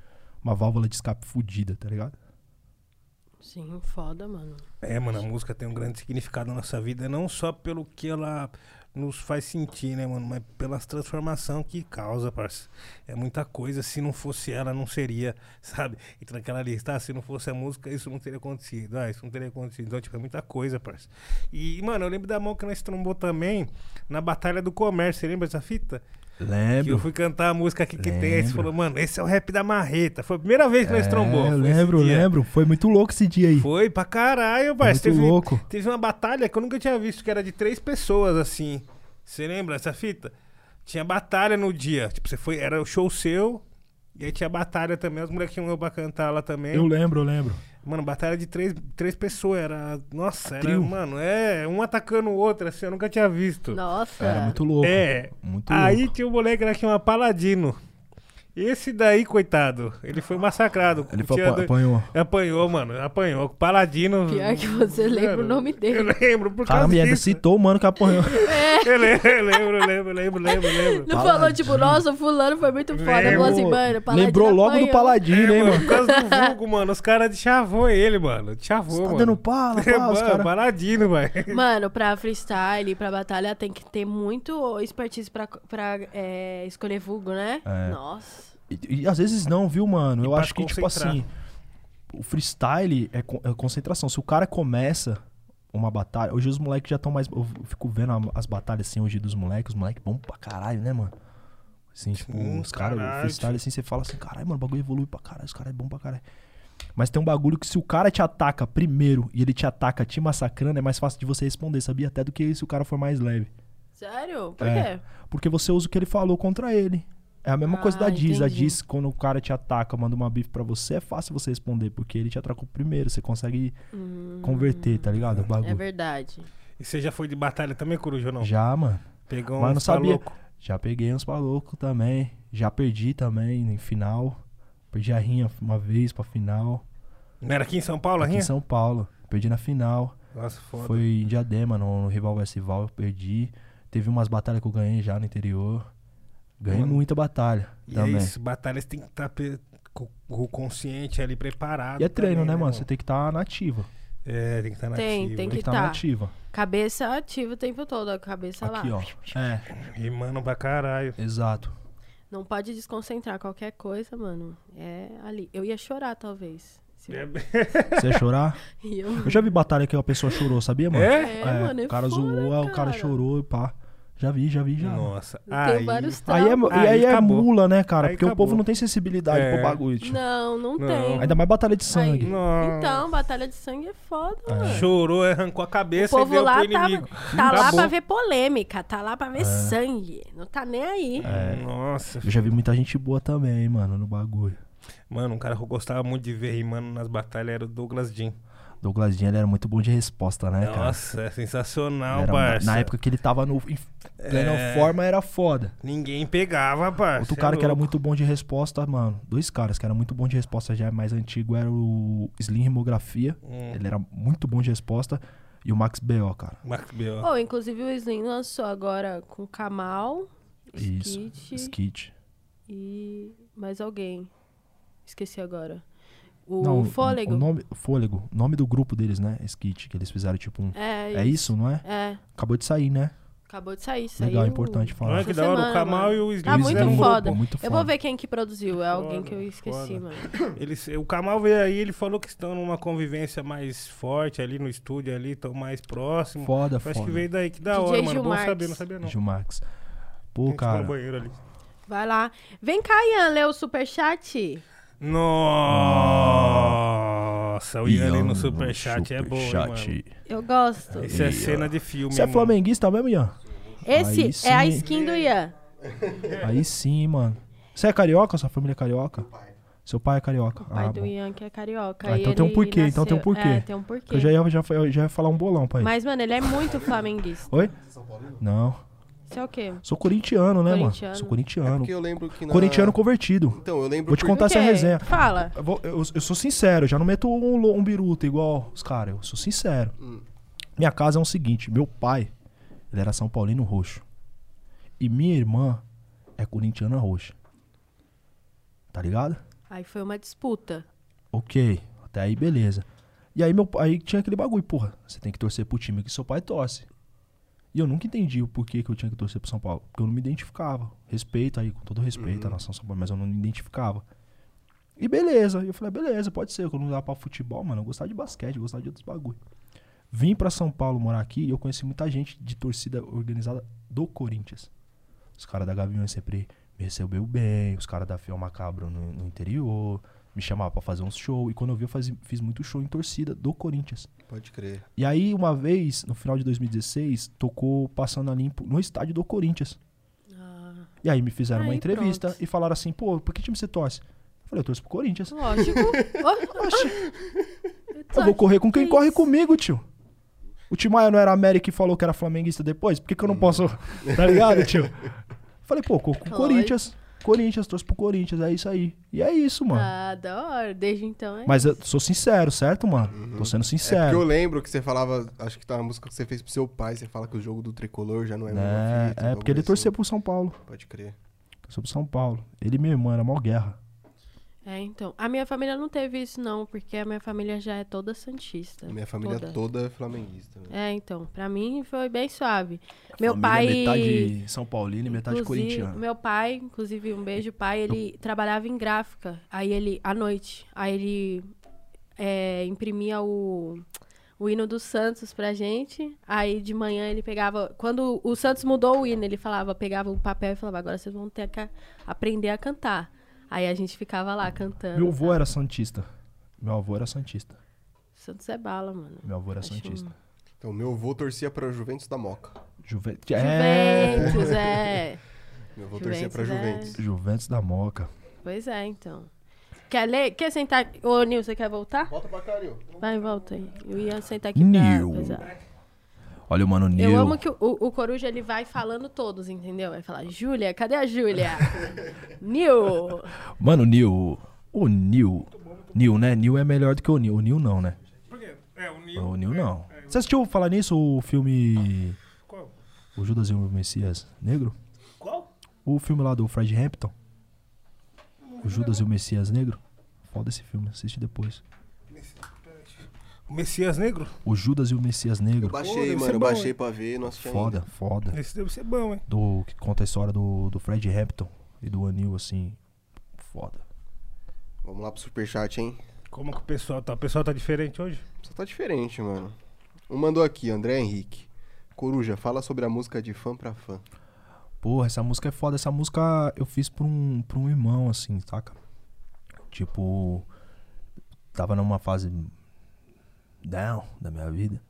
uma válvula de escape fudida, tá ligado? Sim, foda, mano. É, mano, a música tem um grande significado na nossa vida, não só pelo que ela nos faz sentir, né, mano, mas pela transformação que causa, parça. É muita coisa, se não fosse ela, não seria, *laughs* sabe? Entra naquela lista, ah, se não fosse a música, isso não teria acontecido, ah, isso não teria acontecido. Então, tipo, é muita coisa, parça. E, mano, eu lembro da mão que nós trombou também na Batalha do Comércio, você lembra dessa fita? Que eu Lembro. fui cantar a música aqui que tem, aí você Lembro. falou, mano, esse é o rap da marreta. Foi a primeira vez que nós É, trombou. eu foi esse lembro, lembro. Foi muito louco esse dia aí. Foi pra caralho, muito parça. Teve, louco. Teve uma batalha que eu nunca tinha visto, que era de três pessoas, assim. Você lembra essa fita? Tinha batalha no dia. Tipo, você foi. Era o show seu. E aí tinha batalha também. Os moleques tinham eu pra cantar lá também. Eu lembro, eu lembro. Mano, batalha de três, três pessoas. Era. Nossa, era. trio. Mano, é. Um atacando o outro, assim, eu nunca tinha visto. Nossa. Era muito louco. É. Muito Aí louco. tinha um moleque lá que chama Paladino. Esse daí, coitado, ele foi massacrado. Ele foi, dois- apanhou. Apanhou, mano. Apanhou. Paladino. Pior que você lembra o nome dele. Eu lembro, por causa Caramba, ainda disso. citou o mano que apanhou. Eu lembro, eu lembro, eu lembro, lembro, lembro, lembro. Não Paladino. falou, tipo, nossa, o fulano foi muito foda. Lembro. Assim, mano, Lembrou logo do apanhou. Paladino, É, hein, mano, mano? por causa do vulgo, mano, os caras chavou ele, mano. Chavou, Tá mano. dando pala, *laughs* É, pala, mano, caras. Paladino, velho. Mano, pra freestyle, pra batalha, tem que ter muito expertise pra, pra é, escolher vulgo, né? É. Nossa. E, e às vezes não, viu, mano? E Eu acho que, tipo assim, o freestyle é, con- é concentração. Se o cara começa uma batalha. Hoje os moleques já estão mais. Eu fico vendo as batalhas assim hoje dos moleques. Os moleques bom pra caralho, né, mano? Assim, tipo, Hum, os caras, freestyle assim, você fala assim, caralho, mano, o bagulho evolui pra caralho, os caras é bom pra caralho. Mas tem um bagulho que se o cara te ataca primeiro e ele te ataca te massacrando, é mais fácil de você responder, sabia? Até do que se o cara for mais leve. Sério? Por É. quê? Porque você usa o que ele falou contra ele. É a mesma coisa Ah, da Diz. A entendi. Diz, quando o cara te ataca, manda uma bife pra você, é fácil você responder, porque ele te atacou primeiro. Você consegue converter, tá ligado? O É bagulho. verdade. E você já foi de batalha também, Coruja, ou não? Já, mano. Pegou Mas uns não sabia. louco. Já peguei uns malucos também. Já perdi também em final. Perdi a rinha uma vez pra final. Não era aqui em São Paulo, a Aqui em rinha? São Paulo. Perdi na final. Nossa, foda. Foi em Diadema, no, no Rival Festival, eu perdi. Teve umas batalhas que eu ganhei já no interior. Ganhei Mano, muita batalha E também. é isso, batalhas tem que estar com com o consciente ali preparado. E é treino, também, né, mano? Você tem que estar nativa. É, tem que estar na Tem, ativa. tem Tem que estar tá. nativa. Cabeça ativa o tempo todo, a cabeça Aqui, lá. ó. É, Rimando pra caralho. exato. Não pode desconcentrar qualquer coisa, mano. É ali. Eu ia chorar, talvez. Se É *laughs* Você ia chorar? *laughs* E eu... Eu já vi batalha que a pessoa chorou, sabia, mano? É? É, mano, é o cara foda, zoou, aí o cara cara. chorou e pá. Já vi, já vi, já. Nossa. Tem Aí, vários Aí é, e aí Aí é mula, né, cara? Aí Porque o acabou. povo não tem sensibilidade É. pro bagulho, tio. Não, não, Não. tem. Ainda mais batalha de sangue. Então, batalha de sangue é foda, mano. Chorou, arrancou a O cabeça e povo deu lá pro tá, inimigo. tá lá Acabou. pra ver polêmica, tá lá pra ver sangue. Não tá nem aí. É. Nossa. Eu já vi muita gente boa também, mano, no bagulho. Mano, um cara que eu gostava muito de ver rimando nas batalhas era o Douglas Jean. Douglas Jean, ele era muito bom de resposta, né, cara? Nossa, é sensacional, era- parça. na época que ele tava no, em plena É. forma, era foda. Ninguém pegava, parça. Outro cara é que era muito bom de resposta, mano. Dois caras que eram muito bom de resposta já mais antigo era o Slim Rimografia. Hum. Ele era muito bom de resposta. E o Max B.O., cara. Max B.O. Oh, inclusive o Slim lançou agora com Kamal, Isso. Skit Skit. e mais alguém. Esqueci agora. O Não, Fôlego. O nome, Fôlego. O nome do grupo deles, né? Skit. Que eles fizeram tipo um. É, É isso, não é? É, Acabou de sair, né? acabou de sair. Saiu Legal, importante falar. Olha essa que da hora, o Kamal e o Slim Tá muito um foda. grupo. Muito Eu foda. vou ver quem que produziu. É alguém Foda, que eu esqueci, foda. mano. *coughs* Eles, o Kamal veio aí, ele falou que estão numa convivência mais forte ali no estúdio ali, estão mais próximos. Foda, Eu Acho que foda. veio daí, que da DJ hora, mano. Bom Gilmarques. saber, não sabia não. Gilmax. Pô, cara. banheiro ali. Vai lá. Vem cá, Ian, lê o superchat. Nossa, o Ian ali no superchat é bom, mano. Eu gosto. Isso é cena de filme, Você é mano. flamenguista mesmo, Ian? Esse Aí é a sim. skin do Ian. Aí sim, mano. Você é carioca? Sua família é carioca? Seu pai é carioca. O pai ah, do bom. Ian que é carioca. Ah, então tem um porquê, então tem um nasceu- porquê. É, tem um porquê. Eu já ia, já, eu já ia falar um bolão pra ele. Mas, mano, ele é muito flamenguista. Oi? Não. Isso é o quê? Sou corintiano, né, Corintiano. mano? Sou É corintiano. porque eu lembro que na... Corintiano convertido. Então, eu lembro Vou te contar essa resenha. Fala. Eu, vou- eu- eu sou sincero, já não meto um, um biruta igual os caras. Eu sou sincero. Hum. Minha casa é o seguinte: meu pai, ele era São Paulino roxo. E minha irmã é corintiana roxa. Tá ligado? Aí foi uma disputa. Ok, até aí beleza. E aí meu aí tinha aquele bagulho, porra, você tem que torcer pro time que seu pai torce. E eu nunca entendi o porquê que eu tinha que torcer pro São Paulo, porque eu não me identificava. Respeito aí, com todo respeito à nação São Paulo, mas eu não me identificava. E beleza, eu falei, beleza, pode ser, quando não dá pra futebol, mano, eu gostava de basquete, eu gostava de outros bagulho. Vim pra São Paulo morar aqui e eu conheci muita gente de torcida organizada do Corinthians. Os caras da Gaviões sempre me recebeu bem, os caras da Fiel Macabro no, no interior, me chamavam pra fazer uns shows. E quando eu vi, eu fazia- fiz muito show em torcida do Corinthians. Pode crer. E aí, uma vez, no final de 2016, tocou Passando a Limpo no estádio do Corinthians. Ah, E aí me fizeram uma Aí, entrevista pronto. e falaram assim, pô, por que time você torce? Eu falei, eu torço pro Corinthians. lógico. *laughs* Eu vou correr com quem Que corre isso? comigo, tio. O Timaya não era América e falou que era flamenguista depois? Por que, que eu não posso. Tá ligado, tio? Falei, pô, com, com Lógico. Corinthians. Corinthians, torço pro Corinthians, é isso aí. E é isso, mano. Ah, da hora. Desde então é. Mas eu sou sincero, certo, mano? Tô sendo É porque eu sincero. lembro que você falava, acho que tá uma música que você fez pro seu pai, você fala que o jogo do tricolor já não é É, é porque ele assim. pro São Paulo. Pode crer. Torceu pro São Paulo. Ele e minha irmã, era mó guerra. É, então. A minha família não teve isso, não, porque a minha família já é toda santista. A minha família toda. toda é flamenguista. né? É, então. Pra mim foi bem suave. Meu Família pai. Metade São Paulino e metade corintiano. Meu pai, inclusive, um beijo, pai, ele trabalhava em gráfica. Aí ele, à noite, aí ele é, imprimia o, o hino do Santos pra gente. Aí de manhã ele pegava. Quando o Santos mudou o hino, ele falava, pegava o papel e falava, agora vocês vão ter que a- aprender a cantar. Aí a gente ficava lá cantando. Meu avô era santista. Meu avô era santista. Santos é bala, mano. Meu avô era Acho santista. Então, meu avô torcia pra Juventus da Moca. Juve... É, Juventus, é. *laughs* Meu avô torcia pra Juventus é- Juventus. Juventus da Moca. Pois é, então. Quer ler? Quer sentar? Ô, Nil, você quer voltar? Volta pra cá, Nil. Vai, volta aí. Eu ia sentar aqui Nil. pra pesar. Olha o mano Nil. Eu amo que o, o, Coruja, ele vai falando todos, entendeu? Vai falar, Júlia, cadê a Júlia? *laughs* Nil. Mano, Nil. O Nil. Nil, né? Nil é melhor do que o Nil. O Nil não, né? Por quê? É, o Nil. O Nil não. Você assistiu falar nisso o filme. Qual? O Judas e o Messias Negro? Qual? O filme lá do Fred Hampton? O Judas e o Messias Negro? Foda esse filme, assiste depois. O Messias Negro? O Judas e o Messias Eu Negro. baixei, deve mano, eu bom, baixei hein? pra ver, não assisti Foda, ainda. foda. Esse deve ser bom, hein? Do, que conta a história do, do Fred Hampton e do Anil, assim. Foda. Vamos lá pro superchat, hein? Como que o pessoal tá? O pessoal tá diferente hoje? Só tá diferente, mano. Um mandou aqui, André Henrique. Coruja, fala sobre a música de fã pra fã. Porra, essa música é foda. Essa música eu fiz pra um, pra um irmão, assim, saca? Tipo, tava numa fase down da minha vida.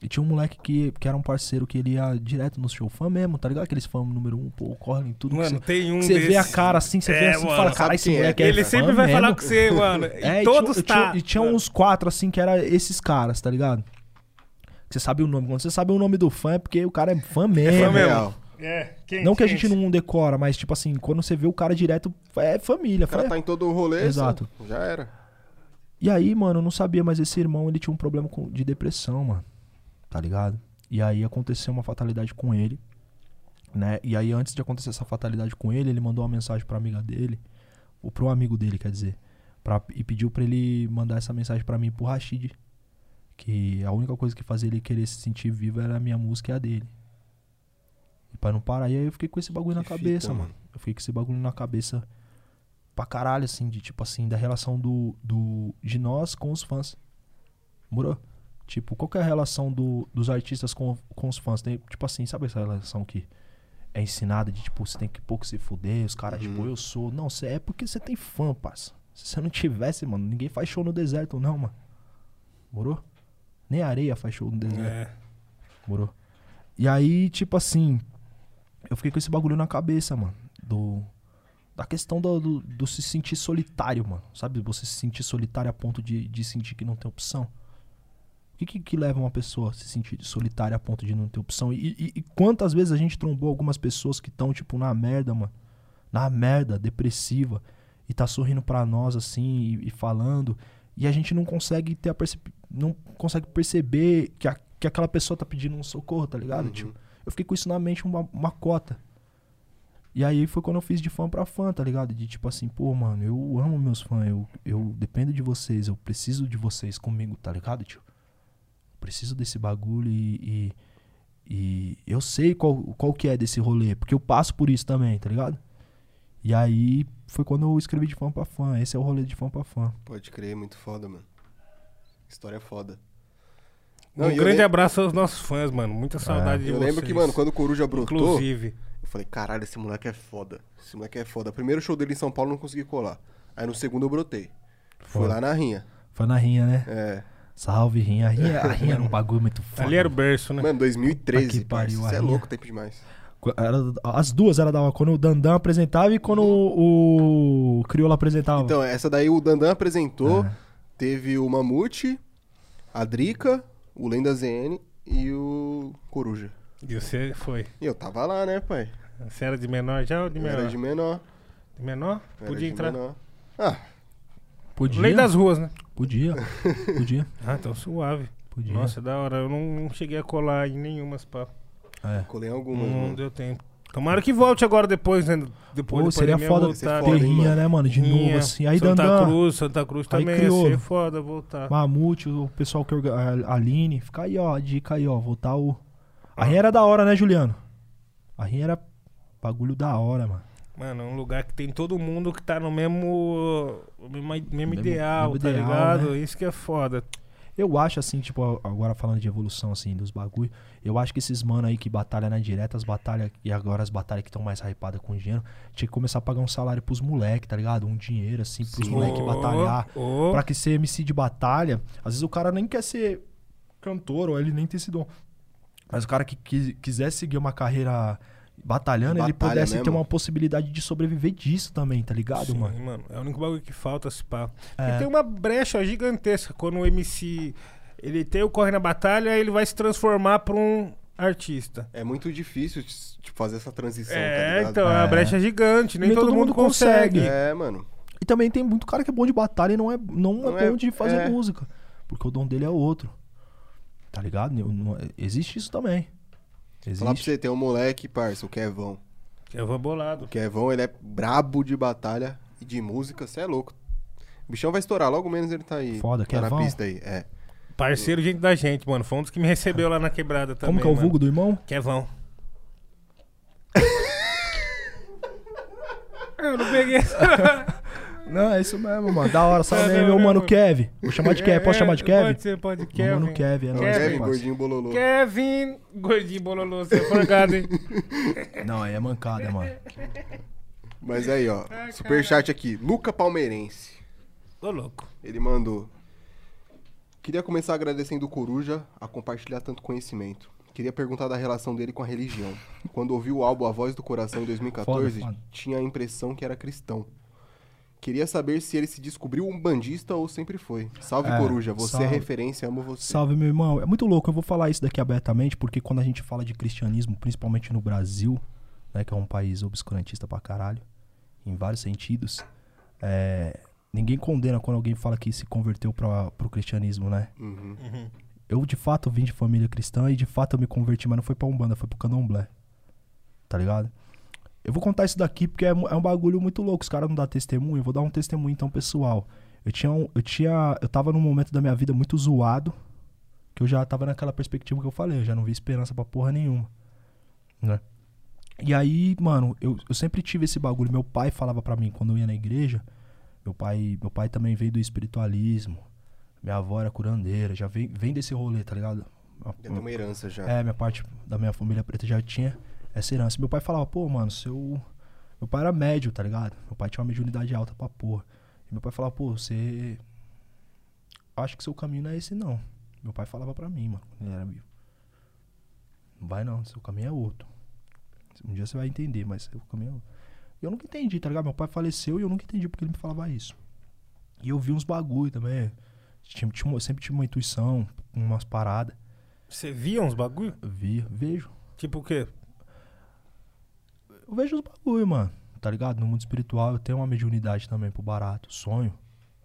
E tinha um moleque que, que era um parceiro que ele ia direto no show. Fã mesmo, tá ligado? Aqueles fãs número um, pô, correm tudo. que Mano, você- tem um você vê a cara assim, você vê É, assim e mano, fala, cara, esse é? moleque é Ele fã sempre vai falar mesmo." com você, mano. *laughs* E É, e todos tinha, tá. e tinha, e tinha uns quatro, assim, que era esses caras, tá ligado? Que você sabe o nome. Quando você sabe o nome do fã é porque o cara é fã mesmo. fã mesmo. É, quem, Não que a quem? gente não decora, mas tipo assim, quando você vê o cara direto, é família. O cara fã- tá em todo o rolê, Exato. só- já era. E aí, mano, eu não sabia, mas esse irmão, ele tinha um problema com- de depressão, mano. Tá ligado? E aí aconteceu uma fatalidade com ele, né? E aí, antes de acontecer essa fatalidade com ele, ele mandou uma mensagem pra amiga dele, ou pro amigo dele, quer dizer, pra, e pediu pra ele mandar essa mensagem pra mim pro Rashid. Que a única coisa que fazia ele querer se sentir vivo era a minha música e a dele. E pra não parar, e aí eu fiquei com esse bagulho na Que fita, cabeça, mano. mano. Eu fiquei com esse bagulho na cabeça pra caralho, assim, de tipo assim, da relação do, do, de nós com os fãs. Morou? Tipo, qual que é a relação do, dos artistas com, com os fãs? Tem, tipo assim, sabe essa relação que é ensinada de tipo, você tem que pouco se fuder, os caras, Uhum. tipo, eu sou. Não, você é porque você tem fã, parça. Se você não tivesse, mano, ninguém faz show no deserto, não, mano. Morou? Nem areia faz show no deserto. É. Morou? E aí, tipo assim, eu fiquei com esse bagulho na cabeça, mano. Do. Da questão do, do, do se sentir solitário, mano. Sabe? Você se sentir solitário a ponto de, de sentir que não tem opção. O que, que, que leva uma pessoa a se sentir solitária a ponto de não ter opção? E, e- e quantas vezes a gente trombou algumas pessoas que estão, tipo, na merda, mano? Na merda, depressiva. E tá sorrindo pra nós, assim, e, e falando. E a gente não consegue ter a percep... não consegue perceber que, a- que aquela pessoa tá pedindo um socorro, tá ligado? Uhum. Tipo, eu fiquei com isso na mente uma, uma cota. E aí foi quando eu fiz de fã pra fã, tá ligado? De tipo assim, pô, mano, eu amo meus fãs, eu, eu dependo de vocês, eu preciso de vocês comigo, tá ligado, tio? Preciso desse bagulho e, e, e eu sei qual, qual que é desse rolê, porque eu passo por isso também, tá ligado? E aí foi quando eu escrevi de fã pra fã, esse é o rolê de fã pra fã. Pode crer, muito foda, mano. História foda. Um Não, eu grande lem- abraço aos nossos fãs, mano. Muita saudade de Eu vocês. lembro que, mano, quando o Coruja brotou, Inclusive. Eu falei, caralho, esse moleque é foda. Esse moleque é foda. Primeiro show dele em São Paulo eu não consegui colar. Aí no segundo eu brotei. Fui Foda. lá na rinha. Foi na rinha, né? É. Salve, rinha. A rinha, a rinha era um *laughs* bagulho muito foda. Ali era o berço, né? Mano, 2013, Puta que pariu, Isso é louco, tempo demais. Era- as duas era da hora. Quando o Dandan apresentava e quando o, o Crioula apresentava. Então, essa daí o Dandan apresentou. É. Teve o Mamute, a Drica, o Lenda ZN e o Coruja. E você foi. E eu tava lá, né, pai? Você era de menor já ou de Eu menor? era de menor. De menor? eu Podia de entrar. menor. Ah, Podia. Lei das ruas, né? Podia. Podia. *laughs* Ah, então suave. Podia. Nossa, da hora. Eu não, não cheguei a colar em nenhumas, pá. É. colei algumas, Não mano. deu tempo. Tomara que volte agora depois, né? Depois Pô, seria foda voltar. Foda, ter hein, rinha, mano? né, mano? De Rinha, novo, assim. Aí Santa Dandan, Cruz, Santa Cruz Aí também ia criou. ser foda voltar. Mamute, o pessoal que a Aline. Fica aí, ó. A dica aí, ó. Voltar o. A rinha era da hora, né, Juliano? A rinha era bagulho da hora, mano. Mano, é um lugar que tem todo mundo que tá no mesmo, mesmo, mesmo Mesmo- ideal, mesmo tá ideal, ligado? né? Isso que é foda. Eu acho, assim, tipo, agora falando de evolução, assim, dos bagulho, eu acho que esses mano aí que batalham na direta, as batalhas, e agora as batalhas que estão mais hypadas com dinheiro, tinha que começar a pagar um salário pros moleque, tá ligado? Um dinheiro, assim, pros Sim. moleque batalhar. Ô. Pra que ser MC de batalha, às vezes o cara nem quer ser cantor, ou ele nem tem esse dom. Mas o cara que, qui- quiser seguir uma carreira batalhando, ele Batalha pudesse ter mesmo. uma possibilidade de sobreviver disso também, tá ligado, Sim, mano? É o único bagulho que falta, se pá. É. Porque tem uma brecha gigantesca quando o MC ele tem o corre na batalha, ele vai se transformar pra um artista. É muito difícil tipo, fazer essa transição, tá é, ligado? então, é. a É. brecha gigante, nem, todo, mundo consegue. É, mano. E também tem muito cara que é bom de batalha e não é, não Não é é- bom de fazer é. música. Porque o dom dele é outro. Tá ligado? Eu- não- existe isso também. Falar pra Existe. você, tem um moleque, parça, o Kevão. Eu vou bolado. O Kevão, ele é brabo de batalha e de música, você é louco. O bichão vai estourar, logo menos ele tá aí. Foda, tá na Kevão. pista aí, é. Parceiro, gente da gente, mano. Foi um dos que me recebeu lá na quebrada também. Como que é o mano. vulgo do irmão? Kevão. *laughs* Eu não peguei essa. *laughs* Não, é isso mesmo, mano. Da hora, salve aí, meu mano. Kevin. Vou chamar de Kevin. Posso É, chamar de Kevin? Pode ser, pode. Meu Kevin. mano Kevin, é nóis, Kevin. Gordinho bololô. Kevin, gordinho bololô, você é forgado, hein? *laughs* Não, aí é mancada, mano. Mas aí, ó. Superchat aqui. Luca Palmeirense. Ô, louco. Ele mandou. Queria começar agradecendo o Coruja a compartilhar tanto conhecimento. Queria perguntar da relação dele com a religião. Quando ouviu o álbum A Voz do Coração em 2014, Foda, foda. tinha a impressão que era cristão. Queria saber se ele se descobriu um bandista ou sempre foi. Salve, É, Coruja. Você é salve. referência, amo você. Salve, meu irmão. É muito louco, eu vou falar isso daqui abertamente, porque quando a gente fala de cristianismo, principalmente no Brasil, né, que é um país obscurantista pra caralho, em vários sentidos, é, ninguém condena quando alguém fala que se converteu pra, pro cristianismo, né? Uhum. Eu, de fato, vim de família cristã e, de fato, eu me converti, mas não foi pra Umbanda, foi pro Candomblé. Tá ligado? Eu vou contar isso daqui porque é, é um bagulho muito louco. Os caras não dão testemunho, eu vou dar um testemunho então pessoal. Eu tinha, um- eu tinha, eu tava num momento da minha vida muito zoado, que eu já tava naquela perspectiva que eu falei, eu já não vi esperança pra porra nenhuma. Né? E aí, mano, eu, eu sempre tive esse bagulho. Meu pai falava pra mim quando eu ia na igreja. Meu pai, meu pai também veio do espiritualismo. Minha avó era curandeira, já vem, vem desse rolê, tá ligado? Já tem uma herança já. É, minha parte da minha família preta já tinha essa herança. Meu pai falava, pô, mano, seu. Meu pai era médio, tá ligado? Meu pai tinha uma mediunidade alta pra porra. E meu pai falava, pô, você. Acho que seu caminho não é esse, não. Meu pai falava pra mim, mano, quando ele era vivo. Não vai não, seu caminho é outro. Um dia você vai entender, mas seu caminho é outro. E eu nunca entendi, tá ligado? Meu pai faleceu e eu nunca entendi porque ele me falava isso. E eu vi uns bagulho também. Tinha, tinha sempre tive uma intuição, umas paradas. Você via uns bagulho? Via, vejo. Tipo o quê? Eu vejo os bagulho, mano. Tá ligado? No mundo espiritual eu tenho uma mediunidade também pro barato. Sonho.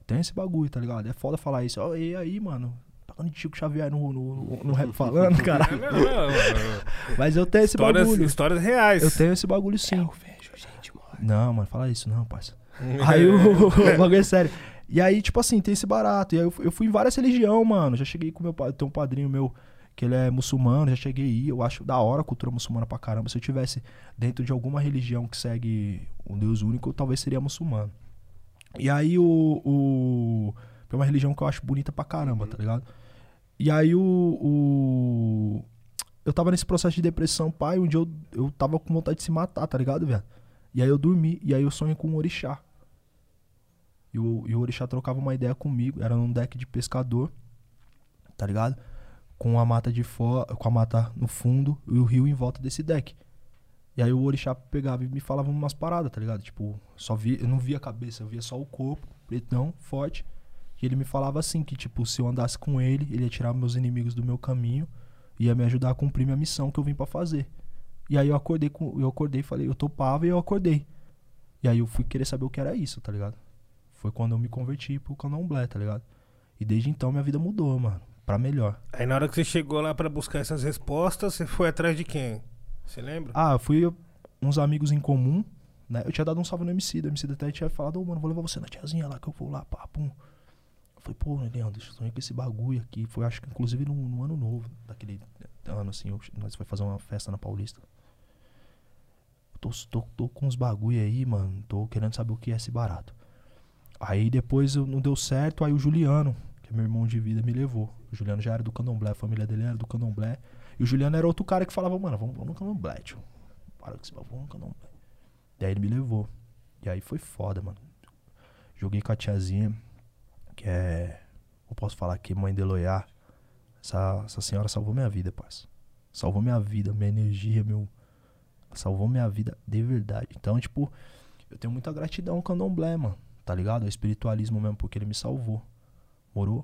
Tem esse bagulho, tá ligado? É foda falar isso. Ó, e aí, mano? Tocando de Chico Xavier no, no, no rap *laughs* falando, caralho. Não, não, não. *laughs* Mas eu tenho esse Histórias, bagulho. histórias reais. Eu tenho esse bagulho sim. Vejo gente, mano. Não, mano, fala isso não, parça. *laughs* Aí o, o bagulho é sério. E aí, tipo assim, tem esse barato. E aí eu, fui- eu fui em várias religiões, mano. Já cheguei com meu pai. Tem um padrinho meu que ele é muçulmano, já cheguei aí. Eu acho da hora a cultura muçulmana pra caramba. Se eu tivesse dentro de alguma religião que segue um Deus único, eu talvez seria muçulmano. E aí o. o é uma religião que eu acho bonita pra caramba, tá ligado? E aí o. o eu tava nesse processo de depressão, pai. Um dia eu, eu tava com vontade de se matar, tá ligado, velho? E aí eu dormi, e aí eu sonhei com um orixá. E o, e o orixá trocava uma ideia comigo, era num deck de pescador, tá ligado? Com a mata de fora, com a mata no fundo e o rio em volta desse deck. E aí o orixá pegava e me falava umas paradas, tá ligado? Tipo, só via, eu não via a cabeça, eu via só o corpo, pretão, forte. E ele me falava assim, que tipo, se eu andasse com ele, ele ia tirar meus inimigos do meu caminho, ia me ajudar a cumprir minha missão que eu vim pra fazer. E aí eu acordei com, eu acordei e falei, eu topava e eu acordei. E aí eu fui querer saber o que era isso, tá ligado? Foi quando eu me converti pro candomblé, tá ligado? E desde então minha vida mudou, mano, pra melhor. Aí na hora que você chegou lá pra buscar essas respostas, você foi atrás de quem? Você lembra? Ah, eu fui uns amigos em comum, né? Eu tinha dado um salve no MC, o MC até tinha falado, ô mano, vou levar você na tiazinha lá que eu vou lá, pá, pum. Eu falei, pô, Leandro, eu sonhei com esse bagulho aqui. Foi, acho que inclusive no, no ano novo, daquele ano assim, eu- nós foi fazer uma festa na Paulista. Tô, tô, tô com uns bagulho aí, mano, tô querendo saber o que é esse barato. Aí depois eu- não deu certo, aí o Juliano, que é meu irmão de vida, me levou. O Juliano já era do candomblé, a família dele era do candomblé. E o Juliano era outro cara que falava, mano, vamos, vamos no candomblé, tio. Para com esse vamos no candomblé. E aí ele me levou. E aí foi foda, mano. Joguei com a tiazinha, que é. Eu posso falar aqui, mãe de Eloiá. Essa, essa senhora salvou minha vida, parça. Salvou minha vida, minha energia, meu. Salvou minha vida de verdade. Então, tipo, eu tenho muita gratidão ao candomblé, mano. Tá ligado? O espiritualismo mesmo, porque ele me salvou. Morou?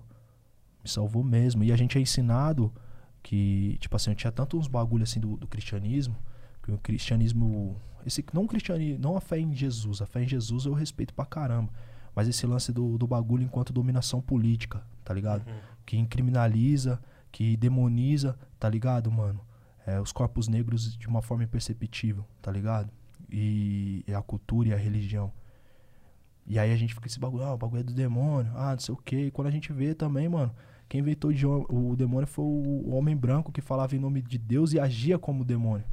Me salvou mesmo. E a gente é ensinado que, tipo assim, eu tinha tanto uns bagulho assim do, do cristianismo, que o cristianismo. Esse, não o cristianismo, não a fé em Jesus. A fé em Jesus eu respeito pra caramba. Mas esse lance do, do bagulho enquanto dominação política, tá ligado? Que incriminaliza, que demoniza, tá ligado, mano? É, os corpos negros de uma forma imperceptível, tá ligado? E, e a cultura e a religião. E aí a gente fica esse bagulho, ah, o bagulho é do demônio, ah, não sei o quê. E quando a gente vê também, mano, quem inventou o demônio foi o homem branco que falava em nome de Deus e agia como demônio,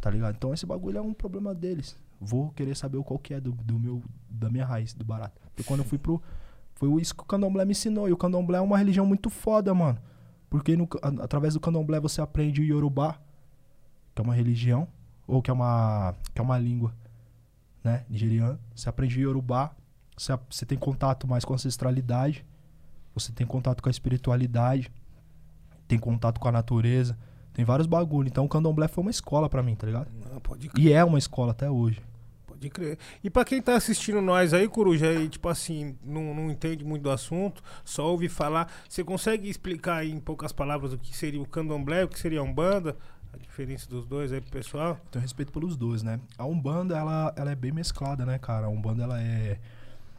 tá ligado? Então esse bagulho é um problema deles, Vou querer saber o qual que é do, do meu, da minha raiz, do barato. E quando eu fui pro. Foi isso que o candomblé me ensinou. E o candomblé é uma religião muito foda, mano. Porque no a- através do candomblé você aprende o Yorubá, que é uma religião, ou que é uma, que é uma língua, né, nigeriana. Você aprende o Yorubá, você, você tem contato mais com a ancestralidade, você tem contato com a espiritualidade, tem contato com a natureza, tem vários bagulho. Então o candomblé foi uma escola pra mim, tá ligado? Não, pode crer. E é uma escola até hoje. Pode crer. E pra quem tá assistindo nós aí, Coruja, e tipo assim, não, não entende muito do assunto, só ouve falar, você consegue explicar aí em poucas palavras o que seria o candomblé, o que seria a Umbanda, a diferença dos dois aí pro pessoal? Tenho respeito pelos dois, né? A Umbanda, ela, ela é bem mesclada, né, cara? A Umbanda, ela é,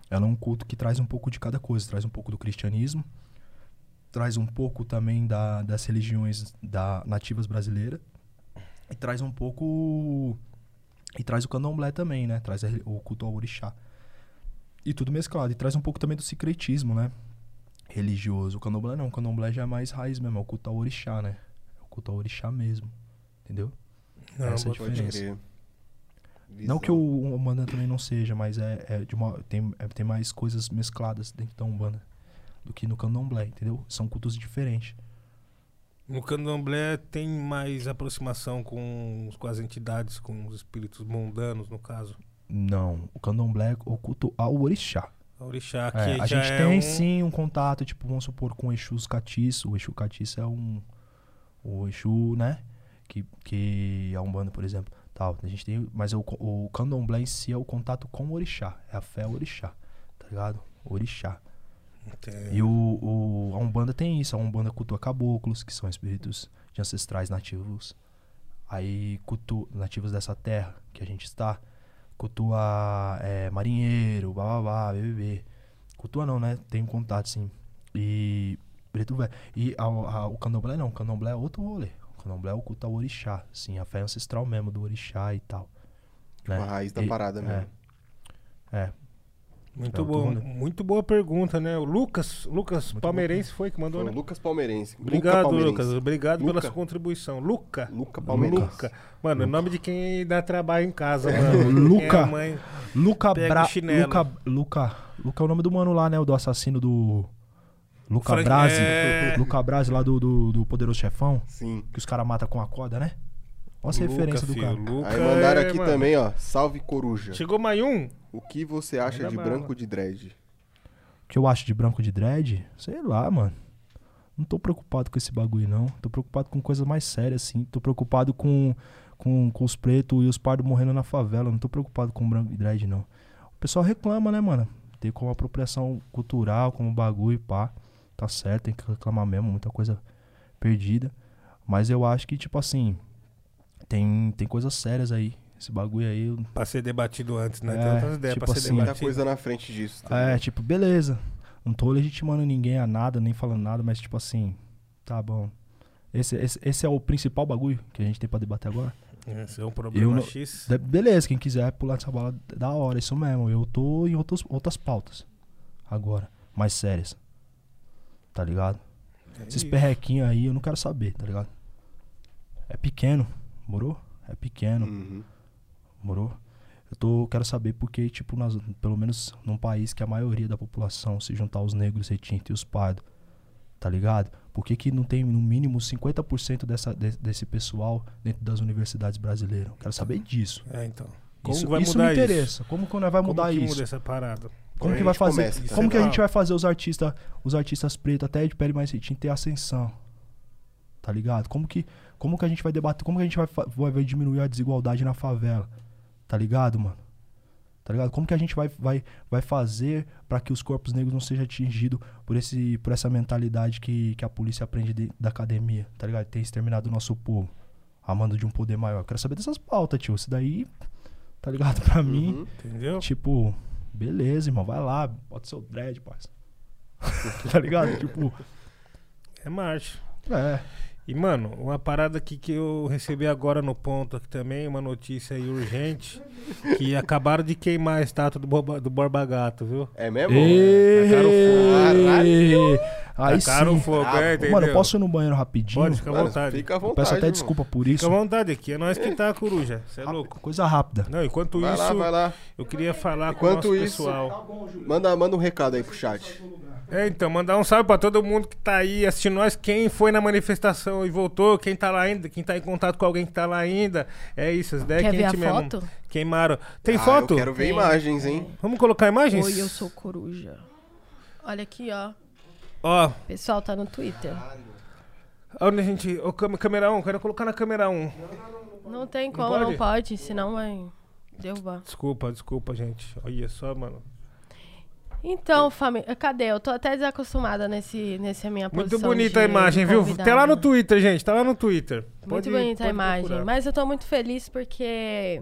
ela é um culto que traz um pouco de cada coisa. Traz um pouco do cristianismo, traz um pouco também da, das religiões da, nativas brasileiras e traz um pouco... E traz o candomblé também, né? Traz o culto ao orixá. E tudo mesclado. E traz um pouco também do secretismo, né? Religioso. O candomblé não. O candomblé já é mais raiz mesmo. É o culto ao orixá, né? É o culto ao orixá mesmo. Entendeu? Não, Essa é a diferença. Crer. Não que o Umbanda também não seja, mas é, é de uma, tem, é- tem mais coisas mescladas dentro da Umbanda do que no Candomblé, entendeu? São cultos diferentes. No candomblé tem mais aproximação com, com as entidades, com os espíritos mundanos, no caso. Não, o Candomblé é o culto ao orixá. A orixá, que É, a gente tem um... sim um contato, tipo, vamos supor, com o Exus Catiço. O Exu Catiço é um. O Exu, né? Que, que a Umbanda, por exemplo. Tal. A gente tem. Mas o, o candomblé em si é o contato com o orixá. É a fé orixá. Tá ligado? Orixá. E o, o, a Umbanda tem isso. A Umbanda cultua caboclos, que são espíritos de ancestrais nativos. Aí cultua nativos dessa terra que a gente está. Cultua é, marinheiro, bababá, BBB. Cultua não, né? Tem um contato, sim. E preto velho. E a- a- o candomblé não. O candomblé é outro rolê. O candomblé é o culto ao orixá. Sim, a fé ancestral mesmo do orixá e tal. Tipo, a raiz da E- parada mesmo. É. muito é, bom, muito boa pergunta, né? O Lucas, Lucas Muito Palmeirense foi que mandou, Foi o né? Lucas Palmeirense. Luca Obrigado, Palmeirense. Lucas. Obrigado pela Luca. sua contribuição. Luca. Luca Palmeirense. Luca. Mano, é Luca. nome de quem dá trabalho em casa, mano. *laughs* Luca. É mãe. Luca Bra... Luca, Luca, Luca é o nome do mano lá, né? O do assassino do. Luca Frank- Brasi. é. Luca Brasi lá do, do, do Poderoso Chefão. Sim. Que os caras matam com a corda, né? Olha essa Luca, referência do filho, cara. Luca Aí mandaram é, aqui mano. também, ó. Salve Coruja. Chegou mais um? O que você acha Manda de branco de dread? O que eu acho de branco de dread? Sei lá, mano. Não tô preocupado com esse bagulho, não. Tô preocupado com coisas mais sérias, assim. Tô preocupado com, com, com os pretos e os pardos morrendo na favela. Não tô preocupado com branco de dread, não. O pessoal reclama, né, mano? Tem como apropriação cultural, como bagulho, pá. Tá certo, tem que reclamar mesmo. Muita coisa perdida. Mas eu acho que, tipo assim, tem, tem coisas sérias aí. Esse bagulho aí. eu- Pra ser debatido antes, né? É, Tem outras ideias tipo pra ser assim, Muita debatido. coisa na frente disso. tá É, tipo, beleza. Não tô legitimando ninguém a nada, nem falando nada, mas tipo assim, tá bom. Esse, esse, esse é o principal bagulho que a gente tem pra debater agora. Esse é um problema não- X. De- beleza, quem quiser pular nessa bola, da hora, isso mesmo. Eu tô em outros, outras pautas agora, mais sérias. Tá ligado? É Esses isso. perrequinhos aí eu não quero saber, tá ligado? É pequeno, morou? É pequeno. Uhum. Morou? Eu tô, quero saber porque, tipo, nós, pelo menos num país que a maioria da população se juntar os negros, retintos e os pardos, tá ligado? Por que, que não tem no mínimo 50% dessa, de- desse pessoal dentro das universidades brasileiras? Quero saber disso. É, então. Como isso vai isso mudar me interessa. Como que vai Como mudar que isso? muda essa parada? Como que a vai gente fazer? começa, como tá? que a gente vai fazer os artistas, os artistas pretos até de pele mais retinta ter ascensão? Tá ligado? Como que, como que a gente vai debater? Como que a gente vai, vai, vai diminuir a desigualdade na favela? Tá ligado, mano? Tá ligado? Como que a gente vai, vai, vai fazer pra que os corpos negros não sejam atingidos por, esse, por essa mentalidade que, que a polícia aprende de- da academia? Tá ligado? Tem exterminado o nosso povo. Amando de um poder maior. Eu quero saber dessas pautas, tio. Isso daí, tá ligado? *laughs* Pra mim, Uhum. Entendeu? Tipo, beleza, irmão, vai lá, bota seu dread, parça. *laughs* tá ligado? Tipo, É marcha. é. E, mano, uma parada aqui que eu recebi agora no ponto aqui também, uma notícia aí urgente, que acabaram de queimar a estátua do, Borba, do Borba Gato, viu? É mesmo? Tacaram Ei, Aí Tacaram sim. fogo, Ah, é, entendeu? Mano, eu posso ir no banheiro rapidinho? Pode, fica à vontade. Fica à Eu vontade. peço até mano. desculpa por Fica isso. à vontade aqui, é nós que tá, coruja. Você é louco. Coisa rápida. Não, enquanto Vai isso, lá, vai lá. eu queria falar com o Enquanto nosso isso- pessoal. Manda, manda um recado aí pro chat. É, então, mandar um salve pra todo mundo que tá aí assistindo nós, quem foi na manifestação e voltou, quem tá lá ainda, quem tá em contato com alguém que tá lá ainda. É isso, as ideias Quer ver a mesmo. foto? Queimaram. Tem Ah, foto? Eu quero ver Tem. imagens, hein? Vamos colocar imagens? Oi, eu sou coruja. Olha aqui, ó. Ó, Pessoal, tá no Twitter. onde a gente. Ô, câmera, câmera 1, quero colocar na câmera 1. Não tem como, pode? não pode, senão vai derrubar. Desculpa, desculpa, gente. Olha só, mano. Então, família, cadê? Eu tô até desacostumada nesse, nessa minha Muito posição bonita a imagem, viu? Tá lá no Twitter, gente. Tá lá no Twitter. Muito Pode- bonita a imagem. procurar. Mas eu tô muito feliz porque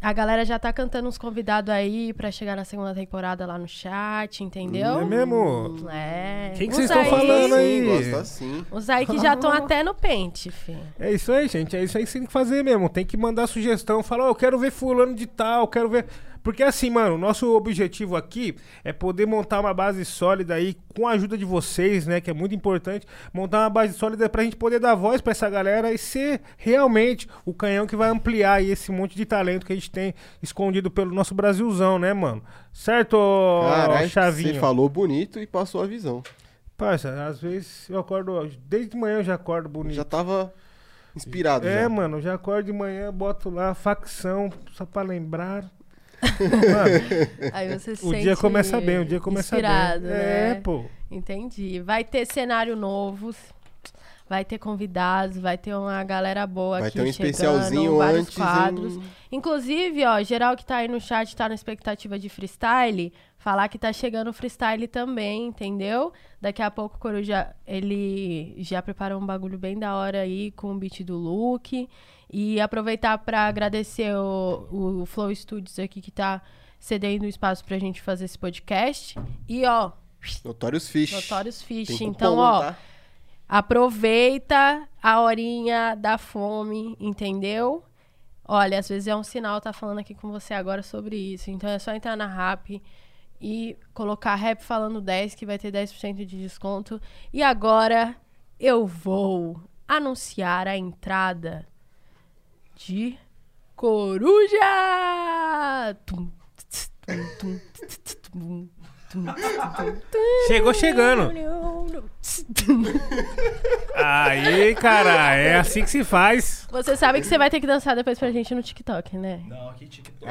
a galera já tá cantando uns convidados aí pra chegar na segunda temporada lá no chat, entendeu? É mesmo? É. Quem que vocês estão falando aí? Sim, assim. Uns aí que já estão *laughs* até no pente, filho. É isso aí, gente. É isso aí que você tem que fazer mesmo. Tem que mandar sugestão. Falar, ó, eu quero ver fulano de tal, quero ver. Porque assim, mano, o nosso objetivo aqui é poder montar uma base sólida aí, com a ajuda de vocês, né? Que é muito importante. Montar uma base sólida pra gente poder dar voz pra essa galera e ser realmente o canhão que vai ampliar aí esse monte de talento que a gente tem escondido pelo nosso Brasilzão, né, mano? Certo, ô, Caralho, Chavinho? você falou bonito e passou a visão. Parça, às vezes eu acordo. Desde manhã eu já acordo bonito. Já tava inspirado É, já. mano, já acordo de manhã, boto lá facção, só pra lembrar. Aí você se o sente dia começa bem, o dia começa inspirado, bem. né? É, pô. Entendi. Vai ter cenário novo, vai ter convidados, vai ter uma galera boa Vai aqui ter um chegando, especialzinho vários antes. quadros. hein? Inclusive, ó, geral que tá aí no chat, tá na expectativa de freestyle, falar que tá chegando o freestyle também, entendeu? Daqui a pouco o Coruja, ele já preparou um bagulho bem da hora aí com o beat do Luke. E aproveitar pra agradecer o, o Flow Studios aqui que tá cedendo o espaço pra gente fazer esse podcast. E, ó, Notorious Fish. Notorious Fish. Então, ó, tá? aproveita a horinha da fome, entendeu? Olha, às vezes é um sinal tá falando aqui com você agora sobre isso. Então é só entrar na Rap e colocar Rap falando 10 que vai ter 10% de desconto. E agora eu vou anunciar a entrada de Coruja! Tum, tum, tum, Chegou chegando. Aí, cara, é assim que se faz. Você sabe que você vai ter que dançar depois pra gente no TikTok, né? Não, aqui TikTok. *laughs*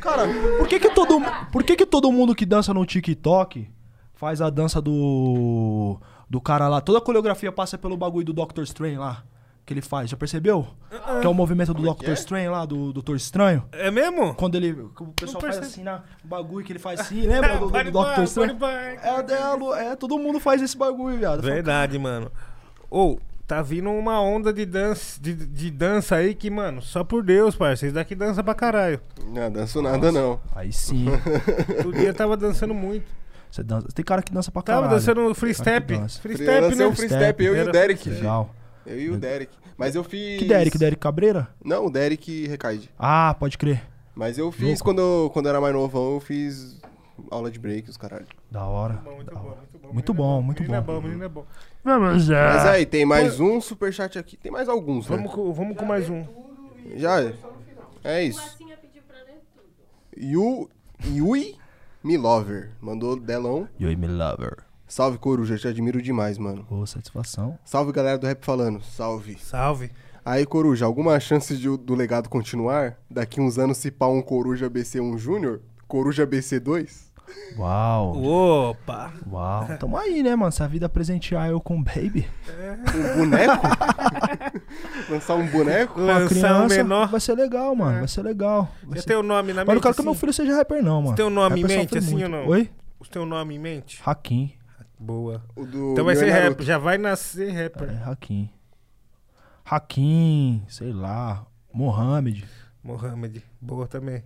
Cara, por que que todo, por que que todo mundo que dança no TikTok faz a dança do do cara lá? Toda a coreografia passa pelo bagulho do Doctor Strange lá. Que ele faz, já percebeu? Que é o movimento do Doctor Strange lá, do Doutor Estranho. É mesmo? Quando ele. O pessoal faz assim, né? O bagulho que ele faz assim, lembra *laughs* do, do, do Doctor Strange? É, dela, é, todo mundo faz esse bagulho, viado. Verdade, mano. Ou, tá vindo uma onda de dança, de, de dança aí que, mano, só por Deus, parça. Vocês daqui dançam pra caralho. Não, danço nada não. Aí sim. *laughs* Outro dia tava dançando muito. Você dança. Tem cara que dança pra Tava caralho. dançando free step. dança. Free Eu step, né? free step, eu e o Derek. Legal. Eu e o Derek. Mas eu fiz. Que Derek? Derek Cabreira? Não, o Derek Recaide. Ah, pode crer. Mas eu fiz Louco. quando eu, quando eu era mais novão, eu fiz aula de break, os caralho. Da hora. Bom, muito Da bom, muito bom. Muito Menino bom, é muito menino bom. é bom, menino é bom. Vamos Mas aí, tem mais um superchat aqui. Tem mais alguns, né? Vamos com, vamos com mais um. Já é. É isso. Yu, Yui Milover mandou delão. You me lover. Salve, Coruja, te admiro demais, mano. Ô, satisfação. Salve, galera do Rap Falando. Salve. Salve. Aí, Coruja, alguma chance de, o- do legado continuar? Daqui uns anos se pá um Coruja BC1 Júnior? Coruja BC2? Uau. Opa. Uau. Tamo aí, né, mano? Se a vida presentear eu com baby. Um boneco? *laughs* Lançar um boneco? Com a Lançar um criança, menor. vai ser legal, mano. Vai ser legal. Vai Já ser... tem o nome na Mas não mente? quero que meu assim? filho seja rapper, não, mano. tem um nome em Rapper mente, sofre assim, muito. ou não? Oi? Você tem um nome em mente? Hakim. Boa. O do Então vai ser Naruto. rapper. Já vai nascer rapper. É, Hakim. Hakim, sei lá. Mohamed. Mohamed. Boa também.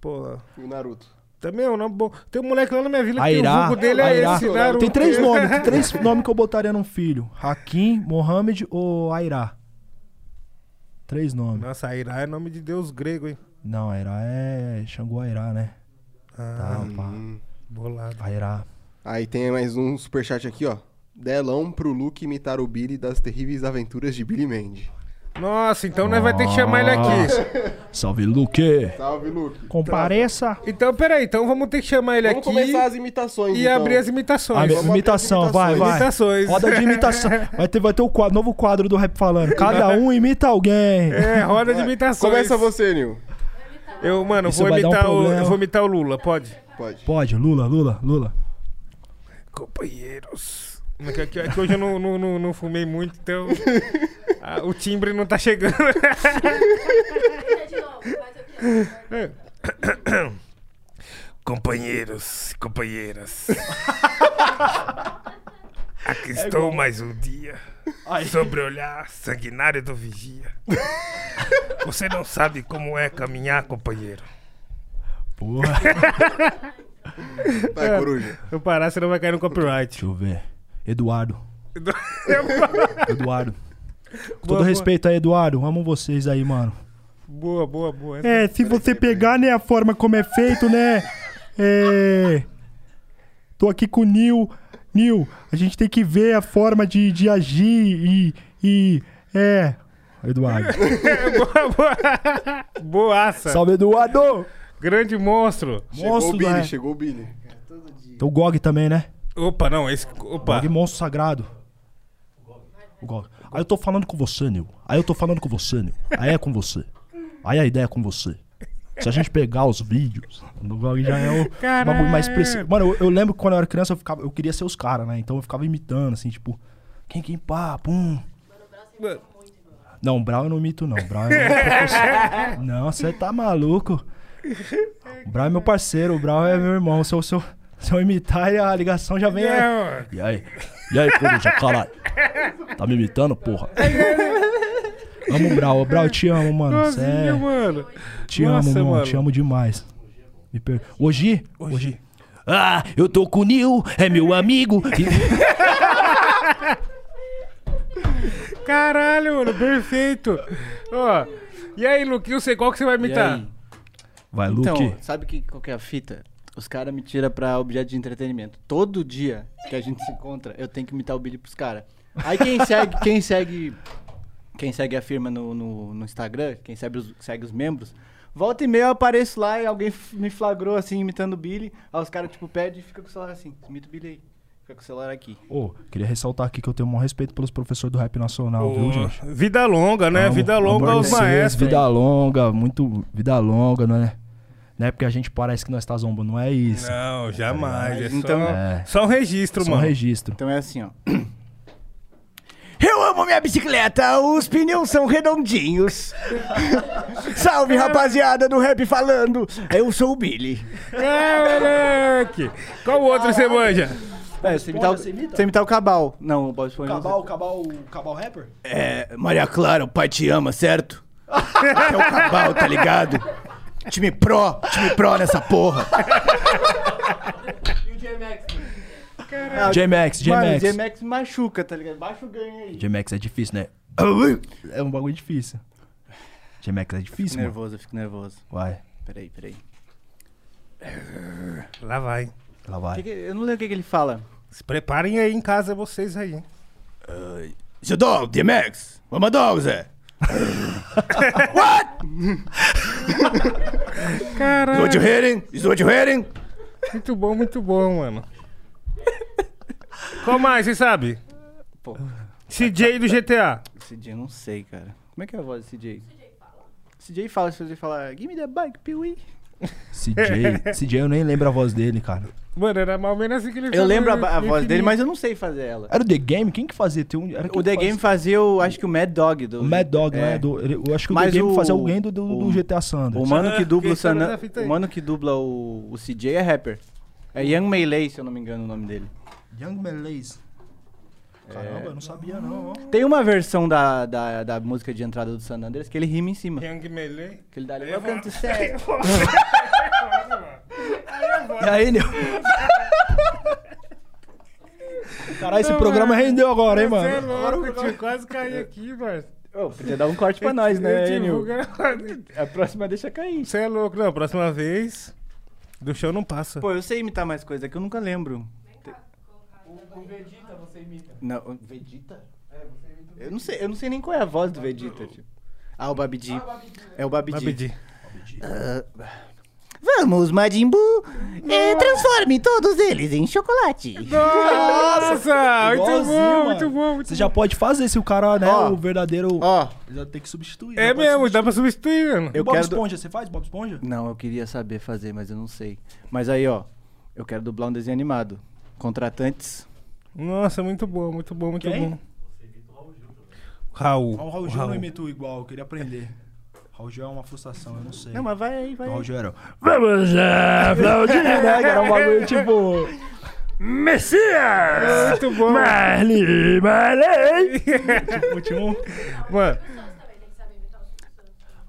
Pô, E o Naruto. Também é um nome bom. Tem um moleque lá na minha vila que o vulgo dele é Airá. esse, Naruto. Tem três *laughs* nomes, tem três nomes que eu botaria num filho. Hakim, Mohamed ou Airá. Três nomes. Nossa, Airá é nome de deus grego, hein? Não, Airá é Xangô Airá, né? Ah, Tá, pá. Hum. bolado. Airá. Aí tem mais um superchat aqui, ó. Delão pro Luke imitar o Billy das terríveis aventuras de Billy Mandy. Nossa, então nós vai ter que chamar ele aqui. Salve, Luque! Salve, Luke. Compareça! Então, peraí, então vamos ter que chamar ele Vamos aqui começar as imitações, e então. abrir as imitações. mi- Vamos imitação, abrir vai, vai. Imitações. Roda de imitação. *laughs* Vai ter, vai ter o quadro, novo quadro do Rap Falando. Cada um imita alguém. É, roda de imitações. Começa você, Nil. Eu, mano, Isso vou vai dar um imitar, o, problema. eu vou imitar o Lula, pode? Pode. Pode, Lula, Lula, Lula. Companheiros. É que, é que hoje eu não, não, não, não fumei muito, então *laughs* ah, o timbre não tá chegando. *laughs* Companheiros, companheiras. *laughs* Aqui estou mais um dia sobre o olhar sanguinário do vigia. Você não sabe como é caminhar, companheiro. Porra. Vai, coruja. Se eu parar, você não vai cair no copyright. Deixa eu ver. Eduardo. *laughs* Eduardo. Com todo boa. respeito aí, Eduardo. Amo vocês aí, mano. boa, boa, boa. É, se você pegar, né, a forma como é feito, né? É. Tô aqui com o Nil. Nil, a gente tem que ver a forma de, de agir e. e. É. Eduardo. *laughs* boa, boa. Boaça. Salve, Eduardo! Grande monstro. Chegou Monstro o Billy, da- chegou o Billy. Tem o Gog também, né? Opa, não, esse. Opa. Gog monstro sagrado. O Gog. Aí eu tô falando com você, Nil. Aí eu tô falando com você, Nil. Aí é com você. Aí a ideia é com você. Se a gente pegar os vídeos, o Gog já é o Caralho. bagulho mais preciso. Mano, eu, eu lembro que quando eu era criança, eu, ficava, eu queria ser os caras, né? Então eu ficava imitando, assim, tipo, quem, quem, pá, pum. Não, o Brau eu não imito, não. O Brau é. *laughs* Não, você tá maluco. O Brau é meu parceiro, o Brau é meu irmão. Se eu, se eu, se eu imitar, a ligação já vem. E aí? E aí, coruja, caralho? Tá me imitando, porra? Amo o Brau. Brau, eu te amo, mano. Cê é- mano. Te Nossa, amo, mano. mano. Te amo demais. Me per... Hoje? Hoje. Ah, eu tô com o Nil, é meu amigo. Caralho, mano, perfeito. Ó, e aí, eu sei qual que você vai E imitar? Vai, Luke. Então, sabe que, qual que é a fita? Os caras me tiram pra objeto de entretenimento. Todo dia que a gente se encontra, eu tenho que imitar o Billy pros caras. Aí quem *laughs* segue, quem segue. Quem segue a firma no, no, no Instagram, quem segue os, segue os membros, volta e meia eu apareço lá e alguém me flagrou assim, imitando o Billy. Aí os caras, tipo, pedem e fica com o celular assim. Imita o Billy aí. Fica com o celular aqui. Ô, queria ressaltar aqui que eu tenho um maior respeito pelos professores do rap nacional, viu, Ô, gente? vida longa, né? Amo, vida longa aos maestros. Vida longa, muito. Vida longa, não é? Não é porque a gente parece que nós tá zombando, não é isso. Não, jamais. É Então- só, É. só um registro, Só um mano. registro. Então é assim, ó. Eu amo minha bicicleta, os pneus são redondinhos. *laughs* Salve, rapaziada do rap falando. Eu sou o Billy. É, moleque. Qual o outro você manja? É, você imitar, o- você imita? você imitar o Cabal. Não, o Bob Esponja. Cabal, Cabal, Cabal Rapper? É, Maria Clara, o pai te ama, certo? é o Cabal, tá ligado? Time pro, time pro nessa porra. J-Max, Mano, J-Max. J-Max machuca, tá ligado? Baixa o ganho aí. J-Max é difícil, né? É um bagulho difícil. J-Max é difícil, mano. nervoso, eu fico nervoso. Vai, Peraí, peraí. Lá vai. Lá Que vai. que- eu não lembro o que, que ele fala. Se preparem aí em casa vocês aí. hein? Dog, J-Max. *laughs* What my dog, Zé? Caralho. What you hearing? Is what you hearing? Muito bom, muito bom, mano. Qual mais, você sabe? Pô, CJ do GTA. CJ eu não sei, cara. Como é que é a voz do CJ? CJ fala, se você falar, give me the bike, Pee-wee. CJ. *laughs* CJ eu nem lembro a voz dele, cara. Mano, era mais ou menos assim que ele Eu lembro a, a voz dele, mas eu não sei fazer ela. Era o The Game? Quem que fazia? Tem um, era quem O The que Game fazia? o, acho que o Mad Dog. Do, O Mad Dog, é. né? Do, eu acho que o Mas The Game o- fazia alguém do, do, do o- GTA Sanders. O mano que *laughs* dubla o, San, o mano que dubla o, o CJ é rapper. É Young Melee, se eu não me engano o nome dele. Young Malays. Caramba, eu não sabia não. Tem uma versão da, da, da música de entrada do San Andreas que ele rima em cima. Young Melee. Que ele dá ali, eu welcome vou- to set. Aí Nil. *laughs* Caralho, esse programa rendeu agora, hein, mano? Você é o louco, programa- tio, quase caí aqui, mano. Ô, podia dar um corte pra nós, né, Eu Enio? divulgo- A próxima deixa cair. Você é louco. Não, próxima vez, do chão não passa. Pô, eu sei imitar mais coisa, é que eu nunca lembro. O Vegeta você imita. Não, o Vegeta? Eu não sei, eu não sei nem qual é a voz do Vegeta, tio. Ah, o Babidi. É o Babidi. Vai pedir. Ah, Vamos, Majin Buu! É, transforme todos eles em chocolate. Nossa, muito bom, muito bom. Muito Você já pode fazer se o cara, né, Ó. o verdadeiro... Ó, Já tem que substituir. É já pode mesmo, dá pra substituir. substituir, mano. Eu Bob quero do- Esponja, você faz Bob Esponja? não, eu queria saber fazer, mas eu não sei. Mas aí, ó, eu quero dublar um desenho animado. Contratantes. Nossa, muito bom, muito bom, muito Quem? bom. Raul. Ah, o Raul Gil não imitou igual, eu queria aprender. Raul Gil é uma frustração, eu não sei. Não, mas vai aí, vai O Raul. Gil era... Vamos lá, aplaudir, né? Que era um bagulho tipo... Messias! Muito bom. Marley, *laughs* Marley! tipo, tinha um... Mano,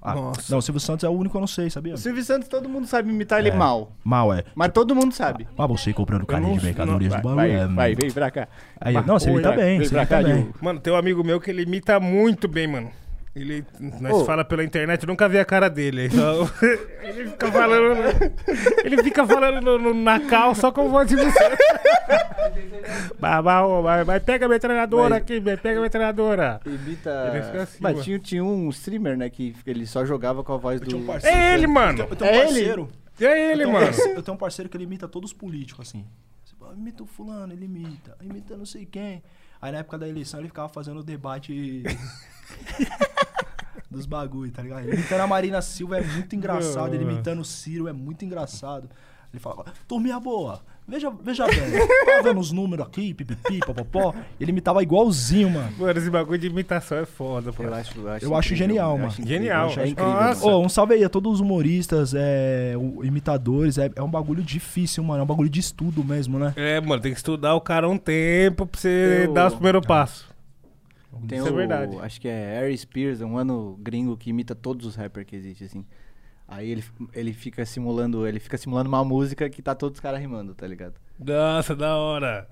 Ah, Nossa. Não, o Silvio Santos é o único que eu não sei, sabia? O Silvio Santos todo mundo sabe imitar ele É. mal. Mal, é. Mas todo mundo sabe. Ah, você comprando não- carinha de mercadorias Vai, do bagulho. é, vai, vai, vem pra cá. Aí, não, você imita bem, Vem você pra imita cá, bem. Diogo. mano, tem um amigo meu que ele imita muito bem, mano. Ele, nós Ô. fala pela internet, eu nunca vi a cara dele. Então, *laughs* ele fica falando. Ele fica falando no, no- na cal só com voz de você. *laughs* vai, pega a metralhadora Mas- aqui, vai, pega a metralhadora. Imita. Ele fica assim, Mas tinha, tinha um streamer, né, que ele só jogava com a voz Eu do. um parceiro. É ele, mano. Eu tenho um É ele? parceiro. É ele, eu tenho um mano. parceiro- Eu tenho um parceiro que ele imita todos os políticos, assim. Você fala, imita o fulano, ele imita. Imita não sei quem. Aí na época da eleição ele ficava fazendo o debate *laughs* dos bagulho, tá ligado? Ele imitando a Marina Silva é muito engraçado. Ele imitando o Ciro é muito engraçado. Ele fala, turminha boa, veja, veja bem, tá vendo os números aqui, pipipi, popopó. Ele imitava igualzinho, mano. Mano, esse bagulho de imitação é foda, pô. Eu acho, eu acho, Eu acho genial, eu mano. acho Genial. eu acho- É incrível. Nossa. mano. Ô, um salve aí a todos os humoristas, é, o- imitadores. É, é um bagulho difícil, mano. É um bagulho de estudo mesmo, né? É, mano, tem que estudar o cara um tempo pra você Eu- dar os primeiros passos. Tem Isso é o, verdade. Acho que é Harry Spears, um ano gringo que imita todos os rappers que existem, assim. Aí ele, ele fica simulando, ele fica simulando uma música que tá todos os caras rimando, tá ligado? Nossa, da hora.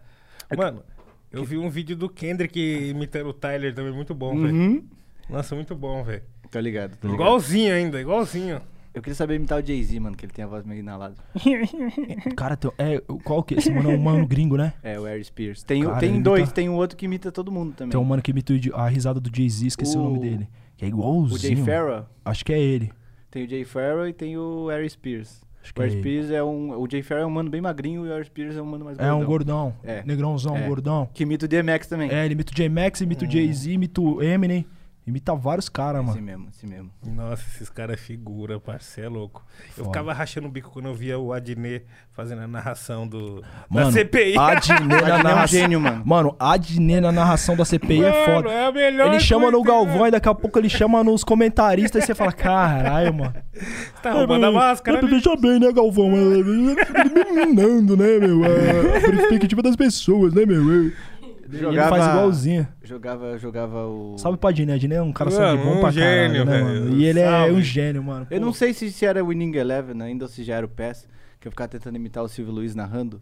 Mano, eu vi um vídeo do Kendrick imitando o Tyler também, muito bom, velho. Uhum. Nossa, muito bom, velho. Tá ligado, tá ligado. Igualzinho ainda, igualzinho. Eu queria saber imitar o Jay-Z, mano, que ele tem a voz meio inalada. *laughs* Cara, tem, é, qual que? Esse mano é um mano gringo, né? É, o Harry Spears. Tem, o- Cara, tem dois, imita- tem um outro que imita todo mundo também. Tem um mano que imita o a risada do Jay-Z, esqueci o... O- nome dele. Que é o igualzinho. Jay Farrell. Acho que é ele. Tem o Jay Farrell e tem o Harry Spears. Acho O que é Harry ele. Spears é um. O Jay Farrell é um mano bem magrinho e o Harry Spears é um mano mais É um gordão. gordão. É. Negrãozão, É. gordão. Que imita o DMX também. É, ele imita o J-Max, imita Hum. o Jay-Z, imita o Eminem. Imita vários caras, Esse mano. mesmo, esse mesmo. Nossa, esses caras é figura, parceiro, é louco. Eu Foda. ficava rachando o bico quando eu via o Adnet fazendo a narração do, Mano, da CPI. Adnet na Adnet é um narração. gênio, mano. Mano, Adnet na narração da CPI é Mano, foda. é a melhor Ele chama no Galvão e daqui a pouco ele chama nos comentaristas e você fala, caralho, mano. Tá roubando a máscara, É, né? Veja bem, né, Galvão? É, Minando, né, meu? A a perspectiva das pessoas, né, meu? É. E ele Jogava- faz igualzinho. Jogava, jogava o. Salve pra Adnet. Adnet é um cara Mano, sangue bom um pra gênio, caralho, né, velho. mano? E ele é Salve. um gênio, mano. Eu Pô. não sei se, se era Winning Eleven ainda ou se já era o PES, que eu ficava tentando imitar o Silvio Luiz narrando.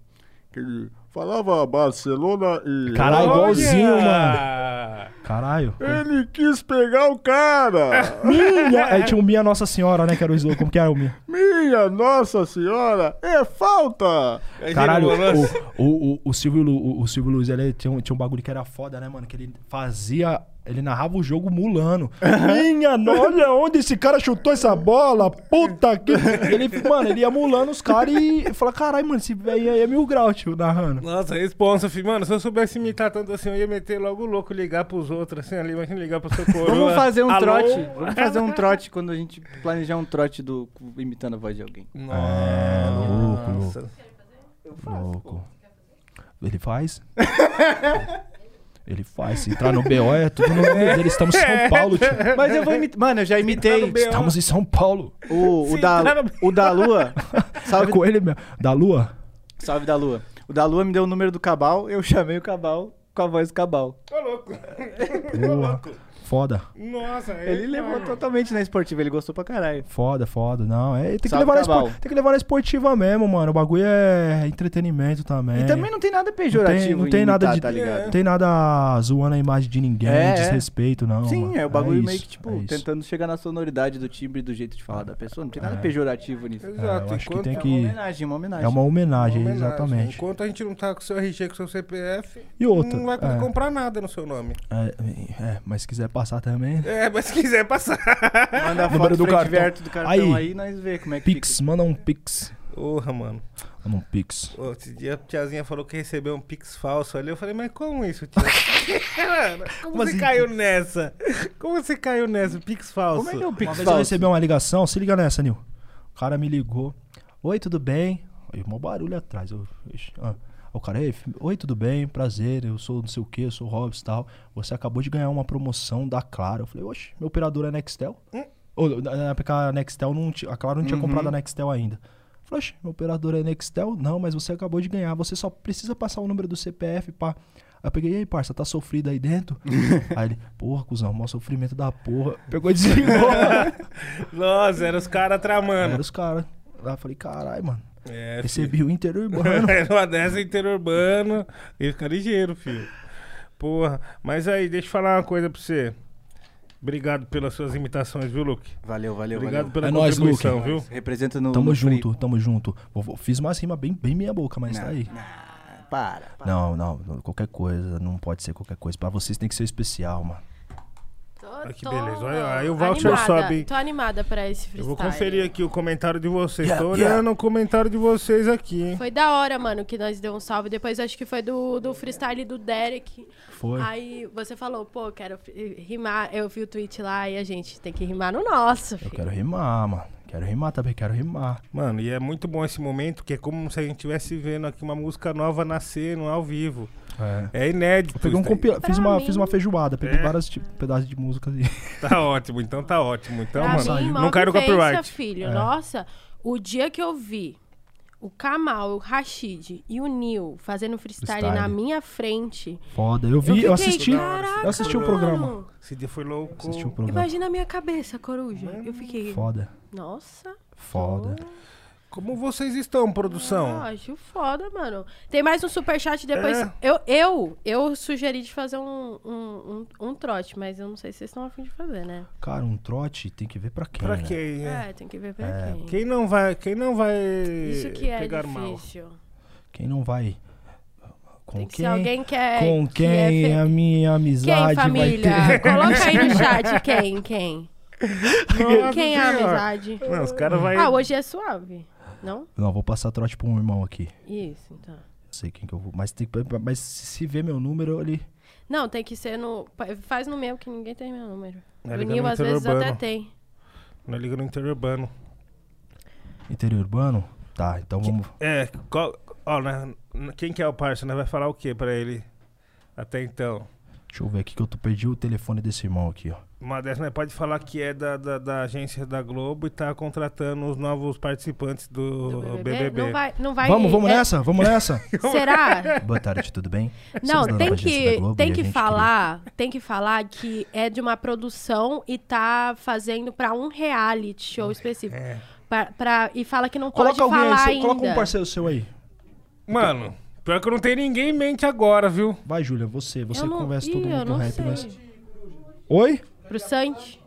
Que ele falava Barcelona e. Caralho, igualzinho, Olha! mano. Caralho. Ele quis pegar o cara! *laughs* Minha... Aí tinha o Minha Nossa Senhora, né? Que era o slogan. Como que era o Minha? Minha Nossa Senhora! É falta! Aí Caralho, o, o, o, o Silvio, Lu- o, o Silvio Luiz, ele tinha um, tinha um bagulho que era foda, né, mano? Que ele fazia. Ele narrava o jogo mulando. *laughs* Minha, olha onde esse cara chutou essa bola. Puta que. Ele, mano, ele ia mulando os caras e falava: caralho, mano, esse velho aí é mil grau, tio, narrando. Nossa, responsa, filho. Mano, se eu soubesse imitar tanto assim, eu ia meter logo o louco, ligar pros outros, assim, ali, imagina ligar pro seu *laughs* coroa. Vamos fazer um Alô? trote. Vamos fazer um *laughs* trote quando a gente planejar um trote do imitando a voz de alguém. É, louco, Nossa. Louco. Ele faz? Ele faz. Se entrar no BO é tudo no nome dele. Estamos em São *laughs* Paulo, tio. Mas eu vou imitar. Mano, eu já imitei. Estamos em São Paulo. o, o, da, no- o da Lua. É Salve, com ele mesmo. Da Lua? salve da Lua. O da Lua me deu o número do Cabal, eu chamei o Cabal com a voz do Cabal. Ô, louco. Porra. Foda. Nossa, Ele levou totalmente na esportiva, ele gostou pra caralho. Foda, foda. Não, é, tem, que Salve, levar na espor- tem que levar na esportiva mesmo, mano. O bagulho é entretenimento também. E também não tem nada pejorativo não tem em nada imitar, de- tá ligado? Não tem nada zoando a imagem de ninguém, É, é. desrespeito, não. Sim, mano. é o bagulho meio isso, que, tipo, é isso. tentando chegar na sonoridade do timbre e do jeito de falar da pessoa. Não tem nada É. pejorativo nisso. É, Exato. eu acho que enquanto- tem É que- uma homenagem, uma homenagem. É uma homenagem, Uma homenagem. exatamente. Enquanto a gente não tá com seu RG, com seu CPF, E outra, não vai poder é. comprar nada no seu nome. É, é, mas se quiser passar também. É, mas se quiser passar. Manda a foto do cartão. do cartão Aí. aí, nós vê como é que Pix, manda um Pix. Porra, mano. Manda um Pix. Ô, Esse dia a tiazinha falou que recebeu um pix falso ali. Eu falei, mas como isso, tia? *laughs* Mano, como Como você assim? caiu nessa? Como você caiu nessa? Pix falso. Como é que é o Uma Pix eu falso? recebi uma ligação, se liga nessa, Nil. O cara me ligou. Oi, tudo bem? Aí, mó barulho atrás. Eu, ah. O cara, Ei, oi, tudo bem? Prazer, eu sou não sei o que, eu sou o Robson e tal. Você acabou de ganhar uma promoção da Claro. Eu falei, oxe, meu operador é Nextel? Ou, na época a Nextel não tinha, a Claro não tinha Uhum. comprado a Nextel ainda. Eu falei, oxe, meu operador é Nextel? Não, mas você acabou de ganhar, você só precisa passar o número do CPF, pá. Aí eu peguei, e aí, parça, tá sofrido aí dentro? *laughs* aí ele, porra, cuzão, maior sofrimento da porra. Pegou e desligou. *laughs* Nossa, eram os caras tramando. Era os caras. Lá eu falei, caralho, mano. É, Recebi o interurbano. Era uma dessa interurbano. Ele fica ligeiro, filho. Porra. Mas aí, deixa eu falar uma coisa pra você. Obrigado pelas suas imitações, viu, Luke? Valeu, valeu, Obrigado valeu. pela É nóis, contribuição, Luke. viu? Representa no. tamo no free. junto, tamo junto. Vou- vou- Fiz umas rimas bem, bem meia boca, mas Não, tá aí. não, para, para. Não, não, não, qualquer coisa, não pode ser qualquer coisa. Pra vocês tem que ser especial, mano. Tô, Olha que beleza. Olha, aí o voucher animada, sobe? Tô animada pra esse freestyle. Eu vou conferir aqui o comentário de vocês. Yeah, Tô yeah. olhando o comentário de vocês aqui, hein? Foi da hora, mano, que nós deu um salve. Depois acho que foi do, do freestyle do Derek. Foi. Aí você falou, pô, quero rimar. Eu vi o tweet lá e a gente tem que rimar no nosso, Eu filho. quero rimar, mano. Quero rimar também, quero rimar. Mano, e é muito bom esse momento, que é como se a gente estivesse vendo aqui uma música nova nascer no ao vivo. É. É inédito. Eu peguei um compila... Fiz, uma, mim- fiz uma feijoada, peguei É. vários tipos, pedaços de música ali. *laughs* Tá ótimo, então tá ótimo. Então, Pra mano, mim, não mal cai no copyright. filho. É. Nossa, o dia que eu vi o Kamal, o Rashid e o Nil fazendo freestyle, Freestyle. na minha frente. Foda. Eu vi, eu, fiquei, assisti. Caraca, eu assisti o mano. programa. Esse dia foi louco. Assisti o programa. Imagina a minha cabeça, coruja. Eu fiquei. Foda, Nossa. foda. Como vocês estão, produção? Ah, acho foda, mano. Tem mais um superchat depois. É. Eu, eu, eu sugeri de fazer um, um, um, um trote, mas eu não sei se vocês estão afim de fazer, né? Cara, um trote tem que ver pra quem, Pra né? quem? é? É, tem que ver pra É. quem. Quem não vai, quem não vai Isso que é pegar mal? difícil. Quem não vai... Com Tem que quem? ser alguém que é. Com que é quem a minha amizade Quem, família? vai ter? *laughs* Coloca aí no *laughs* chat quem, quem. Quem é a amizade? Não, os caras vai. Ah, hoje é suave, não? Não, vou passar trote pra um irmão aqui. Isso, então. Sei quem que eu vou. Mas, tem, que- mas se ver meu número ali. Não, tem que ser no. Faz no meu, que ninguém tem meu número. É, o liga Nil no às vezes interurbano. até tem. Não liga no interurbano. Interior urbano? Tá, então vamos. É, qual, ó, né, quem que é o parça? Né? Vai falar o que pra ele? Até então. Deixa eu ver aqui que eu tô, perdi o telefone desse irmão aqui, ó. Uma dessas, né, pode falar que é da, da, da agência da Globo e tá contratando os novos participantes do, Do BBB. Não vai. Não vai vamos, vamos é- nessa? Vamos nessa? *laughs* Será? Boa tarde, tudo bem? Não, Somos tem que, tem que falar, tem que falar que é de uma produção e tá fazendo pra um reality show específico. É. Pra, pra- e fala que não Queria... pode Coloca alguém falar seu- ainda. coloca um parceiro seu aí. Mano, pior que eu não tenho ninguém em mente agora, viu? Vai, Júlia, você. Você não, conversa Ih, todo mundo do não rap, mas. Oi? Pro Santi.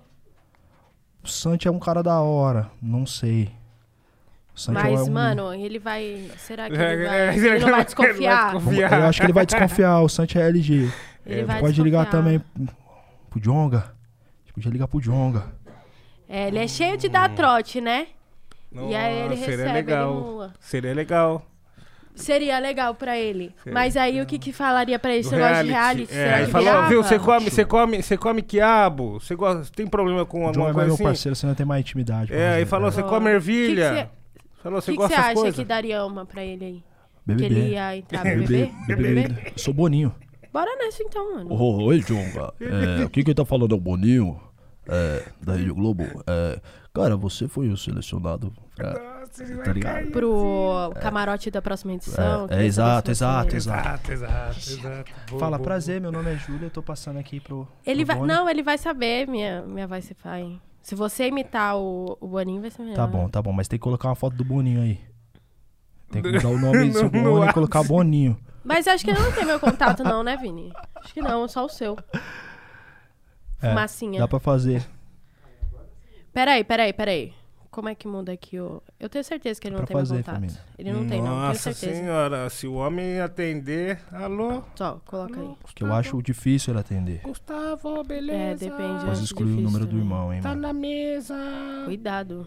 O Santi é um cara da hora. Não sei. É Mas, um... mano, ele vai. Será que É, *laughs* ele é, vai. Ele não vai ele desconfiar? Eu acho que ele vai desconfiar. O Santi é LG. Ele vai Pode ligar também pro Jonga. Podia ligar pro Jonga. É, ele é cheio de dar trote, né? E aí ele Nossa, recebe, seria legal. Seria legal. Seria legal pra ele. Seria. Mas aí o que que falaria pra ele? Do Você gosta de reality? É, Será que falou, virava? viu, você come, você come, você come quiabo? Você gosta, tem problema com O alguma é mais coisa meu assim? parceiro, você não tem mais intimidade. com É, aí ele. falou, você come ervilha. que Falou, O você que que gosta você acha coisas? que daria uma pra ele aí? Que BBB. ele ia entrar? BBB. Eu sou Boninho. Bora nessa então, mano. Oi, Jonga. É, o que que tá falando é o Boninho, é, da Rede Globo. É, cara, você foi o selecionado pra Tá ligado? Pro camarote da próxima edição. É, é, exato, exato, você- exato. Exato, exato. Boa, Fala, boa, prazer, meu nome é Júlio, eu tô passando aqui pro. Ele pro vai. Não, ele vai saber minha, minha voz se faz. Se você imitar o, o Boninho, vai ser melhor. Tá bom, tá bom, mas tem que colocar uma foto do Boninho aí. Tem que *laughs* mudar o nome do seu No- no Boni e colocar Boninho. Mas acho que ele não tem meu contato, não, né, Vini? Acho que não, só o seu. É, Fumacinha. Dá pra fazer. Peraí, peraí, peraí. Como é que muda aqui o. Eu tenho certeza que ele não pra tem meu fazer, contato. família. Ele não tem, não, tenho Nossa certeza. senhora, se o homem atender. Alô? Só, coloca aí. Que eu acho difícil ele atender. Gustavo, É, beleza? depende. Posso acho excluir o número do também. irmão, hein, Tá mano. na mesa. Cuidado.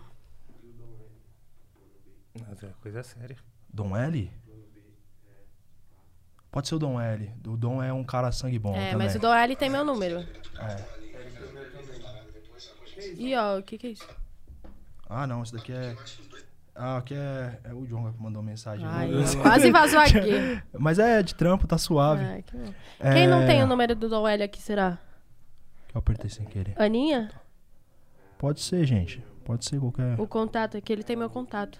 Nossa, é coisa séria. Dom L? Pode ser o Dom L. O Dom é um cara sangue bom é, também. mas o Doel tem meu número. É. E ó, o que que é isso? Ah, não, isso daqui é... Ah, aqui é, é o Jonga que mandou mensagem. Ai, quase vazou *laughs* aqui. Mas é de trampo, tá suave. Ai, que. É, Quem não tem o número do Doel aqui será? Eu apertei sem querer. Aninha? Pode ser, gente. Pode ser qualquer... O contato aqui, ele tem meu contato.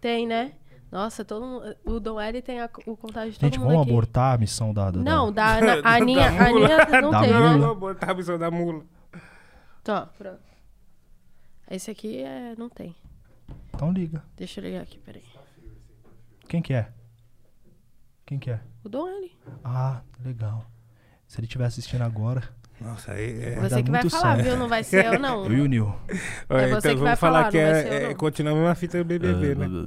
Tem, né? Nossa, todo mundo, o Dom L tem a- o contato de todo Gente, mundo vamos aqui. abortar a missão da... da Não, da... *laughs* da, a Aninha, a. Aninha não Da tem, mula. né? Vou botar a missão da mula. Tá, pronto. Esse aqui é, não tem. Então liga. Deixa eu ligar aqui, peraí. Quem que é? Quem que é? O Dom L. Ah, legal. Se ele estiver assistindo agora... Nossa, aí é. Você que vai falar, certo. viu? Não vai ser eu, não. Eu e o Nil. Olha, você então que vai vamos falar falar, que é, eu, é não. continuar a mesma fita do BBB, né?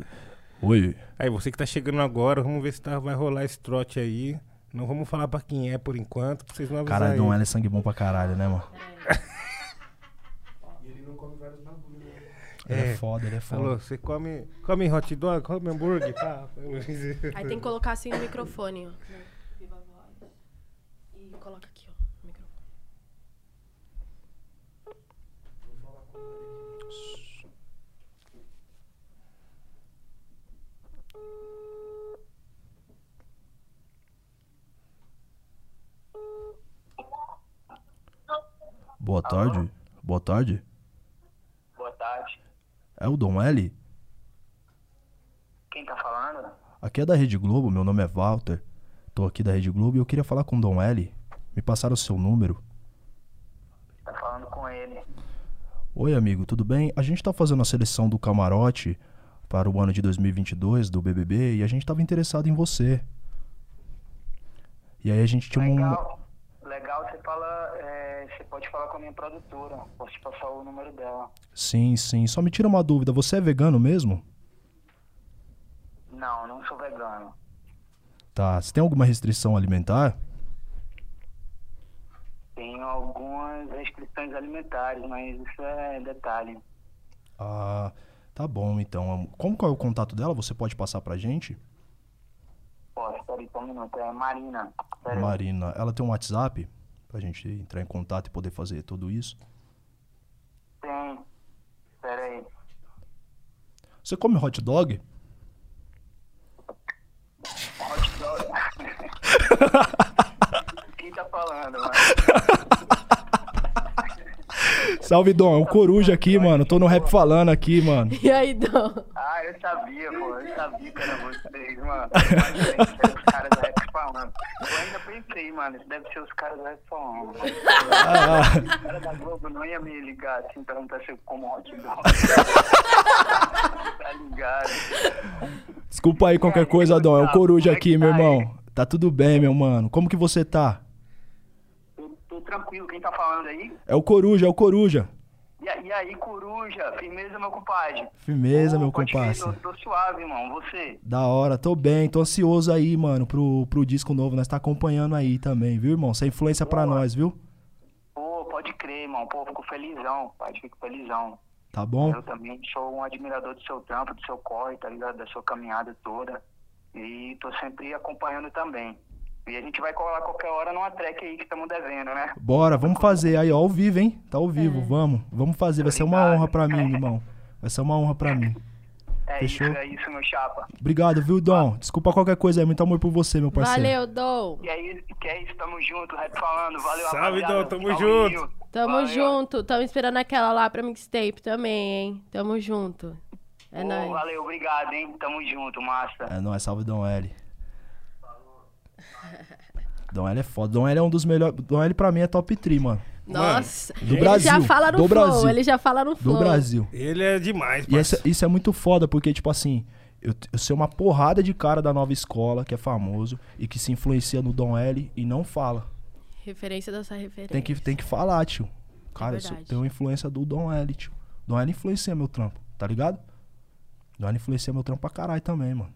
Oi. Aí, você que tá chegando agora, vamos ver se tá, vai rolar esse trote aí. Não vamos falar pra quem é por enquanto, pra vocês não avisarem. Caralho, Dom L é sangue bom pra caralho, né, mano? Ele é É. foda, ele é foda. Falou, você come, come hot dog, come hambúrguer, tá? Aí tem que colocar assim no microfone, ó. Viva Voz. E coloca aqui, ó. no microfone. Boa tarde. Boa tarde. É o Dom L? Quem tá falando? Aqui é da Rede Globo, meu nome é Walter. Tô aqui da Rede Globo e eu queria falar com o Dom L. Me passaram o seu número. Tá falando com ele. Oi, amigo, tudo bem? A gente tá fazendo a seleção do camarote para o ano de 2022 do BBB e a gente tava interessado em você. E aí a gente tinha um... Legal. Legal, você fala. Pode falar com a minha produtora. Posso te passar o número dela. Sim, sim. Só me tira uma dúvida, você é vegano mesmo? Não, não sou vegano. Tá. Você tem alguma restrição alimentar? Tenho algumas restrições alimentares, mas isso é detalhe. Ah, tá bom então. Como que é o contato dela? Você pode passar pra gente? Posso, peraí, só um minuto. É Marina. Marina, ela tem um WhatsApp pra gente entrar em contato e poder fazer tudo isso? Tem. Peraí. Você come hot dog? Hot *laughs* dog. Quem tá falando, mano? *laughs* Salve, Dom. É o Coruja aqui, mano. Tô no rap falando aqui, mano. E aí, Dom? Ah, eu sabia, pô. Eu sabia que era vocês, mano. *laughs* Os caras da rap falando. Eu ainda pensei, mano, isso deve ser os caras da rap falando. Ah, Os caras da Globo não ia me ligar assim, perguntar se eu como hot dog. tá ligado? desculpa aí qualquer coisa, Dom. É o Coruja aqui, meu irmão. Tá tudo bem, meu mano. Como que você tá? Tô, tô tranquilo, quem tá falando aí? É o Coruja, é o Coruja. E, e aí, coruja? Firmeza, meu compadre? Firmeza, Pô, meu comparsa. Tô, tô suave, irmão. Você? Da hora, tô bem, tô ansioso aí, mano, pro, pro disco novo. Nós tá acompanhando aí também, viu, irmão? Você é influência pra nós, viu? Pô, pode crer, irmão. Pô, fico felizão, pai. Fico felizão. Tá bom? Eu também sou um admirador do seu trampo, do seu corre, tá ligado? Da sua caminhada toda. E tô sempre acompanhando também. E a gente vai colar qualquer hora numa track aí que estamos devendo, né? Bora, vamos fazer aí, ó, ao vivo, hein? Tá ao vivo, É. vamos. Vamos fazer, vai ser uma honra pra mim, *laughs* irmão. Vai ser uma honra pra mim. É Fechou? isso, é isso, meu chapa. Obrigado, viu, Dom? Desculpa qualquer coisa aí. Muito amor por você, meu parceiro. Valeu, Dom. E aí, que é isso, tamo junto, rap falando. Valeu, Salve, rapaziada. Dom, tamo Salve, junto. Rio. Tamo Valeu. junto. Tamo esperando aquela lá pra mixtape também, hein? Tamo junto. É Ô, nóis. valeu, obrigado, hein? Tamo junto, massa. É nóis, salve Dom L. *laughs* Dom L é foda. Dom L é um dos melhores. Dom L pra mim é top 3, mano. Nossa. do ele Brasil, já fala no do flow. Brasil. Ele já fala no flow. Do Brasil. Ele é demais, E essa- isso é muito foda, porque, tipo assim, eu, eu sei uma porrada de cara da nova escola, que é famoso, e que se influencia no Dom L e não fala. Referência dessa referência. Tem que, tem que falar, tio. Cara, eu sou- verdade. tenho uma influência do Dom L, tio. Dom L influencia meu trampo, tá ligado? Dom L influencia meu trampo pra caralho também, mano.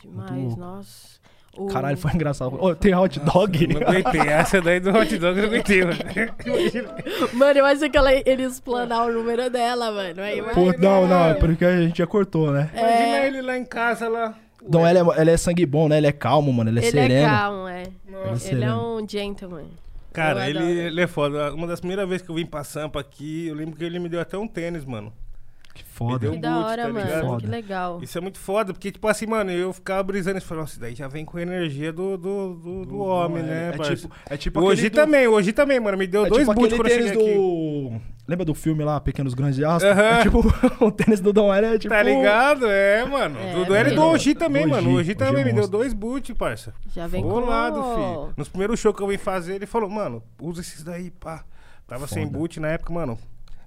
Demais, nossa. O- Caralho, foi engraçado. Ô, tem hot dog? Não aguentei. Essa daí do hot dog eu não aguentei, mano. *laughs* Mano, eu achei que ela, ele explanar o número dela, mano. Aí, Pô, não, não, é porque a gente já cortou, né? Imagina É. ele lá em casa, lá. Dom L é, ele é sangue bom, né? Ele é calmo, mano. Ele é ele sereno. é calmo, é. Ele é Ele é um gentleman. Cara, ele, ele é foda. Uma das primeiras vezes que eu vim pra Sampa aqui, eu lembro que ele me deu até um tênis, mano. Que Me foda. deu Que um da hora, tá mano. Foda. Que legal. Isso é muito foda, porque, tipo assim, mano, eu ficava brisando e falando, nossa, isso daí já vem com a energia do, do, do, do homem, né, é, parça? tipo, é tipo Hoje do- também, hoje também, mano, me deu É dois tipo boots quando eu cheguei aqui. do... Lembra do filme lá, Pequenos Grandes de Astro? Aham. É tipo, *laughs* o tênis do Dom L é tipo... Tá ligado? É, mano. É, do do L e do Oji também, Oji, mano. O Oji também me deu dois boots, parça. Já vem com... Bolado, filho. Nos primeiros shows que eu vim fazer, ele falou, mano, usa esses daí, pá. Tava sem Foda. boot na época, mano.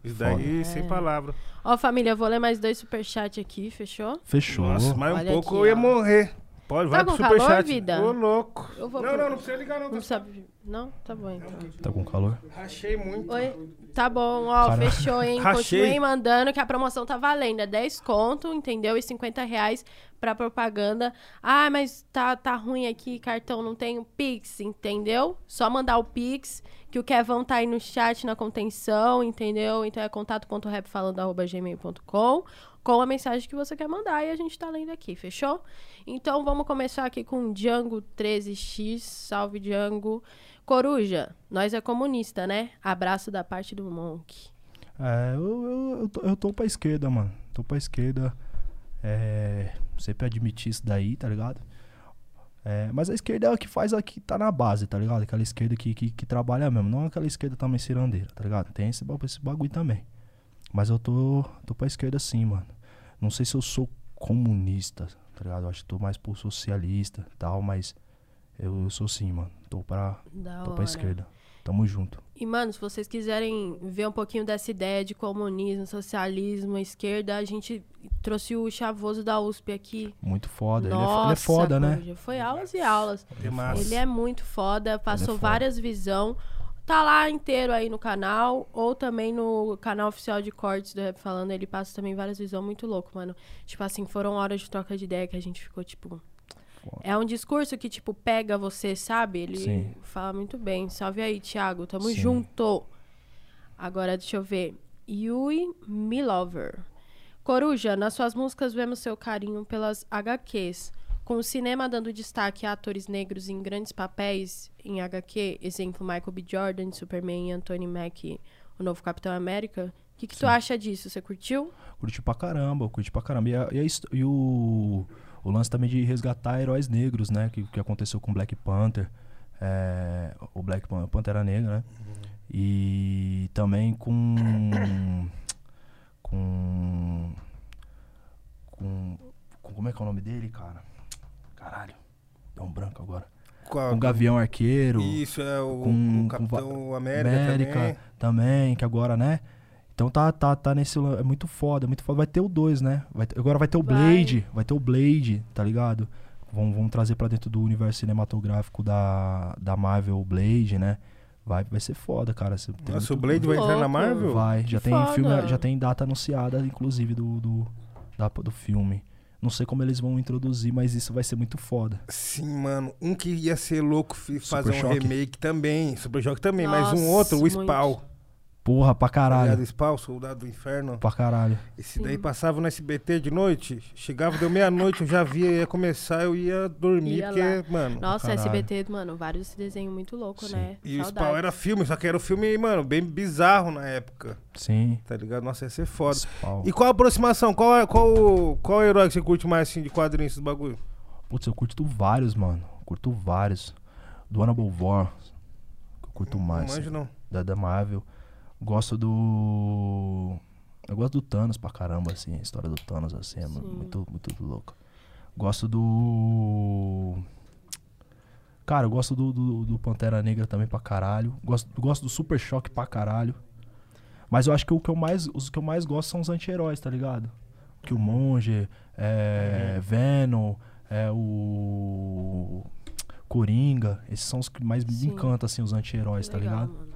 Isso daí, É. sem palavra. Ó, família, eu vou ler mais dois superchats aqui, fechou? Fechou. Nossa, mais um Olha pouco aqui, eu ia ó. morrer. Pode, vai Tá pro com calor, superchat. vida? Ô, louco. Eu vou não, pro- não, não precisa ligar, não. Não Tá... sabe... Não? Tá bom, então. Tá com calor? Rachei muito. Oi? Tá bom, ó, fechou, hein? Rachei. Continuem mandando que a promoção tá valendo. É 10 conto, entendeu? E 50 reais pra propaganda. Ah, mas tá, tá ruim aqui, cartão, não tem o Pix, entendeu? Só mandar o Pix, que o Kevão tá aí no chat, na contenção, entendeu? Então é contato.rapfalando.gmail.com com a mensagem que você quer mandar e a gente tá lendo aqui, fechou? Então vamos começar aqui com o Django 13X. Salve, Django. Coruja, nós é comunista, né? Abraço da parte do Monk. É, eu, eu, eu, tô, eu tô pra esquerda, mano. Tô pra esquerda. É, sempre admiti isso daí, tá ligado? É, mas a esquerda é a que faz a que tá na base, tá ligado? Aquela esquerda que, que, que trabalha mesmo. Não aquela esquerda também cirandeira, tá ligado? Tem esse, esse bagulho também. Mas eu tô, tô pra esquerda sim, mano. Não sei se eu sou comunista, tá ligado? Eu acho que tô mais pro socialista tal, mas eu, eu sou sim, mano. Tô pra, Da tô hora. pra esquerda. Tamo junto. E, mano, se vocês quiserem ver um pouquinho dessa ideia de comunismo, socialismo, esquerda, a gente trouxe o chavoso da USP aqui. Muito foda. Ele é, Nossa, ele é foda, né? Foi aulas e aulas. É massa. Ele é muito foda, passou foda. várias visão. Tá lá inteiro aí no canal, ou também no canal oficial de cortes do Rap Falando, ele passa também várias visão muito louco, mano. Tipo assim, foram horas de troca de ideia que a gente ficou, tipo... Foda. É um discurso que, tipo, pega você, sabe? Ele Sim. fala muito bem. Salve aí, Thiago. Tamo Sim. junto. Agora, deixa eu ver. Yui Milover. Coruja, nas suas músicas vemos seu carinho pelas HQs. Com o cinema dando destaque a atores negros em grandes papéis em HQ, exemplo Michael B. Jordan, Superman e Anthony Mackie, o novo Capitão América, o que, que tu acha disso? Você curtiu? Curti pra caramba, curti pra caramba. E, a- e, a e o, o lance também de resgatar heróis negros, né? Que, que aconteceu com Black Panther. é, o Black Pan- Pantera Negra, né? E também com. Com. Com. com- Como é que é o nome dele, cara? Caralho. Deu um branco agora. Com o Gavião Arqueiro. Isso, é o, com- o Capitão com América, América também. também, que agora, né? Então tá, tá, tá nesse. É muito foda, é muito foda. Vai ter o 2, né? Vai agora vai ter o Vai. Blade. Vai ter o Blade, tá ligado? Vão, vão trazer pra dentro do universo cinematográfico da, da Marvel o Blade, né? Vai, vai ser foda, cara. Você tem Nossa, o Blade vai entrar na. Marvel? Vai, já Que tem foda. filme, já tem data anunciada, inclusive, do, do, da- do filme. Não sei como eles vão introduzir, mas isso vai ser muito foda. Sim, mano. Um que ia ser louco fi- Super fazer um Choque. remake também. Super Choque também, mas um Nossa, outro, o muito. Porra, pra caralho. Spawn, Soldado do Inferno. Pra caralho. Esse daí passava no SBT de noite. Chegava, deu meia-noite, eu já via, ia começar, eu ia dormir, Ia porque, lá. mano. Nossa, caralho. SBT, mano, vários desenhos muito loucos, Sim. né? E o. Spawn era filme, só que era um filme, mano, bem bizarro na época. Sim. Tá ligado? Nossa, ia ser foda. Spawn. E qual a aproximação? Qual, é- qual, qual herói que você curte mais assim de quadrinhos, esses bagulho? Putz, eu curto vários, mano. Curto vários. Do Hannibal War. que Eu curto mais. Não manjo, não. Da, da Marvel. Gosto do. Eu gosto do Thanos pra caramba, assim. A história do Thanos, assim, é Sim. muito, muito louco. Gosto do. Cara, eu gosto do, do, do Pantera Negra também pra caralho. Gosto, gosto do Super Choque pra caralho. Mas eu acho que o que eu mais, os que eu mais gosto são os anti-heróis, tá ligado? Que o Monge, é, Venom, é o. Coringa. Esses são os que mais me Sim. encantam, assim, os anti-heróis, tá ligado? mano.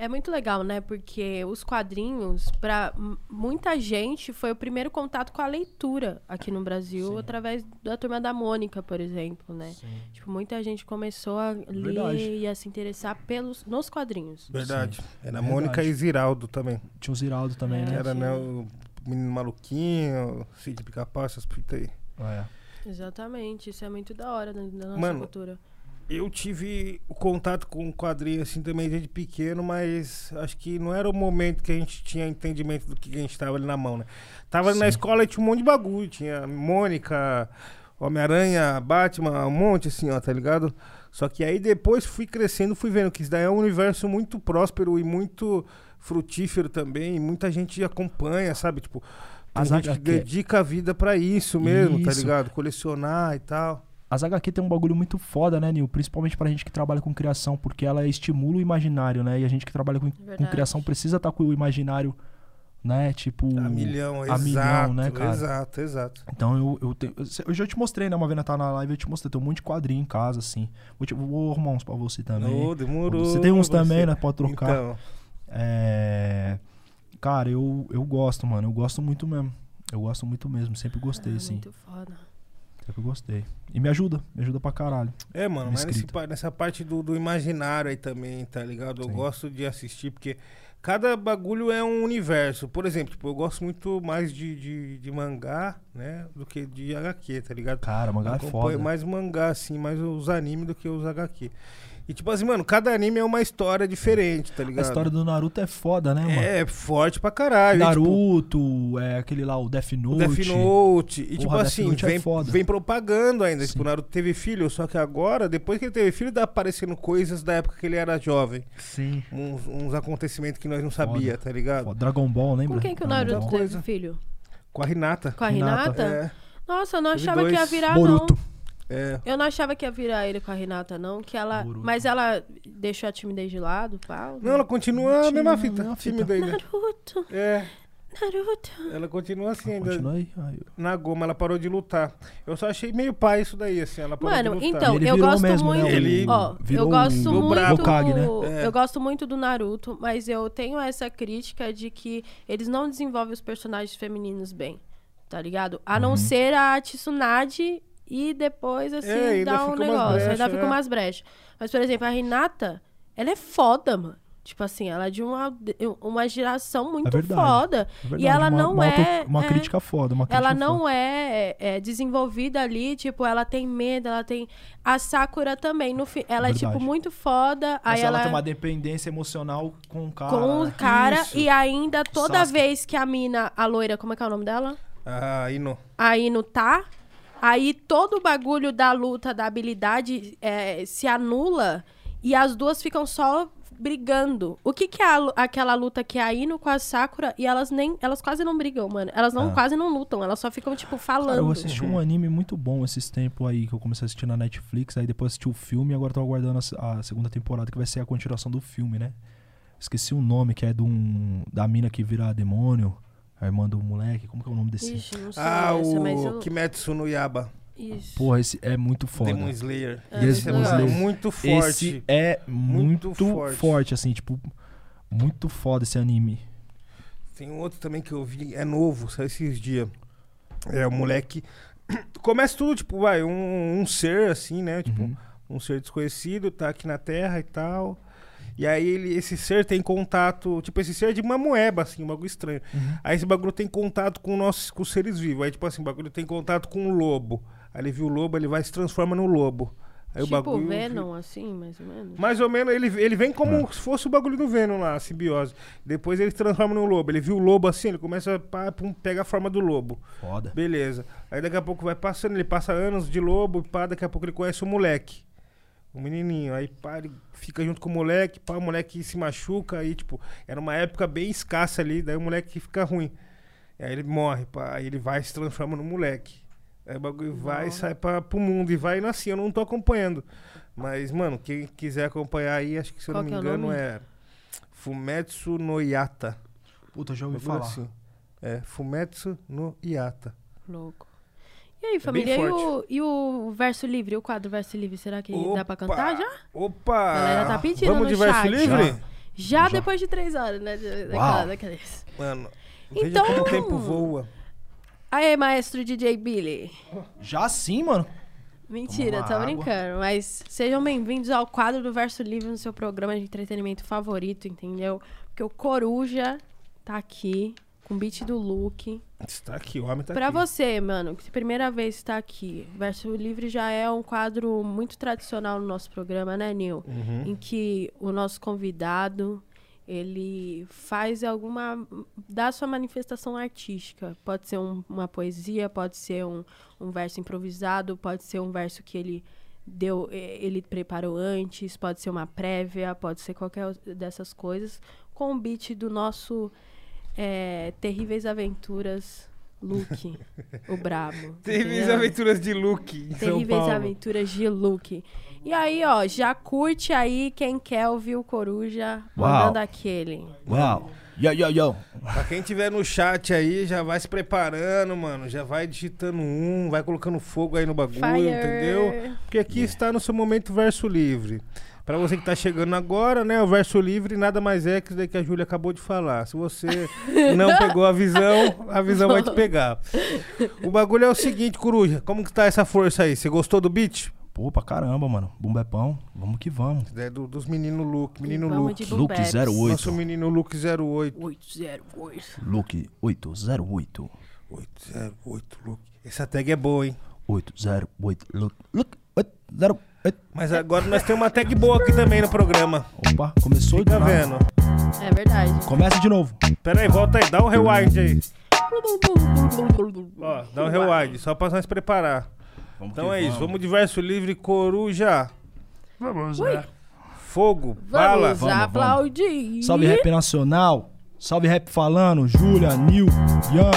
É muito legal, né? Porque os quadrinhos, pra m- muita gente, foi o primeiro contato com a leitura aqui no Brasil, através da Turma da Mônica, por exemplo, né? Tipo, muita gente começou a ler Verdade. e a se interessar pelos, nos quadrinhos. Verdade. Era Verdade. Mônica e Ziraldo também. Tinha o Ziraldo também, É. né? Era, sim. né, o Menino Maluquinho, Cid Pica-Pau, essas fitas aí. É. Exatamente, isso é muito da hora da, da nossa Mano, cultura. Eu tive o contato com o quadrinho assim também desde pequeno, mas acho que não era o momento que a gente tinha entendimento do que a gente tava ali na mão, né? Tava ali na Sim. escola e tinha um monte de bagulho, tinha Mônica, Homem-Aranha, Batman, um monte assim, ó, tá ligado? Só que aí depois fui crescendo, fui vendo que isso daí é um universo muito próspero e muito frutífero também, e muita gente acompanha, sabe? Tipo, As gente que dedica a vida pra isso mesmo, tá Isso. ligado? Colecionar e tal. As HQ tem um bagulho muito foda, né, Nil? Principalmente pra gente que trabalha com criação, porque ela estimula o imaginário, né? E a gente que trabalha com, com criação precisa estar com o imaginário, né? Tipo. A milhão, a exato, milhão, né, cara? exato, exato. Então eu, eu tenho. Eu já te mostrei, né? Uma vez na tá na live, eu te mostrei. Tem um monte de quadrinho em casa, assim. Vou, te, vou arrumar uns pra você também. Ô, demorou. Você tem uns você. também, né? Pode trocar. Então, É. Cara, eu, eu gosto, mano. Eu gosto muito mesmo. Eu gosto muito mesmo. Sempre gostei, Ah, assim. Muito foda. Sempre gostei. E me ajuda. Me ajuda pra caralho. é, mano, mas nesse nessa parte do, do imaginário aí também, tá ligado? Eu Sim. gosto de assistir, porque cada bagulho é um universo. Por exemplo, tipo, eu gosto muito mais de, de, de mangá, né? Do que de HQ, tá ligado? Cara, mangá é Acompanho foda. mais mangá, assim, mais os animes do que os HQ. E tipo assim, mano, cada anime é uma história diferente, tá A ligado? história do Naruto é foda, né, mano? É forte pra caralho. e, tipo, Naruto, é aquele lá, o Death O Note. Death Note. E tipo Porra, Death assim, Note é vem, foda. vem propagando ainda. Sim. Tipo, o Naruto teve filho, só que agora, depois que ele teve filho, tá aparecendo coisas da época que ele era jovem. Sim. Uns, uns acontecimentos que nós não sabia, tá ligado? Foda. Dragon Ball, lembra? Com quem que o Naruto teve filho? Com a Renata. Com a Hinata. Renata? É, Nossa, eu não Teve achava que ia dois. virar, Boruto. não. É. Eu não achava que ia virar ele com a Renata, não. Que ela... Boruto. Mas ela deixou a timidez de lado, pá. Não, ela continua a mesma fita. mesma fita. Tímida ainda. Naruto, É, Naruto. ela continua assim ainda. Continua aí. Aí, Na goma, ela parou de lutar. Eu só achei meio pai isso daí, assim. Ela parou Mano, de lutar. então, ele eu virou gosto mesmo, né? muito. Ele ó, virou eu gosto um muito. Hokage, né? É. Eu gosto muito do Naruto, mas eu tenho essa crítica de que eles não desenvolvem os personagens femininos bem. Tá ligado? A Uhum. não ser a Tsunade e depois, assim, É, dá um negócio. ainda fica é. umas brechas. Mas, por exemplo, a Renata, ela é foda, mano. Tipo assim, ela é de uma, uma geração muito verdade. foda. é verdade, e ela uma, não uma auto- é. Uma é, crítica foda. Uma ela crítica não foda. é, é, desenvolvida ali, tipo, ela tem medo, ela tem. A Sakura também, no fi... ela é, tipo, muito foda. Mas aí ela, ela tem uma dependência emocional com o cara. com o cara, Isso. e ainda toda Sasuke. vez que a mina, a loira, como é que é o nome dela? Ah, Ino. Aí não tá. Aí todo o bagulho da luta, da habilidade é, se anula e as duas ficam só brigando. O que que é a aquela luta que é a Ino com a Sakura e elas nem, elas quase não brigam, mano. Elas não Ah. quase não lutam, elas só ficam tipo falando. Cara, eu assisti um anime muito bom esses tempos aí, que eu comecei a assistir na Netflix, aí depois assisti o filme e agora tô aguardando a a, segunda temporada, que vai ser a continuação do filme, né? Esqueci o nome, que é de um, da mina que vira demônio, a irmã do moleque, como que é o nome desse? Ixi, não sei Ah, essa, o eu... Kimetsu no Yaba. Isso. Porra, esse é muito foda. Demon Slayer. É, Esse é Demon Slayer. muito forte. Esse é Muito muito, forte. forte. assim, tipo, muito foda esse anime. Tem um outro também que eu vi, é novo, saiu esses dias. É, o moleque. *coughs* Começa tudo, tipo, vai, um, um ser assim, né? Tipo, Uhum. um ser desconhecido, tá aqui na Terra e tal. E aí ele, esse ser tem contato, tipo, esse ser é de uma moeba, assim, um bagulho estranho. Aí esse bagulho tem contato com, nossos, com os seres vivos. Aí, tipo assim, o bagulho tem contato com o lobo. Aí ele viu o lobo, ele vai e se transforma no lobo. Aí o tipo bagulho. Venom, assim, mais ou menos. Mais ou menos, ele, ele vem como se fosse o bagulho do Venom lá, a simbiose. Depois ele se transforma no lobo. Ele viu o lobo assim, ele começa a pá, pum, pega a forma do lobo. Foda. Beleza. Aí daqui a pouco vai passando, ele passa anos de lobo, pá, daqui a pouco ele conhece o moleque. O menininho. Aí pá, ele fica junto com o moleque, pá, o moleque se machuca, aí, tipo, era uma época bem escassa ali, daí o moleque fica ruim. Aí ele morre, pá, aí ele vai e se transforma no moleque. Aí o bagulho vai e sai pra, pro mundo e vai indo assim, eu não tô acompanhando. Mas, mano, quem quiser acompanhar aí, acho que se eu Qual não que me é engano nome? é Fumetsu no Yata. Puta, eu já ouvi falar. assim. É, Fumetsu no Yata. Louco. E aí, família, e bem o, e o verso livre, o quadro verso livre, será que dá pra cantar já? Opa! Galera tá pedindo Vamos no de verso chat. livre? Já, Já. depois de três horas, né? de- Daquela, daqueles. Mano, Então- veja como o tempo voa. Aê, maestro DJ Billy. Já sim, mano. Mentira, tô uma brincando. Mas sejam bem-vindos ao quadro do Verso Livre no seu programa de entretenimento favorito, entendeu? Porque o Coruja tá aqui com o beat do Luke. Está aqui, o homem tá Pra aqui. você, mano, que primeira vez está aqui, Verso Livre já é um quadro muito tradicional no nosso programa, né, Nil? Uhum. Em que o nosso convidado, ele faz alguma... dá sua manifestação artística. Pode ser um- uma poesia, pode ser um, um verso improvisado, pode ser um verso que ele deu, eh, ele preparou antes, pode ser uma prévia, pode ser qualquer dessas coisas, com o beat do nosso é, Terríveis Aventuras Luke, o brabo. *laughs* Terríveis aventuras de Luke Terríveis. Aventuras de Luke. E aí, ó, já curte aí quem quer ouvir o Coruja mandando aquele. Uau. Yo, yo, yo. Pra quem tiver no chat aí, já vai se preparando, mano. Já vai digitando um, vai colocando fogo aí no bagulho, Fire. entendeu? Porque aqui está no seu momento verso livre. Pra você que tá chegando agora, né? O verso livre nada mais é que isso daí que a Júlia acabou de falar. Se você não *laughs* pegou a visão, a visão vai te pegar. O bagulho é o seguinte, Coruja. Como que tá essa força aí? Você gostou do beat? Pô, pra caramba, mano. Bumbepão. Vamos que vamos. É do- dos meninos Luke. Menino Vamos Luke. Luke Bumbeps. 08. Nosso menino Luke 08. 808. Luke 808. 808 Luke. Essa tag é boa, hein? 808. Luke. Luke 808. Mas agora nós temos uma tag boa aqui também no programa. Opa, começou Fica de novo. vendo. É verdade. Começa de novo. Pera aí, volta aí. Dá um rewind aí. Ó, dá um rewind. Só pra nós preparar. Vamos Então é isso. Vamos de verso livre, coruja. Vamos, Ui. né? Fogo, bala. Vamos Vamos, vamos. aplaudir. Salve Rap Nacional. Salve Rap Falando. Júlia, Nil, Ian.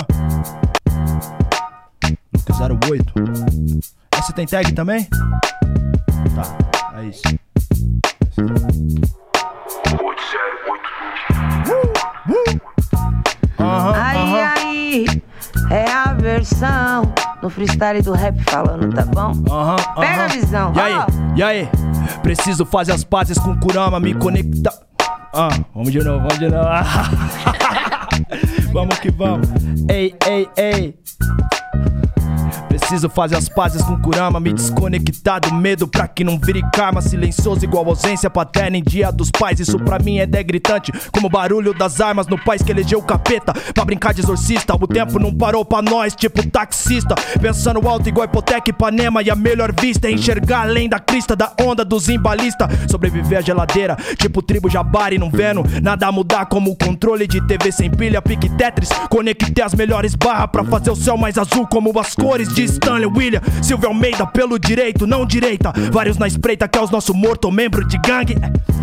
Luke 08. Essa tem tag também? Tá, é isso. Aí, aí, é a versão no freestyle do rap falando, tá bom? Pega a visão, E aí, ó. e aí? Preciso fazer as pazes com Kurama, me conectar. Ah, vamos de novo, vamos de novo. *laughs* vamos que vamos. Ei, ei, ei. Preciso fazer as pazes com Kurama, me desconectar do medo pra que não vire karma. Silencioso igual ausência paterna em dia dos pais. Isso pra mim é de gritante, como o barulho das armas no país que elegeu o capeta. Pra brincar de exorcista, o tempo não parou pra nós, tipo taxista. Pensando alto igual hipoteca Ipanema. E a melhor vista é enxergar além da crista da onda dos embalistas. Sobreviver à geladeira, tipo tribo jabari não vendo. Nada a mudar como o controle de TV sem pilha, pique Tetris. Conectei as melhores barras pra fazer o céu mais azul como as cores de Stanley William. Silvio Almeida pelo direito, não direita. Vários na espreita que é os nosso morto, membro de gangue.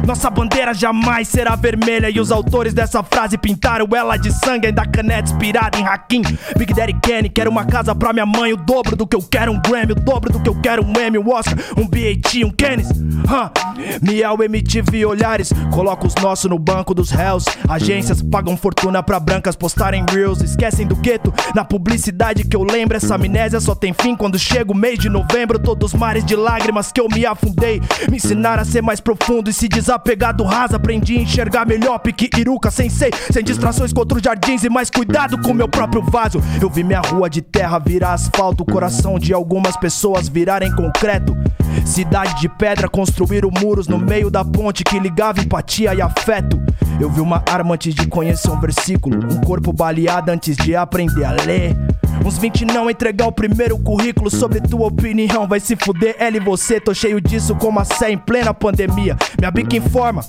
Nossa bandeira jamais será vermelha. E os autores dessa frase pintaram ela de sangue. Ainda caneta inspirada em Hakim. Big Daddy Kenny, quero uma casa pra minha mãe. O dobro do que eu quero, um Grammy. O dobro do que eu quero, um Emmy, um Oscar, um BAT, um Kenneth. Huh. Miel, MTV, olhares. Coloca os nossos no banco dos réus. Agências pagam fortuna pra brancas postarem reels. Esquecem do gueto. Na publicidade que eu lembro, essa amnésia só tem fim quando chega o mês de novembro. Todos os mares de lágrimas que eu me afundei. Me ensinaram a ser mais profundo e se desapegar do raso. Aprendi a enxergar melhor, pique Iruka, sensei. Sem distrações contra os jardins e mais cuidado com meu próprio vaso. Eu vi minha rua de terra virar asfalto. O coração de algumas pessoas virarem concreto. Cidade de pedra construíram muros no meio da ponte que ligava empatia e afeto. Eu vi uma arma antes de conhecer um versículo, um corpo baleado antes de aprender a ler. Uns 20 não entregar o primeiro currículo sobre tua opinião. Vai se fuder, ela e você. Tô cheio disso como a sé em plena pandemia. Minha bica informa.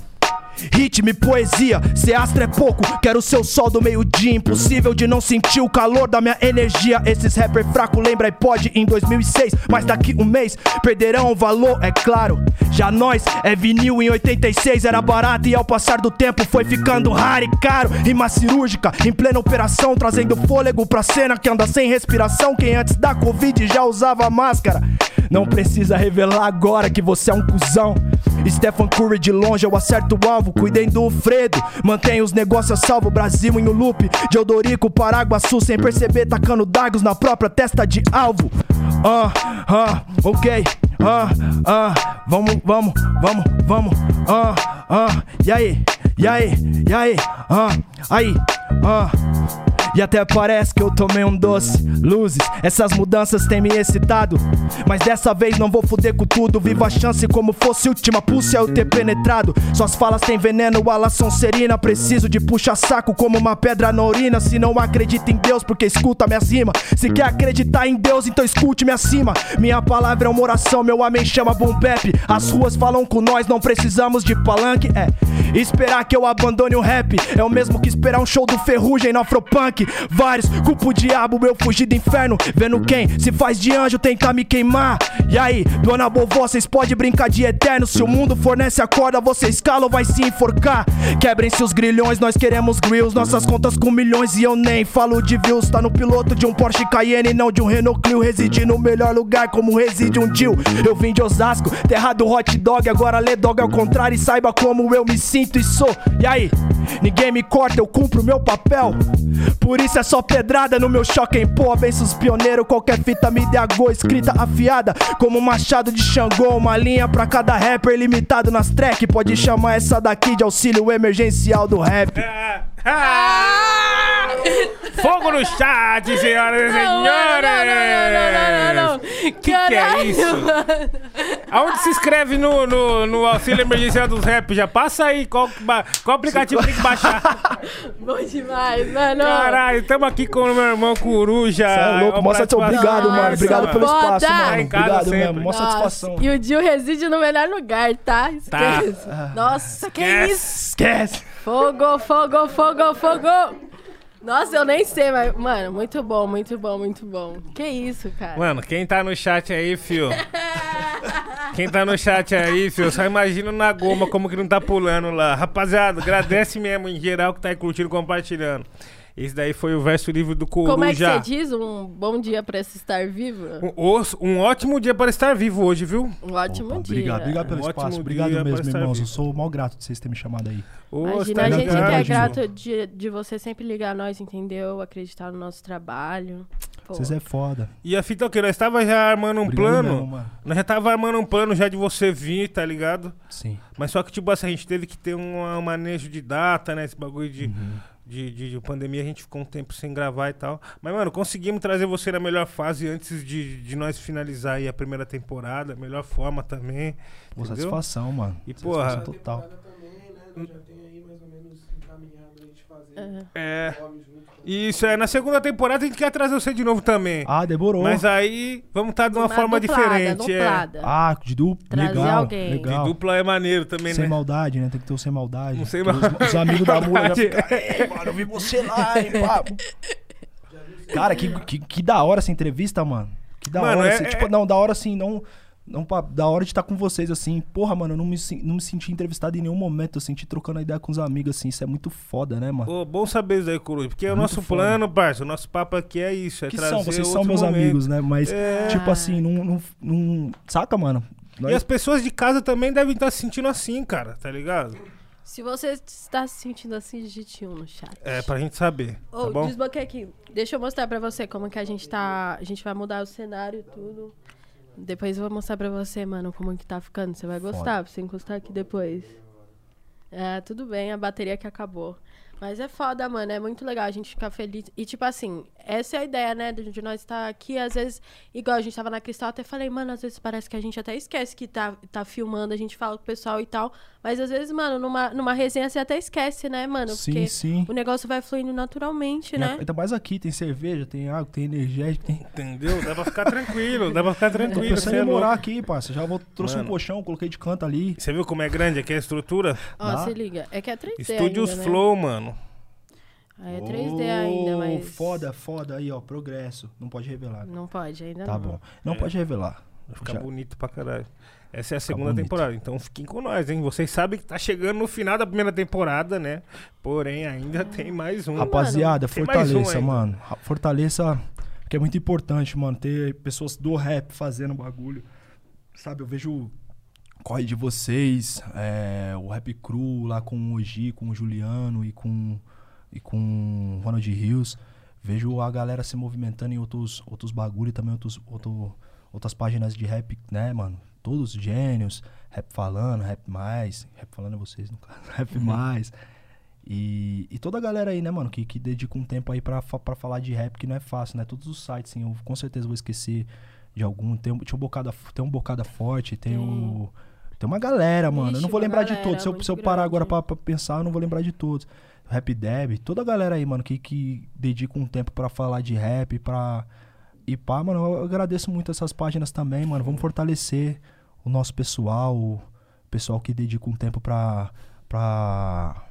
Ritmo e poesia, ser astro é pouco. Quero ser o sol do meio-dia. Impossível de não sentir o calor da minha energia. Esses rapper fraco lembra iPod em 2006. Mas daqui um mês perderão o valor, é claro. Já nós é vinil em 86, era barato e ao passar do tempo foi ficando raro e caro. Rima cirúrgica, em plena operação, trazendo fôlego pra cena que anda sem respiração. Quem antes da Covid já usava máscara. Não precisa revelar agora que você é um cuzão. Stephen Curry de longe, eu acerto o alvo. Cuidem do Fredo, mantenha os negócios a salvo. Brasil em um loop de Eudorico, Paraguaçu, sem perceber, tacando dagos na própria testa de alvo. Ah, ah, ok. Ah, ah, vamos, vamos, vamos, vamos. Ah, ah, e aí, e aí, e aí, ah, aí, ah. E até parece que eu tomei um doce. Luzes, essas mudanças têm me excitado. Mas dessa vez não vou fuder com tudo. Viva a chance como fosse última pulse eu ter penetrado. Suas falas têm veneno, ala serina. Preciso de puxa-saco como uma pedra na urina. Se não acredita em Deus, porque escuta minha cima. Se quer acreditar em Deus, então escute-me acima. Minha palavra é uma oração, meu amém chama boom bap. As ruas falam com nós, não precisamos de palanque. É, esperar que eu abandone o rap. É o mesmo que esperar um show do Ferrugem no Afropunk. Vários, culpa o diabo, eu fugi do inferno. Vendo quem se faz de anjo tentar me queimar. E aí, dona vovó, vocês podem brincar de eterno. Se o mundo fornece a corda, você escala ou vai se enforcar. Quebrem-se os grilhões, nós queremos grills. Nossas contas com milhões e eu nem falo de views. Tá no piloto de um Porsche Cayenne, não de um Renault Clio. Reside no melhor lugar, como reside um tio. Eu vim de Osasco, terra do hot dog. Agora lê dog ao contrário e saiba como eu me sinto e sou. E aí, ninguém me corta, eu cumpro meu papel. Por isso é só pedrada no meu choque em pô. Abenço os pioneiros, qualquer fita me deu escrita afiada. Como um machado de Xangô, uma linha pra cada rapper limitado nas track. Pode chamar essa daqui de auxílio emergencial do rap. Ah! *laughs* Fogo no chat, senhoras e senhores! não, não, não, não, não, não. Que que é isso? mano. Aonde se inscreve no, no, no auxílio emergencial dos rap? Já passa aí qual, qual aplicativo tem que baixar. *laughs* Bom demais, mano. Caralho, tamo aqui com o meu irmão Coruja. Cê é louco, teu participação obrigado, mano. Obrigado pelo espaço, Tá mano. casa Obrigado mesmo, mó satisfação. E o Dio reside no melhor lugar, tá? Esquece. Nossa, que isso? Esquece. Fogo, fogo, fogo, fogo. Nossa, eu nem sei, mas, mano, muito bom, muito bom, muito bom. Que isso, cara? Mano, quem tá no chat aí, fio? Quem tá no chat aí, fio? Só imagina na goma como que não tá pulando lá. Rapaziada, agradece mesmo em geral que tá aí curtindo, compartilhando. Esse daí foi o verso livre do Coruja. Como é que você diz? Um bom dia pra se estar vivo? Um, um ótimo dia para estar vivo hoje, viu? Um ótimo Opa, dia. Obrigado, obrigado pelo Um ótimo espaço. Obrigado dia para mesmo, irmãos. Eu sou mal grato de vocês terem me chamado aí. Ô, Imagina, tá a gente que é grato de, de você sempre ligar nós, entendeu? Acreditar no nosso trabalho. Pô. Vocês é foda. E a fita é o quê? Nós tava já armando um Obrigado plano. mesmo. Nós já tava armando um plano já de você vir, tá ligado? Sim. Mas só que, tipo assim, a gente teve que ter um, um manejo de data, né? Esse bagulho de, Uhum. De, de- de pandemia, a gente ficou um tempo sem gravar e tal. Mas, mano, conseguimos trazer você na melhor fase antes de, de nós finalizar aí a primeira temporada. Melhor forma também. Pô, entendeu? satisfação, mano. E, Satisfação porra, total. É. Isso, é. Na segunda temporada a gente quer trazer você de novo também. Ah, demorou. Mas aí, vamos estar de uma, forma duplada, diferente. é. duplada. Ah, de dupla. Trazer Legal. alguém. Legal. De dupla é maneiro também, Sem né? maldade, né? Tem que ter o sem maldade. Sem Porque maldade. Os, os amigos da *laughs* mula já ficam, "Ei, mano, eu vi você lá, hein, papo. Cara, que, que, que da hora essa entrevista, mano. Que da Mano, hora. é- assim, é- Tipo, não, da hora assim, não. Não, da hora de estar com vocês, assim. Porra, mano, eu não me, não me senti entrevistado em nenhum momento. Eu senti trocando ideia com os amigos, assim. Isso é muito foda, né, mano? Pô, bom saber isso aí, Coruja. Porque o Muito nosso foda. plano, parça, o nosso papo aqui é isso. É que trazer são, vocês são meus momento. amigos, né? Mas, É. tipo assim, não, não, não- Saca, mano? E as pessoas de casa também devem estar se sentindo assim, cara, tá ligado? Se você está se sentindo assim, digite um no chat. É, pra gente saber, Ô, tá bom? desbloqueia aqui. Deixa eu mostrar pra você como que a gente tá. A gente vai mudar o cenário e tudo. Depois eu vou mostrar pra você, mano, como que tá ficando. Você vai gostar, pra você encostar aqui depois. É, tudo bem, a bateria que acabou. Mas é foda, mano. É muito legal a gente ficar feliz. E, tipo assim, essa é a ideia, né? De nós estar aqui. Às vezes, igual a gente tava na Cristal, até falei, mano, às vezes parece que a gente até esquece que tá, tá filmando, a gente fala com o pessoal e tal. Mas às vezes, mano, numa, numa resenha você até esquece, né, mano? Sim, Porque sim. o negócio vai fluindo naturalmente, né? Ainda mais aqui, tem cerveja, tem água, tem energético, tem. Entendeu? Dá pra ficar tranquilo, dá pra ficar Tô tranquilo. pensando cê é em morar aqui, parça. Já vou, trouxe Mano. um colchão, coloquei de canto ali. Você viu como é grande aqui a estrutura? Ó, Dá? se liga. É que é 3D Estúdios ainda, né? Flow, mano. Aí é 3D ainda, Ô, mas... Foda, foda. Aí, ó, progresso. Não pode revelar. Não pode, ainda Tá não. bom. Não É. pode revelar. Vai ficar Já- bonito pra caralho. Essa é a segunda temporada, então fiquem com nós, hein? Vocês sabem que tá chegando no final da primeira temporada, né? Porém, ainda tem mais um. Rapaziada, um fortaleça, ainda. mano. Fortaleça, que é muito importante, mano. Ter pessoas do rap fazendo bagulho. Sabe, eu vejo o corre de vocês, é, o Rap Crew lá com o Gi, com o Juliano e com, e com o Ronald Rios. Vejo a galera se movimentando em outros, outros bagulho e também outros, outro, outras páginas de rap, né, mano? Todos gênios, rap falando, rap mais. Rap falando é vocês, no caso. *laughs* Rap mais. E, e toda a galera aí, né, mano, que, que dedica um tempo aí pra, pra falar de rap, que não é fácil, né? Todos os sites, assim, eu com certeza vou esquecer de algum. Tem, um- tinha um bocada, tem um bocada forte, tem o. Tem uma galera, mano. eu Ixi, não vou lembrar de galera todos. Se eu, se eu parar agora pra, pra pensar, eu não vou lembrar de todos. Rap Deb, toda a galera aí, mano, que, que dedica um tempo pra falar de rap, pra. E pá, mano, eu agradeço muito essas páginas também, mano. Vamos fortalecer o nosso pessoal, o pessoal que dedica um tempo pra. pra.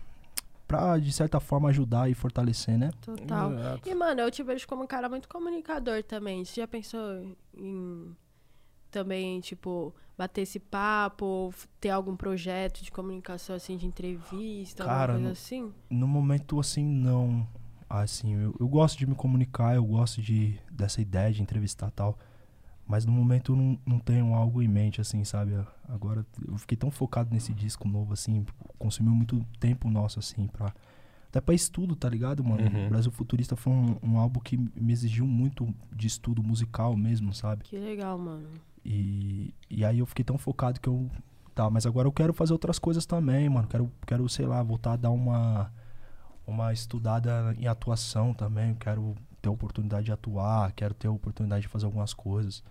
pra, de certa forma, ajudar e fortalecer, né? Total. Exato. E, mano, eu te vejo como um cara muito comunicador também. Você já pensou em também, tipo, bater esse papo, ou ter algum projeto de comunicação, assim, de entrevista, Cara, alguma coisa assim? No momento, assim, não. Assim, eu, eu gosto de me comunicar, eu gosto de dessa ideia de entrevistar tal. Mas no momento eu não, não tenho algo em mente, assim, sabe? Agora eu fiquei tão focado nesse disco novo, assim, consumiu muito tempo nosso, assim, pra. Até pra estudo, tá ligado, mano? Uhum. Brasil Futurista foi um, um álbum que me exigiu muito de estudo musical mesmo, sabe? Que legal, mano. E, e aí eu fiquei tão focado que eu. Tá, mas agora eu quero fazer outras coisas também, mano. Quero, quero sei lá, voltar a dar uma. Uma estudada em atuação também. Quero ter a oportunidade de atuar, quero ter a oportunidade de fazer algumas coisas.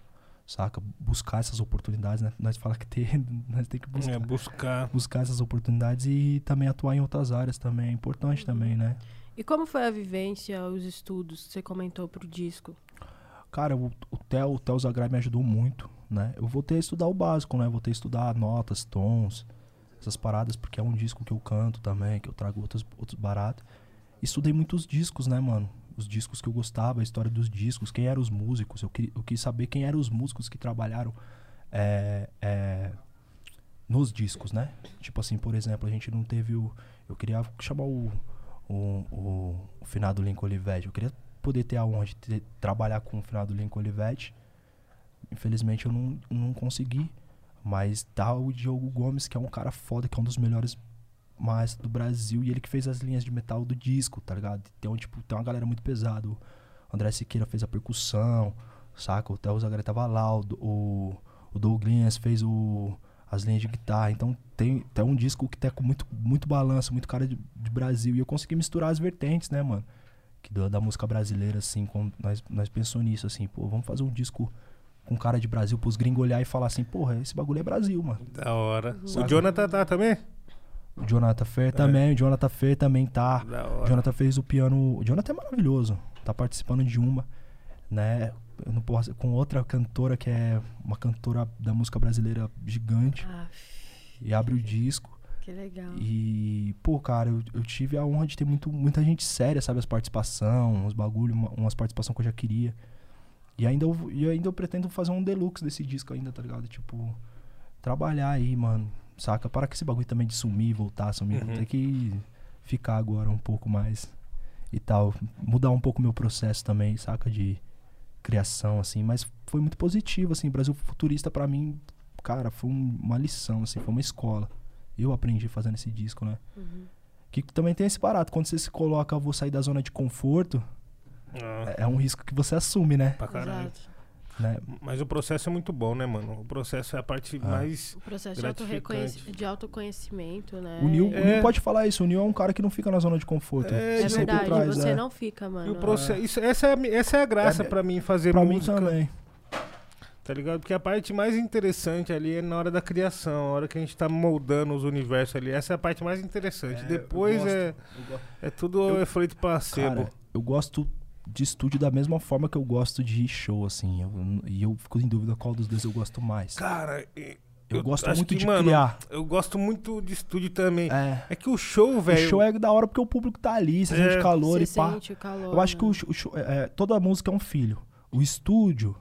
Saca? Buscar essas oportunidades, né? Nós fala que ter, *laughs* nós tem que buscar. É, buscar. Buscar essas oportunidades e também atuar em outras áreas também. É importante também, né? E como foi a vivência, os estudos que você comentou pro disco? Cara, o, o Theo, o Theo Zagrai me ajudou muito, né? Eu voltei a estudar o básico, né? Voltei a estudar notas, tons, essas paradas, porque é um disco que eu canto também, que eu trago outros, outros baratos. Estudei muitos discos, né, mano? Os discos que eu gostava, a história dos discos, quem eram os músicos. Eu, queria, eu quis saber quem eram os músicos que trabalharam é, é, nos discos, né? Tipo assim, por exemplo, a gente não teve o. Eu queria chamar o, o, o, o finado Lincoln Olivetti. Eu queria poder ter a honra de ter- trabalhar com o finado Lincoln Olivetti. Infelizmente eu não, não consegui. Mas tá o Diogo Gomes, que é um cara foda, que é um dos melhores maestros do Brasil. E ele que fez as linhas de metal do disco, tá ligado? Tem, um, tipo, tem uma galera muito pesada. O André Siqueira fez a percussão, saca? O Theo Zagalé tava lá. O, o, o Douglas fez o, as linhas de guitarra. Então tem, tem um disco que tá com muito, muito balanço, muito cara de, de Brasil. E eu consegui misturar as vertentes, né, mano? Que da, da música brasileira, assim, com, nós, nós pensamos nisso, assim, pô, vamos fazer um disco com cara de Brasil pros gringos olhar e falar assim, porra, esse bagulho é Brasil, mano. Da hora. O Sabe? Jonathan tá também? O Jonathan Fer também, o Jonathan Fer também tá. Da O hora. Jonathan fez o piano. O Jonathan é maravilhoso. Tá participando de uma, né? Eu não posso. Com outra cantora que é uma cantora da música brasileira gigante. Ah, E abre o disco. que legal. E, pô, cara, eu, eu tive a honra de ter muito, muita gente séria, sabe? As participação, uns bagulho, uma- umas participações que eu já queria. E ainda eu, e ainda eu pretendo fazer um deluxe desse disco ainda, tá ligado? Tipo, trabalhar aí, mano. Saca? Para que esse bagulho também de sumir, voltar, sumir. Uhum. Tem que ficar agora um pouco mais e tal. Mudar um pouco o meu processo também, saca? De criação, assim. Mas foi muito positivo, assim. Brasil Futurista, pra mim, cara, foi um- uma lição, assim. Foi uma escola. Eu aprendi fazendo esse disco, né? Uhum. Que também tem esse barato. Quando você se coloca, eu vou sair da zona de conforto, Ah, é, é um risco que você assume, né? pra caralho. Exato. né? Mas o processo é muito bom, né, mano? O processo é a parte mais. O processo de, de autoconhecimento, né? O Nil, o É. Nil pode falar isso. O Nil é um cara que não fica na zona de conforto. É, É Você sempre verdade, traz, você é. não fica, E mano. o processo, isso- essa, é, essa é a graça É, pra mim fazer Pra mim música. também. Tá ligado? Porque a parte mais interessante ali é na hora da criação, a hora que a gente tá moldando os universos ali. Essa é a parte mais interessante. É, Depois gosto, é, é tudo Eu- efeito placebo. Cara, eu gosto de estúdio da mesma forma que eu gosto de show, assim. Eu- e eu fico em dúvida qual dos dois eu gosto mais. Cara, eu, eu gosto muito que, de mano, criar. eu gosto muito de estúdio também. É. É que o show, O velho. show é da hora porque o público tá ali, você É. sente calor Você e pá. sente o calor. Eu acho que né? o, o show- é, é, toda música é um filho. O estúdio,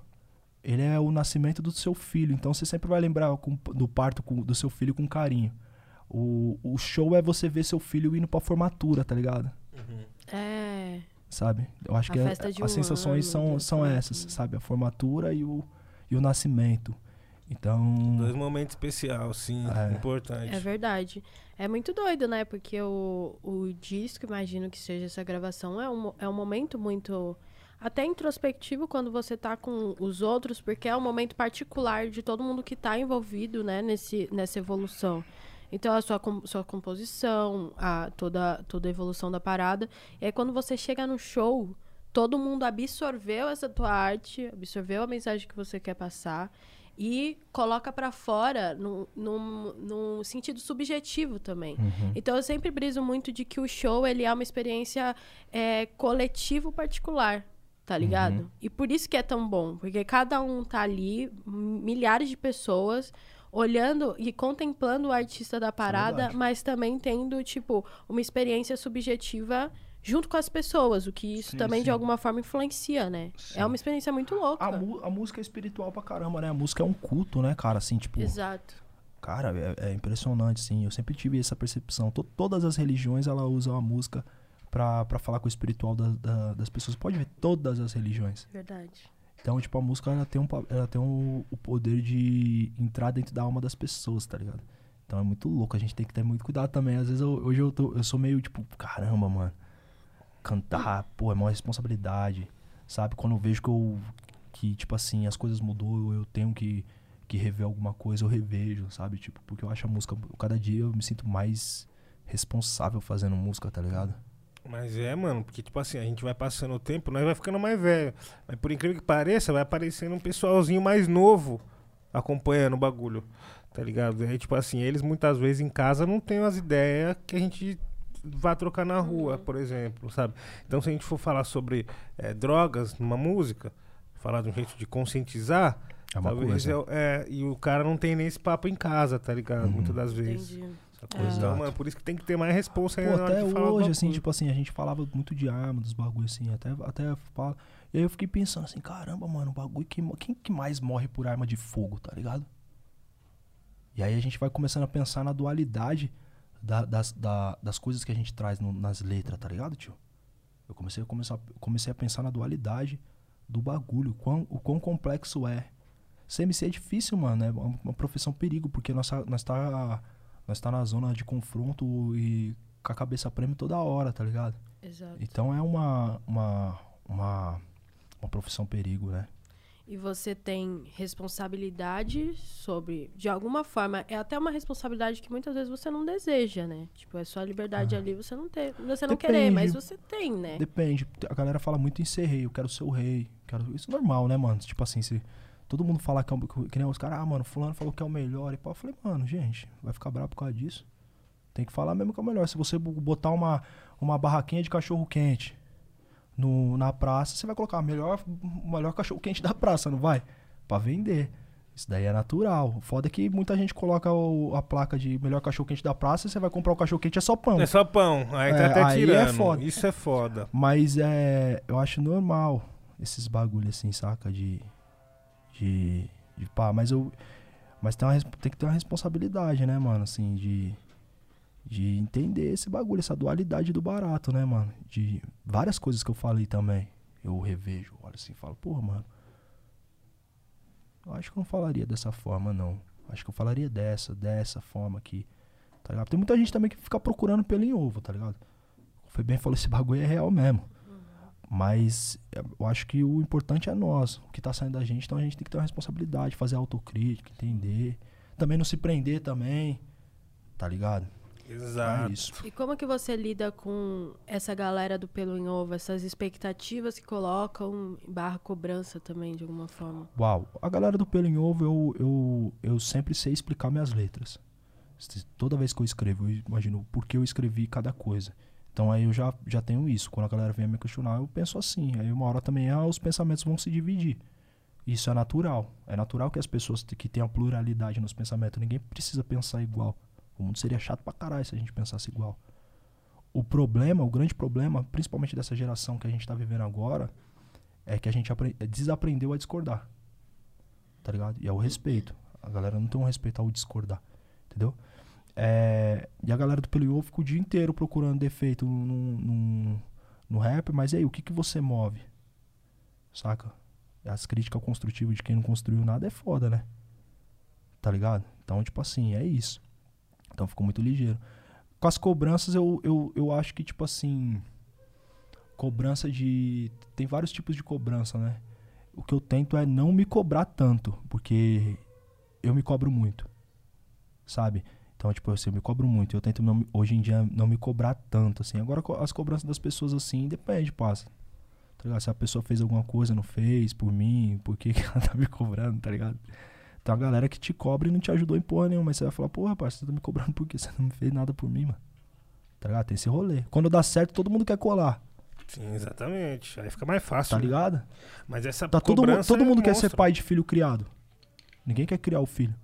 ele é o nascimento do seu filho. Então você sempre vai lembrar com- do parto com- do seu filho com carinho. O, o show é você ver seu filho indo pra formatura, tá ligado? É. Sabe? Eu acho A que é- de as um sensações ano, são, são essas, sabe? A formatura e o, e o nascimento. Então. Dois momentos especiais, sim, É. importante. É verdade. É muito doido, né? Porque o, o disco, imagino que seja essa gravação, é um, é um momento muito. Até introspectivo quando você tá com os outros, porque é um momento particular de todo mundo que tá envolvido, né, nesse, nessa evolução. Então, a sua, sua composição, a, toda, toda a evolução da parada. E aí, quando você chega no show, todo mundo absorveu essa tua arte, absorveu a mensagem que você quer passar e coloca pra fora num, num, num sentido subjetivo também. Então eu sempre briso muito de que o show ele é uma experiência é, coletivo particular, tá ligado? E por isso que é tão bom, porque cada um tá ali, milhares de pessoas olhando e contemplando o artista da parada, verdade. mas também tendo tipo uma experiência subjetiva junto com as pessoas, o que isso Sim, também de sim. alguma forma influencia, né? Sim. É uma experiência muito louca. A, a música é espiritual pra caramba, né? A música é um culto, né, cara? Assim, tipo. Exato. Cara, é, é impressionante, sim. Eu sempre tive essa percepção. To- todas as religiões, ela usam a música pra, pra falar com o espiritual da- da- das pessoas. Pode ver, todas as religiões. Verdade. Então, tipo, a música, ela tem, um, ela tem um- o poder de entrar dentro da alma das pessoas, tá ligado? Então é muito louco, a gente tem que ter muito cuidado também. Às vezes, eu- hoje eu, tô, eu sou meio, tipo, caramba, mano. Cantar, pô, é uma responsabilidade, sabe? Quando eu vejo que eu, que, tipo assim, as coisas mudou, eu tenho que, que rever alguma coisa, eu revejo, sabe? Tipo, porque eu acho a música, cada dia eu me sinto mais responsável fazendo música, tá ligado? Mas é, mano, porque, tipo assim, a gente vai passando o tempo, nós vai ficando mais velho. Mas por incrível que pareça, vai aparecendo um pessoalzinho mais novo acompanhando o bagulho, tá ligado? E aí, tipo assim, eles muitas vezes em casa não têm as ideias que a gente vai trocar na rua, por exemplo, sabe? Então, se a gente for falar sobre eh, drogas numa música, falar de um jeito de conscientizar, É uma talvez coisa. é, é, e o cara não tem nem esse papo em casa, tá ligado? Uhum. Muitas das vezes. Entendi. Sacou? É. Então, mano, por isso que tem que ter mais responsa aí Pô, na hora até hoje, assim, tipo assim, a gente falava muito de arma, dos bagulhos assim, até, até fala. E aí eu fiquei pensando assim, caramba, mano, o bagulho que. Quem que mais morre por arma de fogo, tá ligado? E aí a gente vai começando a pensar na dualidade da- das, da- das coisas que a gente traz no- nas letras, tá ligado, tio? Eu comecei a, começar, comecei a pensar na dualidade do bagulho, o quão, o quão complexo é. CMC é difícil, mano, é uma, uma profissão perigo, porque nós, nós tá nós tá na zona de confronto e com a cabeça prêmio toda hora, tá ligado? Exato. Então é uma, uma, uma, uma profissão perigo, né? E você tem responsabilidade sobre, de alguma forma, é até uma responsabilidade que muitas vezes você não deseja, né? Tipo, é sua liberdade ali, você não tem, você não querer, Depende. mas você tem, né? Depende. A galera fala muito em ser rei, eu quero ser o rei. Quero... Isso é normal, né, mano? Tipo assim, se todo mundo falar que é o que nem os caras, ah, mano, fulano falou que é o melhor e pá. Eu falei, mano, gente, vai ficar bravo por causa disso. Tem que falar mesmo que é o melhor. Se você bo- botar uma, uma barraquinha de cachorro quente no, na praça, você vai colocar o melhor, melhor cachorro quente da praça, não vai? Pra vender. Isso daí é natural. O foda é que muita gente coloca o- a placa de melhor cachorro quente da praça e você vai comprar o cachorro quente é só pão. É só pão. Aí tá É, até aí é tirando. foda. Isso é foda. Mas é. Eu acho normal esses bagulhos assim, saca? De. De. De pá, mas eu. Mas tem, uma, tem que ter uma responsabilidade, né, mano? Assim, de. De entender esse bagulho, essa dualidade do barato, né, mano? De várias coisas que eu falei também. Eu revejo, olho assim falo, porra, mano. Eu acho que eu não falaria dessa forma, não. Acho que eu falaria dessa, dessa forma aqui. Tá ligado? Tem muita gente também que fica procurando pelo em ovo, tá ligado? Foi bem falou, esse bagulho é real mesmo. Mas é, eu acho que o importante é nós, o que tá saindo da gente, então a gente tem que ter uma responsabilidade, fazer autocrítica, entender. Também não se prender também, tá ligado? Exato. É isso. E como que você lida com essa galera do pelo em ovo, essas expectativas que colocam barra cobrança também, de alguma forma? Uau, a galera do Pelo em Ovo, eu, eu, eu sempre sei explicar minhas letras. Toda vez que eu escrevo, eu imagino por que eu escrevi cada coisa. Então aí eu já, já tenho isso. Quando a galera vem me questionar, eu penso assim. Aí uma hora também ah, os pensamentos vão se dividir. Isso é natural. É natural que as pessoas que tenham pluralidade nos pensamentos, ninguém precisa pensar igual. O mundo seria chato pra caralho se a gente pensasse igual. O problema, o grande problema, principalmente dessa geração que a gente tá vivendo agora, é que a gente apre- desaprendeu a discordar tá ligado? E é o respeito. A galera não tem um respeito ao discordar, entendeu? É, e a galera do Ovo fica o dia inteiro procurando defeito no, no, no rap, mas aí, o que, que você move? Saca? As críticas construtivas de quem não construiu nada é foda, né? Tá ligado? Então, tipo assim, é isso. Então ficou muito ligeiro. Com as cobranças, eu, eu, eu acho que, tipo assim. Cobrança de. Tem vários tipos de cobrança, né? o que eu tento é não me cobrar tanto, porque eu me cobro muito, sabe? Então, tipo, assim, eu me cobro muito. Eu tento, não, hoje em dia, não me cobrar tanto, assim. Agora, as cobranças das pessoas, assim, depende, passa. Tá ligado? Se a pessoa fez alguma coisa, não fez, por mim, por que que ela *laughs* tá me cobrando, tá ligado? Tem uma galera que te cobra e não te ajudou em porra nenhuma, mas você vai falar, pô, rapaz, você tá me cobrando porque você não fez nada por mim, mano. Tá ligado? Tem esse rolê. Quando dá certo, todo mundo quer colar, Sim, exatamente. Aí fica mais fácil. tá né? ligado? Mas essa Tá todo, todo é mundo quer ser pai de filho criado. Ninguém quer criar o filho.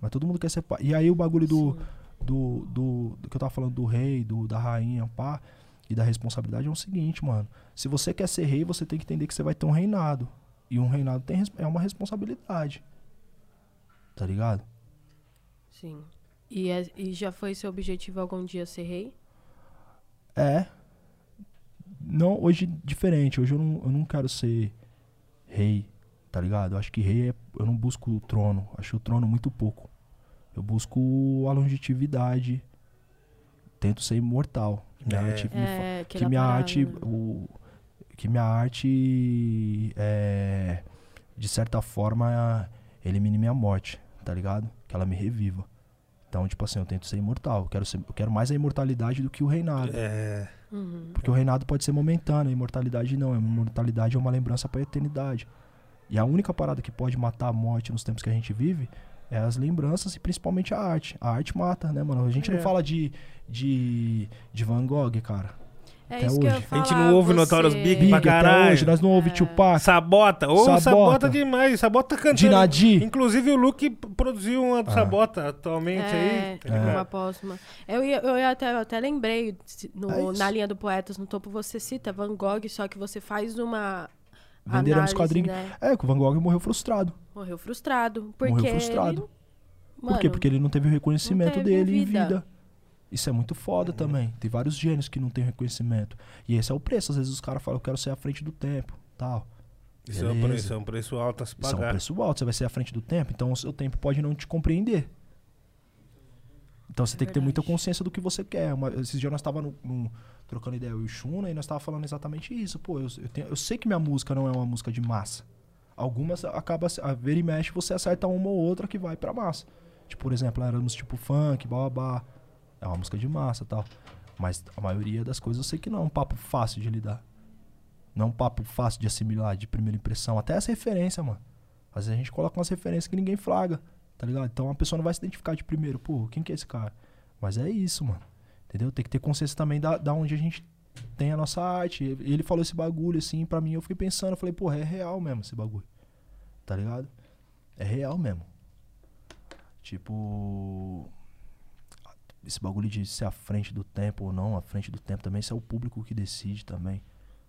Mas todo mundo quer ser pai. E aí o bagulho do, do, do, do que eu tava falando do rei, do, da rainha, pá, e da responsabilidade é o seguinte, mano. Se você quer ser rei, você tem que entender que você vai ter um reinado. E um reinado tem, é uma responsabilidade. Tá ligado? Sim. E, é- e já foi seu objetivo algum dia ser rei? É. Não, hoje diferente. Hoje eu não, eu não quero ser rei, tá ligado? Eu acho que rei é. Eu não busco o trono. Acho o trono muito pouco. Eu busco a longevidade. Tento ser imortal. Minha É. arte me fa- É, que aquela minha parada, arte. né? O, que minha arte. É, de certa forma, elimine minha morte, tá ligado? Que ela me reviva. Então, tipo assim, eu tento ser imortal. Eu quero, ser, eu quero mais a imortalidade do que o reinado. É. Uhum. Porque o reinado pode ser momentâneo, a imortalidade não. A imortalidade é uma lembrança pra eternidade. E a única parada que pode matar a morte nos tempos que a gente vive é as lembranças e principalmente a arte. A arte mata, né, mano? A gente É. não fala de, de, de Van Gogh, cara. É Até isso que eu ia hoje. A gente não ouve você- Notorious Big Big, pra até caralho. hoje, nós não ouve Tupac, Sabota. Ô, sabota. Sabota. demais. Sabota cantando. Dinadi. Inclusive o Luke produziu uma do Ah. Sabota atualmente É, aí. tá ligado? uma póstuma. Eu, eu ia até, eu até lembrei, no- É na linha do Poetas no Topo, você cita Van Gogh, só que você faz uma Venderam os quadrinhos. né? É, que o Van Gogh morreu frustrado. Morreu frustrado. Porque Morreu frustrado. ele- Por quê? Mano, Porque ele não teve o reconhecimento teve dele em vida. vida. Isso é muito foda também. Tem vários gênios que não têm reconhecimento. E esse é o preço. Às vezes os caras falam, eu quero ser à frente do tempo. Tal. Isso é um, preço, é um preço alto a se Isso é um pagar. preço alto. Você vai ser à frente do tempo. Então o seu tempo pode não te compreender. Então você É tem que ter muita consciência do que você quer. Uma, esses dias nós estávamos trocando ideia eu e o Shuna e nós estávamos falando exatamente isso. Pô, eu, eu, tenho- eu sei que minha música não é uma música de massa. Algumas acaba a ver e mexe, você acerta uma ou outra que vai pra massa. Tipo, por exemplo, éramos tipo funk, babá. É uma música de massa e tal. Mas a maioria das coisas eu sei que não é um papo fácil de lidar. Não é um papo fácil de assimilar, de primeira impressão. Até essa referência, mano. Às vezes a gente coloca umas referências que ninguém flaga, tá ligado? Então a pessoa não vai se identificar de primeiro. Pô, quem que é esse cara? Mas é isso, mano. Entendeu? Tem que ter consciência também da, da onde a gente tem a nossa arte. Ele falou esse bagulho assim, pra mim eu fiquei pensando, eu falei, porra, é real mesmo esse bagulho. Tá ligado? É real mesmo. Tipo. Esse bagulho de ser à frente do tempo ou não, à frente do tempo também, isso é o público que decide também.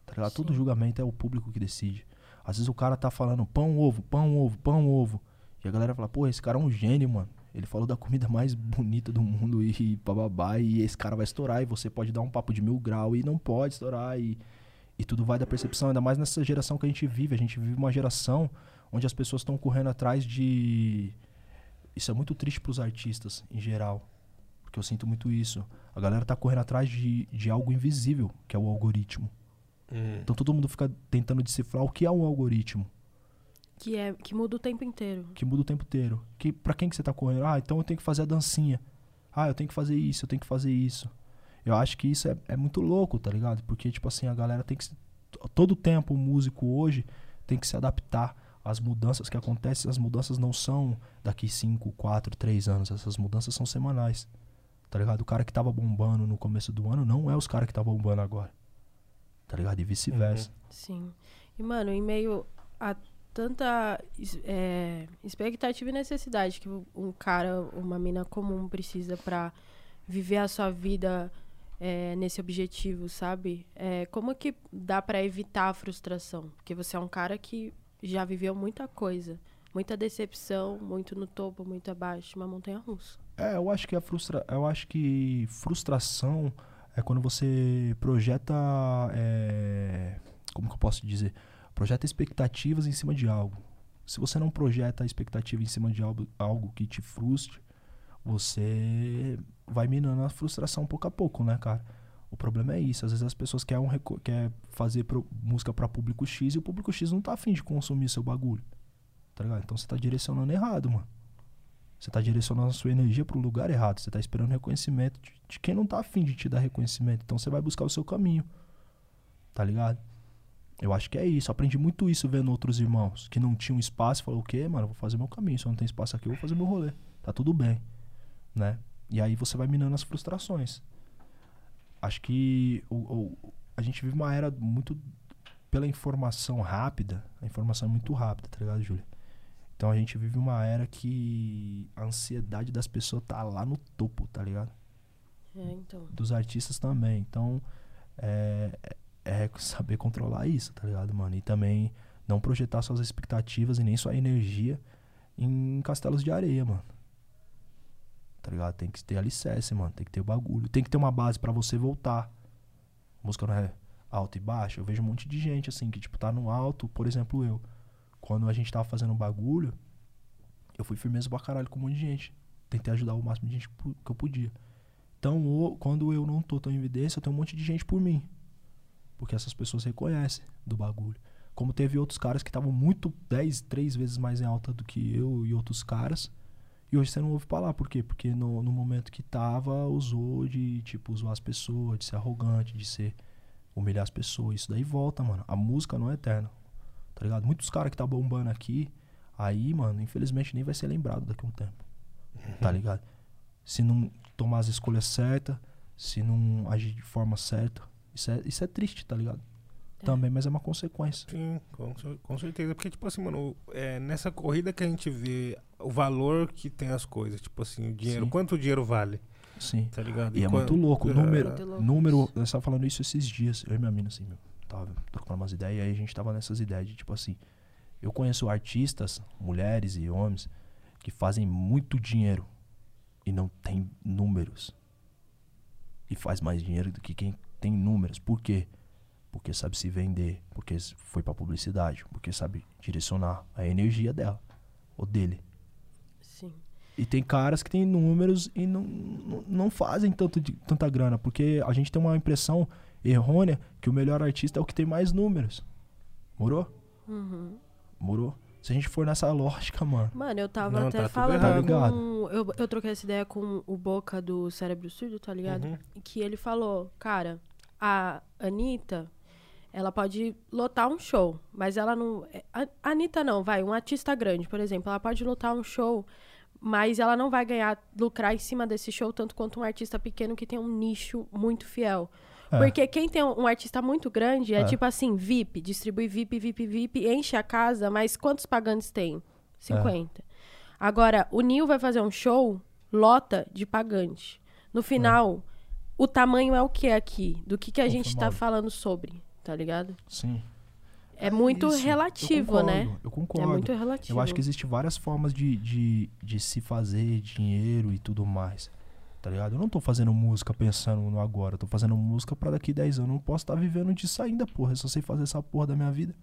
Tá ligado? Todo julgamento é o público que decide. Às vezes o cara tá falando pão, ovo, pão, ovo, pão, ovo. E a galera fala, pô, esse cara é um gênio, mano. Ele falou da comida mais bonita do mundo e bababá, e esse cara vai estourar, e você pode dar um papo de mil grau e não pode estourar, e, e tudo vai da percepção, ainda mais nessa geração que a gente vive. A gente vive uma geração onde as pessoas estão correndo atrás de. Isso é muito triste pros artistas em geral. Porque eu sinto muito isso. A galera tá correndo atrás de, de algo invisível, que é o algoritmo. Hum. Então todo mundo fica tentando decifrar o que é um algoritmo, Que, é, que muda o tempo inteiro. que muda o tempo inteiro. Que para quem que você tá correndo? Ah, então eu tenho que fazer a dancinha. Ah, eu tenho que fazer isso, eu tenho que fazer isso. Eu acho que isso é, é muito louco, tá ligado? Porque tipo assim, a galera tem que se- todo tempo o músico hoje tem que se adaptar às mudanças que acontecem. As mudanças não são daqui 5, 4, 3 anos, essas mudanças são semanais. Tá ligado? O cara que tava bombando no começo do ano não é os caras que tá bombando agora. Tá ligado? E vice-versa. Sim. E, mano, em meio a tanta é, expectativa e necessidade que um cara, uma mina comum precisa pra viver a sua vida é, nesse objetivo, sabe? É, como que dá pra evitar a frustração? Porque você é um cara que já viveu muita coisa. Muita decepção, muito no topo, muito abaixo, uma montanha russa. É, eu acho que a frustra... eu acho que frustração é quando você projeta é, como que eu posso dizer? Projeta expectativas em cima de algo. Se você não projeta a expectativa em cima de algo, algo que te frustre, você vai minando a frustração pouco a pouco, né, cara? O problema é isso. Às vezes as pessoas querem, um reco- quer fazer pro- música pra público X e o público X não tá afim de consumir seu bagulho. Tá ligado? Então você tá direcionando errado, mano. Você tá direcionando a sua energia pro lugar errado. Você tá esperando reconhecimento de, de quem não tá afim de te dar reconhecimento. Então você vai buscar o seu caminho. Tá ligado? Eu acho que é isso. Aprendi muito isso vendo outros irmãos que não tinham espaço. Falou, o quê, mano? Eu vou fazer meu caminho. Se eu não tenho espaço aqui, eu vou fazer meu rolê. Tá tudo bem. Né? E aí você vai minando as frustrações. Acho que o, o- a gente vive uma era muito pela informação rápida. A informação é muito rápida, tá ligado, Júlia? Então a gente vive uma era que a ansiedade das pessoas tá lá no topo, tá ligado? É, então. Dos artistas também. Então é, é saber controlar isso, tá ligado, mano? E também não projetar suas expectativas e nem sua energia em castelos de areia, mano. Tá ligado? Tem que ter alicerce, mano. Tem que ter o bagulho. Tem que ter uma base pra você voltar. A música não é alto e baixo. Eu vejo um monte de gente, assim, que, tipo, tá no alto. Por exemplo, eu. Quando a gente tava fazendo um bagulho, eu fui firmeza pra caralho com um monte de gente. Tentei ajudar o máximo de gente que eu podia. Então, o- quando eu não tô tão em evidência, eu tenho um monte de gente por mim. Porque essas pessoas reconhecem do bagulho. Como teve outros caras que estavam muito 10, 3 vezes mais em alta do que eu e outros caras. E hoje você não ouve falar. Por quê? Porque no, no momento que tava, usou de, tipo, zoar as pessoas, de ser arrogante, de ser humilhar as pessoas. Isso daí volta, mano. A música não é eterna. Tá ligado? Muitos caras que tá bombando aqui, aí, mano, infelizmente nem vai ser lembrado daqui a um tempo. Tá ligado? Se não tomar as escolhas certas, se não agir de forma certa. Isso é, isso é triste, tá ligado? Também, mas é uma consequência. Sim, com, com certeza. Porque, tipo assim, mano, é, nessa corrida que a gente vê o valor que tem as coisas, tipo assim, o dinheiro, Sim. quanto o dinheiro vale, Sim. tá ligado? E é quan- muito louco. O é, número, Muito louco número. isso. Nós tava falando isso esses dias. Eu e minha mina, assim, meu. Tava trocando umas ideias. E aí a gente tava nessas ideias de, tipo assim. Eu conheço artistas, mulheres e homens, que fazem muito dinheiro e não tem números. E faz mais dinheiro do que quem tem números. Por quê? Porque sabe se vender, porque foi pra publicidade, porque sabe direcionar a energia dela ou dele. Sim. E tem caras que têm números e não, não, não fazem tanto de- tanta grana, porque a gente tem uma impressão errônea que o melhor artista é o que tem mais números. Morou? Uhum. Morou? Se a gente for nessa lógica, mano. Mano, eu tava Não, até tá falando errado. Tá com. Eu, eu troquei essa ideia com o Boca do Cérebro Surdo, tá ligado? Uhum. Que ele falou, cara, a Anitta, ela pode lotar um show, mas ela não. é, a Anitta não, vai, um artista grande, por exemplo, ela pode lotar um show, mas ela não vai ganhar, lucrar em cima desse show tanto quanto um artista pequeno que tem um nicho muito fiel. É. Porque quem tem um artista muito grande é, É. tipo assim, VIP, distribui VIP, VIP, VIP, enche a casa, mas quantos pagantes tem? 50. Agora, o Nil vai fazer um show, lota de pagante. No final, o tamanho é o que aqui? Do que, que a gente tá mal. falando sobre, tá ligado? Sim. É muito Isso, relativo, eu né? concordo, Eu É concordo. muito relativo. Eu acho que existem várias formas de, de, de se fazer dinheiro e tudo mais. Tá ligado? Eu não tô fazendo música pensando no agora. Eu tô fazendo música pra daqui 10 anos. Eu não posso estar vivendo disso ainda, porra. Eu só sei fazer essa porra da minha vida.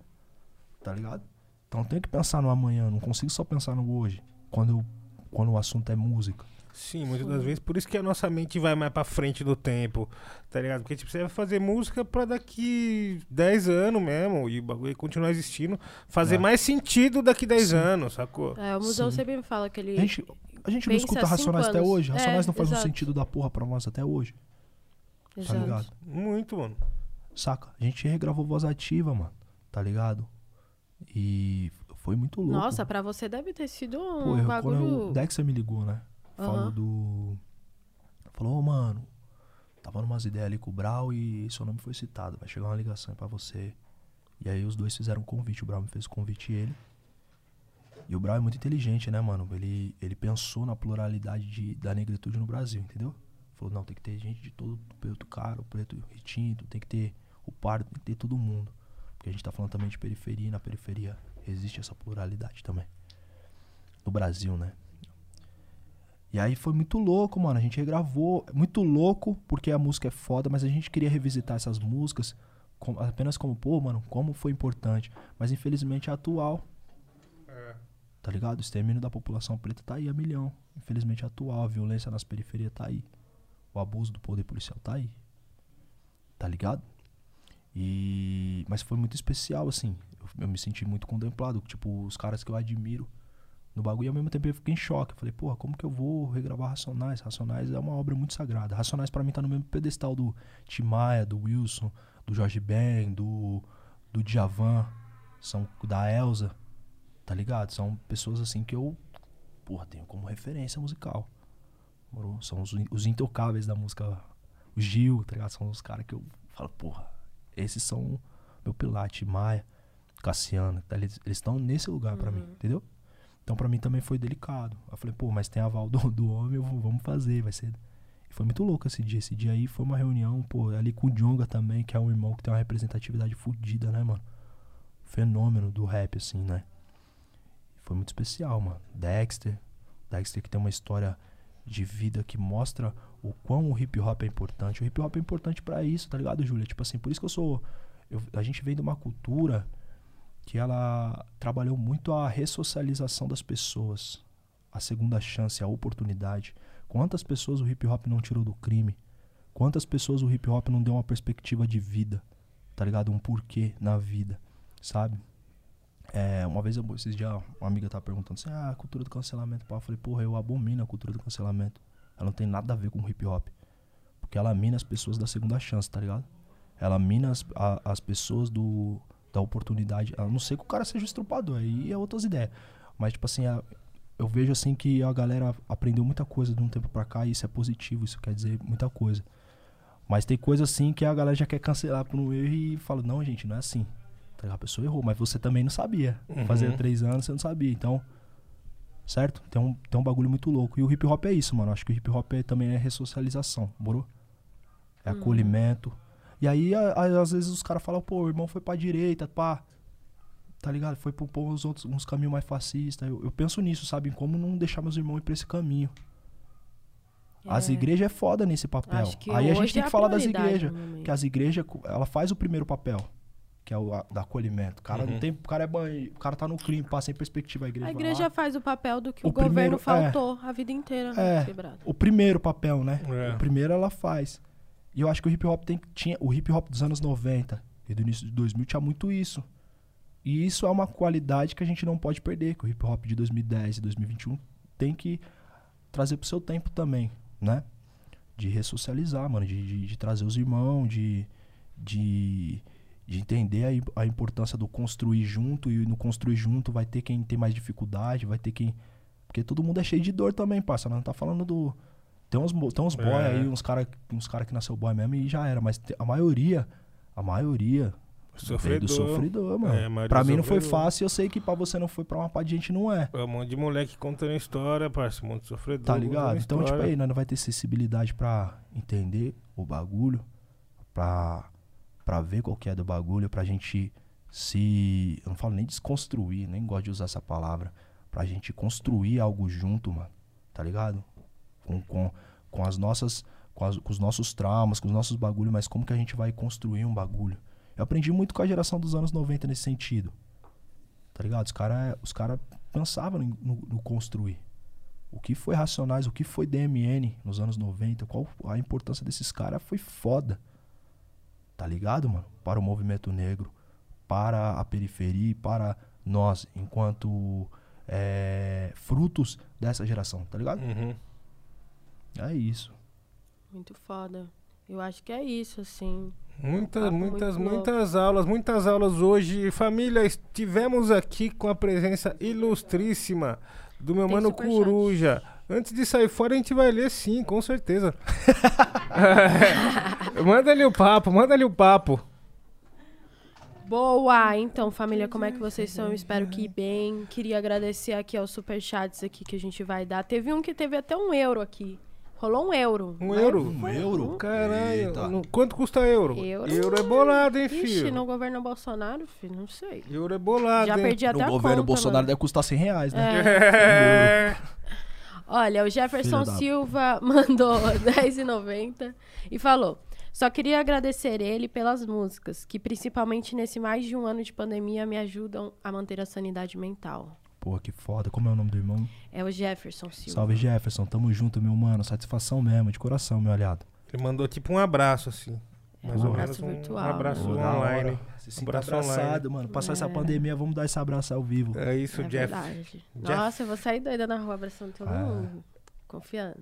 Tá ligado? Então eu tenho que pensar no amanhã. eu Não consigo só pensar no hoje. Quando eu quando o assunto é música. Sim, muitas das vezes. Por isso que a nossa mente vai mais pra frente do tempo, tá ligado? Porque, tipo, você vai fazer música pra daqui 10 anos mesmo, e o bagulho continuar existindo, fazer É. mais sentido daqui 10 anos, sacou? É, o museu Sim. sempre me fala que ele. A gente, a gente não escuta cinco Racionais até hoje. Racionais É, não faz um exato. sentido da porra pra nós até hoje. Tá Exato. ligado? Muito, mano. Saca? A gente regravou voz ativa, mano. Tá ligado? E foi muito louco. Nossa, pra você deve ter sido um Pô, eu, quando bagulho. o Dexter me ligou, né? Falou Aham. do. Falou, ô mano, tava numas ideias ali com o Brau e seu nome foi citado. Vai chegar uma ligação aí pra você. E aí os dois fizeram um convite. O Brau me fez o convite e ele. E o Brau é muito inteligente, né, mano? Ele, ele pensou na pluralidade de, da negritude no Brasil, entendeu? Falou, não, tem que ter gente de todo preto caro, preto retinto, tem que ter o pardo, tem que ter todo mundo. Porque a gente tá falando também de periferia e na periferia existe essa pluralidade também. No Brasil, né? E aí foi muito louco, mano. A gente regravou. Muito louco, porque a música é foda, mas a gente queria revisitar essas músicas com- apenas como, pô, mano, como foi importante. Mas infelizmente é atual. Tá ligado? O extermínio da população preta tá aí a milhão. Infelizmente atual. A violência nas periferias tá aí. O abuso do poder policial tá aí. Tá ligado? E. Mas foi muito especial, assim. Eu, eu me senti muito contemplado. Tipo, os caras que eu admiro no bagulho e ao mesmo tempo eu fiquei em choque. Eu falei, porra, como que eu vou regravar Racionais? Racionais é uma obra muito sagrada. Racionais pra mim tá no mesmo pedestal do Tim Maia, do Wilson, do Jorge Ben, do, do Djavan, são da Elsa, tá ligado? São pessoas assim que eu, porra, tenho como referência musical. Moro? São os, os intocáveis da música. O Gil, tá ligado? São os caras que eu falo, porra, esses são meu pilar, Tim Maia, Cassiano, tá? eles estão nesse lugar pra mim, entendeu? Então pra mim também foi delicado. Eu falei, pô, mas tem aval do, *laughs* do homem, vou- vamos fazer, vai ser. E foi muito louco esse dia. Esse dia aí foi uma reunião, pô, ali com o Jonga também, que é um irmão que tem uma representatividade fodida, né, mano? Fenômeno do rap, assim, né? Foi muito especial, mano. Dexter. Dexter que tem uma história de vida que mostra o quão o hip hop é importante. O hip hop é importante pra isso, tá ligado, Júlia? Tipo assim, por isso que eu sou. eu- a gente vem de uma cultura que ela trabalhou muito a ressocialização das pessoas, a segunda chance, a oportunidade. Quantas pessoas o hip hop não tirou do crime? Quantas pessoas o hip hop não deu uma perspectiva de vida? Tá ligado? Um porquê na vida, sabe? É, uma vez, eu, esses dias, uma amiga tava perguntando assim: ah, a cultura do cancelamento. pá. Eu falei, porra, eu abomino a cultura do cancelamento. Ela não tem nada a ver com hip hop. Porque ela mina as pessoas da segunda chance, tá ligado? Ela mina as, a- as pessoas do, da oportunidade. A não ser que o cara seja estrupador, aí é outras ideias. Mas, tipo assim, a- eu vejo assim que a galera aprendeu muita coisa de um tempo pra cá e isso é positivo, isso quer dizer muita coisa. Mas tem coisa assim que a galera já quer cancelar por um erro e fala, não, gente, não é assim. Tá ligado? A pessoa errou, mas você também não sabia. Uhum. Fazia três anos você não sabia. Então, certo? Tem um, tem um bagulho muito louco. E o hip hop é isso, mano. Acho que o hip hop é- também é ressocialização, moro? É acolhimento. E aí, a- a- às vezes, os caras falam, pô, o irmão foi pra direita, pá. Tá ligado? Foi pro pô, uns outros, uns caminhos mais fascistas. Eu, eu penso nisso, sabe? Em como não deixar meus irmãos ir pra esse caminho. As É. igrejas é foda nesse papel. Acho que Aí a gente tem é que a falar das igrejas. momento. Que as igrejas, ela faz o primeiro papel. Que é o a- da acolhimento. O cara Uhum. não tem. O cara é banho, o cara tá no crime, passa sem perspectiva. A igreja, A igreja lá. faz o papel do que o, O primeiro- governo faltou a vida inteira, né, É. O primeiro papel, né? É. O primeiro ela faz. E eu acho que o hip hop tem, tinha. O hip hop dos anos 90 e do início de 2000 tinha muito isso. E isso é uma qualidade que a gente não pode perder. Que o hip hop de 2010 e 2021 tem que trazer pro seu tempo também, né? De ressocializar, mano. De, de, de trazer os irmãos, de. de de entender a, a importância do construir junto e no construir junto vai ter quem tem mais dificuldade, vai ter quem porque todo mundo é cheio de dor também, parça, não tá falando do tem uns tem uns boy É. aí, uns cara uns cara que nasceu boy mesmo e já era, mas a maioria, a maioria Sofredor. do sofredor, mano. É, a maioria pra mim não foi fácil, eu sei que pra você não foi, pra uma parte de gente não é. É um monte de moleque contando história, parça. Um monte de sofredor. Tá ligado? Então, tipo aí, nós não vai ter sensibilidade pra entender o bagulho, pra, pra ver qual que é do bagulho, pra gente se. Eu não falo nem desconstruir, nem gosto de usar essa palavra. Pra gente construir algo junto, mano. Tá ligado? Com, com, com as nossas. Com, as- com os nossos traumas, com os nossos bagulhos, mas como que a gente vai construir um bagulho? Eu aprendi muito com a geração dos anos 90 nesse sentido. Tá ligado? Os caras os cara pensavam no, no construir. O que foi Racionais, o que foi DMN nos anos 90, qual a importância desses caras foi foda. Tá ligado, mano? Para o movimento negro, para a periferia, e para nós, enquanto é, frutos dessa geração, tá ligado? Uhum. É isso. Muito foda. Eu acho que é isso, assim. Muitas, muitas, muitas aulas, muitas aulas hoje. Família, estivemos aqui com a presença ilustríssima do meu Tem mano. Coruja. Antes de sair fora, a gente vai ler sim, com certeza. *laughs* É, manda ali o papo, manda ali o papo. Boa! Então, família, como é que vocês estão? Eu espero que bem. Queria agradecer aqui aos superchats aqui que a gente vai dar. Teve um que teve até um euro aqui. Rolou um euro. Um euro? Um euro? Caralho, no- quanto custa euro? Euro? é bolado, hein, Ixi, filho? no governo Bolsonaro, filho, não sei. Euro é bolado, Já hein? perdi até no a governo conta, Bolsonaro mano. deve custar 100 reais, né? É. *laughs* *laughs* Olha, o Jefferson da- Silva *laughs* mandou R$10,90 e falou: Só queria agradecer ele pelas músicas, que principalmente nesse mais de um ano de pandemia me ajudam a manter a sanidade mental. Pô, que foda. Como é o nome do irmão? É o Jefferson Silva. Salve Jefferson, tamo junto, meu mano. Satisfação mesmo, de coração, meu aliado. Ele mandou tipo um abraço, assim. Mais um ou abraço menos um, virtual. um abraço da online. Se sinta abraço abraçado, mano. Passar essa É. pandemia, vamos dar esse abraço ao vivo. É isso, É Jeff. verdade. Jeff. Nossa, eu vou sair doida na rua abraçando todo Ah. mundo. Confiando.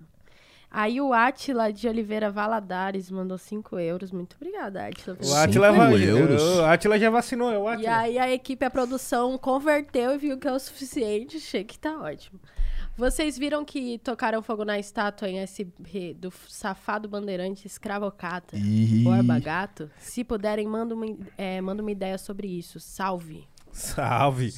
Aí o Atila de Oliveira Valadares mandou 5 euros. Muito obrigada, Atila. pelo O Atila, Cinco vai, euros. o Atila já vacinou, é o E Atila. aí a equipe, a produção, converteu e viu que é o suficiente. Achei que tá ótimo. Vocês viram que tocaram fogo na estátua em SB do safado bandeirante escravocata, Ih. Borba Gato? Se puderem, manda uma, é, manda uma ideia sobre isso. Salve. Salve.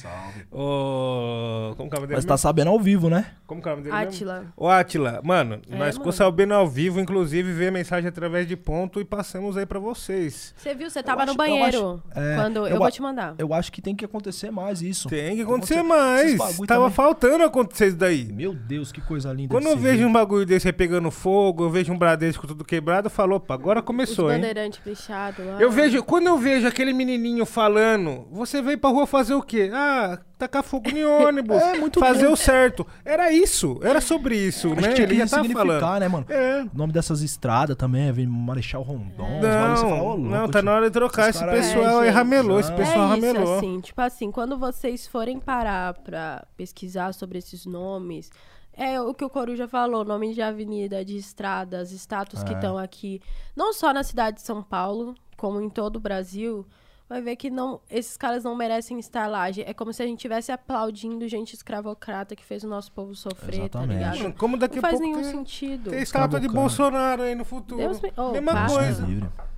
Ô, Como que é o nome dele Mas tá mesmo? sabendo ao vivo, né? Como que é o nome dele mesmo? Atila. Ô, Atila, mano, É, nós ficou mano. sabendo ao vivo, inclusive, ver a mensagem através de ponto e passamos aí pra vocês. Você viu? Você tava acho- no eu banheiro. acho- é, quando eu, eu vou a- te mandar. Eu acho que tem que acontecer mais isso. Tem que acontecer esses mais. bagulho Tava também. faltando acontecer isso daí. Meu Deus, que coisa linda. Quando de eu se vejo ver. um bagulho desse aí pegando fogo, eu vejo um Bradesco tudo quebrado, eu falo, opa, agora Os começou, hein? bandeirantes pichados lá. Eu vejo, quando eu vejo aquele menininho falando, você veio pra rua fazer o quê? Ah, tacar fogo em ônibus, É, muito fazer bom. o certo. Era isso, era sobre isso, Acho né? que tinha Ele que já tava falando. né, mano? É. O nome dessas estradas também, vem Marechal Rondon. você fala, Não, louco, não, tá tio. na hora de trocar. Esse pessoal É, gente. ramelou, esse Não. pessoal é isso, ramelou. assim, tipo assim, quando vocês forem parar pra pesquisar sobre esses nomes, é o que o Coruja falou, nome de avenida, de estradas, estátuas que É. estão aqui, não só na cidade de São Paulo, como em todo o Brasil, vai ver que não, esses caras não merecem estar lá. É como se a gente estivesse aplaudindo gente escravocrata que fez o nosso povo sofrer, Exatamente. tá ligado? Mano, como daqui Não a faz pouco nenhum tem, sentido. tem estátua de. Bolsonaro aí no futuro. Deus me- oh, Mesma coisa.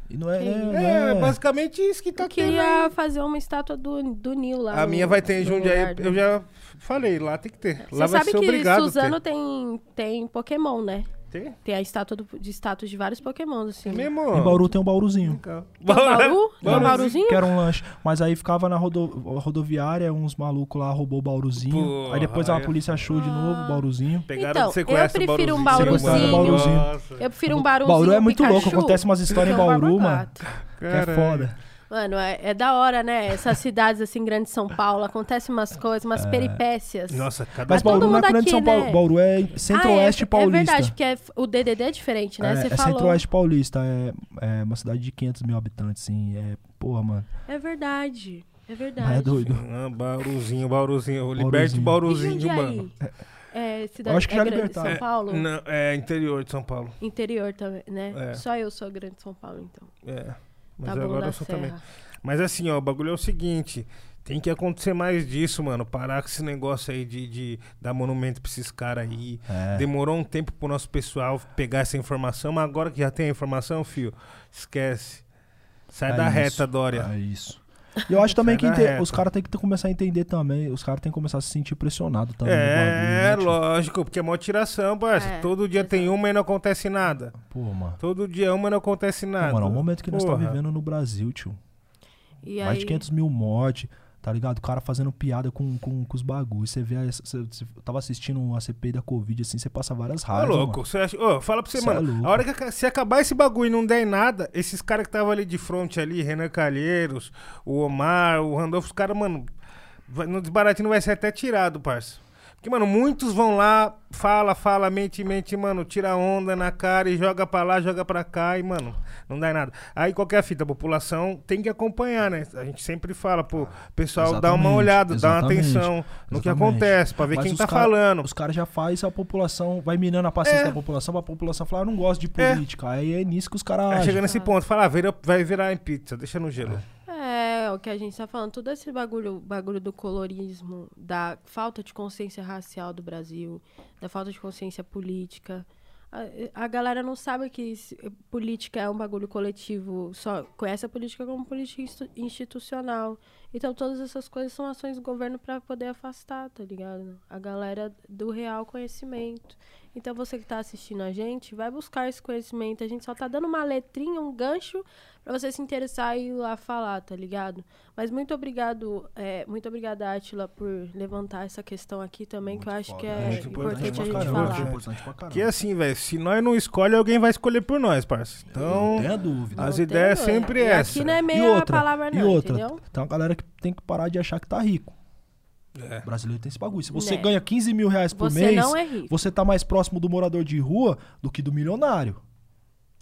E não é. Que né, É, né? basicamente isso que tá Eu tendo aí. queria fazer uma estátua do, do Nil lá. A no- minha vai ter em Jundiaí, eu já falei, lá tem que ter. Você Lá vai sabe ser que obrigado Suzano ter. tem, tem Pokémon, né? Tem? Tem a estátua do- de estátuas de vários Pokémons, assim. É mesmo? Em Bauru tem um Bauruzinho. Tem um Bauru? Tem um Bauruzinho? Que era um lanche. Mas aí ficava na rodo- rodoviária, uns malucos lá roubou o Bauruzinho. Porra, aí depois a aí- polícia achou de novo o Bauruzinho. Pegaram Então, eu prefiro um Bauruzinho. Bauruzinho. Bauruzinho. Eu prefiro um Bauruzinho Bauru é muito louco, Pikachu acontece umas histórias em Bauru, mano. Que é foda. Mano, é, é da hora, né? Essas cidades assim, grandes de São Paulo, acontecem umas coisas, umas peripécias. Nossa, cada Mas Bauru não é mundo grande aqui, São Paulo. né? Bauru é centro-oeste ah, é, paulista. É verdade, porque é- o DDD é diferente, né? É, Você é falou. centro-oeste paulista. É, é uma cidade de 500 mil habitantes, assim. É, porra, mano. É verdade. É verdade. Mas é doido. Ah, Bauruzinho, Bauruzinho. Bauruzinho. Liberte E Bauruzinho, mano. É, cidade, Eu acho que é já grande, libertaram. São Paulo? Não, é interior de São Paulo. Interior também, né? É. Só eu sou grande de São Paulo, então. É. Mas Tá agora eu sou também. Mas assim, ó, o bagulho é o seguinte. Tem que acontecer mais disso, mano. Parar com esse negócio aí de, de dar monumento pra esses caras aí. É. Demorou um tempo pro nosso pessoal pegar essa informação, mas agora que já tem a informação, fio, esquece. Sai É da isso, reta, Dória. É isso. E eu acho também Sai que inte- os caras têm que começar a entender também. Os caras têm que começar a se sentir pressionados também. É, bagulho, né, tio? lógico, porque é mó tiração, parça. É, Todo dia tem uma e não acontece nada. Pô, mano. Todo dia uma e não acontece nada. Mano, é o momento que nós estamos Porra. vivendo no Brasil, tio. E Mais aí, de 500 mil mortes, tá ligado? O cara fazendo piada com, com, com os bagulhos. Você vê, você, você tava assistindo a CPI da Covid, assim, você passa várias Ô, raivas, louco, mano. você acha... Ô, fala pra você, Cê é mano. louco. a hora que se acabar esse bagulho e não der em nada, esses caras que estavam ali de frente ali, Renan Calheiros, o Omar, o Randolfo, os caras, mano, vai, no desbaratinho vai ser até tirado, parça. Porque, mano, muitos vão lá, fala, fala, mente, mente, mano, tira onda na cara e joga pra lá, joga pra cá e, mano, não dá em nada. Aí qualquer fita, a população tem que acompanhar, né? A gente sempre fala, pô, pessoal, dá uma Exatamente, olhada, dá uma exatamente, atenção no que exatamente. acontece, pra ver Mas quem tá cara- falando. Os caras já faz a população, vai minando a paciência É. da população, pra população falar, eu não gosto de É. política. Aí é nisso que os caras agem. chega nesse ponto, fala, ah, vai virar em pizza, deixa no gelo. É, o que a gente tá falando, todo esse bagulho, bagulho do colorismo, da falta de consciência racial do Brasil, da falta de consciência política. A, a galera não sabe que política é um bagulho coletivo, só conhece a política como política institucional. Então todas essas coisas são ações do governo pra poder afastar, tá ligado? A galera do real conhecimento. Então você que tá assistindo a gente, vai buscar esse conhecimento. A gente só tá dando uma letrinha, um gancho pra você se interessar e ir lá falar, tá ligado? Mas muito obrigado, é, muito obrigada, Atila, por levantar essa questão aqui também, que eu acho que é Muito importante a pra gente caramba, falar. né? importante pra caramba. Que assim, velho, se nós não escolhe, alguém vai escolher por nós, parça. Então, Não tenha dúvida. as Não ideias tem, sempre e essa. Aqui não é E meia outra, palavra, e não, outra, entendeu? tem uma galera que tem que parar de achar que tá rico. É. O brasileiro tem esse bagulho. Se você Né. ganha 15 mil reais por Você mês, não é rico. você tá mais próximo do morador de rua do que do milionário.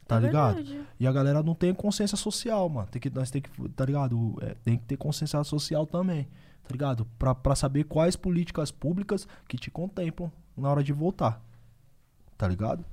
Tá É ligado? verdade. E a galera não tem consciência social, mano. Tem que, nós tem que, tá ligado? É, tem que ter consciência social também, tá ligado? Pra, pra saber quais políticas públicas que te contemplam na hora de votar. Tá ligado?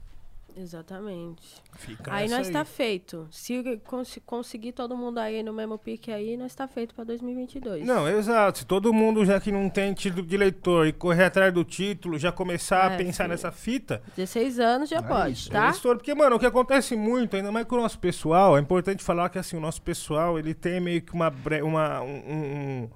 Exatamente. Fica Aí nós tá feito. Se cons- conseguir todo mundo aí no mesmo pique aí, nós tá feito pra 2022. Não, exato. Se todo mundo, já que não tem título de eleitor e correr atrás do título, já começar a É, pensar filho. nessa fita, 16 anos já pode, isso, é tá? estouro. Porque, mano, o que acontece muito, ainda mais com o nosso pessoal, é importante falar que, assim, o nosso pessoal, ele tem meio que uma... uma um, um-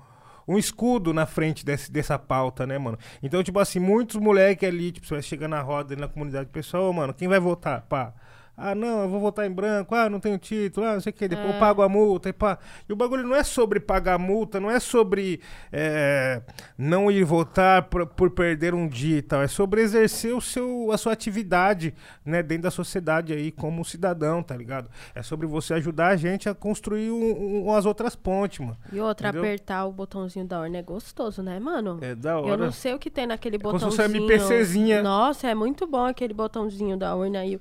um escudo na frente desse, dessa pauta, né, mano? Então, tipo assim, muitos moleques ali, tipo, você vai chegar na roda ali na comunidade pessoal, mano, quem vai votar? Pá. Ah, não, eu vou votar em branco. Ah, não tenho título. Ah, não sei o que. Depois eu É. pago a multa e pá. E o bagulho não é sobre pagar multa, não é sobre é, não ir votar por, por perder um dia e tal. É sobre exercer o seu, a sua atividade, né, dentro da sociedade aí, como cidadão, tá ligado? É sobre você ajudar a gente a construir um, um- as outras pontes, mano. E outra, Entendeu? apertar o botãozinho da urna é gostoso, né, mano? É da Eu hora. não sei o que tem naquele como se fosse botãozinho. MPCzinha. Nossa, é muito bom aquele botãozinho da urna aí.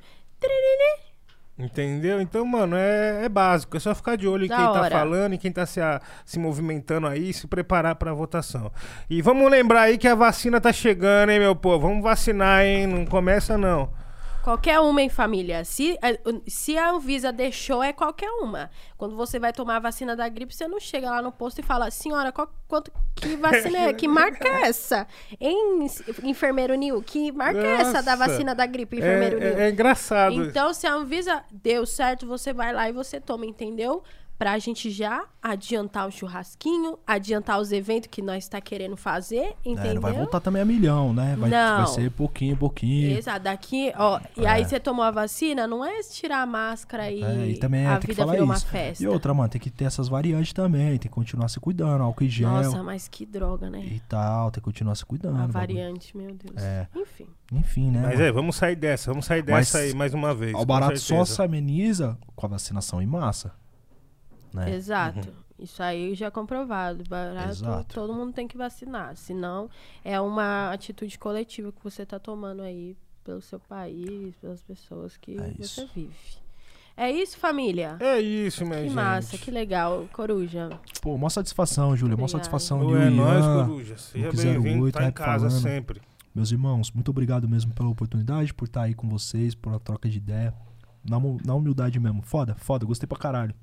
Entendeu? Então, mano, é, é básico. É só ficar de olho em Da quem tá hora. falando e quem tá se, a- se movimentando aí, se preparar pra votação. E vamos lembrar aí que a vacina tá chegando, hein, meu povo? Vamos vacinar, hein? Não começa, não. Qualquer uma em família. Se, se a Anvisa deixou, é qualquer uma. Quando você vai tomar a vacina da gripe, você não chega lá no posto e fala, senhora, qual, quanto, que vacina é? Que marca é essa? Hein, enfermeiro Nil? Que marca é essa da Nossa. vacina da gripe, É, enfermeiro Nil? é- é engraçado. Então, se a Anvisa deu certo, você vai lá e você toma, entendeu? Pra gente já adiantar o churrasquinho, adiantar os eventos que nós tá querendo fazer, entendeu? É, não vai voltar também a milhão, né? Vai, Não. vai ser pouquinho, pouquinho. Exato, daqui, ó. E aí você tomou a vacina, não é tirar a máscara e, É, e também é, a tem que vida falar virou uma festa. E outra, mano, tem que ter essas variantes também. Tem que continuar se cuidando, álcool em gel Nossa, mas que droga, né? e tal. Tem que continuar se cuidando. a bagulho. variante, meu Deus. É. Enfim. Enfim, né? Mas mano? é, vamos sair dessa, vamos sair Mas dessa aí mais uma vez. o barato só se ameniza com a vacinação em massa. Né? Exato. Isso aí já é comprovado. Barato, Exato. todo mundo tem que vacinar. Senão, é uma atitude coletiva que você tá tomando aí pelo seu país, pelas pessoas que É você vive. É isso, família? É isso, minha Que gente. massa, que legal. Coruja. Pô, mó satisfação, Júlia. Mó satisfação de Ô, é nóis, Coruja. Seja bem-vindo, 08, tá em Rap casa falando. sempre. Meus irmãos, muito obrigado mesmo pela oportunidade, por estar aí com vocês, por a troca de ideia. Na, na humildade mesmo. Foda, foda, gostei pra caralho.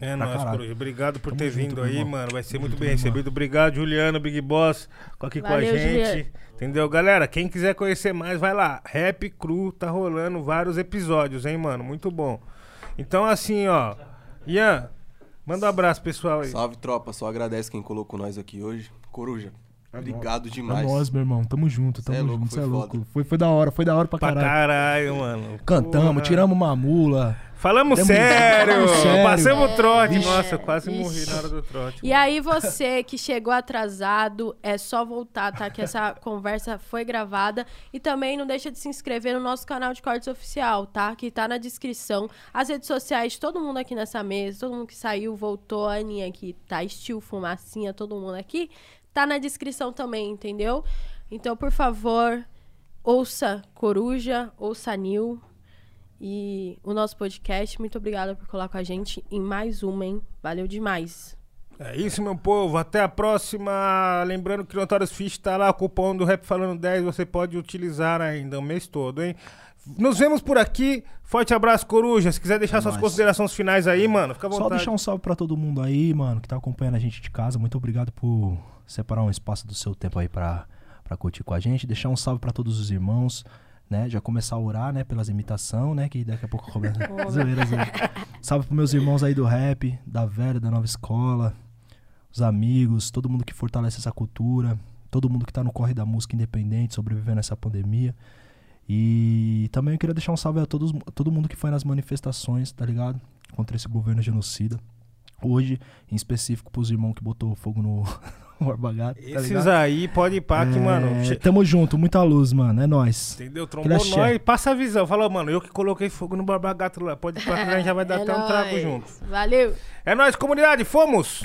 É nóis. Coruja. Obrigado por Tamo ter junto, vindo aí, irmão. mano. Vai ser Tamo muito bem irmão. recebido. Obrigado, Juliano, Big Boss, aqui com a Valeu, gente. Juliano. Entendeu? Galera, quem quiser conhecer mais, vai lá. Rap Cru, tá rolando vários episódios, hein, mano? Muito bom. Então, assim, ó. Ian, manda um abraço, pessoal aí. Salve, tropa. Só agradece quem colocou nós aqui hoje. Coruja, obrigado É demais. nós, meu irmão. Tamo junto, Cê é tamo louco, junto. Cê foi é louco. Foi, foi da hora, foi da hora pra Pra caralho. caralho, mano. Cantamos, Porra. tiramos uma mula. Falamos sério. falamos sério. Passamos o trote. Nossa, eu quase Vixe. morri na hora do trote. E aí, você que chegou atrasado, é só voltar, tá? Que essa *laughs* conversa foi gravada. E também não deixa de se inscrever no nosso canal de cortes oficial, tá? Que tá na descrição. As redes sociais, de todo mundo aqui nessa mesa, todo mundo que saiu, voltou, a Aninha aqui, tá? Estilo, fumacinha, todo mundo aqui. Tá na descrição também, entendeu? Então, por favor, ouça Coruja, ouça Nil e o nosso podcast. Muito obrigada por colar com a gente em mais uma, hein? Valeu demais. É isso, meu povo. Até a próxima. Lembrando que o Notorious Fish tá lá, o cupom do Rap Falando 10, você pode utilizar ainda o mês todo, hein? Nos vemos por aqui. Forte abraço, Coruja. Se quiser deixar É suas nóis. considerações finais aí, mano, fica à Só vontade. deixar um salve pra todo mundo aí, mano, que tá acompanhando a gente de casa. Muito obrigado por separar um espaço do seu tempo aí pra, pra curtir com a gente. Deixar um salve pra todos os irmãos, né? Já começar a orar, né? Pelas imitação, né? Que daqui a pouco começa. *laughs* zoeira, zoeira. Salve pros meus irmãos aí do rap, da velha, da nova escola, os amigos, todo mundo que fortalece essa cultura, todo mundo que tá no corre da música independente, sobrevivendo a essa pandemia. E também eu queria deixar um salve a todos, todo mundo que foi nas manifestações, tá ligado? Contra esse governo genocida. Hoje, em específico, pros irmãos que botou fogo no *laughs* *laughs* Borba Gato, tá Esses ligado? aí, pode ir pá, que, É, mano. Tamo junto, muita luz, mano. É nóis. Entendeu? Aquele Trombou axé. nós, passa a visão. Fala, mano, eu que coloquei fogo no Barbagato lá. Pode ir pra que a gente já vai dar É até um trago nóis. junto. Valeu! É nóis, comunidade, fomos!